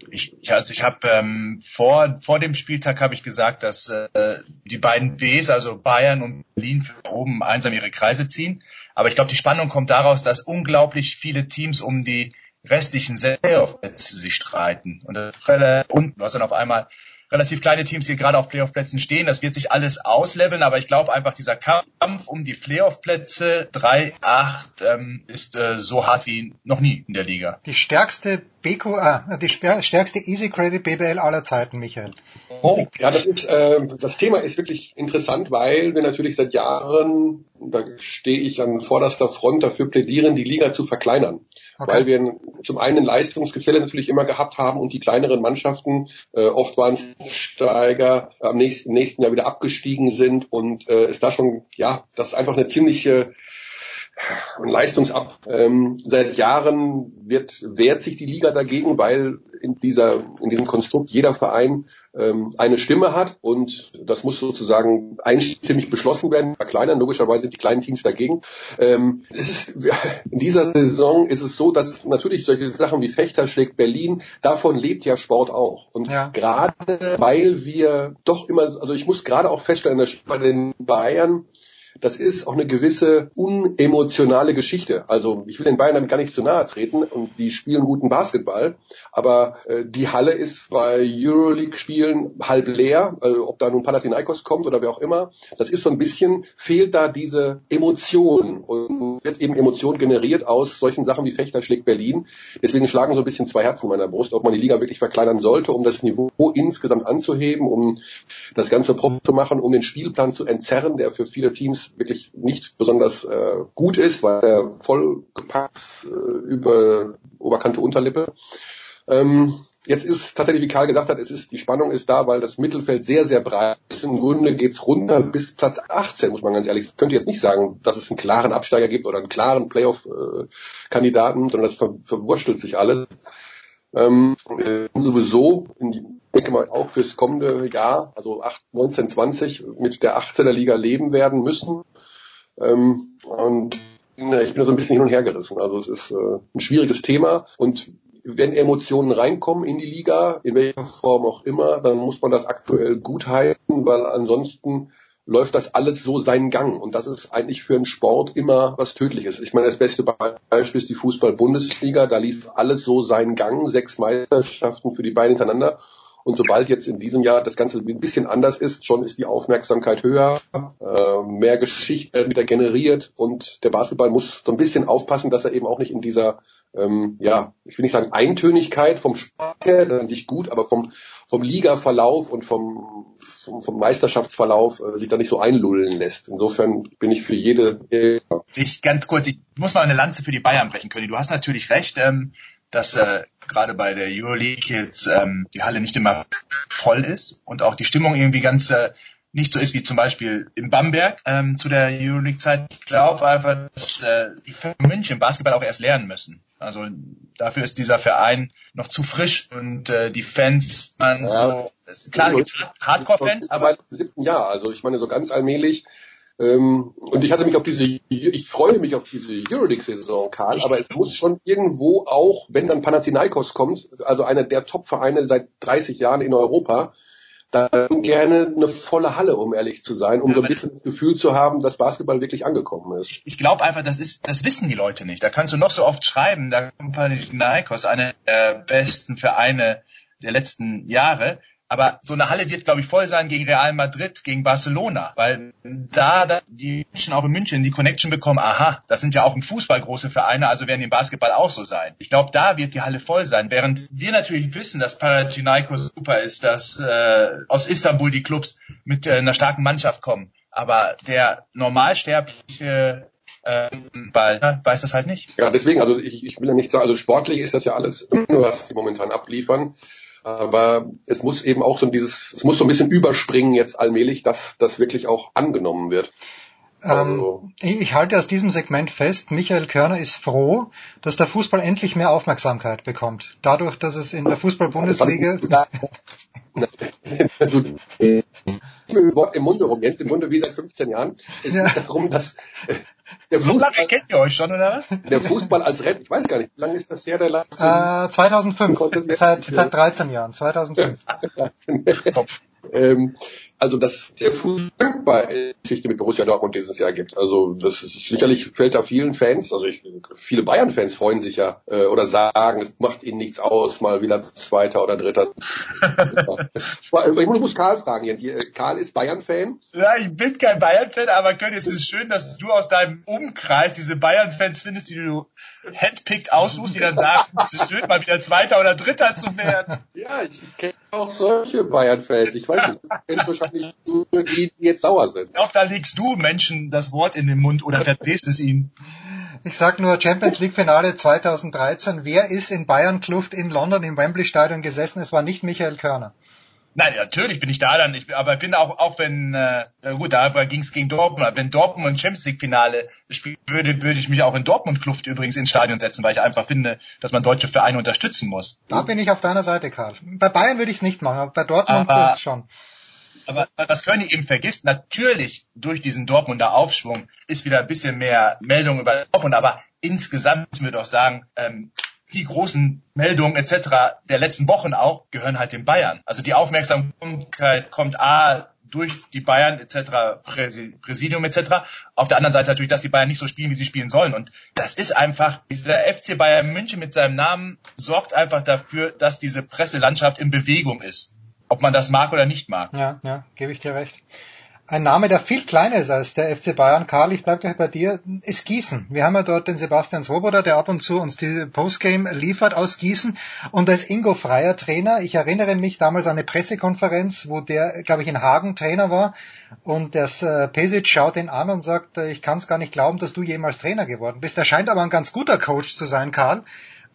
Ich, also ich habe ähm, vor vor dem Spieltag habe ich gesagt, dass äh, die beiden Bs, also Bayern und Berlin, für oben einsam ihre Kreise ziehen. Aber ich glaube, die Spannung kommt daraus, dass unglaublich viele Teams um die restlichen Playoff-Plätze sich streiten. Und, und du hast dann auf einmal relativ kleine Teams, die gerade auf Playoff-Plätzen stehen. Das wird sich alles ausleveln, aber ich glaube einfach, dieser Kampf um die Playoff-Plätze 3, 8 ähm, ist äh, so hart wie noch nie in der Liga. Die stärkste BQ, äh, die stärkste Easy Credit BBL aller Zeiten, Michael. Oh, ja, das ist, äh, das Thema ist wirklich interessant, weil wir natürlich seit Jahren, da stehe ich an vorderster Front dafür plädieren, die Liga zu verkleinern. Okay. Weil wir zum einen Leistungsgefälle natürlich immer gehabt haben und die kleineren Mannschaften, äh, oft waren Steiger, am nächsten, im nächsten Jahr wieder abgestiegen sind und äh, ist da schon, ja, das ist einfach eine ziemliche ein Leistungsab. Ähm, seit Jahren wird, wehrt sich die Liga dagegen, weil in dieser, in diesem Konstrukt jeder Verein ähm, eine Stimme hat und das muss sozusagen einstimmig beschlossen werden. Bei kleineren, logischerweise sind die kleinen Teams dagegen. Ähm, es ist, in dieser Saison ist es so, dass natürlich solche Sachen wie Fechter schlägt Berlin, davon lebt ja Sport auch. Und ja. gerade weil wir doch immer, also ich muss gerade auch feststellen, dass bei den Bayern das ist auch eine gewisse unemotionale Geschichte. Also ich will den Bayern damit gar nicht zu nahe treten und die spielen guten Basketball, aber äh, die Halle ist bei Euroleague-Spielen halb leer, also ob da nun Panathinaikos kommt oder wer auch immer. Das ist so ein bisschen, fehlt da diese Emotion und wird eben Emotion generiert aus solchen Sachen wie Fechter schlägt Berlin. Deswegen schlagen so ein bisschen zwei Herzen in meiner Brust, ob man die Liga wirklich verkleinern sollte, um das Niveau insgesamt anzuheben, um das Ganze Prof zu machen, um den Spielplan zu entzerren, der für viele Teams wirklich nicht besonders äh, gut ist, weil er vollgepackt äh, über Oberkante Unterlippe. Ähm, jetzt ist tatsächlich, wie Karl gesagt hat, es ist, die Spannung ist da, weil das Mittelfeld sehr, sehr breit ist. Im Grunde geht's runter bis Platz 18, muss man ganz ehrlich sagen. Ich könnte jetzt nicht sagen, dass es einen klaren Absteiger gibt oder einen klaren Playoff-Kandidaten, sondern das ver verwurschtelt sich alles. Ähm, äh, sowieso, in die, denke mal, auch fürs kommende Jahr, also 8, 19, 20, mit der 18er Liga leben werden müssen. Ähm, und ich bin so ein bisschen hin und her gerissen. Also es ist äh, ein schwieriges Thema und wenn Emotionen reinkommen in die Liga, in welcher Form auch immer, dann muss man das aktuell gut halten, weil ansonsten läuft das alles so seinen Gang. Und das ist eigentlich für einen Sport immer was Tödliches. Ich meine, das beste Beispiel ist die Fußball-Bundesliga. Da lief alles so seinen Gang. Sechs Meisterschaften für die beiden hintereinander. Und sobald jetzt in diesem Jahr das Ganze ein bisschen anders ist, schon ist die Aufmerksamkeit höher, äh, mehr Geschichte wieder generiert und der Basketball muss so ein bisschen aufpassen, dass er eben auch nicht in dieser, ähm, ja, ich will nicht sagen Eintönigkeit vom Sport her, dann sich gut, aber vom, vom Ligaverlauf und vom, vom, vom Meisterschaftsverlauf äh, sich da nicht so einlullen lässt. Insofern bin ich für jede. Ich ganz kurz, ich muss mal eine Lanze für die Bayern brechen können. Du hast natürlich recht. Ähm, dass äh, gerade bei der Euroleague jetzt ähm, die Halle nicht immer voll ist und auch die Stimmung irgendwie ganz äh, nicht so ist wie zum Beispiel in Bamberg ähm, zu der Euroleague-Zeit. Ich glaube einfach, dass äh, die für München Basketball auch erst lernen müssen. Also dafür ist dieser Verein noch zu frisch und äh, die Fans, man ja, so klar gibt's Hardcore-Fans, aber im siebten Jahr. Also ich meine so ganz allmählich und ich hatte mich auf diese, ich freue mich auf diese Euroleague-Saison, Karl, aber es muss schon irgendwo auch, wenn dann Panathinaikos kommt, also einer der Top-Vereine seit 30 Jahren in Europa, dann gerne eine volle Halle, um ehrlich zu sein, um ja, so ein bisschen das Gefühl zu haben, dass Basketball wirklich angekommen ist. Ich glaube einfach, das ist, das wissen die Leute nicht. Da kannst du noch so oft schreiben, da kommt Panathinaikos, einer der besten Vereine der letzten Jahre aber so eine Halle wird, glaube ich, voll sein gegen Real Madrid, gegen Barcelona, weil da, da die Menschen auch in München die Connection bekommen, aha, das sind ja auch im Fußball große Vereine, also werden im Basketball auch so sein. Ich glaube, da wird die Halle voll sein, während wir natürlich wissen, dass Panathinaikos super ist, dass äh, aus Istanbul die Clubs mit äh, einer starken Mannschaft kommen. Aber der normalsterbliche ähm, Ball weiß das halt nicht. Ja, deswegen, also ich, ich will ja nicht sagen, also sportlich ist das ja alles, *clears throat* was sie momentan abliefern. Aber es muss eben auch so dieses, es muss so ein bisschen überspringen jetzt allmählich, dass das wirklich auch angenommen wird. Also, ähm, ich halte aus diesem Segment fest, Michael Körner ist froh, dass der Fußball endlich mehr Aufmerksamkeit bekommt. Dadurch, dass es in der Fußball-Bundesliga... *laughs* Im Munde rum, jetzt im Munde wie seit 15 Jahren. Es ja. geht darum, dass der so lange kennt ihr euch schon, oder was? Der Fußball als Rent, ich weiß gar nicht, wie lange ist das her, der Land? Äh, 2005, seit, seit 13 Jahren, 2005. *laughs* *laughs* ähm, also dass der Fußball Geschichte mit Borussia Dortmund dieses Jahr gibt. Also das ist sicherlich fällt da vielen Fans, also ich, viele Bayern-Fans freuen sich ja äh, oder sagen, es macht ihnen nichts aus, mal wieder Zweiter oder Dritter. *laughs* ich muss Karl fragen jetzt. Karl ist Bayern-Fan? Ja, ich bin kein Bayern-Fan, aber Könnt, es ist schön, dass du aus deinem Umkreis diese Bayern-Fans findest, die du handpickt aussuchst, die dann sagen, es ist schön, mal wieder Zweiter oder Dritter zu werden. Ja, ich, ich kenne auch solche Bayern-Fans. Ich weiß nicht, *laughs* ich kenne wahrscheinlich nur die, die jetzt sauer sind. Glaube, da legst du Menschen das Wort in den Mund oder verdrehst es ihnen. Ich sag nur Champions League Finale 2013. Wer ist in Bayern Kluft in London im Wembley Stadion gesessen? Es war nicht Michael Körner. Nein, natürlich bin ich da dann. Ich, aber ich bin auch, auch wenn, äh, gut, da ging es gegen Dortmund. Wenn Dortmund Champions League Finale spielt, würde, würde ich mich auch in Dortmund Kluft übrigens ins Stadion setzen, weil ich einfach finde, dass man deutsche Vereine unterstützen muss. Da bin ich auf deiner Seite, Karl. Bei Bayern würde ich es nicht machen, aber bei Dortmund aber, schon. Aber was Köln eben vergisst, natürlich durch diesen Dortmunder Aufschwung ist wieder ein bisschen mehr Meldung über Dortmund, aber insgesamt müssen wir doch sagen, ähm, die großen Meldungen etc. der letzten Wochen auch gehören halt den Bayern. Also die Aufmerksamkeit kommt A durch die Bayern etc., Präsidium etc. Auf der anderen Seite natürlich, dass die Bayern nicht so spielen, wie sie spielen sollen. Und das ist einfach, dieser FC Bayern München mit seinem Namen sorgt einfach dafür, dass diese Presselandschaft in Bewegung ist. Ob man das mag oder nicht mag. Ja, ja, gebe ich dir recht. Ein Name, der viel kleiner ist als der FC Bayern, Karl, ich bleib gleich bei dir, ist Gießen. Wir haben ja dort den Sebastian Swoboda, der ab und zu uns die Postgame liefert aus Gießen. Und ist Ingo Freier Trainer. Ich erinnere mich damals an eine Pressekonferenz, wo der, glaube ich, in Hagen Trainer war. Und der äh, Pesic schaut ihn an und sagt, äh, ich kann es gar nicht glauben, dass du jemals Trainer geworden bist. Er scheint aber ein ganz guter Coach zu sein, Karl.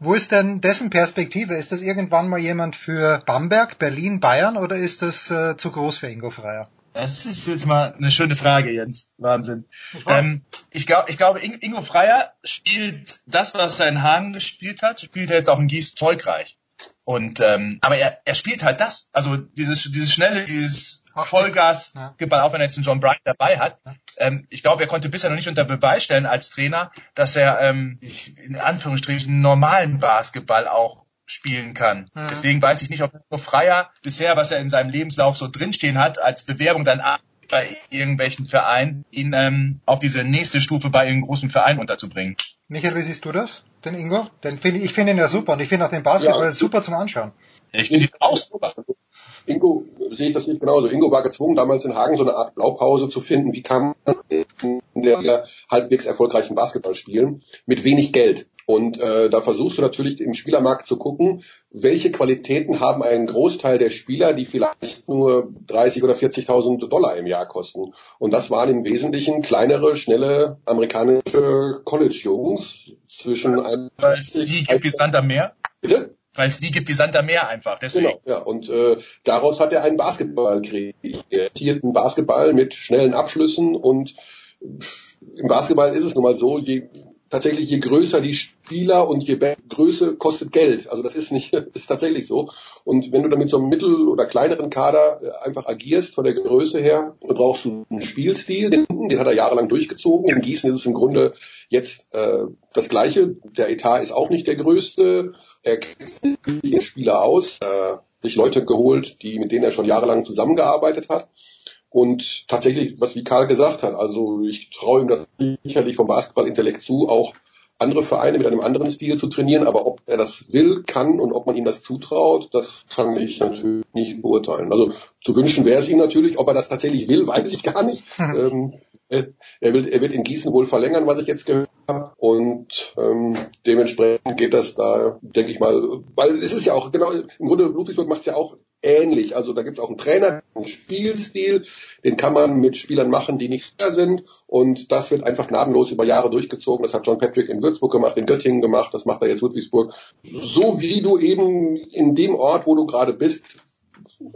Wo ist denn dessen Perspektive? Ist das irgendwann mal jemand für Bamberg, Berlin, Bayern oder ist das äh, zu groß für Ingo Freier? Das ist jetzt mal eine schöne Frage, Jens. Wahnsinn. Ich, ähm, ich, glaub, ich glaube, Ingo Freier spielt das, was er in Hagen gespielt hat, spielt er jetzt auch in Gießen erfolgreich. Und ähm, aber er, er spielt halt das, also dieses dieses schnelle, dieses Vollgas, ja. auch wenn er jetzt einen John Bryant dabei hat. Ähm, ich glaube, er konnte bisher noch nicht unter Beweis stellen als Trainer, dass er ähm, in Anführungsstrichen normalen Basketball auch spielen kann. Mhm. Deswegen weiß ich nicht, ob nur Freier bisher, was er in seinem Lebenslauf so drinstehen hat, als Bewerbung dann bei irgendwelchen Vereinen, ihn ähm, auf diese nächste Stufe bei einem großen Verein unterzubringen. Michael, wie siehst du das? Den Ingo? Den find ich, ich finde ihn ja super und ich finde auch den Basketball ja. super zum Anschauen. Ich finde ihn auch super. Ingo, sehe ich das nicht genauso. Ingo war gezwungen, damals in Hagen so eine Art Blaupause zu finden. Wie kann man in der halbwegs erfolgreichen Basketball spielen? Mit wenig Geld. Und äh, da versuchst du natürlich im Spielermarkt zu gucken, welche Qualitäten haben einen Großteil der Spieler, die vielleicht nur 30 oder 40.000 Dollar im Jahr kosten. Und das waren im Wesentlichen kleinere, schnelle amerikanische College-Jungs zwischen einem... Die gibt wie Sand am Meer? Bitte? weil es die gibt wie Sand am Meer einfach. Deswegen. Genau, ja. Und äh, daraus hat er einen Basketball kreiert, einen Basketball mit schnellen Abschlüssen und im Basketball ist es nun mal so, je tatsächlich je größer die Spieler und je Größe kostet Geld. Also das ist nicht, *laughs* ist tatsächlich so. Und wenn du dann mit so einem mittel- oder kleineren Kader äh, einfach agierst von der Größe her, brauchst du einen Spielstil, den, den hat er jahrelang durchgezogen. In Gießen ist es im Grunde jetzt äh, das Gleiche. Der Etat ist auch nicht der größte. Er kennt die Spieler aus, äh, sich Leute geholt, die mit denen er schon jahrelang zusammengearbeitet hat. Und tatsächlich, was wie Karl gesagt hat, also ich traue ihm das sicherlich vom Basketball-Intellekt zu, auch andere Vereine mit einem anderen Stil zu trainieren, aber ob er das will, kann und ob man ihm das zutraut, das kann ich natürlich nicht beurteilen. Also zu wünschen wäre es ihm natürlich, ob er das tatsächlich will, weiß ich gar nicht. Mhm. Ähm, er, will, er wird in Gießen wohl verlängern, was ich jetzt gehört habe. Und ähm, dementsprechend geht das da, denke ich mal, weil es ist ja auch, genau, im Grunde Ludwigsburg macht es ja auch ähnlich. Also da gibt es auch einen Trainer, einen Spielstil, den kann man mit Spielern machen, die nicht fair sind. Und das wird einfach gnadenlos über Jahre durchgezogen. Das hat John Patrick in Würzburg gemacht, in Göttingen gemacht, das macht er jetzt Ludwigsburg. So wie du eben in dem Ort, wo du gerade bist,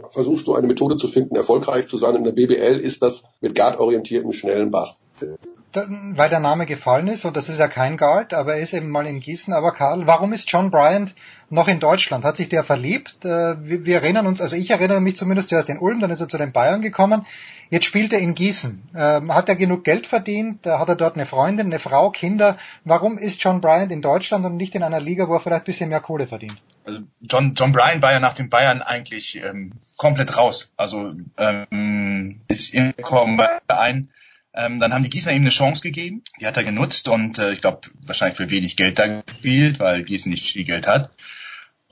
versuchst du eine Methode zu finden, erfolgreich zu sein. In der BBL ist das mit guard-orientiertem, schnellen Basketball weil der Name gefallen ist, und das ist ja kein Guard, aber er ist eben mal in Gießen. Aber Karl, warum ist John Bryant noch in Deutschland? Hat sich der verliebt? Äh, wir, erinnern uns, also ich erinnere mich zumindest zuerst in Ulm, dann ist er zu den Bayern gekommen. Jetzt spielt er in Gießen. Ähm, hat er genug Geld verdient? Hat er dort eine Freundin, eine Frau, Kinder? Warum ist John Bryant in Deutschland und nicht in einer Liga, wo er vielleicht ein bisschen mehr Kohle verdient? Also John, John Bryan war ja nach den Bayern eigentlich ähm, komplett raus. Also ähm, ist in ein ähm, dann haben die Gießener ihm eine Chance gegeben, die hat er genutzt und äh, ich glaube wahrscheinlich für wenig Geld da gespielt, weil Gießen nicht viel Geld hat.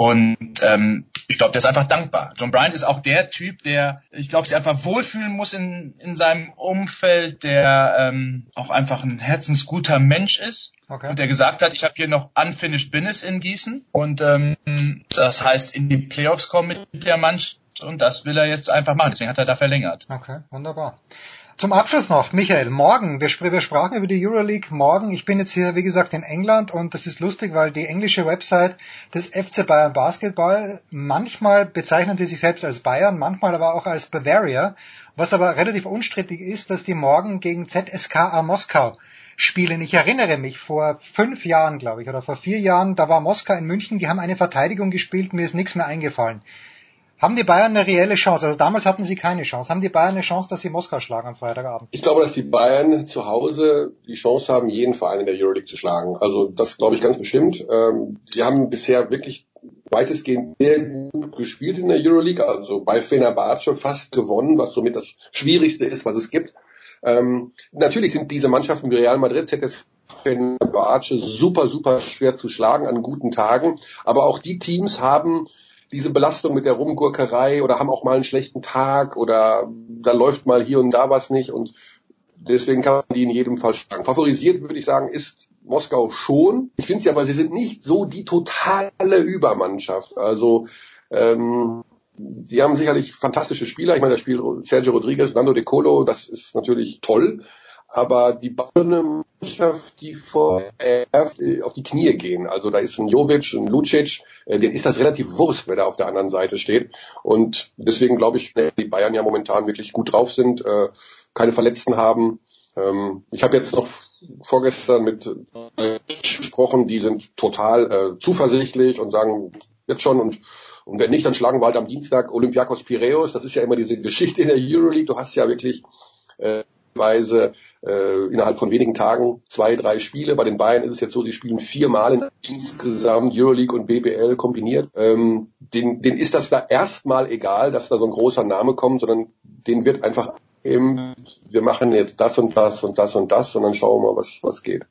Und ähm, ich glaube, der ist einfach dankbar. John Bryant ist auch der Typ, der, ich glaube, sich einfach wohlfühlen muss in, in seinem Umfeld, der ähm, auch einfach ein herzensguter Mensch ist. Okay. Und der gesagt hat, ich habe hier noch unfinished business in Gießen. Und ähm, das heißt, in die Playoffs kommen mit der Mannschaft. Und das will er jetzt einfach machen. Deswegen hat er da verlängert. Okay, wunderbar. Zum Abschluss noch, Michael, morgen, wir, wir, sprachen über die Euroleague morgen. Ich bin jetzt hier, wie gesagt, in England und das ist lustig, weil die englische Website des FC Bayern Basketball, manchmal bezeichnen sie sich selbst als Bayern, manchmal aber auch als Bavaria, was aber relativ unstrittig ist, dass die morgen gegen ZSKA Moskau spielen. Ich erinnere mich vor fünf Jahren, glaube ich, oder vor vier Jahren, da war Moskau in München, die haben eine Verteidigung gespielt, mir ist nichts mehr eingefallen. Haben die Bayern eine reelle Chance? Also damals hatten sie keine Chance. Haben die Bayern eine Chance, dass sie Moskau schlagen am Freitagabend? Ich glaube, dass die Bayern zu Hause die Chance haben, jeden Verein in der Euroleague zu schlagen. Also das glaube ich ganz bestimmt. Ähm, sie haben bisher wirklich weitestgehend sehr gut gespielt in der Euroleague, also bei Fenerbahce fast gewonnen, was somit das Schwierigste ist, was es gibt. Ähm, natürlich sind diese Mannschaften wie Real Madrid, ZS Fenerbahce super, super schwer zu schlagen an guten Tagen. Aber auch die Teams haben diese Belastung mit der Rumgurkerei oder haben auch mal einen schlechten Tag oder da läuft mal hier und da was nicht und deswegen kann man die in jedem Fall schlagen. Favorisiert würde ich sagen, ist Moskau schon. Ich finde sie aber, sie sind nicht so die totale Übermannschaft. Also ähm, die haben sicherlich fantastische Spieler. Ich meine, das Spiel Sergio Rodriguez, Nando De Colo, das ist natürlich toll. Aber die bauen Mannschaft, die äh, auf die Knie gehen. Also da ist ein Jovic, ein Lucic, äh, denen ist das relativ Wurst, wer da auf der anderen Seite steht. Und deswegen glaube ich, die Bayern ja momentan wirklich gut drauf sind, äh, keine Verletzten haben. Ähm, ich habe jetzt noch vorgestern mit gesprochen, die sind total zuversichtlich und sagen jetzt schon und und wenn nicht, dann schlagen wir halt am Dienstag Olympiakos Piraeus. Das ist ja immer diese Geschichte in der Euroleague. Du hast ja wirklich äh, Weise äh, innerhalb von wenigen Tagen zwei, drei Spiele. Bei den Bayern ist es jetzt so, sie spielen viermal in insgesamt Euroleague und BBL kombiniert. Ähm, den, den ist das da erstmal egal, dass da so ein großer Name kommt, sondern den wird einfach eben, wir machen jetzt das und das und das und das und dann schauen wir mal, was, was geht.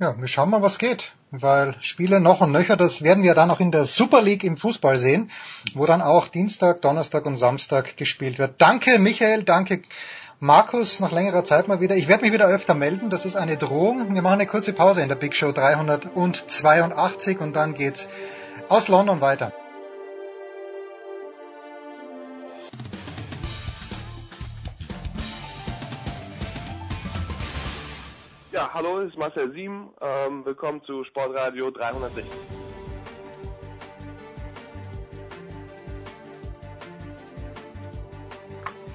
Ja, wir schauen mal, was geht, weil Spiele noch und nöcher, das werden wir dann auch in der Super League im Fußball sehen, wo dann auch Dienstag, Donnerstag und Samstag gespielt wird. Danke Michael, danke Markus nach längerer Zeit mal wieder. Ich werde mich wieder öfter melden, das ist eine Drohung. Wir machen eine kurze Pause in der Big Show 382 und dann geht's aus London weiter. Ja, hallo, es ist Marcel Sieben. Ähm, willkommen zu Sportradio 360.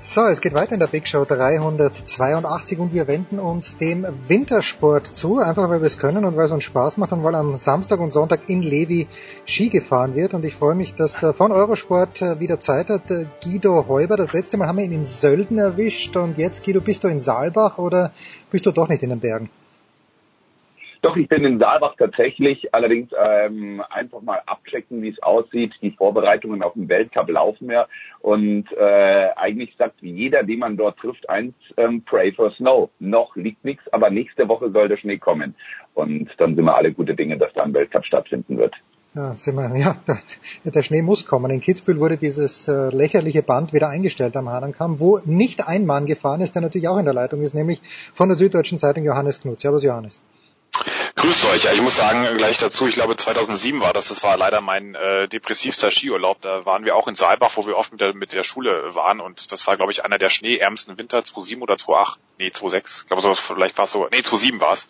So, es geht weiter in der Big Show 382 und wir wenden uns dem Wintersport zu, einfach weil wir es können und weil es uns Spaß macht und weil am Samstag und Sonntag in Levi Ski gefahren wird und ich freue mich, dass äh, von Eurosport äh, wieder Zeit hat. Äh, Guido Heuber, das letzte Mal haben wir ihn in Sölden erwischt und jetzt Guido, bist du in Saalbach oder bist du doch nicht in den Bergen? Doch, ich bin in Saalbach tatsächlich. Allerdings ähm, einfach mal abchecken, wie es aussieht. Die Vorbereitungen auf den Weltcup laufen ja. Und äh, eigentlich sagt jeder, den man dort trifft, eins, ähm, pray for snow. Noch liegt nichts, aber nächste Woche soll der Schnee kommen. Und dann sind wir alle gute Dinge, dass da ein Weltcup stattfinden wird. Ja, sind wir, ja, der, Schnee muss kommen. In Kitzbühel wurde dieses äh, lächerliche Band wieder eingestellt am Hahnenkamm, wo nicht ein Mann gefahren ist, der natürlich auch in der Leitung ist, nämlich von der Süddeutschen Zeitung Johannes Knut. Servus Johannes. Grüßt euch. Ja, ich muss sagen, gleich dazu, ich glaube 2007 war das, das war leider mein äh, depressivster Skiurlaub. Da waren wir auch in Saalbach, wo wir oft mit der, mit der Schule waren. Und das war, glaube ich, einer der schneeärmsten Winter, 2007 oder 2008, nee, 2006, ich glaube vielleicht war es so, nee, 2007 war es,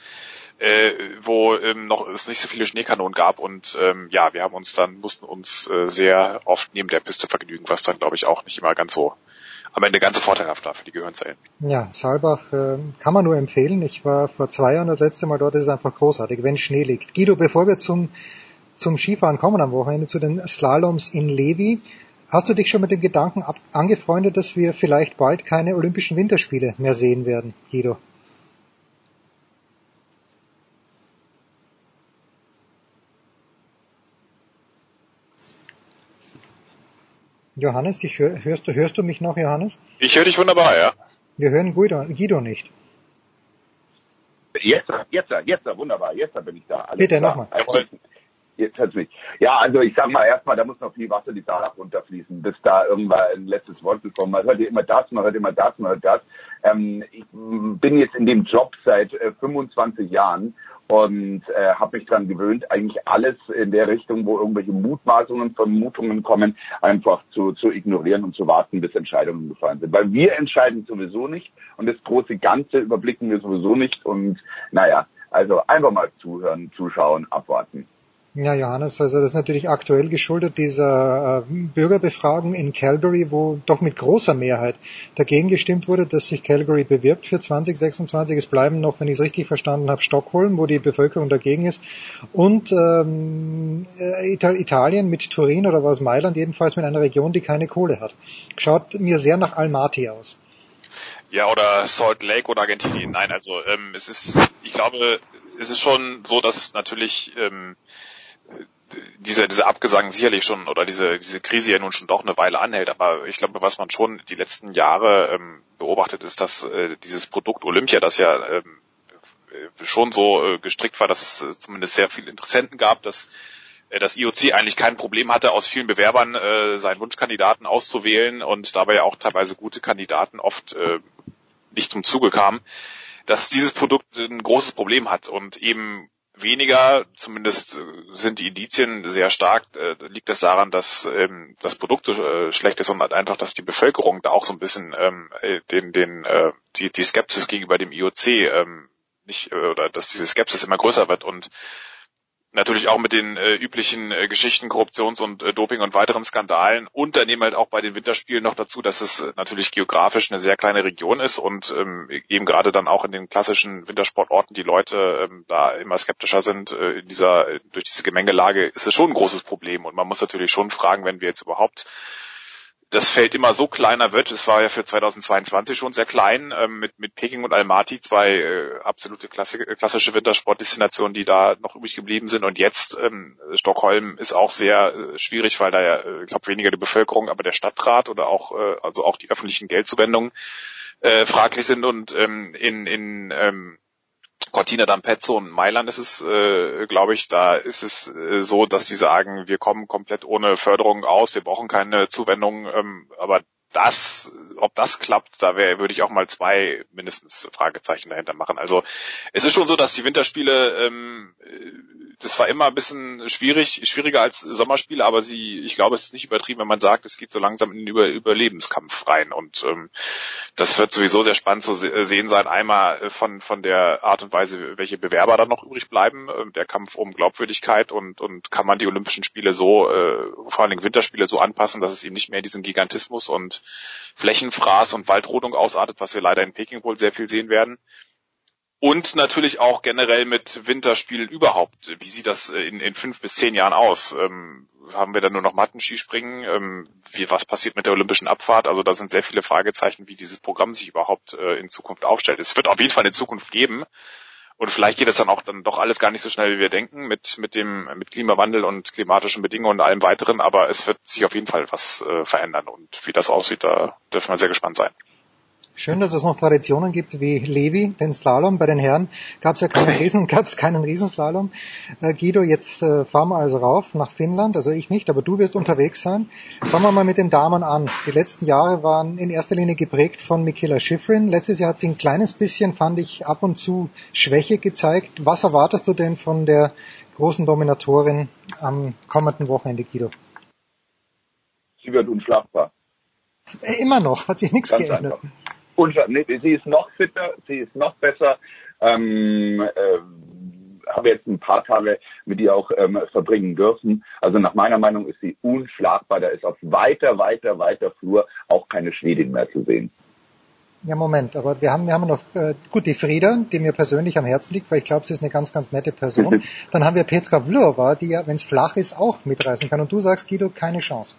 äh, wo ähm, noch es nicht so viele Schneekanonen gab. Und ähm, ja, wir haben uns dann, mussten uns äh, sehr oft neben der Piste vergnügen, was dann, glaube ich, auch nicht immer ganz so am Ende ganz vorteilhaft war für die Gehirnzellen. Ja, Saalbach äh, kann man nur empfehlen. Ich war vor zwei Jahren das letzte Mal dort, ist es einfach großartig, wenn Schnee liegt. Guido, bevor wir zum, zum Skifahren kommen am Wochenende, zu den Slaloms in Levi, hast du dich schon mit dem Gedanken ab angefreundet, dass wir vielleicht bald keine Olympischen Winterspiele mehr sehen werden, Guido? Johannes, ich hör, hörst, du, hörst du mich noch, Johannes? Ich höre dich wunderbar, ja. Wir hören Guido, Guido nicht. Jetzt, jetzt, jetzt, wunderbar, jetzt bin ich da. Alles Bitte nochmal. Jetzt hört's mich. Ja, also ich sag mal erstmal, da muss noch viel Wasser die Saar runterfließen, bis da irgendwann ein letztes Wort bekommt. Man hört ja immer das, man hört immer das, man hört das. Ähm, ich bin jetzt in dem Job seit äh, 25 Jahren und äh, habe mich dran gewöhnt, eigentlich alles in der Richtung, wo irgendwelche Mutmaßungen, Vermutungen kommen, einfach zu, zu ignorieren und zu warten, bis Entscheidungen gefallen sind. Weil wir entscheiden sowieso nicht und das große Ganze überblicken wir sowieso nicht. Und naja, also einfach mal zuhören, zuschauen, abwarten. Ja, Johannes, also das ist natürlich aktuell geschuldet dieser äh, Bürgerbefragung in Calgary, wo doch mit großer Mehrheit dagegen gestimmt wurde, dass sich Calgary bewirbt für 2026. Es bleiben noch, wenn ich es richtig verstanden habe, Stockholm, wo die Bevölkerung dagegen ist, und ähm, äh, Italien mit Turin oder was Mailand, jedenfalls mit einer Region, die keine Kohle hat. Schaut mir sehr nach Almaty aus. Ja, oder Salt Lake oder Argentinien. Nein, also ähm, es ist, ich glaube, es ist schon so, dass natürlich ähm, diese, diese Abgesang sicherlich schon oder diese, diese Krise ja nun schon doch eine Weile anhält, aber ich glaube, was man schon die letzten Jahre ähm, beobachtet, ist, dass äh, dieses Produkt Olympia, das ja ähm, schon so äh, gestrickt war, dass es zumindest sehr viele Interessenten gab, dass äh, das IOC eigentlich kein Problem hatte, aus vielen Bewerbern äh, seinen Wunschkandidaten auszuwählen und dabei auch teilweise gute Kandidaten oft äh, nicht zum Zuge kamen, dass dieses Produkt ein großes Problem hat und eben weniger, zumindest äh, sind die Indizien sehr stark, äh, liegt es daran, dass ähm, das Produkt so äh, schlecht ist und halt einfach, dass die Bevölkerung da auch so ein bisschen ähm, äh, den, den, äh, die, die Skepsis gegenüber dem IOC ähm, nicht, äh, oder dass diese Skepsis immer größer wird und natürlich auch mit den äh, üblichen äh, Geschichten, Korruptions- und äh, Doping- und weiteren Skandalen. Und dann eben halt auch bei den Winterspielen noch dazu, dass es äh, natürlich geografisch eine sehr kleine Region ist und ähm, eben gerade dann auch in den klassischen Wintersportorten die Leute ähm, da immer skeptischer sind äh, in dieser durch diese Gemengelage ist es schon ein großes Problem. Und man muss natürlich schon fragen, wenn wir jetzt überhaupt das Feld immer so kleiner wird. Es war ja für 2022 schon sehr klein, ähm, mit, mit Peking und Almaty, zwei äh, absolute Klasse, klassische Wintersportdestinationen, die da noch übrig geblieben sind. Und jetzt ähm, Stockholm ist auch sehr äh, schwierig, weil da ja, äh, ich glaube, weniger die Bevölkerung, aber der Stadtrat oder auch, äh, also auch die öffentlichen Geldzuwendungen äh, fraglich sind. Und ähm, in, in ähm, Cortina d'Ampezzo und Mailand ist es, äh, glaube ich, da ist es äh, so, dass die sagen, wir kommen komplett ohne Förderung aus, wir brauchen keine Zuwendung, ähm, aber das, ob das klappt, da wäre, würde ich auch mal zwei mindestens Fragezeichen dahinter machen. Also es ist schon so, dass die Winterspiele ähm, das war immer ein bisschen schwierig, schwieriger als Sommerspiele, aber sie, ich glaube, es ist nicht übertrieben, wenn man sagt, es geht so langsam in den Über Überlebenskampf rein. Und ähm, das wird sowieso sehr spannend zu sehen sein. Einmal von von der Art und Weise, welche Bewerber da noch übrig bleiben, äh, der Kampf um Glaubwürdigkeit und und kann man die Olympischen Spiele so, äh, vor allen Dingen Winterspiele so anpassen, dass es eben nicht mehr diesen Gigantismus und Flächenfraß und Waldrodung ausartet, was wir leider in Peking wohl sehr viel sehen werden. Und natürlich auch generell mit Winterspielen überhaupt. Wie sieht das in, in fünf bis zehn Jahren aus? Ähm, haben wir dann nur noch Mattenskispringen? Ähm, wie, was passiert mit der olympischen Abfahrt? Also da sind sehr viele Fragezeichen, wie dieses Programm sich überhaupt äh, in Zukunft aufstellt. Es wird auf jeden Fall eine Zukunft geben. Und vielleicht geht es dann auch dann doch alles gar nicht so schnell, wie wir denken, mit, mit dem, mit Klimawandel und klimatischen Bedingungen und allem weiteren. Aber es wird sich auf jeden Fall was äh, verändern. Und wie das aussieht, da dürfen wir sehr gespannt sein. Schön, dass es noch Traditionen gibt wie Levi, den Slalom. Bei den Herren gab es ja keinen *laughs* Riesen, gab es keinen Riesenslalom. Äh, Guido, jetzt äh, fahren wir also rauf nach Finnland. Also ich nicht, aber du wirst unterwegs sein. Fangen wir mal mit den Damen an. Die letzten Jahre waren in erster Linie geprägt von Michaela Schifrin. Letztes Jahr hat sie ein kleines bisschen, fand ich, ab und zu Schwäche gezeigt. Was erwartest du denn von der großen Dominatorin am kommenden Wochenende, Guido? Sie wird unschlagbar. Äh, immer noch, hat sich nichts Ganz geändert. Einfach sie ist noch fitter, sie ist noch besser. Ähm, äh, habe jetzt ein paar Tage mit ihr auch ähm, verbringen dürfen. Also nach meiner Meinung ist sie unschlagbar. Da ist auf weiter, weiter, weiter Flur auch keine Schwedin mehr zu sehen. Ja, Moment, aber wir haben, wir haben noch, äh, gut, die Frieda, die mir persönlich am Herzen liegt, weil ich glaube, sie ist eine ganz, ganz nette Person. *laughs* Dann haben wir Petra Vlhova, die ja, wenn es flach ist, auch mitreißen kann. Und du sagst, Guido, keine Chance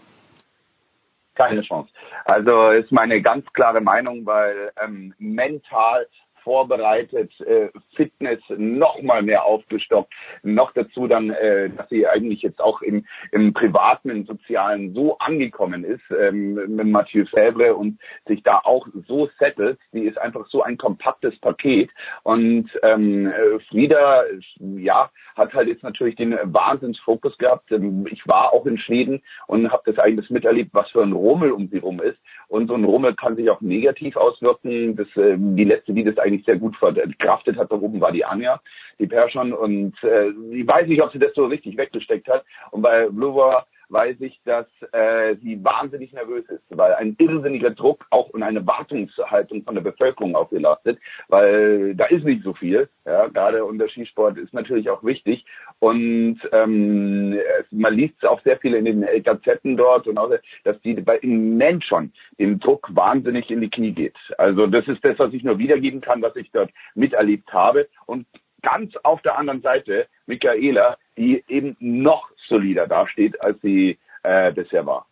keine Chance. Also ist meine ganz klare Meinung, weil ähm, mental vorbereitet, äh, Fitness noch mal mehr aufgestockt, noch dazu dann, äh, dass sie eigentlich jetzt auch im, im privaten, im sozialen so angekommen ist ähm, mit Mathieu Fèvre und sich da auch so settelt, die ist einfach so ein kompaktes Paket und ähm, äh, Frieda, ja, hat halt jetzt natürlich den Wahnsinnsfokus gehabt. Ähm, ich war auch in Schweden und habe das eigentlich miterlebt, was für ein Rummel um sie rum ist und so ein Rummel kann sich auch negativ auswirken. Das, äh, die letzte, die das eigentlich sehr gut verkraftet hat, da oben war die Anja, die Perschon. Und äh, ich weiß nicht, ob sie das so richtig weggesteckt hat. Und bei Bluver weiß ich, dass äh, sie wahnsinnig nervös ist, weil ein irrsinniger Druck auch und eine Wartungshaltung von der Bevölkerung auf ihr lastet, weil da ist nicht so viel. Ja, gerade unter Skisport ist natürlich auch wichtig. Und ähm, man liest auch sehr viel in den Gazetten dort und auch, dass die bei immens schon dem Druck wahnsinnig in die Knie geht. Also das ist das, was ich nur wiedergeben kann, was ich dort miterlebt habe. Und ganz auf der anderen Seite Michaela, die eben noch solider dasteht, als sie äh, bisher war.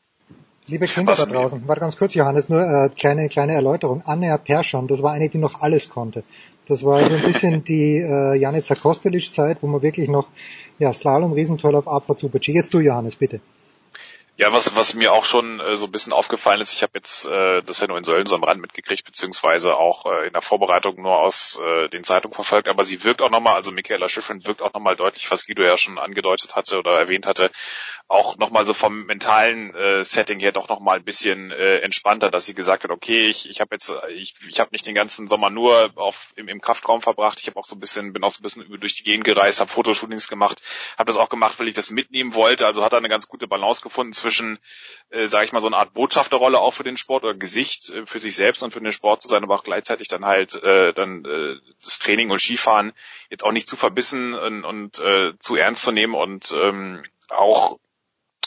Liebe Kinder da draußen, warte ganz kurz, Johannes, nur äh, kleine kleine Erläuterung. Anja Perschon, das war eine, die noch alles konnte. Das war so ein bisschen *laughs* die äh, Janica Kostelic-Zeit, wo man wirklich noch ja, Slalom, Riesentoll auf Abfahrt Super G. Jetzt du, Johannes, bitte. Ja, was, was mir auch schon äh, so ein bisschen aufgefallen ist, ich habe jetzt äh, das ja nur in Sölden so am Rand mitgekriegt, beziehungsweise auch äh, in der Vorbereitung nur aus äh, den Zeitungen verfolgt, aber sie wirkt auch nochmal, also Michaela Schiffrin wirkt auch nochmal deutlich, was Guido ja schon angedeutet hatte oder erwähnt hatte, auch nochmal so vom mentalen äh, Setting her doch nochmal ein bisschen äh, entspannter, dass sie gesagt hat, okay, ich, ich habe jetzt, ich, ich habe nicht den ganzen Sommer nur auf im, im Kraftraum verbracht, ich habe auch so ein bisschen, bin auch so ein bisschen durch die Gegend gereist, habe Fotoshootings gemacht, habe das auch gemacht, weil ich das mitnehmen wollte, also hat er eine ganz gute Balance gefunden zwischen, äh, sage ich mal, so eine Art Botschafterrolle auch für den Sport oder Gesicht äh, für sich selbst und für den Sport zu sein, aber auch gleichzeitig dann halt äh, dann äh, das Training und Skifahren jetzt auch nicht zu verbissen und, und äh, zu ernst zu nehmen und ähm, auch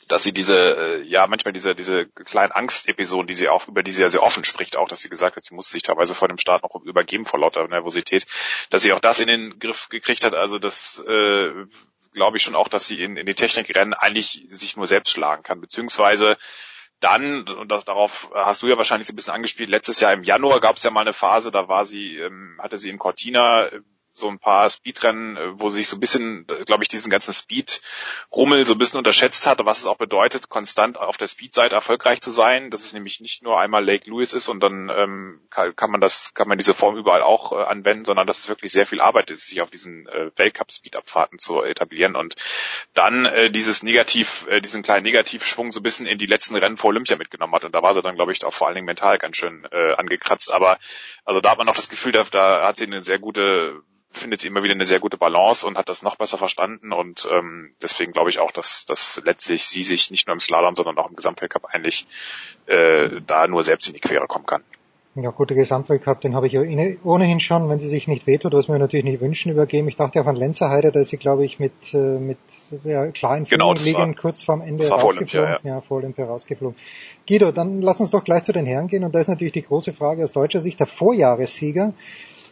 dass sie diese, äh, ja, manchmal diese, diese kleinen Angstepisoden, die sie auch, über die sie ja sehr offen spricht, auch, dass sie gesagt hat, sie musste sich teilweise vor dem Start noch übergeben vor lauter Nervosität, dass sie auch das in den Griff gekriegt hat, also das, äh, glaube ich schon auch, dass sie in, in die Technikrennen eigentlich sich nur selbst schlagen kann, beziehungsweise dann, und das, darauf hast du ja wahrscheinlich so ein bisschen angespielt, letztes Jahr im Januar gab es ja mal eine Phase, da war sie, ähm, hatte sie in Cortina so ein paar Speedrennen, äh, wo sich so ein bisschen, glaube ich, diesen ganzen Speed-Rummel so ein bisschen unterschätzt hat, was es auch bedeutet, konstant auf der Speed-Seite erfolgreich zu sein. Dass es nämlich nicht nur einmal Lake Lewis ist und dann ähm, kann, kann man das, kann man diese Form überall auch äh, anwenden, sondern dass es wirklich sehr viel Arbeit ist, sich auf diesen äh, Weltcup-Speed-Abfahrten zu etablieren und dann äh, dieses Negativ, äh, diesen kleinen Negativschwung so ein bisschen in die letzten Rennen vor Olympia mitgenommen hat. Und da war sie dann, glaube ich, auch vor allen Dingen mental ganz schön äh, angekratzt. Aber also da hat man auch das Gefühl, da, da hat sie eine sehr gute findet sie immer wieder eine sehr gute Balance und hat das noch besser verstanden und ähm, deswegen glaube ich auch, dass, dass letztlich sie sich nicht nur im Slalom, sondern auch im Gesamtweltcup eigentlich äh, da nur selbst in die Quere kommen kann. Ja, gute Gesamtweltcup, den habe ich ja ohnehin schon, wenn sie sich nicht wehtut, was wir natürlich nicht wünschen, übergeben. Ich dachte auch an Lenzerheide, da ist sie, glaube ich, mit, äh, mit sehr kleinen genau, liegen kurz vorm Ende rausgeflogen. Olympia, ja. ja, vor Olympia rausgeflogen. Guido, dann lass uns doch gleich zu den Herren gehen und da ist natürlich die große Frage aus deutscher Sicht, der Vorjahressieger,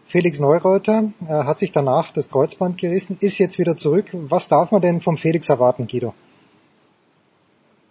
Felix Neureuter äh, hat sich danach das Kreuzband gerissen, ist jetzt wieder zurück. Was darf man denn vom Felix erwarten, Guido?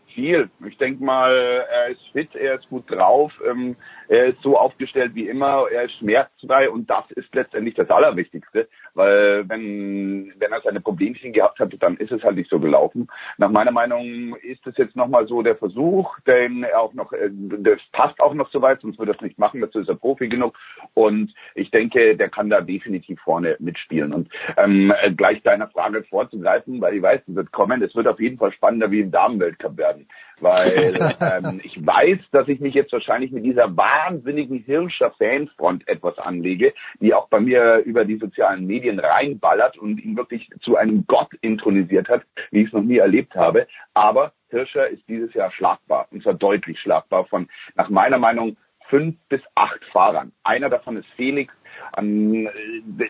Viel. Ich denke mal, er ist fit, er ist gut drauf. Ähm, er ist so aufgestellt wie immer, er ist schmerzfrei und das ist letztendlich das Allerwichtigste, weil wenn, wenn er seine Problemchen gehabt hat, dann ist es halt nicht so gelaufen. Nach meiner Meinung ist es jetzt nochmal so der Versuch, denn er auch noch, äh, das passt auch noch so weit, sonst würde er es nicht machen, dazu ist er Profi genug. Und ich denke, der kann da definitiv vorne mitspielen. Und ähm, gleich deiner Frage vorzugreifen, weil ich weiß, es wird kommen, es wird auf jeden Fall spannender wie im Damenweltcup werden weil ähm, ich weiß, dass ich mich jetzt wahrscheinlich mit dieser wahnsinnigen Hirscher Fanfront etwas anlege, die auch bei mir über die sozialen Medien reinballert und ihn wirklich zu einem Gott intronisiert hat, wie ich es noch nie erlebt habe. Aber Hirscher ist dieses Jahr schlagbar, und zwar deutlich schlagbar von, nach meiner Meinung, fünf bis acht Fahrern. Einer davon ist Felix, ähm,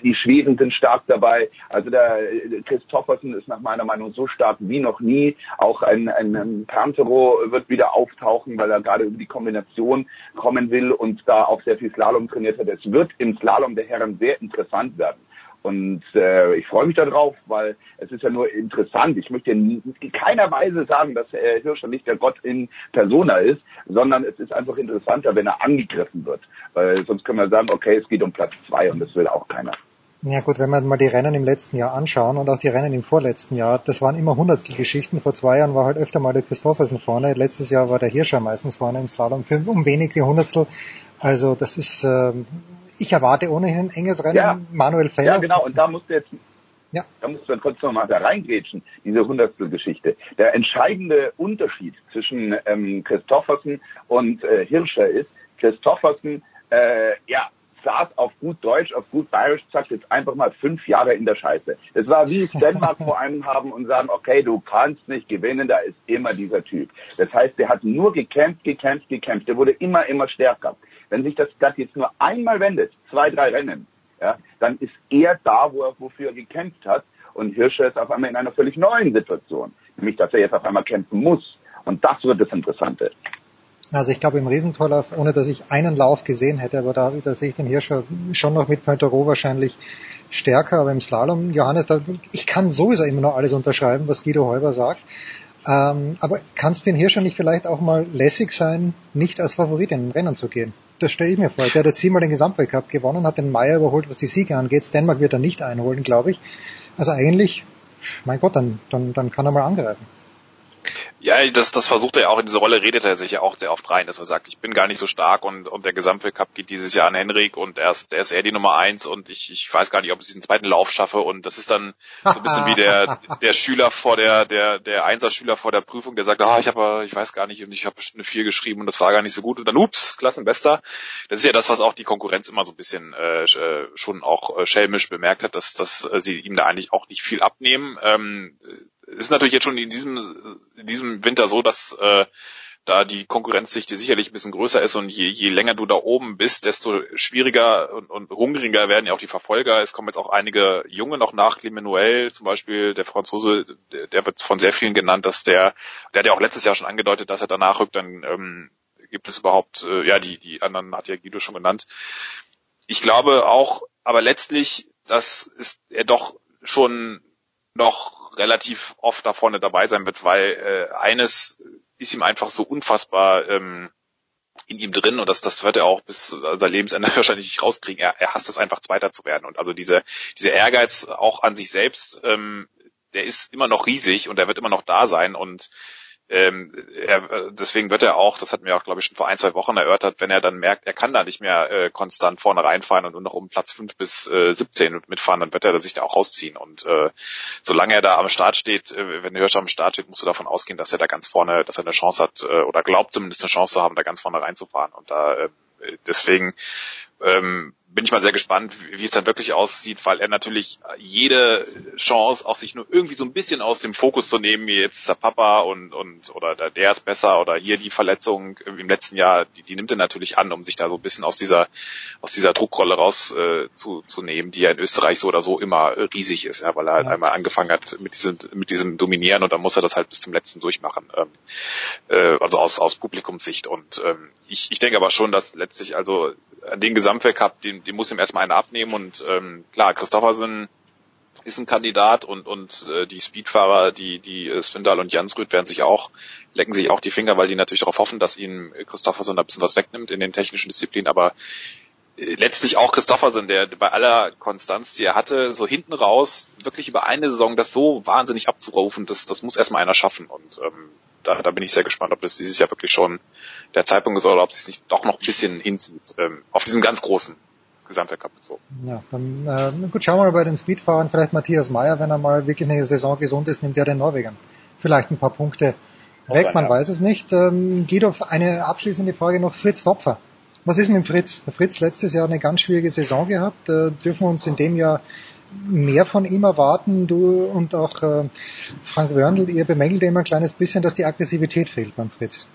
die Schweden sind stark dabei. Also der äh, Christoffersen ist nach meiner Meinung so stark wie noch nie. Auch ein, ein, ein Pantero wird wieder auftauchen, weil er gerade über die Kombination kommen will und da auch sehr viel Slalom trainiert hat. Es wird im Slalom der Herren sehr interessant werden. Und äh, ich freue mich darauf, weil es ist ja nur interessant. Ich möchte in keiner Weise sagen, dass Herr Hirscher nicht der Gott in Persona ist, sondern es ist einfach interessanter, wenn er angegriffen wird. Weil sonst können wir sagen, okay, es geht um Platz zwei und das will auch keiner. Ja gut, wenn wir mal die Rennen im letzten Jahr anschauen und auch die Rennen im vorletzten Jahr, das waren immer Hundertstelgeschichten. Vor zwei Jahren war halt öfter mal der Christoffersen vorne, letztes Jahr war der Hirscher meistens vorne im Slalom, für um wenig die Hundertstel. Also das ist, äh, ich erwarte ohnehin ein enges Rennen. Ja. Manuel Feller. Ja, genau. Und da musst du jetzt, ja. da musst du dann kurz nochmal da reingrätschen, diese Hundertstel-Geschichte. Der entscheidende Unterschied zwischen ähm, Christoffersen und äh, Hirscher ist, Christoffersen, äh, ja, saß auf gut Deutsch, auf gut Bayerisch, sagt jetzt einfach mal fünf Jahre in der Scheiße. Das war wie *laughs* Denmark vor einem haben und sagen, okay, du kannst nicht gewinnen, da ist immer dieser Typ. Das heißt, der hat nur gekämpft, gekämpft, gekämpft. Der wurde immer, immer stärker. Wenn sich das Blatt jetzt nur einmal wendet, zwei, drei Rennen, ja, dann ist er da, wo er, wofür er gekämpft hat. Und Hirscher ist auf einmal in einer völlig neuen Situation. Nämlich, dass er jetzt auf einmal kämpfen muss. Und das wird das Interessante. Also ich glaube im Riesentorlauf, ohne dass ich einen Lauf gesehen hätte, aber da, da sehe ich den Hirscher schon noch mit Pointero wahrscheinlich stärker, aber im Slalom, Johannes, da, ich kann sowieso immer noch alles unterschreiben, was Guido Heuber sagt. Ähm, aber kann Sven Hirscher nicht vielleicht auch mal lässig sein, nicht als Favorit in den Rennen zu gehen? Das stelle ich mir vor. Der hat jetzt siebenmal den Gesamtweltcup gewonnen, hat den Meier überholt, was die Siege angeht. Dänemark wird er nicht einholen, glaube ich. Also eigentlich, mein Gott, dann, dann, dann kann er mal angreifen. Ja, das, das versucht er ja auch in diese Rolle, redet er sich ja auch sehr oft rein, dass er sagt, ich bin gar nicht so stark und, und der Gesamtweltcup geht dieses Jahr an Henrik und er ist, er ist eher die Nummer eins und ich, ich weiß gar nicht, ob ich den zweiten Lauf schaffe und das ist dann so ein bisschen wie der, *laughs* der Schüler vor der, der, der Einser-Schüler vor der Prüfung, der sagt, ah, ich habe, ich weiß gar nicht und ich habe bestimmt eine vier geschrieben und das war gar nicht so gut und dann, ups, Klassenbester. Das ist ja das, was auch die Konkurrenz immer so ein bisschen äh, äh schon auch äh, schelmisch bemerkt hat, dass, dass äh, sie ihm da eigentlich auch nicht viel abnehmen. Ähm, ist natürlich jetzt schon in diesem, in diesem Winter so, dass äh, da die Konkurrenzdichte sicherlich ein bisschen größer ist und je, je länger du da oben bist, desto schwieriger und, und hungriger werden ja auch die Verfolger. Es kommen jetzt auch einige Junge noch nach, Clemenuel zum Beispiel, der Franzose, der, der wird von sehr vielen genannt, dass der, der hat ja auch letztes Jahr schon angedeutet, dass er danach rückt, dann ähm, gibt es überhaupt, äh, ja, die, die anderen hat ja Guido schon genannt. Ich glaube auch, aber letztlich, dass ist er doch schon noch relativ oft da vorne dabei sein wird, weil äh, eines ist ihm einfach so unfassbar ähm, in ihm drin und das, das wird er auch bis sein Lebensende *laughs* wahrscheinlich nicht rauskriegen. Er, er hasst es einfach Zweiter zu werden und also diese, diese Ehrgeiz auch an sich selbst, ähm, der ist immer noch riesig und der wird immer noch da sein und ähm, er, deswegen wird er auch, das hatten wir auch, glaube ich, schon vor ein, zwei Wochen erörtert, wenn er dann merkt, er kann da nicht mehr äh, konstant vorne reinfahren und nur noch um Platz fünf bis äh, 17 mitfahren, dann wird er sich da auch rausziehen. Und äh, solange er da am Start steht, äh, wenn der Hirscher am Start steht, musst du davon ausgehen, dass er da ganz vorne, dass er eine Chance hat äh, oder glaubt zumindest eine Chance zu haben, da ganz vorne reinzufahren. Und da äh, deswegen ähm, bin ich mal sehr gespannt, wie es dann wirklich aussieht, weil er natürlich jede Chance, auch sich nur irgendwie so ein bisschen aus dem Fokus zu nehmen, wie jetzt der Papa und, und oder der, der ist besser oder hier die Verletzung im letzten Jahr, die, die nimmt er natürlich an, um sich da so ein bisschen aus dieser aus dieser Druckrolle raus äh, zu, zu nehmen, die ja in Österreich so oder so immer äh, riesig ist, ja, weil er halt ja. einmal angefangen hat mit diesem mit diesem Dominieren und dann muss er das halt bis zum letzten durchmachen, ähm, äh, also aus aus Publikumssicht und ähm, ich, ich denke aber schon, dass letztlich also an den Gesamtweltcup, den, den muss ihm erstmal einer abnehmen und ähm, klar, Christoffersen ist ein Kandidat und und äh, die Speedfahrer, die die äh, Svindal und Jansrud werden sich auch lecken sich auch die Finger, weil die natürlich darauf hoffen, dass ihnen Christoffersen ein bisschen was wegnimmt in den technischen Disziplinen, aber äh, letztlich auch Christoffersen, der bei aller Konstanz, die er hatte, so hinten raus wirklich über eine Saison das so wahnsinnig abzurufen, das das muss erstmal einer schaffen. Und ähm, da, da bin ich sehr gespannt, ob das dieses Jahr wirklich schon der Zeitpunkt ist oder ob es sich doch noch ein bisschen hinzieht ähm, auf diesem ganz großen Gesamtweltcup bezogen. Ja, dann äh, gut, schauen wir mal bei den Speedfahrern. Vielleicht Matthias Meyer, wenn er mal wirklich eine Saison gesund ist, nimmt er den Norwegern vielleicht ein paar Punkte weg, sein, man ja. weiß es nicht. Ähm, Guido, eine abschließende Frage noch. Fritz Topfer. Was ist mit dem Fritz? Der Fritz letztes Jahr eine ganz schwierige Saison gehabt. Äh, dürfen wir uns in dem Jahr mehr von ihm erwarten? Du und auch äh, Frank Wörndl, ihr bemängelt immer ein kleines bisschen, dass die Aggressivität fehlt beim Fritz.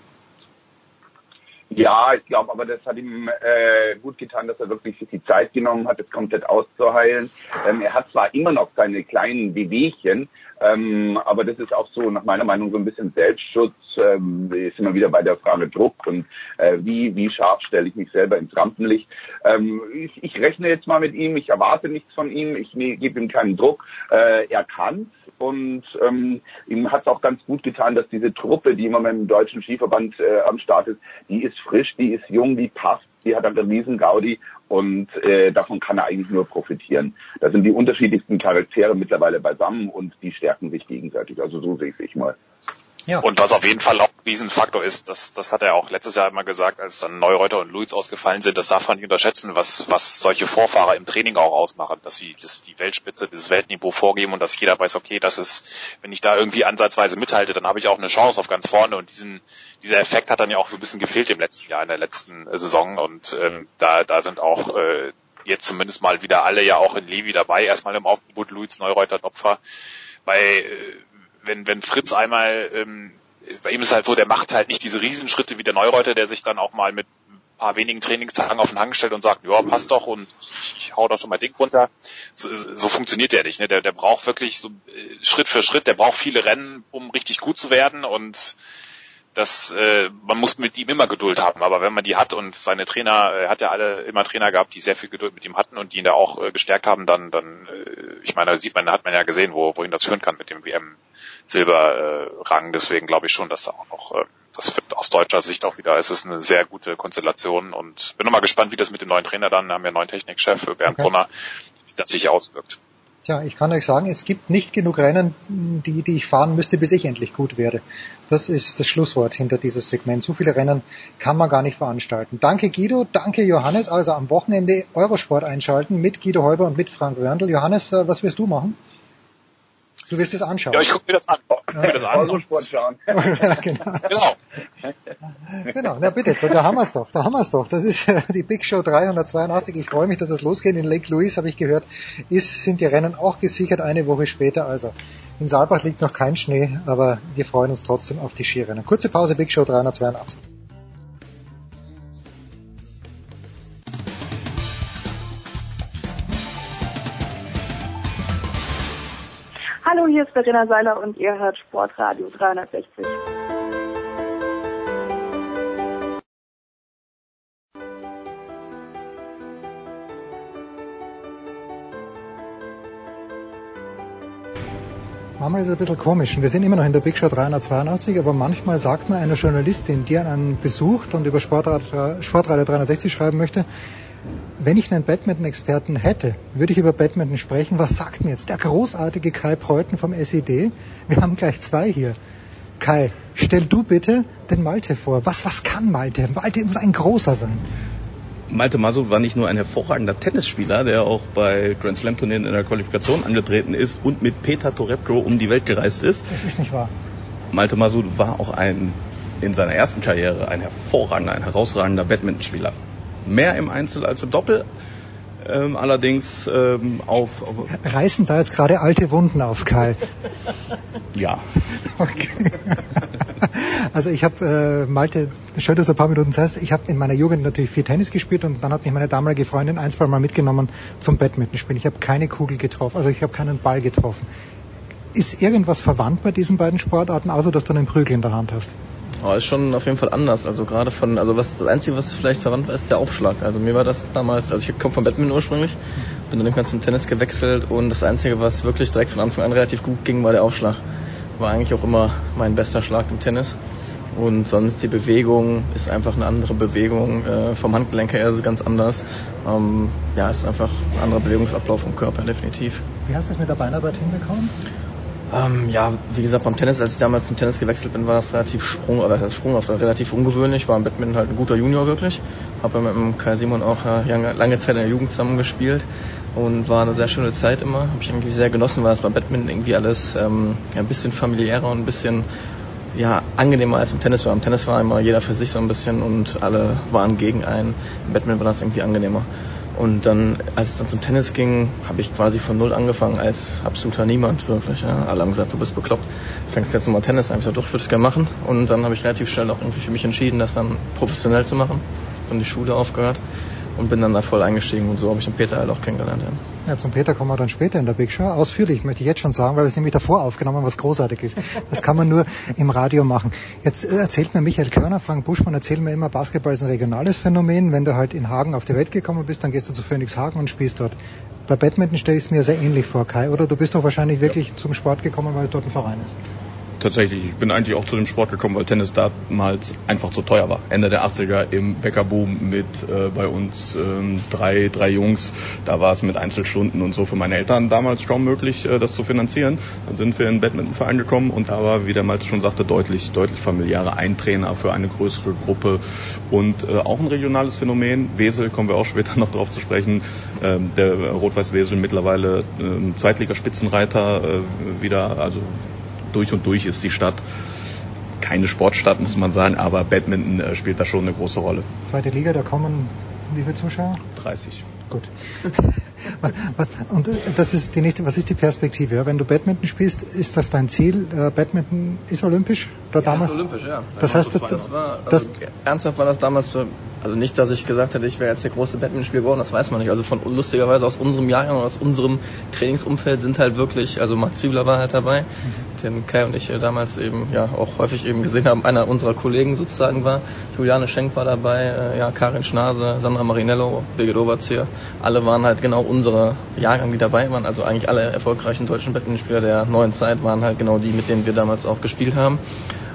Ja, ich glaube, aber das hat ihm äh, gut getan, dass er wirklich sich die Zeit genommen hat, das komplett auszuheilen. Ähm, er hat zwar immer noch seine kleinen Wehwehchen, ähm, aber das ist auch so nach meiner Meinung so ein bisschen Selbstschutz. Ähm, ist immer wieder bei der Frage Druck und äh, wie wie scharf stelle ich mich selber ins Rampenlicht. Ähm, ich, ich rechne jetzt mal mit ihm. Ich erwarte nichts von ihm. Ich nee, gebe ihm keinen Druck. Äh, er kann und ähm, ihm hat es auch ganz gut getan, dass diese Truppe, die immer mit dem deutschen Skiverband äh, am Start ist, die ist frisch, die ist jung, die passt, die hat einen riesen Gaudi und äh, davon kann er eigentlich nur profitieren. Da sind die unterschiedlichsten Charaktere mittlerweile beisammen und die stärken sich gegenseitig. Also so sehe ich mal. Ja. Und was auf jeden Fall auch Riesenfaktor ist, das, das hat er auch letztes Jahr immer gesagt, als dann Neureuter und Luiz ausgefallen sind, das darf man nicht unterschätzen, was, was solche Vorfahrer im Training auch ausmachen, dass sie das, die Weltspitze, dieses Weltniveau vorgeben und dass jeder weiß, okay, das ist, wenn ich da irgendwie ansatzweise mithalte, dann habe ich auch eine Chance auf ganz vorne und diesen, dieser Effekt hat dann ja auch so ein bisschen gefehlt im letzten Jahr, in der letzten Saison und ähm, da, da sind auch äh, jetzt zumindest mal wieder alle ja auch in Levi dabei, erstmal im Aufgebot Luiz, Neureuter, Dopfer, bei äh, wenn, wenn Fritz einmal, ähm, bei ihm ist halt so, der macht halt nicht diese Riesenschritte wie der Neureuter, der sich dann auch mal mit ein paar wenigen Trainingstagen auf den Hang stellt und sagt, ja, passt doch und ich, hau doch schon mal Ding runter. So, so funktioniert der nicht. Ne? Der, der braucht wirklich so äh, Schritt für Schritt, der braucht viele Rennen, um richtig gut zu werden und das, äh, man muss mit ihm immer Geduld haben, aber wenn man die hat und seine Trainer, er hat ja alle immer Trainer gehabt, die sehr viel Geduld mit ihm hatten und die ihn da auch äh, gestärkt haben, dann, dann, äh, ich meine, sieht man, hat man ja gesehen, wo, wohin das führen kann mit dem WM Silberrang. Äh, Deswegen glaube ich schon, dass da auch noch, äh, das wird aus deutscher Sicht auch wieder, es ist eine sehr gute Konstellation und bin nochmal gespannt, wie das mit dem neuen Trainer dann, haben wir einen neuen Technikchef, Bernd okay. Brunner, wie das sich auswirkt. Tja, ich kann euch sagen, es gibt nicht genug Rennen, die, die ich fahren müsste, bis ich endlich gut werde. Das ist das Schlusswort hinter dieses Segment. So viele Rennen kann man gar nicht veranstalten. Danke Guido, danke Johannes. Also am Wochenende Eurosport einschalten mit Guido Heuber und mit Frank Wörndl. Johannes, äh, was wirst du machen? Du wirst es anschauen. Ja, ich gucke mir das an. Ja. Mir das an. Sport schauen. genau. *laughs* genau. genau, na bitte, da haben wir es doch, da haben wir es doch. Das ist die Big Show 382. Ich freue mich, dass es losgeht. In Lake Louise habe ich gehört, ist, sind die Rennen auch gesichert eine Woche später. Also in Saalbach liegt noch kein Schnee, aber wir freuen uns trotzdem auf die Skirennen. Kurze Pause, Big Show 382. Hallo, hier ist Verena Seiler und ihr hört Sportradio 360. Manchmal ist es ein bisschen komisch. Wir sind immer noch in der Big Show 382, aber manchmal sagt man einer Journalistin, die einen besucht und über Sportradio, Sportradio 360 schreiben möchte, wenn ich einen Badminton-Experten hätte, würde ich über Badminton sprechen. Was sagt mir jetzt der großartige Kai Preuten vom SED? Wir haben gleich zwei hier. Kai, stell du bitte den Malte vor. Was, was kann Malte? Malte muss ein großer sein. Malte Masu war nicht nur ein hervorragender Tennisspieler, der auch bei Grand Slam Turnieren in der Qualifikation angetreten ist und mit Peter Torebko um die Welt gereist ist. Das ist nicht wahr. Malte Masu war auch ein, in seiner ersten Karriere ein hervorragender, ein herausragender Badmintonspieler mehr im Einzel als im Doppel. Ähm, allerdings ähm, auf, auf reißen da jetzt gerade alte Wunden auf, Kai. ja. Okay. Also ich habe äh, Malte, schön, dass du ein paar Minuten Zeit Ich habe in meiner Jugend natürlich viel Tennis gespielt und dann hat mich meine damalige Freundin ein, zwei Mal mitgenommen zum Badminton spielen. Ich habe keine Kugel getroffen, also ich habe keinen Ball getroffen. Ist irgendwas verwandt bei diesen beiden Sportarten, außer dass du einen Prügel in der Hand hast? Oh, ist schon auf jeden Fall anders. Also gerade von, also was das Einzige, was vielleicht verwandt war, ist der Aufschlag. Also mir war das damals, also ich komme vom Badminton ursprünglich, bin dann irgendwann zum Tennis gewechselt und das Einzige, was wirklich direkt von Anfang an relativ gut ging, war der Aufschlag. War eigentlich auch immer mein bester Schlag im Tennis. Und sonst die Bewegung ist einfach eine andere Bewegung. Äh, vom Handgelenk her ist es ganz anders. Ähm, ja, es ist einfach ein anderer Bewegungsablauf vom Körper, definitiv. Wie hast du es mit der Beinarbeit hinbekommen? Ähm, ja, wie gesagt, beim Tennis, als ich damals zum Tennis gewechselt bin, war das relativ sprung, oder das Sprung auf relativ ungewöhnlich. War im Badminton halt ein guter Junior wirklich. Habe mit dem Kai Simon auch lange, Zeit in der Jugend zusammen gespielt und war eine sehr schöne Zeit immer. Habe ich irgendwie sehr genossen, weil es beim Badminton irgendwie alles ähm, ein bisschen familiärer und ein bisschen ja, angenehmer als im Tennis war. Im Tennis war immer jeder für sich so ein bisschen und alle waren gegen einen. Im Badminton war das irgendwie angenehmer. Und dann, als es dann zum Tennis ging, habe ich quasi von null angefangen als absoluter Niemand wirklich. Ja. Alle haben gesagt, du bist bekloppt, fängst jetzt nochmal Tennis an. Ich gesagt, doch, ich würde es gerne machen. Und dann habe ich relativ schnell auch irgendwie für mich entschieden, das dann professionell zu machen. Dann die Schule aufgehört und bin dann da voll eingestiegen und so habe ich den Peter halt auch kennengelernt. Ja. ja, zum Peter kommen wir dann später in der Big Show. Ausführlich möchte ich jetzt schon sagen, weil wir es nämlich davor aufgenommen haben, was großartig ist. Das kann man nur im Radio machen. Jetzt äh, erzählt mir Michael Körner, Frank Buschmann erzählt mir immer, Basketball ist ein regionales Phänomen. Wenn du halt in Hagen auf die Welt gekommen bist, dann gehst du zu Phoenix Hagen und spielst dort. Bei Badminton stelle ich es mir sehr ähnlich vor, Kai, oder? Du bist doch wahrscheinlich wirklich zum Sport gekommen, weil dort ein Verein ist tatsächlich. Ich bin eigentlich auch zu dem Sport gekommen, weil Tennis damals einfach zu teuer war. Ende der 80er im Bäckerboom mit äh, bei uns ähm, drei, drei Jungs. Da war es mit Einzelstunden und so für meine Eltern damals kaum möglich, äh, das zu finanzieren. Dann sind wir in den Badmintonverein gekommen und da war, wie der Malte schon sagte, deutlich, deutlich familiärer. Ein Trainer für eine größere Gruppe und äh, auch ein regionales Phänomen. Wesel kommen wir auch später *laughs* noch drauf zu sprechen. Ähm, der Rot-Weiß Wesel mittlerweile ähm, Zweitligaspitzenreiter äh, wieder, also durch und durch ist die Stadt keine Sportstadt, muss man sagen, aber Badminton äh, spielt da schon eine große Rolle. Zweite Liga, da kommen wie viele Zuschauer? 30. Gut. *laughs* Was, und das ist die nächste, was ist die Perspektive? Ja? Wenn du Badminton spielst, ist das dein Ziel? Äh, Badminton ist olympisch? Oder ja, damals? Ist olympisch, ja. Das heißt, das, das war, also, ernsthaft war das damals für, also nicht, dass ich gesagt hätte, ich wäre jetzt der große Badmintonspieler geworden, das weiß man nicht. Also von lustigerweise aus unserem Jahrgang, aus unserem Trainingsumfeld sind halt wirklich, also Marc Zwiebler war halt dabei, mhm. den Kai und ich damals eben ja auch häufig eben gesehen haben, einer unserer Kollegen sozusagen war. Juliane Schenk war dabei, äh, ja, Karin Schnase, Sandra Marinello, Birgit Overzier. Alle waren halt genau unsere Jahrgang, die dabei waren. Also eigentlich alle erfolgreichen deutschen Badmintonspieler der neuen Zeit waren halt genau die, mit denen wir damals auch gespielt haben.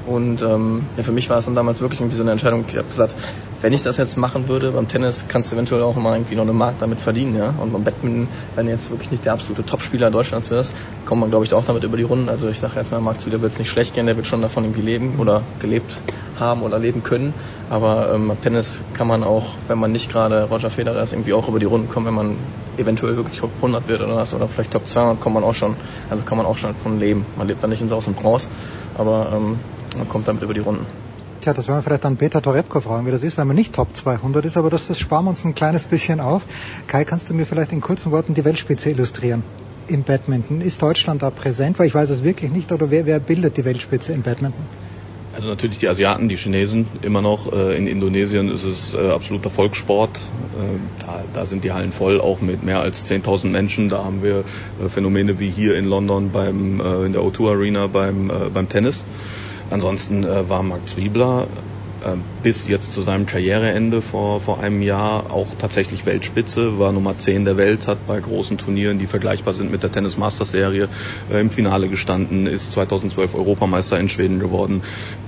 Und ähm, ja, für mich war es dann damals wirklich irgendwie so eine Entscheidung. Ich habe gesagt, wenn ich das jetzt machen würde, beim Tennis kannst du eventuell auch immer irgendwie noch eine Mark damit verdienen, ja. Und beim Badminton, wenn du jetzt wirklich nicht der absolute Topspieler Deutschlands wirst, kommt man, glaube ich, auch damit über die Runden. Also ich sage jetzt mal, Marc Zwider wird es nicht schlecht gehen, der wird schon davon irgendwie leben oder gelebt haben oder leben können. Aber ähm, beim Tennis kann man auch, wenn man nicht gerade Roger Federer ist, irgendwie auch über die Runden kommen, wenn man eventuell wirklich Top 100 wird oder was oder vielleicht Top 200, kommt man auch schon, also kann man auch schon von leben. Man lebt dann nicht in Saus und Bronze, aber ähm, man kommt damit über die Runden. Tja, das werden wir vielleicht dann Peter Torebko fragen, wie das ist, wenn man nicht Top 200 ist, aber das, das sparen wir uns ein kleines bisschen auf. Kai, kannst du mir vielleicht in kurzen Worten die Weltspitze illustrieren im Badminton? Ist Deutschland da präsent? Weil ich weiß es wirklich nicht, oder wer, wer bildet die Weltspitze im Badminton? Also natürlich die Asiaten, die Chinesen immer noch. Äh, in Indonesien ist es äh, absoluter Volkssport. Äh, da, da sind die Hallen voll, auch mit mehr als 10.000 Menschen. Da haben wir Phänomene wie hier in London beim, in der O2 Arena beim, beim Tennis. Ansonsten war Marc Zwiebler ähm, bis jetzt zu seinem Karriereende vor, vor einem Jahr auch tatsächlich Weltspitze, war Nummer 10 der Welt, hat bei großen Turnieren, die vergleichbar sind mit der Tennis Masters Serie, äh, im Finale gestanden, ist 2012 Europameister in Schweden geworden.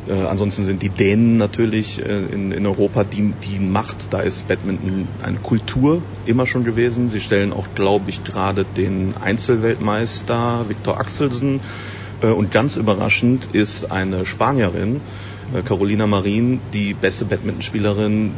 Äh, ansonsten sind die Dänen natürlich äh, in, in Europa die, die Macht. Da ist Badminton eine Kultur immer schon gewesen. Sie stellen auch, glaube ich, gerade den Einzelweltmeister Viktor Axelsen. Äh, und ganz überraschend ist eine Spanierin, Carolina Marin die beste Badmintonspielerin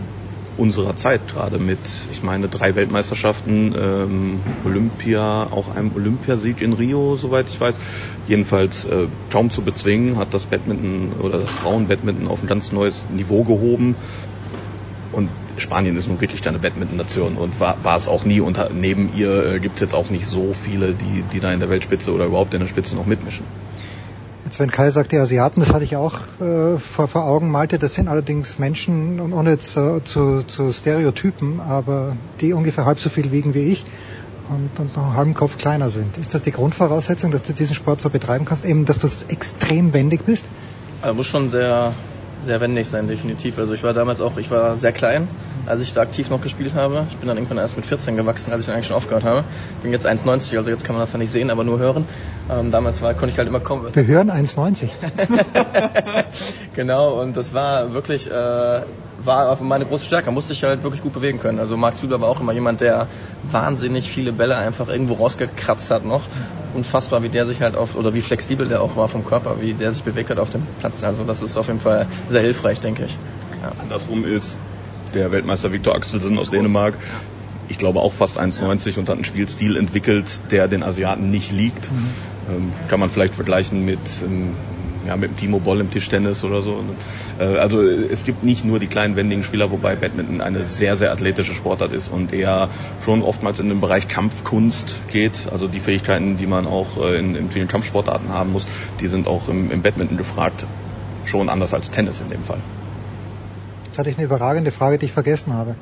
unserer Zeit gerade mit, ich meine, drei Weltmeisterschaften, ähm, Olympia, auch einem Olympiasieg in Rio, soweit ich weiß. Jedenfalls äh, kaum zu bezwingen, hat das Badminton oder das Frauenbadminton auf ein ganz neues Niveau gehoben. Und Spanien ist nun wirklich eine Badminton-Nation und war, war es auch nie. Und neben ihr äh, gibt es jetzt auch nicht so viele, die, die da in der Weltspitze oder überhaupt in der Spitze noch mitmischen. Jetzt, wenn Kai sagt, die Asiaten, das hatte ich auch äh, vor, vor Augen, Malte, das sind allerdings Menschen, und ohne jetzt äh, zu, zu Stereotypen, aber die ungefähr halb so viel wiegen wie ich und, und noch einen halben Kopf kleiner sind. Ist das die Grundvoraussetzung, dass du diesen Sport so betreiben kannst, eben, dass du extrem wendig bist? Er muss schon sehr, sehr wendig sein, definitiv. Also ich war damals auch, ich war sehr klein, als ich da aktiv noch gespielt habe. Ich bin dann irgendwann erst mit 14 gewachsen, als ich dann eigentlich schon aufgehört habe. Bin jetzt 1,90, also jetzt kann man das ja nicht sehen, aber nur hören. Ähm, damals war, konnte ich halt immer kommen. Wir hören 1,90. *laughs* *laughs* genau, und das war wirklich, äh, war meine große Stärke. Musste ich halt wirklich gut bewegen können. Also Marc Zwiebler war auch immer jemand, der wahnsinnig viele Bälle einfach irgendwo rausgekratzt hat noch. Unfassbar, wie der sich halt auf, oder wie flexibel der auch war vom Körper, wie der sich bewegt hat auf dem Platz. Also das ist auf jeden Fall sehr hilfreich, denke ich. Ja. Andersrum ist der Weltmeister Viktor Axelsen aus Dänemark, ich glaube auch fast 1,90 und hat einen Spielstil entwickelt, der den Asiaten nicht liegt. Mhm. Ähm, kann man vielleicht vergleichen mit, ähm, ja, mit dem Timo Boll im Tischtennis oder so. Äh, also es gibt nicht nur die kleinen wendigen Spieler, wobei Badminton eine sehr, sehr athletische Sportart ist und eher schon oftmals in den Bereich Kampfkunst geht. Also die Fähigkeiten, die man auch äh, in, in vielen Kampfsportarten haben muss, die sind auch im, im Badminton gefragt. Schon anders als Tennis in dem Fall. Jetzt hatte ich eine überragende Frage, die ich vergessen habe.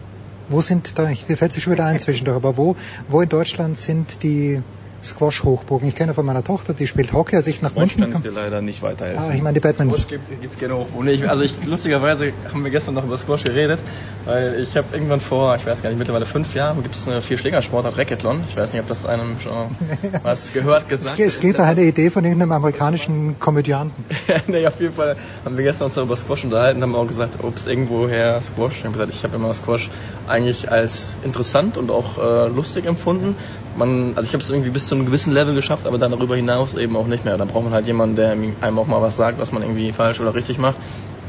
Wo sind da, mir fällt sich schon wieder ein *laughs* zwischendurch, aber wo, wo in Deutschland sind die Squash-Hochburgen. Ich kenne von meiner Tochter, die spielt Hockey, als ich nach Squash München kam. dir leider nicht weiterhelfen. Ah, ich meine, die Badminton. Squash gibt's, gibt's gerne Hochburgen. Ich, also ich, lustigerweise haben wir gestern noch über Squash geredet, weil ich habe irgendwann vor, ich weiß gar nicht, mittlerweile fünf Jahren gibt es eine Vier-Schläger-Sportart, Racketlon. Ich weiß nicht, ob das einem schon *laughs* was gehört, gesagt Es geht nach einer Idee von irgendeinem amerikanischen Komödianten. *laughs* nee, auf jeden Fall haben wir gestern uns darüber Squash unterhalten, haben auch gesagt, ob es irgendwoher Squash. Ich habe gesagt, ich habe immer Squash eigentlich als interessant und auch äh, lustig empfunden. Man, also ich habe es irgendwie bis zu einem gewissen Level geschafft, aber dann darüber hinaus eben auch nicht mehr. Dann braucht man halt jemanden, der einem auch mal was sagt, was man irgendwie falsch oder richtig macht.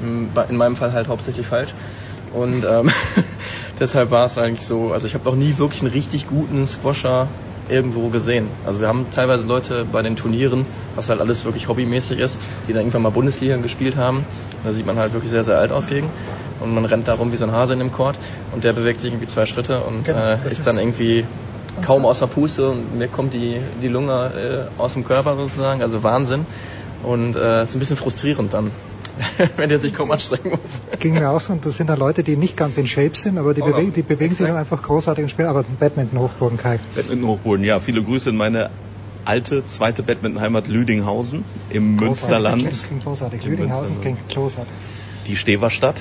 In meinem Fall halt hauptsächlich falsch. Und ähm, *laughs* deshalb war es eigentlich so, also ich habe noch nie wirklich einen richtig guten Squasher irgendwo gesehen. Also wir haben teilweise Leute bei den Turnieren, was halt alles wirklich hobbymäßig ist, die dann irgendwann mal Bundesliga gespielt haben. Da sieht man halt wirklich sehr, sehr alt aus gegen. Und man rennt da rum wie so ein Hase in dem Court und der bewegt sich irgendwie zwei Schritte und genau, äh, ist, ist dann irgendwie kaum außer Puste und mir kommt die, die Lunge äh, aus dem Körper sozusagen, also Wahnsinn. Und äh, ist ein bisschen frustrierend dann, *laughs* wenn der sich kaum anstrengen muss. Ging mir auch so, und das sind dann Leute, die nicht ganz in Shape sind, aber die, bewegen, die bewegen sich dann einfach großartig und spielen. Aber Badminton-Hochburgen, Kai. Badminton-Hochburgen, ja. Viele Grüße in meine alte zweite Badminton-Heimat Lüdinghausen im großartig, Münsterland. Klingt, klingt großartig. Lüdinghausen klingt großartig. Die Steverstadt.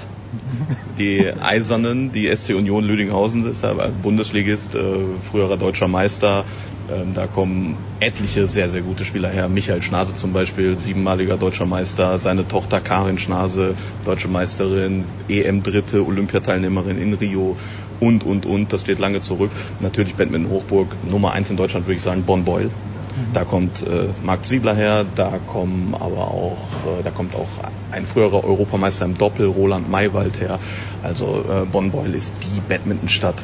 Die Eisernen, die SC Union Lüdinghausen ist aber Bundesligist, äh, früherer deutscher Meister. Ähm, da kommen etliche sehr, sehr gute Spieler her. Michael Schnase zum Beispiel, siebenmaliger deutscher Meister. Seine Tochter Karin Schnase, deutsche Meisterin, EM-Dritte, Olympiateilnehmerin in Rio und, und, und. Das steht lange zurück. Natürlich Badminton Hochburg, Nummer eins in Deutschland würde ich sagen, Bonn Beul. Mhm. Da kommt äh, Marc Zwiebler her, da kommen aber auch, äh, da kommt auch ein früherer Europameister im Doppel, Roland Maywald her. Also äh, Bonn-Beul ist die Badmintonstadt,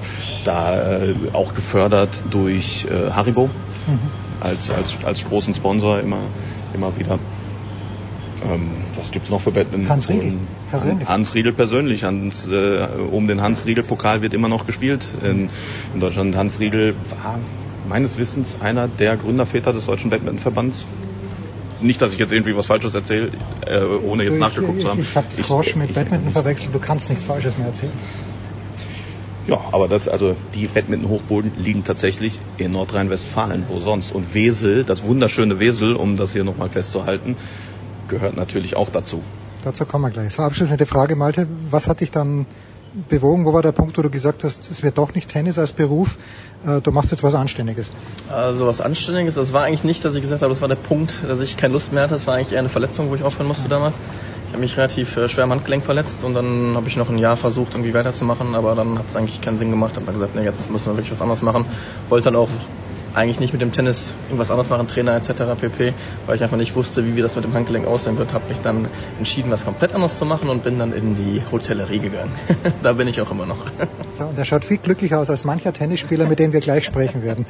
da äh, auch gefördert durch äh, Haribo mhm. als, als, als großen Sponsor immer, immer wieder. Ähm, was gibt's noch für Badminton? Hans Riedel persönlich. Hans Riedel persönlich. Hans, äh, um den Hans Riedel Pokal wird immer noch gespielt in, in Deutschland. Hans Riedel war meines Wissens einer der Gründerväter des Deutschen Badmintonverbands. Nicht, dass ich jetzt irgendwie was Falsches erzähle, äh, ohne jetzt ich, nachgeguckt ich, zu haben. Ich habe Squash mit Badminton verwechselt, du kannst nichts Falsches mehr erzählen. Ja, aber das, also die Badminton-Hochboden liegen tatsächlich in Nordrhein-Westfalen, wo sonst. Und Wesel, das wunderschöne Wesel, um das hier nochmal festzuhalten, gehört natürlich auch dazu. Dazu kommen wir gleich. So, abschließende Frage, Malte. Was hat dich dann bewogen? Wo war der Punkt, wo du gesagt hast, es wird doch nicht Tennis als Beruf, äh, du machst jetzt was Anständiges? Also was Anständiges, das war eigentlich nicht, dass ich gesagt habe, das war der Punkt, dass ich keine Lust mehr hatte. Das war eigentlich eher eine Verletzung, wo ich aufhören musste damals. Ich habe mich relativ äh, schwer am Handgelenk verletzt und dann habe ich noch ein Jahr versucht, irgendwie weiterzumachen, aber dann hat es eigentlich keinen Sinn gemacht. Habe dann gesagt, nee, jetzt müssen wir wirklich was anderes machen. Wollte dann auch eigentlich nicht mit dem Tennis irgendwas anderes machen, Trainer etc. pp, weil ich einfach nicht wusste, wie, wie das mit dem Handgelenk aussehen wird, habe mich dann entschieden, was komplett anderes zu machen und bin dann in die Hotellerie gegangen. *laughs* da bin ich auch immer noch. *laughs* so, und er schaut viel glücklicher aus als mancher Tennisspieler, mit dem wir gleich sprechen werden.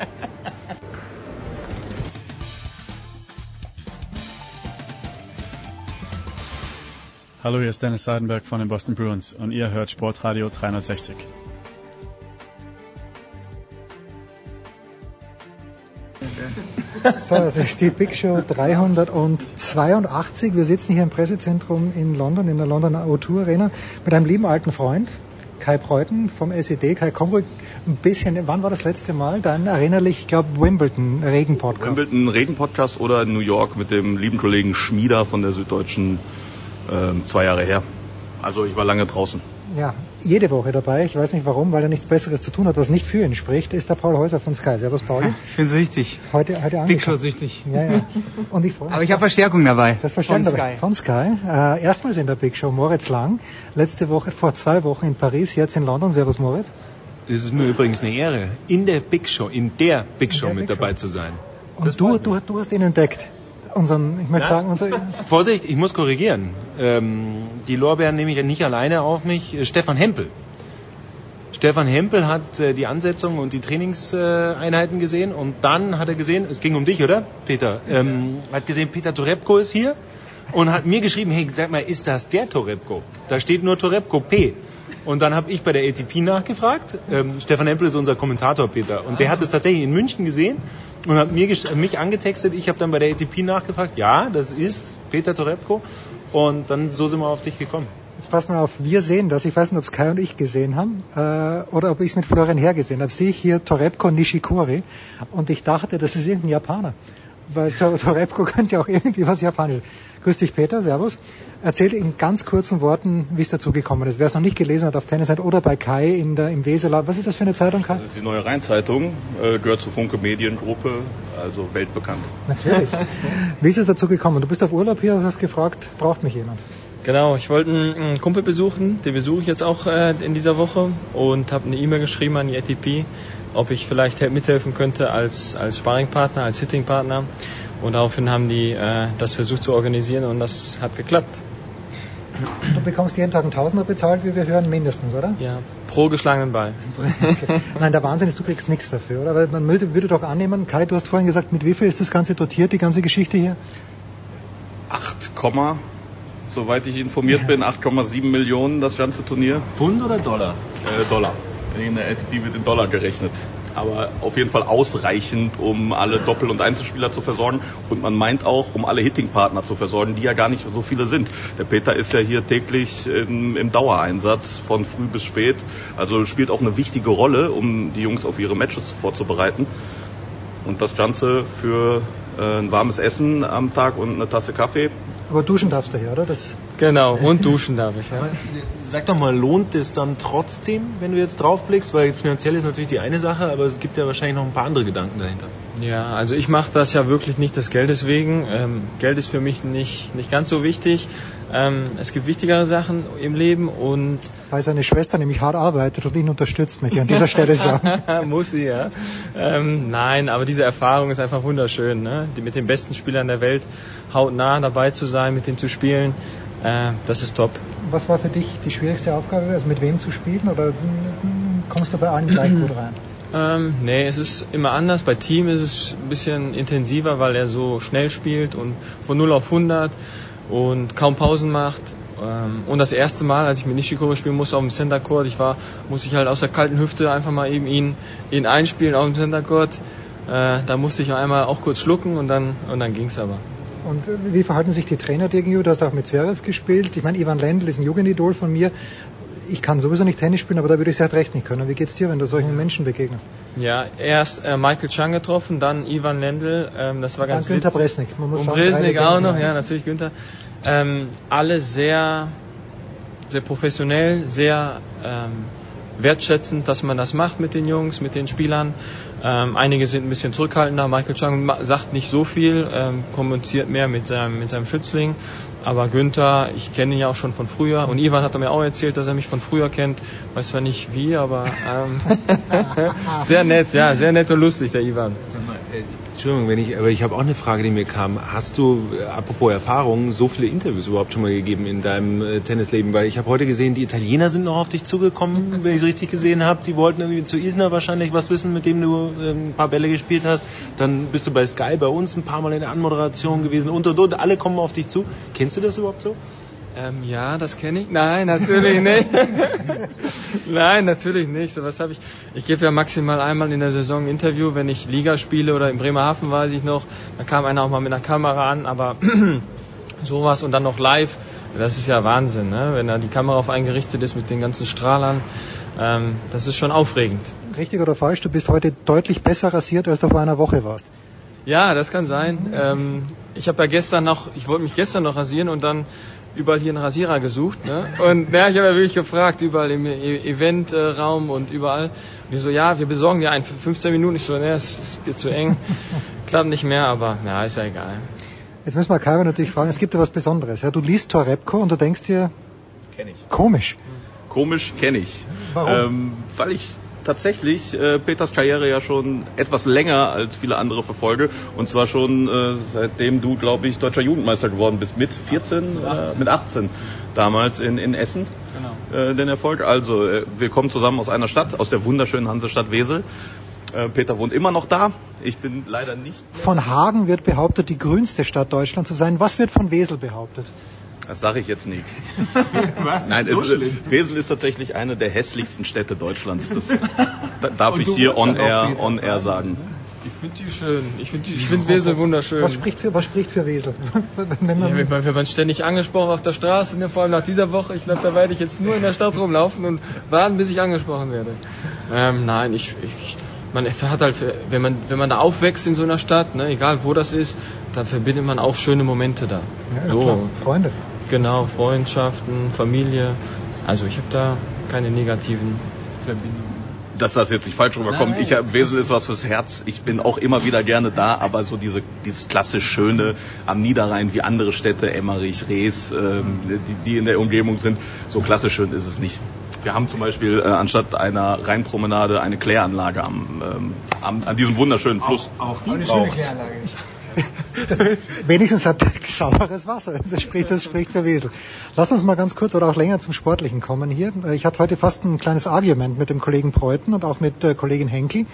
Hallo, hier ist Dennis Seidenberg von den Boston Bruins und ihr hört Sportradio 360. So, das ist die Big Show 382. Wir sitzen hier im Pressezentrum in London, in der Londoner O2 Arena, mit einem lieben alten Freund, Kai Preuten vom SED. Kai, komm ruhig ein bisschen, wann war das letzte Mal? Dein erinnerlich, ich glaube, Wimbledon Regen-Podcast. Wimbledon Regen-Podcast oder New York mit dem lieben Kollegen Schmieder von der Süddeutschen äh, zwei Jahre her. Also ich war lange draußen ja, jede Woche dabei. Ich weiß nicht warum, weil er nichts Besseres zu tun hat, was nicht für ihn spricht, ist der Paul Häuser von Sky. Servus, Pauli. Ich bin süchtig. Heute, heute Big Show süchtig. Ja, ja. Und ich freue Aber ich habe Verstärkung dabei. Das Verstärkung von Sky. Von Sky. Äh, erstmals in der Big Show Moritz Lang. Letzte Woche, vor zwei Wochen in Paris, jetzt in London. Servus, Moritz. Es ist mir übrigens eine Ehre, in der Big Show, in der Big Show der mit Big dabei Show. zu sein. Und du, du, du hast ihn entdeckt unseren, ich möchte sagen, unser Vorsicht, ich muss korrigieren. Ähm, die Lorbeeren nehme ich ja nicht alleine auf mich. Äh, Stefan Hempel. Stefan Hempel hat äh, die Ansetzung und die Trainingseinheiten gesehen und dann hat er gesehen, es ging um dich, oder, Peter? Ähm, hat gesehen, Peter Torebko ist hier und hat mir geschrieben, hey, sag mal, ist das der Torebko? Da steht nur Torebko P. Und dann habe ich bei der ATP nachgefragt. Ähm, Stefan Hempel ist unser Kommentator, Peter. Und der hat es tatsächlich in München gesehen und hat mir, mich angetextet. Ich habe dann bei der ATP nachgefragt. Ja, das ist Peter Torebko. Und dann so sind wir auf dich gekommen. Jetzt pass mal auf, wir sehen das. Ich weiß nicht, ob es Kai und ich gesehen haben äh, oder ob ich es mit Florian hergesehen habe. Sehe ich hier Torebko Nishikori und ich dachte, das ist irgendein Japaner. Weil Torebko *laughs* könnte ja auch irgendwie was Japanisches. Grüß dich, Peter, servus. Erzähl in ganz kurzen Worten, wie es dazu gekommen ist. Wer es noch nicht gelesen hat auf Tennisseite oder bei Kai in der, im Weseler. Was ist das für eine Zeitung, Kai? Das ist die Neue Rheinzeitung, äh, gehört zur Funke Mediengruppe, also weltbekannt. Natürlich. *laughs* wie ist es dazu gekommen? Du bist auf Urlaub hier, hast gefragt, braucht mich jemand? Genau, ich wollte einen Kumpel besuchen, den besuche ich jetzt auch äh, in dieser Woche und habe eine E-Mail geschrieben an die ATP, ob ich vielleicht mithelfen könnte als, als Sparringpartner, als Hittingpartner. Und daraufhin haben die äh, das versucht zu organisieren und das hat geklappt. Du bekommst jeden Tag einen Tausender bezahlt, wie wir hören, mindestens, oder? Ja, pro geschlagenen Ball. *laughs* Okay. Nein, der Wahnsinn ist, du kriegst nichts dafür, oder? Weil man würde, würde doch annehmen, Kai, du hast vorhin gesagt, mit wie viel ist das Ganze dotiert, die ganze Geschichte hier? 8, soweit ich informiert bin, 8,7 Millionen das ganze Turnier. Pfund oder Dollar? Äh, Dollar. In der ATP wird in Dollar gerechnet. Aber auf jeden Fall ausreichend, um alle Doppel- und Einzelspieler zu versorgen. Und man meint auch, um alle Hitting-Partner zu versorgen, die ja gar nicht so viele sind. Der Peter ist ja hier täglich im, im Dauereinsatz von früh bis spät. Also spielt auch eine wichtige Rolle, um die Jungs auf ihre Matches vorzubereiten. Und das Ganze für äh, ein warmes Essen am Tag und eine Tasse Kaffee. Aber duschen darfst du hier, oder? Das genau, und duschen darf ich. Ja. Sag doch mal, lohnt es dann trotzdem, wenn du jetzt draufblickst? Weil finanziell ist natürlich die eine Sache, aber es gibt ja wahrscheinlich noch ein paar andere Gedanken dahinter. Ja, also ich mache das ja wirklich nicht des Geldes wegen. Ähm, Geld ist für mich nicht, nicht ganz so wichtig. Ähm, es gibt wichtigere Sachen im Leben und... Weil seine Schwester nämlich hart arbeitet und ihn unterstützt, möchte ich an dieser Stelle sagen. *laughs* Muss sie, ja. Ähm, nein, aber diese Erfahrung ist einfach wunderschön, ne? Die mit den besten Spielern der Welt hautnah dabei zu sein, mit denen zu spielen. Äh, das ist top. Was war für dich die schwierigste Aufgabe, also mit wem zu spielen oder kommst du bei allen gleich gut rein? *clears throat* Ähm, nee, es ist immer anders. Bei Team ist es ein bisschen intensiver, weil er so schnell spielt und von 0 auf 100 und kaum Pausen macht. Ähm, und das erste Mal, als ich mit Nishikoro spielen musste auf dem Center Court, ich war, musste ich halt aus der kalten Hüfte einfach mal eben ihn, ihn einspielen auf dem Center Court. Äh, da musste ich einmal auch kurz schlucken und dann, und dann ging's aber. Und wie verhalten sich die Trainer dir gegenüber? Du hast auch mit Zverev gespielt. Ich meine, Ivan Lendl ist ein Jugendidol von mir. Ich kann sowieso nicht Tennis spielen, aber da würde ich es halt recht nicht können. Wie geht's dir, wenn du solchen Menschen begegnest? Ja, erst äh, Michael Chang getroffen, dann Ivan Lendl. Ähm, das war ganz dann Günther Bresnik. Man muss Und Bresnik auch noch, ja, natürlich Günther. Ähm, alle sehr, sehr professionell, sehr ähm, wertschätzend, dass man das macht mit den Jungs, mit den Spielern. Ähm, einige sind ein bisschen zurückhaltender. Michael Chang sagt nicht so viel, ähm, kommuniziert mehr mit seinem, mit seinem Schützling. Aber Günther, ich kenne ihn ja auch schon von früher. Und Ivan hat mir auch erzählt, dass er mich von früher kennt. Weiß zwar nicht wie, aber ähm, *laughs* sehr nett, ja, sehr nett und lustig, der Ivan. Sag mal, äh, Entschuldigung, wenn ich, aber ich habe auch eine Frage, die mir kam. Hast du, äh, apropos Erfahrung, so viele Interviews überhaupt schon mal gegeben in deinem äh, Tennisleben? Weil ich habe heute gesehen, die Italiener sind noch auf dich zugekommen, wenn ich es richtig gesehen habe. Die wollten irgendwie zu Isner wahrscheinlich was wissen, mit dem du äh, ein paar Bälle gespielt hast. Dann bist du bei Sky bei uns ein paar Mal in der Anmoderation gewesen und und und. Alle kommen auf dich zu. Kennst du das überhaupt so? Ähm, ja, das kenne ich. Nein, natürlich nicht. *laughs* Nein, natürlich nicht. So was habe ich. Ich gebe ja maximal einmal in der Saison ein Interview, wenn ich Liga spiele oder in Bremerhaven weiß ich noch. Da kam einer auch mal mit einer Kamera an, aber *clears throat* sowas und dann noch live. Das ist ja Wahnsinn, ne? wenn da die Kamera auf einen gerichtet ist mit den ganzen Strahlern. Ähm, das ist schon aufregend. Richtig oder falsch? Du bist heute deutlich besser rasiert, als du vor einer Woche warst. Ja, das kann sein. Ähm, ich habe ja gestern noch, ich wollte mich gestern noch rasieren und dann überall hier einen Rasierer gesucht. Ne? Und *laughs* ja, ich habe ja wirklich gefragt, überall im e Eventraum und überall. Und die so, ja, wir besorgen dir einen für 15 Minuten. Ich so, ne, es, es wird zu eng. *laughs* Klappt nicht mehr, aber ja, ist ja egal. Jetzt müssen wir Karin natürlich fragen, es gibt ja was Besonderes. Ja? Du liest Torepko und du denkst dir, kenn ich. komisch. Komisch kenne ich. Warum? Ähm, weil ich tatsächlich äh, Peters Karriere ja schon etwas länger als viele andere verfolge. Und zwar schon äh, seitdem du, glaube ich, deutscher Jugendmeister geworden bist. Mit 14, mit 18, äh, mit 18 damals in, in Essen. Genau. Äh, den Erfolg. Also, äh, wir kommen zusammen aus einer Stadt, aus der wunderschönen Hansestadt Wesel. Äh, Peter wohnt immer noch da. Ich bin leider nicht. Von Hagen wird behauptet, die grünste Stadt Deutschlands zu sein. Was wird von Wesel behauptet? Das sage ich jetzt nicht. *laughs* Was? Nein, So es, schlimm? Wesel ist tatsächlich eine der hässlichsten Städte Deutschlands. Das da- darf ich hier on ja air, on air sagen. Ich finde die schön. Ich finde find Wesel wunderschön. Was spricht für, was spricht für Wesel? Wenn Ja, man, wenn man, wenn man ständig angesprochen auf der Straße, ne, vor allem nach dieser Woche, ich glaube, da werde ich jetzt nur in der Stadt rumlaufen und warten, bis ich angesprochen werde. Ähm, nein, ich, ich man hat halt, wenn man, wenn man da aufwächst in so einer Stadt, ne, egal wo das ist, dann verbindet man auch schöne Momente da. ja, so, klar, Freunde. Genau, Freundschaften, Familie. Also ich habe da keine negativen Verbindungen. Dass das jetzt nicht falsch rüberkommt. Nein. Ich hab, Wesel ist was fürs Herz. Ich bin auch immer wieder gerne da, aber so diese, dieses klassisch Schöne am Niederrhein wie andere Städte, Emmerich, Rees, ähm, die, die in der Umgebung sind, so klassisch schön ist es nicht. Wir haben zum Beispiel äh, anstatt einer Rheinpromenade eine Kläranlage am, ähm, am, an diesem wunderschönen Fluss. Auch die braucht's. *laughs* Wenigstens hat er sauberes Wasser. Das spricht, das spricht für Wesel. Lass uns mal ganz kurz oder auch länger zum Sportlichen kommen hier. Ich hatte heute fast ein kleines Argument mit dem Kollegen Preuten und auch mit äh, Kollegin Henkel.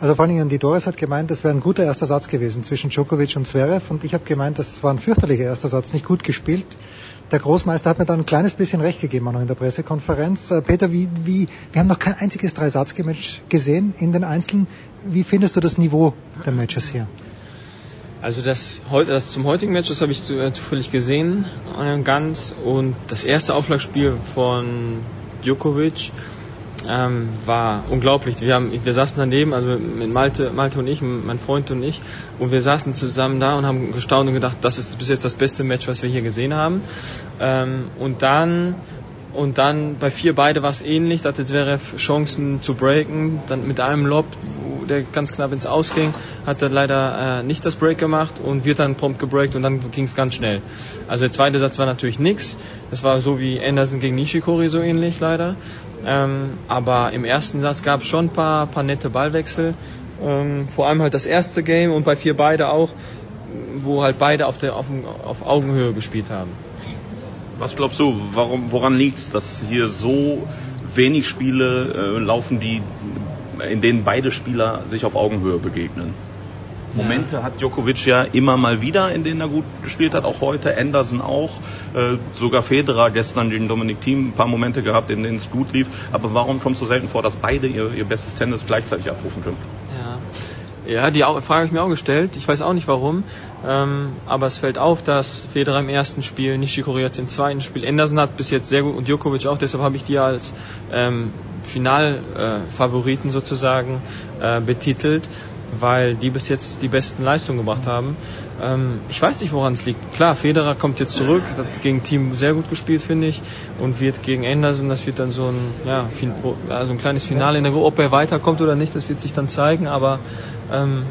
Also vor allen Dingen die Doris hat gemeint, das wäre ein guter erster Satz gewesen zwischen Djokovic und Zverev und ich habe gemeint, das war ein fürchterlicher erster Satz, nicht gut gespielt. der Großmeister hat mir dann ein kleines bisschen recht gegeben auch noch in der Pressekonferenz. Äh, Peter, wie, wie, wir haben noch kein einziges Dreisatzmatch gesehen in den Einzelnen. Wie findest du das Niveau der Matches hier? Also das, das zum heutigen Match, das habe ich äh, zufällig gesehen, äh, ganz. Und das erste Aufschlagspiel von Djokovic ähm, war unglaublich. Wir, haben, wir saßen daneben, also mit Malte, Malte und ich, mein Freund und ich, und wir saßen zusammen da und haben gestaunt und gedacht, das ist bis jetzt das beste Match, was wir hier gesehen haben. Ähm, und dann und dann bei vier beide war es ähnlich, da hatte Zverev Chancen zu breaken, dann mit einem Lob, der ganz knapp ins Ausging, hat er leider äh, nicht das Break gemacht und wird dann prompt gebreakt und dann ging es ganz schnell. Also der zweite Satz war natürlich nix, das war so wie Anderson gegen Nishikori so ähnlich leider, ähm, aber im ersten Satz gab es schon ein paar, paar nette Ballwechsel, ähm, vor allem halt das erste Game und bei vier beide auch, wo halt beide auf, der, auf, auf Augenhöhe gespielt haben. Was glaubst du, warum, woran liegt es, dass hier so wenig Spiele äh, laufen, die, in denen beide Spieler sich auf Augenhöhe begegnen? Momente ja. hat Djokovic ja immer mal wieder, in denen er gut gespielt hat, auch heute, Anderson auch, äh, sogar Federer gestern gegen Dominik Thiem ein paar Momente gehabt, in denen es gut lief. Aber warum kommt es so selten vor, dass beide ihr, ihr bestes Tennis gleichzeitig abrufen können? Ja. Ja, die Frage habe ich mir auch gestellt. Ich weiß auch nicht warum. Ähm, aber es fällt auf, dass Federer im ersten Spiel, Nishikori jetzt im zweiten Spiel, Anderson hat bis jetzt sehr gut und Djokovic auch, deshalb habe ich die als ähm, Finalfavoriten äh, sozusagen äh, betitelt weil die bis jetzt die besten Leistungen gebracht haben. Ähm, ich weiß nicht, woran es liegt. Klar, Federer kommt jetzt zurück, hat gegen Team sehr gut gespielt, finde ich, und wird gegen Anderson, das wird dann so ein, ja, also ein kleines Finale in der Gruppe. Ob er weiterkommt oder nicht, das wird sich dann zeigen, aber ähm,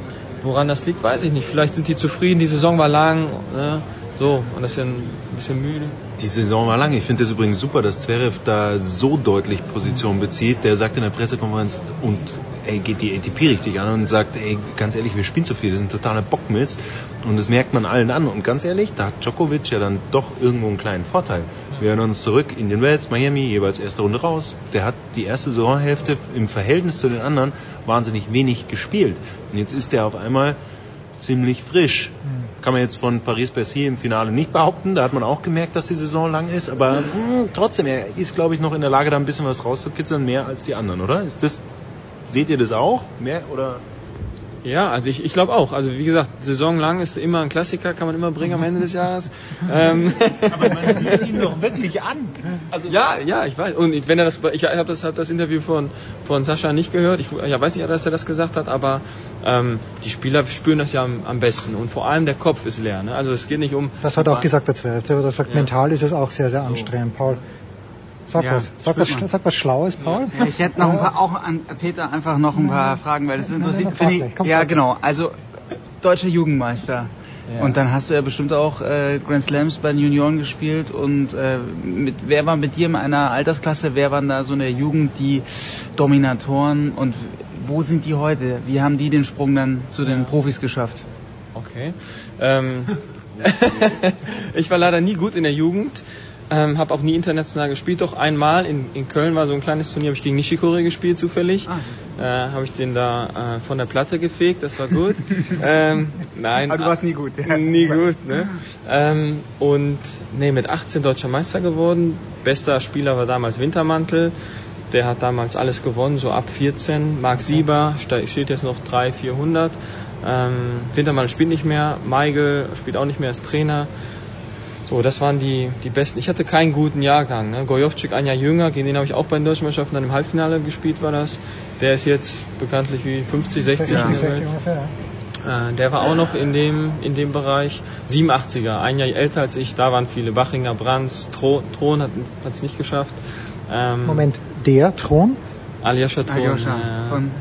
woran das liegt, weiß ich nicht. Vielleicht sind die zufrieden, die Saison war lang, ne? So, und das ist ja ein bisschen müde. Die Saison war lang. Ich finde es übrigens super, dass Zverev da so deutlich Position bezieht. Der sagt in der Pressekonferenz und ey, geht die ATP richtig an und sagt, ey, ganz ehrlich, wir spielen zu viel, das sind totaler Bockmist. Und das merkt man allen an. Und ganz ehrlich, da hat Djokovic ja dann doch irgendwo einen kleinen Vorteil. Wir erinnern uns zurück in den Wells, Miami, jeweils erste Runde raus. Der hat die erste Saisonhälfte im Verhältnis zu den anderen wahnsinnig wenig gespielt. Und jetzt ist er auf einmal ziemlich frisch. Mhm. Kann man jetzt von Paris-Bercy im Finale nicht behaupten. Da hat man auch gemerkt, dass die Saison lang ist. Aber mh, hm, trotzdem, er ist, glaube ich, noch in der Lage, da ein bisschen was rauszukitzeln, mehr als die anderen, oder? Ist das, seht ihr das auch? Mehr oder? Ja, also ich, ich glaube auch. Also wie gesagt, Saison lang ist immer ein Klassiker, kann man immer bringen am Ende des Jahres. *laughs* ähm. Aber man sieht ihn doch wirklich an. Also ja, ja, ich weiß. Und wenn er das, ich habe das, hab das Interview von von Sascha nicht gehört. Ich ja, weiß nicht, dass er das gesagt hat, aber ähm, die Spieler spüren das ja am, am besten. Und vor allem der Kopf ist leer. Ne? Also es geht nicht um. Das hat auch gesagt der Zwerg. Der sagt, ja. mental ist es auch sehr, sehr anstrengend, Paul. Sag ja, was. Sag was, sag was Schlaues, Paul. Ja, ich hätte noch ein paar, auch an Peter einfach noch ein paar Fragen, weil das interessiert, finde ich. Ja, genau. Also, deutscher Jugendmeister. Ja. Und dann hast du ja bestimmt auch äh, Grand Slams bei den Junioren gespielt und äh, mit, wer war mit dir in einer Altersklasse, wer waren da so in der Jugend die Dominatoren und wo sind die heute? Wie haben die den Sprung dann zu den Profis geschafft? Okay. Ähm, *laughs* ich war leider nie gut in der Jugend. Ähm, habe auch nie international gespielt, doch einmal in, in Köln war so ein kleines Turnier, habe ich gegen Nishikori gespielt zufällig. Ah, äh, habe ich den da äh, von der Platte gefegt, das war gut. *laughs* ähm, nein. Aber du warst nie gut. Ja. Nie gut, ne? Ähm, und nee, mit 18 deutscher Meister geworden. Bester Spieler war damals Wintermantel. Der hat damals alles gewonnen, so ab 14. Marc Sieber steht jetzt noch 3, 400. Ähm, Wintermantel spielt nicht mehr. Meigel spielt auch nicht mehr als Trainer. So, das waren die, die besten. Ich hatte keinen guten Jahrgang. Ne? Gojovcik ein Jahr jünger, gegen den habe ich auch bei den deutschen Mannschaften dann im Halbfinale gespielt, war das. Der ist jetzt bekanntlich wie 50, 60 ja. ungefähr, ja. Äh, der war auch noch in dem, in dem Bereich. 87er, ein Jahr älter als ich. Da waren viele. Bachinger, Brands, Thron, Thron hat es nicht geschafft. Ähm, Moment, der Thron? Aljoscha Thron. Aljoscha, ja. von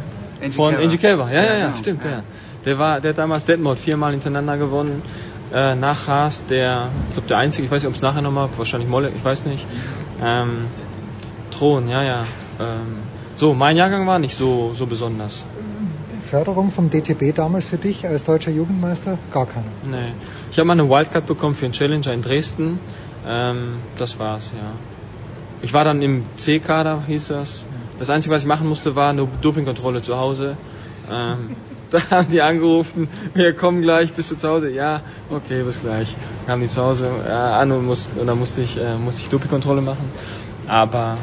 Angie Von Angie Kelber, ja, ja, ja, genau. stimmt, ja. Der war, der hat damals Detmold viermal hintereinander gewonnen äh, nach Haas, der, ich glaube der einzige, ich weiß nicht, ob es nachher nochmal, wahrscheinlich Molle, ich weiß nicht. Ähm, Thron, ja, ja. Ähm, so, mein Jahrgang war nicht so, so besonders. Förderung vom DTB damals für dich als deutscher Jugendmeister? Gar keine. Nee. Ich habe mal eine Wildcard bekommen für einen Challenger in Dresden. Ähm, das war's, ja. Ich war dann im C-Kader, hieß das. Das Einzige, was ich machen musste, war eine Dopingkontrolle zu Hause. Ähm, *laughs* da haben die angerufen, wir kommen gleich, bist du zu Hause? Ja, okay, bis gleich. Dann Kamen die zu Hause äh, an und, mussten, und dann musste ich, äh, musste ich Dopingkontrolle machen. Aber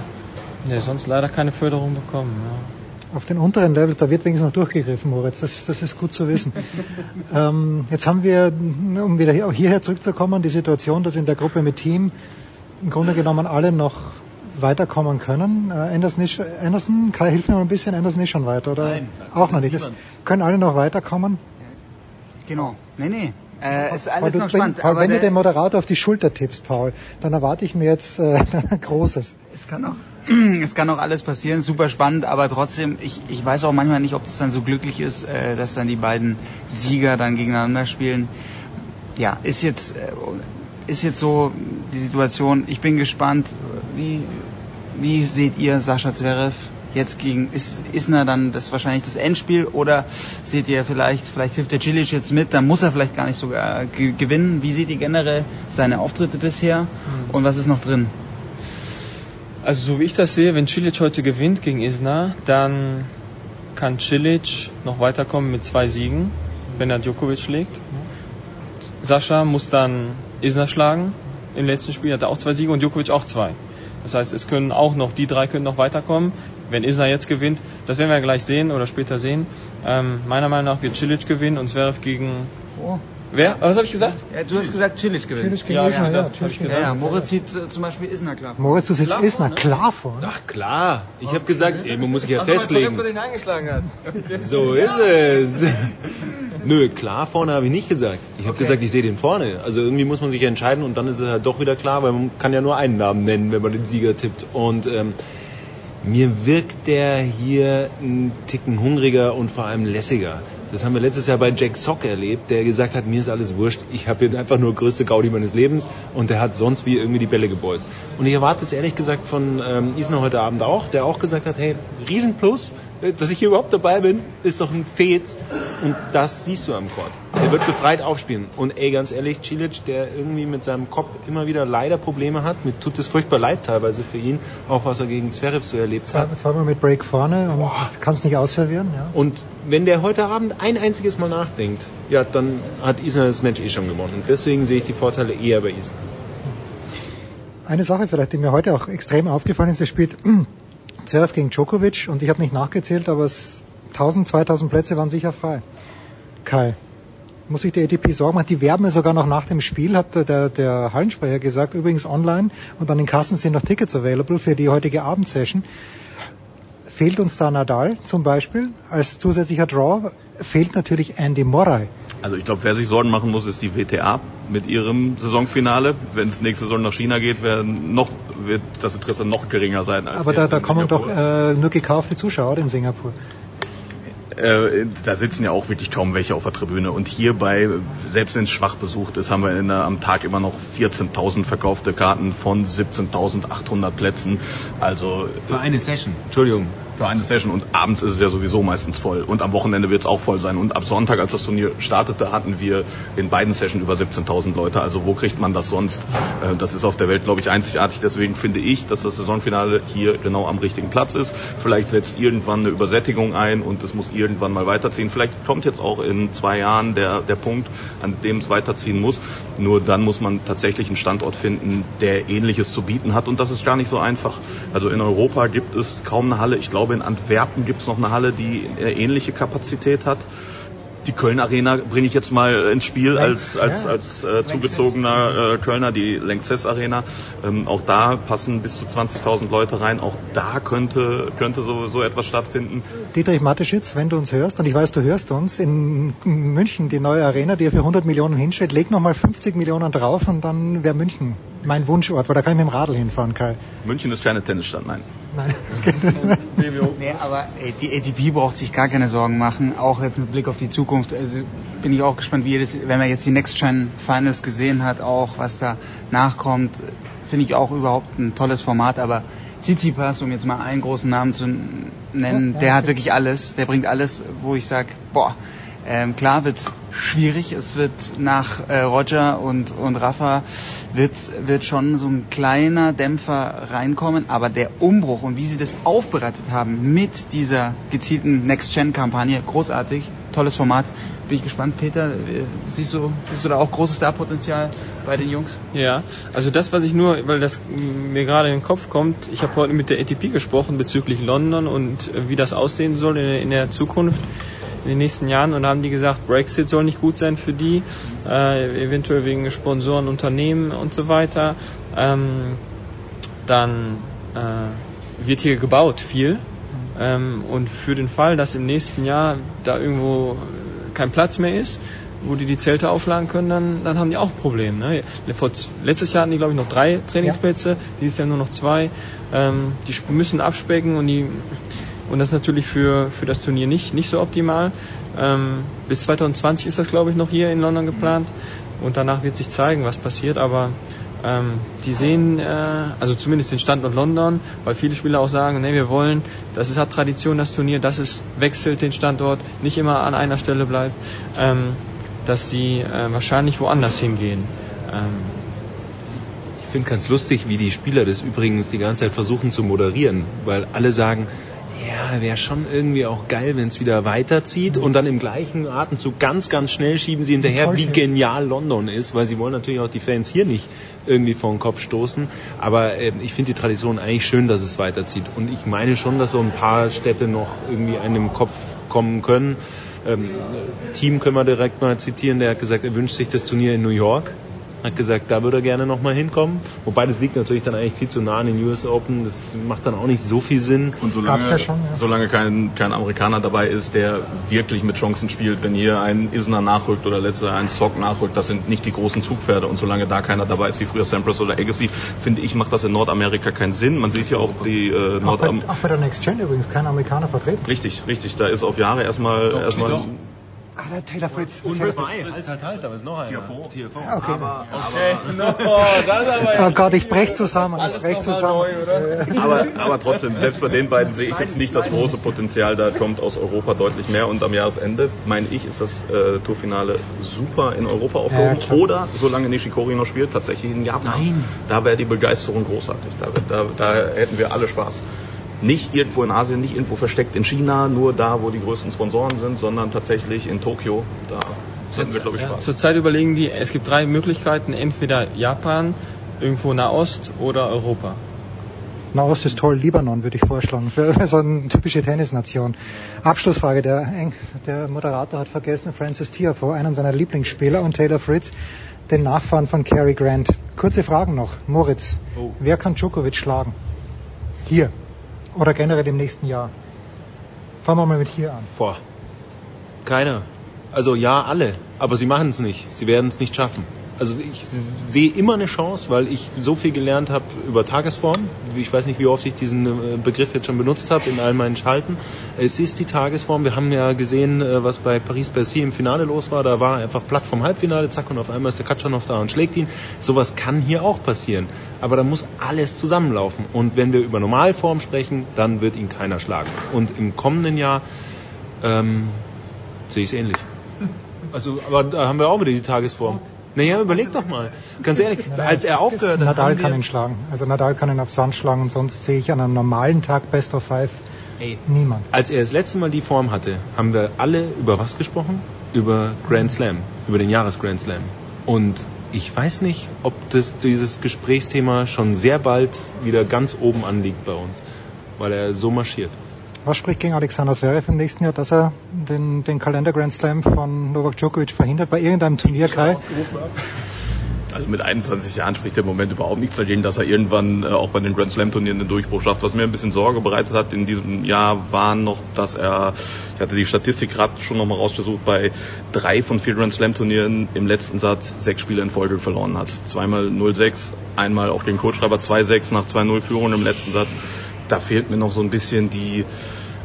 ja, sonst leider keine Förderung bekommen. Ja. Auf den unteren Level, da wird wenigstens noch durchgegriffen, Moritz. Das, das ist gut zu wissen. *laughs* ähm, jetzt haben wir, um wieder hierher zurückzukommen, die Situation, dass in der Gruppe mit Team im Grunde genommen alle noch weiterkommen können. Äh, Anderson, ist, Anderson, Kai, hilf mir mal ein bisschen, Anderson ist schon weiter, oder? Nein, auch noch nicht. Können alle noch weiterkommen? Genau. Nee, nee. Äh, ist alles du, noch spannend. Paul, aber wenn der, du den Moderator auf die Schulter tippst, Paul, dann erwarte ich mir jetzt äh, *laughs* Großes. Es kann auch, *clears throat* es kann auch alles passieren, super spannend, aber trotzdem, ich, ich weiß auch manchmal nicht, ob es dann so glücklich ist, äh, dass dann die beiden Sieger dann gegeneinander spielen. Ja, ist jetzt, äh, ist jetzt so die Situation. Ich bin gespannt, wie, wie seht ihr Sascha Zverev jetzt gegen ist Isner dann das wahrscheinlich das Endspiel oder seht ihr vielleicht vielleicht hilft der Cilic jetzt mit, dann muss er vielleicht gar nicht sogar gewinnen. Wie seht ihr generell seine Auftritte bisher und was ist noch drin? Also so wie ich das sehe, wenn Cilic heute gewinnt gegen Isner, dann kann Cilic noch weiterkommen mit zwei Siegen, wenn er Djokovic schlägt. Sascha muss dann Isner schlagen. Im letzten Spiel hat er auch zwei Siege und Djokovic auch zwei. Das heißt, es können auch noch, die drei können noch weiterkommen. Wenn Isner jetzt gewinnt, das werden wir gleich sehen oder später sehen. Ähm, meiner Meinung nach wird Cilic gewinnen und Zverev gegen... Oh. Wer? Was habe ich gesagt? Ja, du hast gesagt Cilic gewinnt. Cilic gegen Ja, Isner, ja, ja. Cilic Ja, ja, Moritz sieht äh, zum Beispiel Isner klar. vor. Moritz, du siehst Klar Isner vor, ne? klar vor. Ach klar, ich habe gesagt, ey, man muss sich ja Ach so, weil festlegen. Torebko den eingeschlagen hat. *laughs* So ist es. *laughs* Nö, klar vorne habe ich nicht gesagt. Ich habe gesagt, ich sehe den vorne. Also irgendwie muss man sich ja entscheiden und dann ist es halt doch wieder klar, weil man kann ja nur einen Namen nennen, wenn man den Sieger tippt. Und ähm, mir wirkt der hier einen Ticken hungriger und vor allem lässiger. Das haben wir letztes Jahr bei Jack Sock erlebt, der gesagt hat, mir ist alles wurscht, ich habe hier einfach nur größte Gaudi meines Lebens und der hat sonst wie irgendwie die Bälle gebolzt. Und ich erwarte es ehrlich gesagt von ähm, Isner heute Abend auch, der auch gesagt hat, hey, Riesenplus, dass ich hier überhaupt dabei bin, ist doch ein Fez und das siehst du am Court. Der wird befreit aufspielen. Und ey, ganz ehrlich, Cilic, der irgendwie mit seinem Kopf immer wieder leider Probleme hat, mir tut es furchtbar leid teilweise für ihn, auch was er gegen Zverev so erlebt hat. Zwei- Zweimal mit Break vorne und kann es nicht ausservieren. Ja. Und wenn der heute Abend ein einziges Mal nachdenkt, ja, dann hat Isner das Match eh schon gewonnen. Und deswegen sehe ich die Vorteile eher bei Isner. Eine Sache vielleicht, die mir heute auch extrem aufgefallen ist, es spielt Zverev gegen Djokovic und ich habe nicht nachgezählt, aber es 1000, 2000 Plätze waren sicher frei. Kai, muss sich der ATP Sorgen machen? Die werben ja sogar noch nach dem Spiel, hat der, der Hallensprecher gesagt, übrigens online und an den Kassen sind noch Tickets available für die heutige Abendsession. Fehlt uns da Nadal zum Beispiel als zusätzlicher Draw? Fehlt natürlich Andy Murray. Also ich glaube, wer sich Sorgen machen muss, ist die WTA mit ihrem Saisonfinale. Wenn es nächste Saison nach China geht, noch, wird das Interesse noch geringer sein. Als Aber da, da kommen doch Singapur. äh, nur gekaufte Zuschauer in Singapur. Äh, da sitzen ja auch wirklich kaum welche auf der Tribüne. Und hierbei, selbst wenn es schwach besucht ist, haben wir in der, am Tag immer noch 14.000 verkaufte Karten von 17.800 Plätzen. Also Für eine Session. Entschuldigung. Für eine Session. Und abends ist es ja sowieso meistens voll. Und am Wochenende wird es auch voll sein. Und ab Sonntag, als das Turnier startete, hatten wir in beiden Sessions über 17.000 Leute. Also wo kriegt man das sonst? Äh, Das ist auf der Welt, glaube ich, einzigartig. Deswegen finde ich, dass das Saisonfinale hier genau am richtigen Platz ist. Vielleicht setzt irgendwann eine Übersättigung ein und es muss irgendwann mal weiterziehen. Vielleicht kommt jetzt auch in zwei Jahren der, der Punkt, an dem es weiterziehen muss. Nur dann muss man tatsächlich einen Standort finden, der Ähnliches zu bieten hat. Und das ist gar nicht so einfach. Also in Europa gibt es kaum eine Halle. Ich glaube, in Antwerpen gibt es noch eine Halle, die eine ähnliche Kapazität hat. Die Köln Arena bringe ich jetzt mal ins Spiel als, als, ja. als äh, zugezogener äh, Kölner, die Lanxess Arena. Ähm, auch da passen bis zu 20.000 Leute rein. Auch da könnte, könnte so, so etwas stattfinden. Dietrich Mateschitz, wenn du uns hörst, und ich weiß, du hörst uns, in München die neue Arena, die er für 100 Millionen hinstellt, leg nochmal 50 Millionen drauf und dann wäre München mein Wunschort, weil da kann ich mit dem Radl hinfahren, Kai. München ist keine Tennisstadt, nein. Nein. *laughs* Nee, aber ey, die ATP braucht sich gar keine Sorgen machen, auch jetzt mit Blick auf die Zukunft. Also bin ich auch gespannt, wie das, wenn man jetzt die Next Gen Finals gesehen hat, auch was da nachkommt, finde ich auch überhaupt ein tolles Format, aber Tsitsipas, um jetzt mal einen großen Namen zu nennen, der hat wirklich alles, der bringt alles, wo ich sag, boah, ähm, klar wird schwierig. Es wird nach äh, Roger und, und Rafa wird, wird schon so ein kleiner Dämpfer reinkommen. Aber der Umbruch und wie sie das aufbereitet haben mit dieser gezielten Next-Gen-Kampagne, großartig, tolles Format. Bin ich gespannt, Peter. äh, Siehst du, siehst du da auch großes Starpotenzial bei den Jungs? Ja, also das, was ich nur, weil das mir gerade in den Kopf kommt, ich habe heute mit der ATP gesprochen bezüglich London und äh, wie das aussehen soll in, in der Zukunft in den nächsten Jahren und da haben die gesagt, Brexit soll nicht gut sein für die, äh, eventuell wegen Sponsoren, Unternehmen und so weiter. Ähm, dann äh, wird hier gebaut viel ähm, und für den Fall, dass im nächsten Jahr da irgendwo kein Platz mehr ist, wo die die Zelte aufladen können, dann, dann haben die auch ein Problem. Ne? Vor, letztes Jahr hatten die, glaube ich, noch drei Trainingsplätze, ja. dieses Jahr nur noch zwei. Ähm, die müssen abspecken und die und das ist natürlich für, für das Turnier nicht, nicht so optimal. Ähm, bis 2020 ist das, glaube ich, noch hier in London geplant. Und danach wird sich zeigen, was passiert. Aber ähm, die sehen, äh, also zumindest den Standort London, weil viele Spieler auch sagen, nee, wir wollen, das ist, hat Tradition, das Turnier, dass es wechselt den Standort, nicht immer an einer Stelle bleibt, ähm, dass sie äh, wahrscheinlich woanders hingehen. Ähm, ich finde ganz lustig, wie die Spieler das übrigens die ganze Zeit versuchen zu moderieren, weil alle sagen, ja, wäre schon irgendwie auch geil, wenn es wieder weiterzieht und dann im gleichen Atemzug ganz, ganz schnell schieben sie hinterher, wie genial London ist, weil sie wollen natürlich auch die Fans hier nicht irgendwie vor den Kopf stoßen. Aber äh, ich finde die Tradition eigentlich schön, dass es weiterzieht. Und ich meine schon, dass so ein paar Städte noch irgendwie einem Kopf kommen können. Ähm, Team können wir direkt mal zitieren, der hat gesagt, er wünscht sich das Turnier in New York hat gesagt, da würde er gerne nochmal hinkommen. Wobei das liegt natürlich dann eigentlich viel zu nah an den US Open. Das macht dann auch nicht so viel Sinn. Und solange, ja schon, ja. solange kein, kein Amerikaner dabei ist, der wirklich mit Chancen spielt, wenn hier ein Isner nachrückt oder letzter ein Sock nachrückt, das sind nicht die großen Zugpferde. Und solange da keiner dabei ist, wie früher Sampras oder Agassi, finde ich, macht das in Nordamerika keinen Sinn. Man sieht ja auch die äh, Nordamerika. Auch, auch, bei der Next Gen übrigens kein Amerikaner vertreten. Richtig, richtig. Da ist auf Jahre erstmal erstmal Ah, der Taylor Fritz. Und Taylor Fritz. Halt, halt, halt, da ist noch einer. TFO. TFO. Okay. Aber, okay. *laughs* No, das aber oh Gott, ich brech zusammen. Ich brech zusammen. Neu, aber, aber trotzdem, selbst bei den beiden sehe ich jetzt nicht das große Potenzial. Da kommt aus Europa deutlich mehr. Und am Jahresende, meine ich, ist das äh, Tourfinale super in Europa aufgehoben. Ja, Oder, solange Nishikori noch spielt, tatsächlich in Japan. Nein. Da wäre die Begeisterung großartig. Da, da, da hätten wir alle Spaß nicht irgendwo in Asien, nicht irgendwo versteckt in China, nur da, wo die größten Sponsoren sind, sondern tatsächlich in Tokio. Da hätten wir, glaube ich, Spaß. Ja, zurzeit überlegen die, es gibt drei Möglichkeiten, entweder Japan, irgendwo Nahost oder Europa. Nahost ist toll, Libanon würde ich vorschlagen. Das wäre *laughs* so eine typische Tennisnation. Abschlussfrage, der, der Moderator hat vergessen, Francis Tiafoe, einen seiner Lieblingsspieler, und Taylor Fritz, den Nachfahren von Cary Grant. Kurze Fragen noch. Moritz, oh. wer kann Djokovic schlagen? Hier. Oder generell im nächsten Jahr? Fangen wir mal mit hier an. Boah. Keiner. Also ja, alle. Aber sie machen es nicht. Sie werden es nicht schaffen. Also ich sehe immer eine Chance, weil ich so viel gelernt habe über Tagesform. Ich weiß nicht, wie oft ich diesen äh, Begriff jetzt schon benutzt habe in all meinen Schalten. Es ist die Tagesform. Wir haben ja gesehen, äh, was bei Paris-Bercy im Finale los war. Da war er einfach platt vom Halbfinale, zack, und auf einmal ist der Katschanov da und schlägt ihn. Sowas kann hier auch passieren. Aber da muss alles zusammenlaufen. Und wenn wir über Normalform sprechen, dann wird ihn keiner schlagen. Und im kommenden Jahr ähm, sehe ich es ähnlich. Also, aber da haben wir auch wieder die Tagesform. Naja, überleg doch mal. Ganz ehrlich, als er aufgehört hat. Nadal kann ihn schlagen. Also Nadal kann ihn auf Sand schlagen und sonst sehe ich an einem normalen Tag Best of Five Ey, niemand. Als er das letzte Mal die Form hatte, haben wir alle über was gesprochen? Über Grand Slam, über den Jahres Grand Slam. Und ich weiß nicht, ob das, dieses Gesprächsthema schon sehr bald wieder ganz oben anliegt bei uns, weil er so marschiert. Was spricht gegen Alexander Zverev im nächsten Jahr, dass er den, den Kalender Grand Slam von Novak Djokovic verhindert bei irgendeinem Turnier, Kai? Also mit 21 Jahren spricht er im Moment überhaupt nichts dagegen, dass er irgendwann äh, auch bei den Grand Slam Turnieren den Durchbruch schafft. Was mir ein bisschen Sorge bereitet hat in diesem Jahr war noch, dass er, ich hatte die Statistik gerade schon nochmal rausgesucht, bei drei von vier Grand Slam Turnieren im letzten Satz sechs Spiele in Folge verloren hat. Zweimal 0-6, einmal auch gegen Kohlschreiber 2-6 nach 2-0 Führung im letzten Satz. Da fehlt mir noch so ein bisschen die,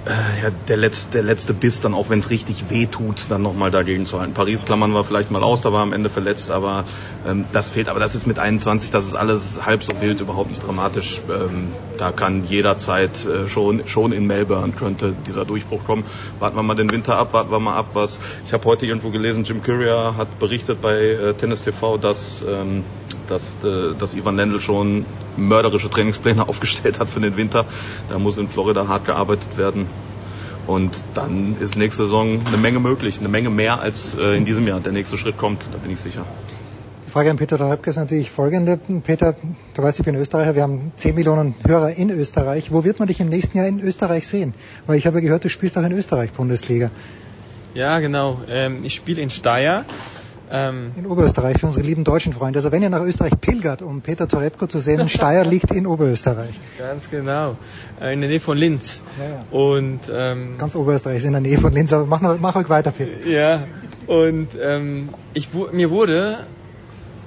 ja, der, letzte, der letzte Biss dann, auch wenn es richtig weh tut, dann nochmal dagegen zu halten. Paris klammern wir vielleicht mal aus, da war am Ende verletzt, aber ähm, das fehlt. Aber das ist mit 21, das ist alles halb so wild, überhaupt nicht dramatisch. Ähm, da kann jederzeit äh, schon, schon in Melbourne könnte dieser Durchbruch kommen. Warten wir mal den Winter ab, warten wir mal ab, was. Ich habe heute irgendwo gelesen, Jim Courier hat berichtet bei äh, Tennis TV, dass, ähm, dass, äh, dass Ivan Lendl schon mörderische Trainingspläne *laughs* aufgestellt hat für den Winter. Da muss in Florida hart gearbeitet werden. Und dann ist nächste Saison eine Menge möglich, eine Menge mehr als äh, in diesem Jahr. Der nächste Schritt kommt, da bin ich sicher. Die Frage an Peter Treibke ist natürlich folgende. Peter, du weißt, ich bin Österreicher, wir haben 10 Millionen Hörer in Österreich. Wo wird man dich im nächsten Jahr in Österreich sehen? Weil ich habe gehört, du spielst auch in Österreich Bundesliga. Ja, genau. Ähm, ich spiele in Steyr ähm, in Oberösterreich für unsere lieben deutschen Freunde. Also wenn ihr nach Österreich pilgert, um Peter Torebko zu sehen, *laughs* Steyr liegt in Oberösterreich. Ganz genau, äh, in der Nähe von Linz. Ja, ja. Und ähm, ganz Oberösterreich ist in der Nähe von Linz. Aber mach, mach euch weiter, Peter. Ja. Und ähm, ich, mir wurde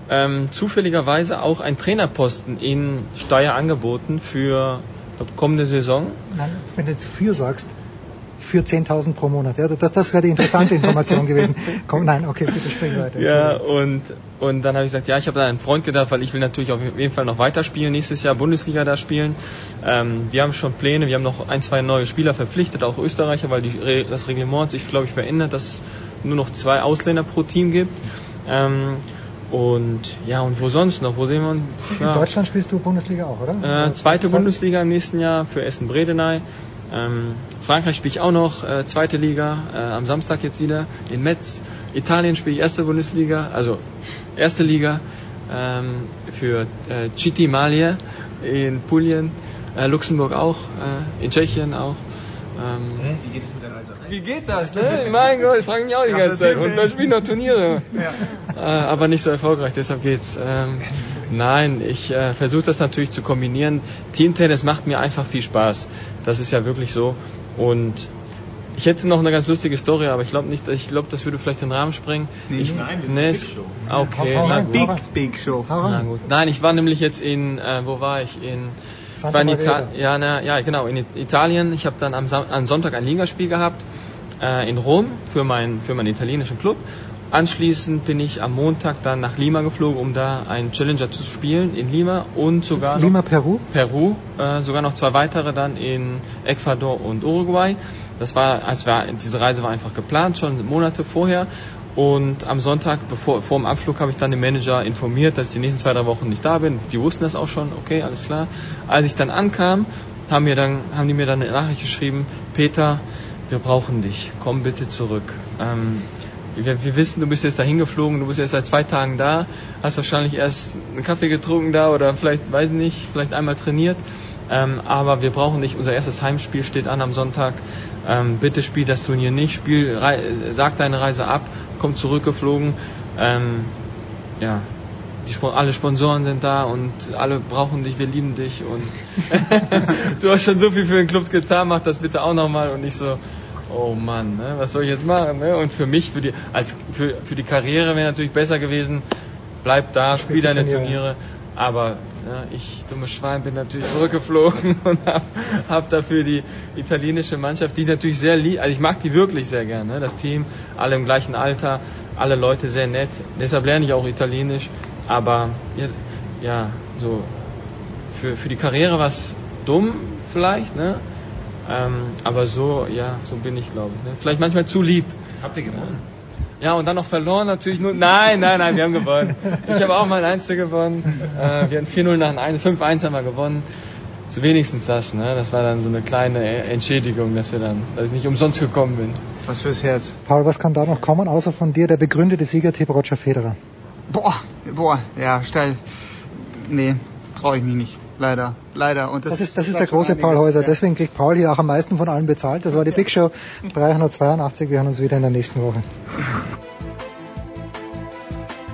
ähm, zufälligerweise auch ein Trainerposten in Steyr angeboten für kommende Saison. Nein, wenn du jetzt für sagst, für 10.000 pro Monat. Ja, das, das wäre die interessante Information gewesen. *laughs* Komm, nein, okay, bitte sprich weiter. Ja, und, und dann habe ich gesagt, ja, ich habe da einen Freund gedacht, weil ich will natürlich auf jeden Fall noch weiterspielen, nächstes Jahr Bundesliga da spielen. Ähm, wir haben schon Pläne, wir haben noch ein, zwei neue Spieler verpflichtet, auch Österreicher, weil die, das Reglement hat sich, glaube ich, verändert, dass es nur noch zwei Ausländer pro Team gibt. Ähm, und ja, und wo sonst noch? Wo sehen wir uns? Ja. In Deutschland spielst du Bundesliga auch, oder? Äh, zweite Bundesliga im nächsten Jahr für Essen-Bredeney. Ähm, Frankreich spiele ich auch noch, äh, zweite Liga, äh, am Samstag jetzt wieder in Metz. Italien spiele ich erste Bundesliga, also erste Liga ähm, für äh, Citi Malia in Pulien, äh, Luxemburg auch, äh, in Tschechien auch. Ähm? Wie geht es mit der Reise? Wie geht das, ne? *laughs* mein Gott, ich frage mich auch die ganze Zeit. Und dann spiele ich noch Turniere. Ja. Äh, aber nicht so erfolgreich, deshalb geht's. Ähm, nein, ich äh, versuche das natürlich zu kombinieren. Teamtennis macht mir einfach viel Spaß. Das ist ja wirklich so. Und ich hätte noch eine ganz lustige Story, aber ich glaube nicht, ich glaube, das würde vielleicht den Rahmen sprengen. Nee, ich, nein, das nee, ist Big Show. Okay, na gut. Big, Big Show. Na gut. Nein, ich war nämlich jetzt in, äh, wo war ich? In, Santa war in Italien. Ja, na, ja, genau, in Italien. Ich habe dann am, am, Sonntag ein Ligaspiel gehabt äh, in Rom für, mein, für meinen italienischen Club. Anschließend bin ich am Montag dann nach Lima geflogen, um da einen Challenger zu spielen in Lima und sogar Lima, noch, Peru? Peru, äh, sogar noch zwei weitere dann in Ecuador und Uruguay. Das war, als war, diese Reise war einfach geplant, schon Monate vorher. Und am Sonntag, bevor, vor dem Abflug, habe ich dann den Manager informiert, dass ich die nächsten zwei, drei Wochen nicht da bin. Die wussten das auch schon, okay, alles klar. Als ich dann ankam, haben, mir dann, haben die mir dann eine Nachricht geschrieben, Peter, wir brauchen dich, komm bitte zurück. Ähm, wir, wir, wissen, du bist jetzt dahin geflogen, du bist jetzt seit zwei Tagen da, hast wahrscheinlich erst einen Kaffee getrunken da oder vielleicht, weiß nicht, vielleicht einmal trainiert. Ähm, aber wir brauchen dich, unser erstes Heimspiel steht an am Sonntag. Ähm, bitte spiel das Turnier nicht, spiel, rei, sag deine Reise ab, komm zurückgeflogen. Ähm, ja, die, alle Sponsoren sind da und alle brauchen dich, wir lieben dich und *laughs* du hast schon so viel für den Club getan, mach das bitte auch nochmal und nicht so, oh Mann, ne, was soll ich jetzt machen? Ne? Und für mich, für die, als, für, für die Karriere wäre natürlich besser gewesen, bleib da, spiel deine Turniere. Aber ja, ich, dumme Schwein, bin natürlich zurückgeflogen *laughs* und habe hab dafür die italienische Mannschaft, die natürlich sehr lieb, also ich mag die wirklich sehr gerne, ne? das Team, alle im gleichen Alter, alle Leute sehr nett. Deshalb lerne ich auch Italienisch. Aber ja, ja so für, für die Karriere war es dumm vielleicht, ne? Ähm, aber so, ja, so bin ich, glaube ich. Ne? Vielleicht manchmal zu lieb. Habt ihr gewonnen? Ja, und dann noch verloren natürlich nur. Nein, nein, nein, wir haben gewonnen. Ich habe auch mal ein Einzel gewonnen. Äh, wir haben 4-0 nach einem 5-1 haben wir gewonnen. So wenigstens das, ne? Das war dann so eine kleine Entschädigung, dass wir dann, dass ich nicht umsonst gekommen bin. Was fürs Herz. Paul, was kann da noch kommen, außer von dir, der begründete Siegertipp Roger Federer? Boah, boah, ja, steil. Nee, traue ich mich nicht leider, leider. Und das, das ist, das ist der große Paul Häuser. Deswegen kriegt Paul hier auch am meisten von allen bezahlt. Das war die Big Show 382. Wir hören uns wieder in der nächsten Woche.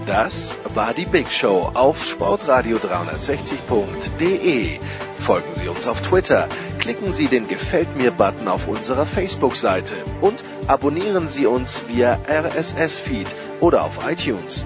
Das war die Big Show auf sportradio360.de. Folgen Sie uns auf Twitter, klicken Sie den Gefällt mir-Button auf unserer Facebook-Seite und abonnieren Sie uns via RSS-Feed oder auf iTunes.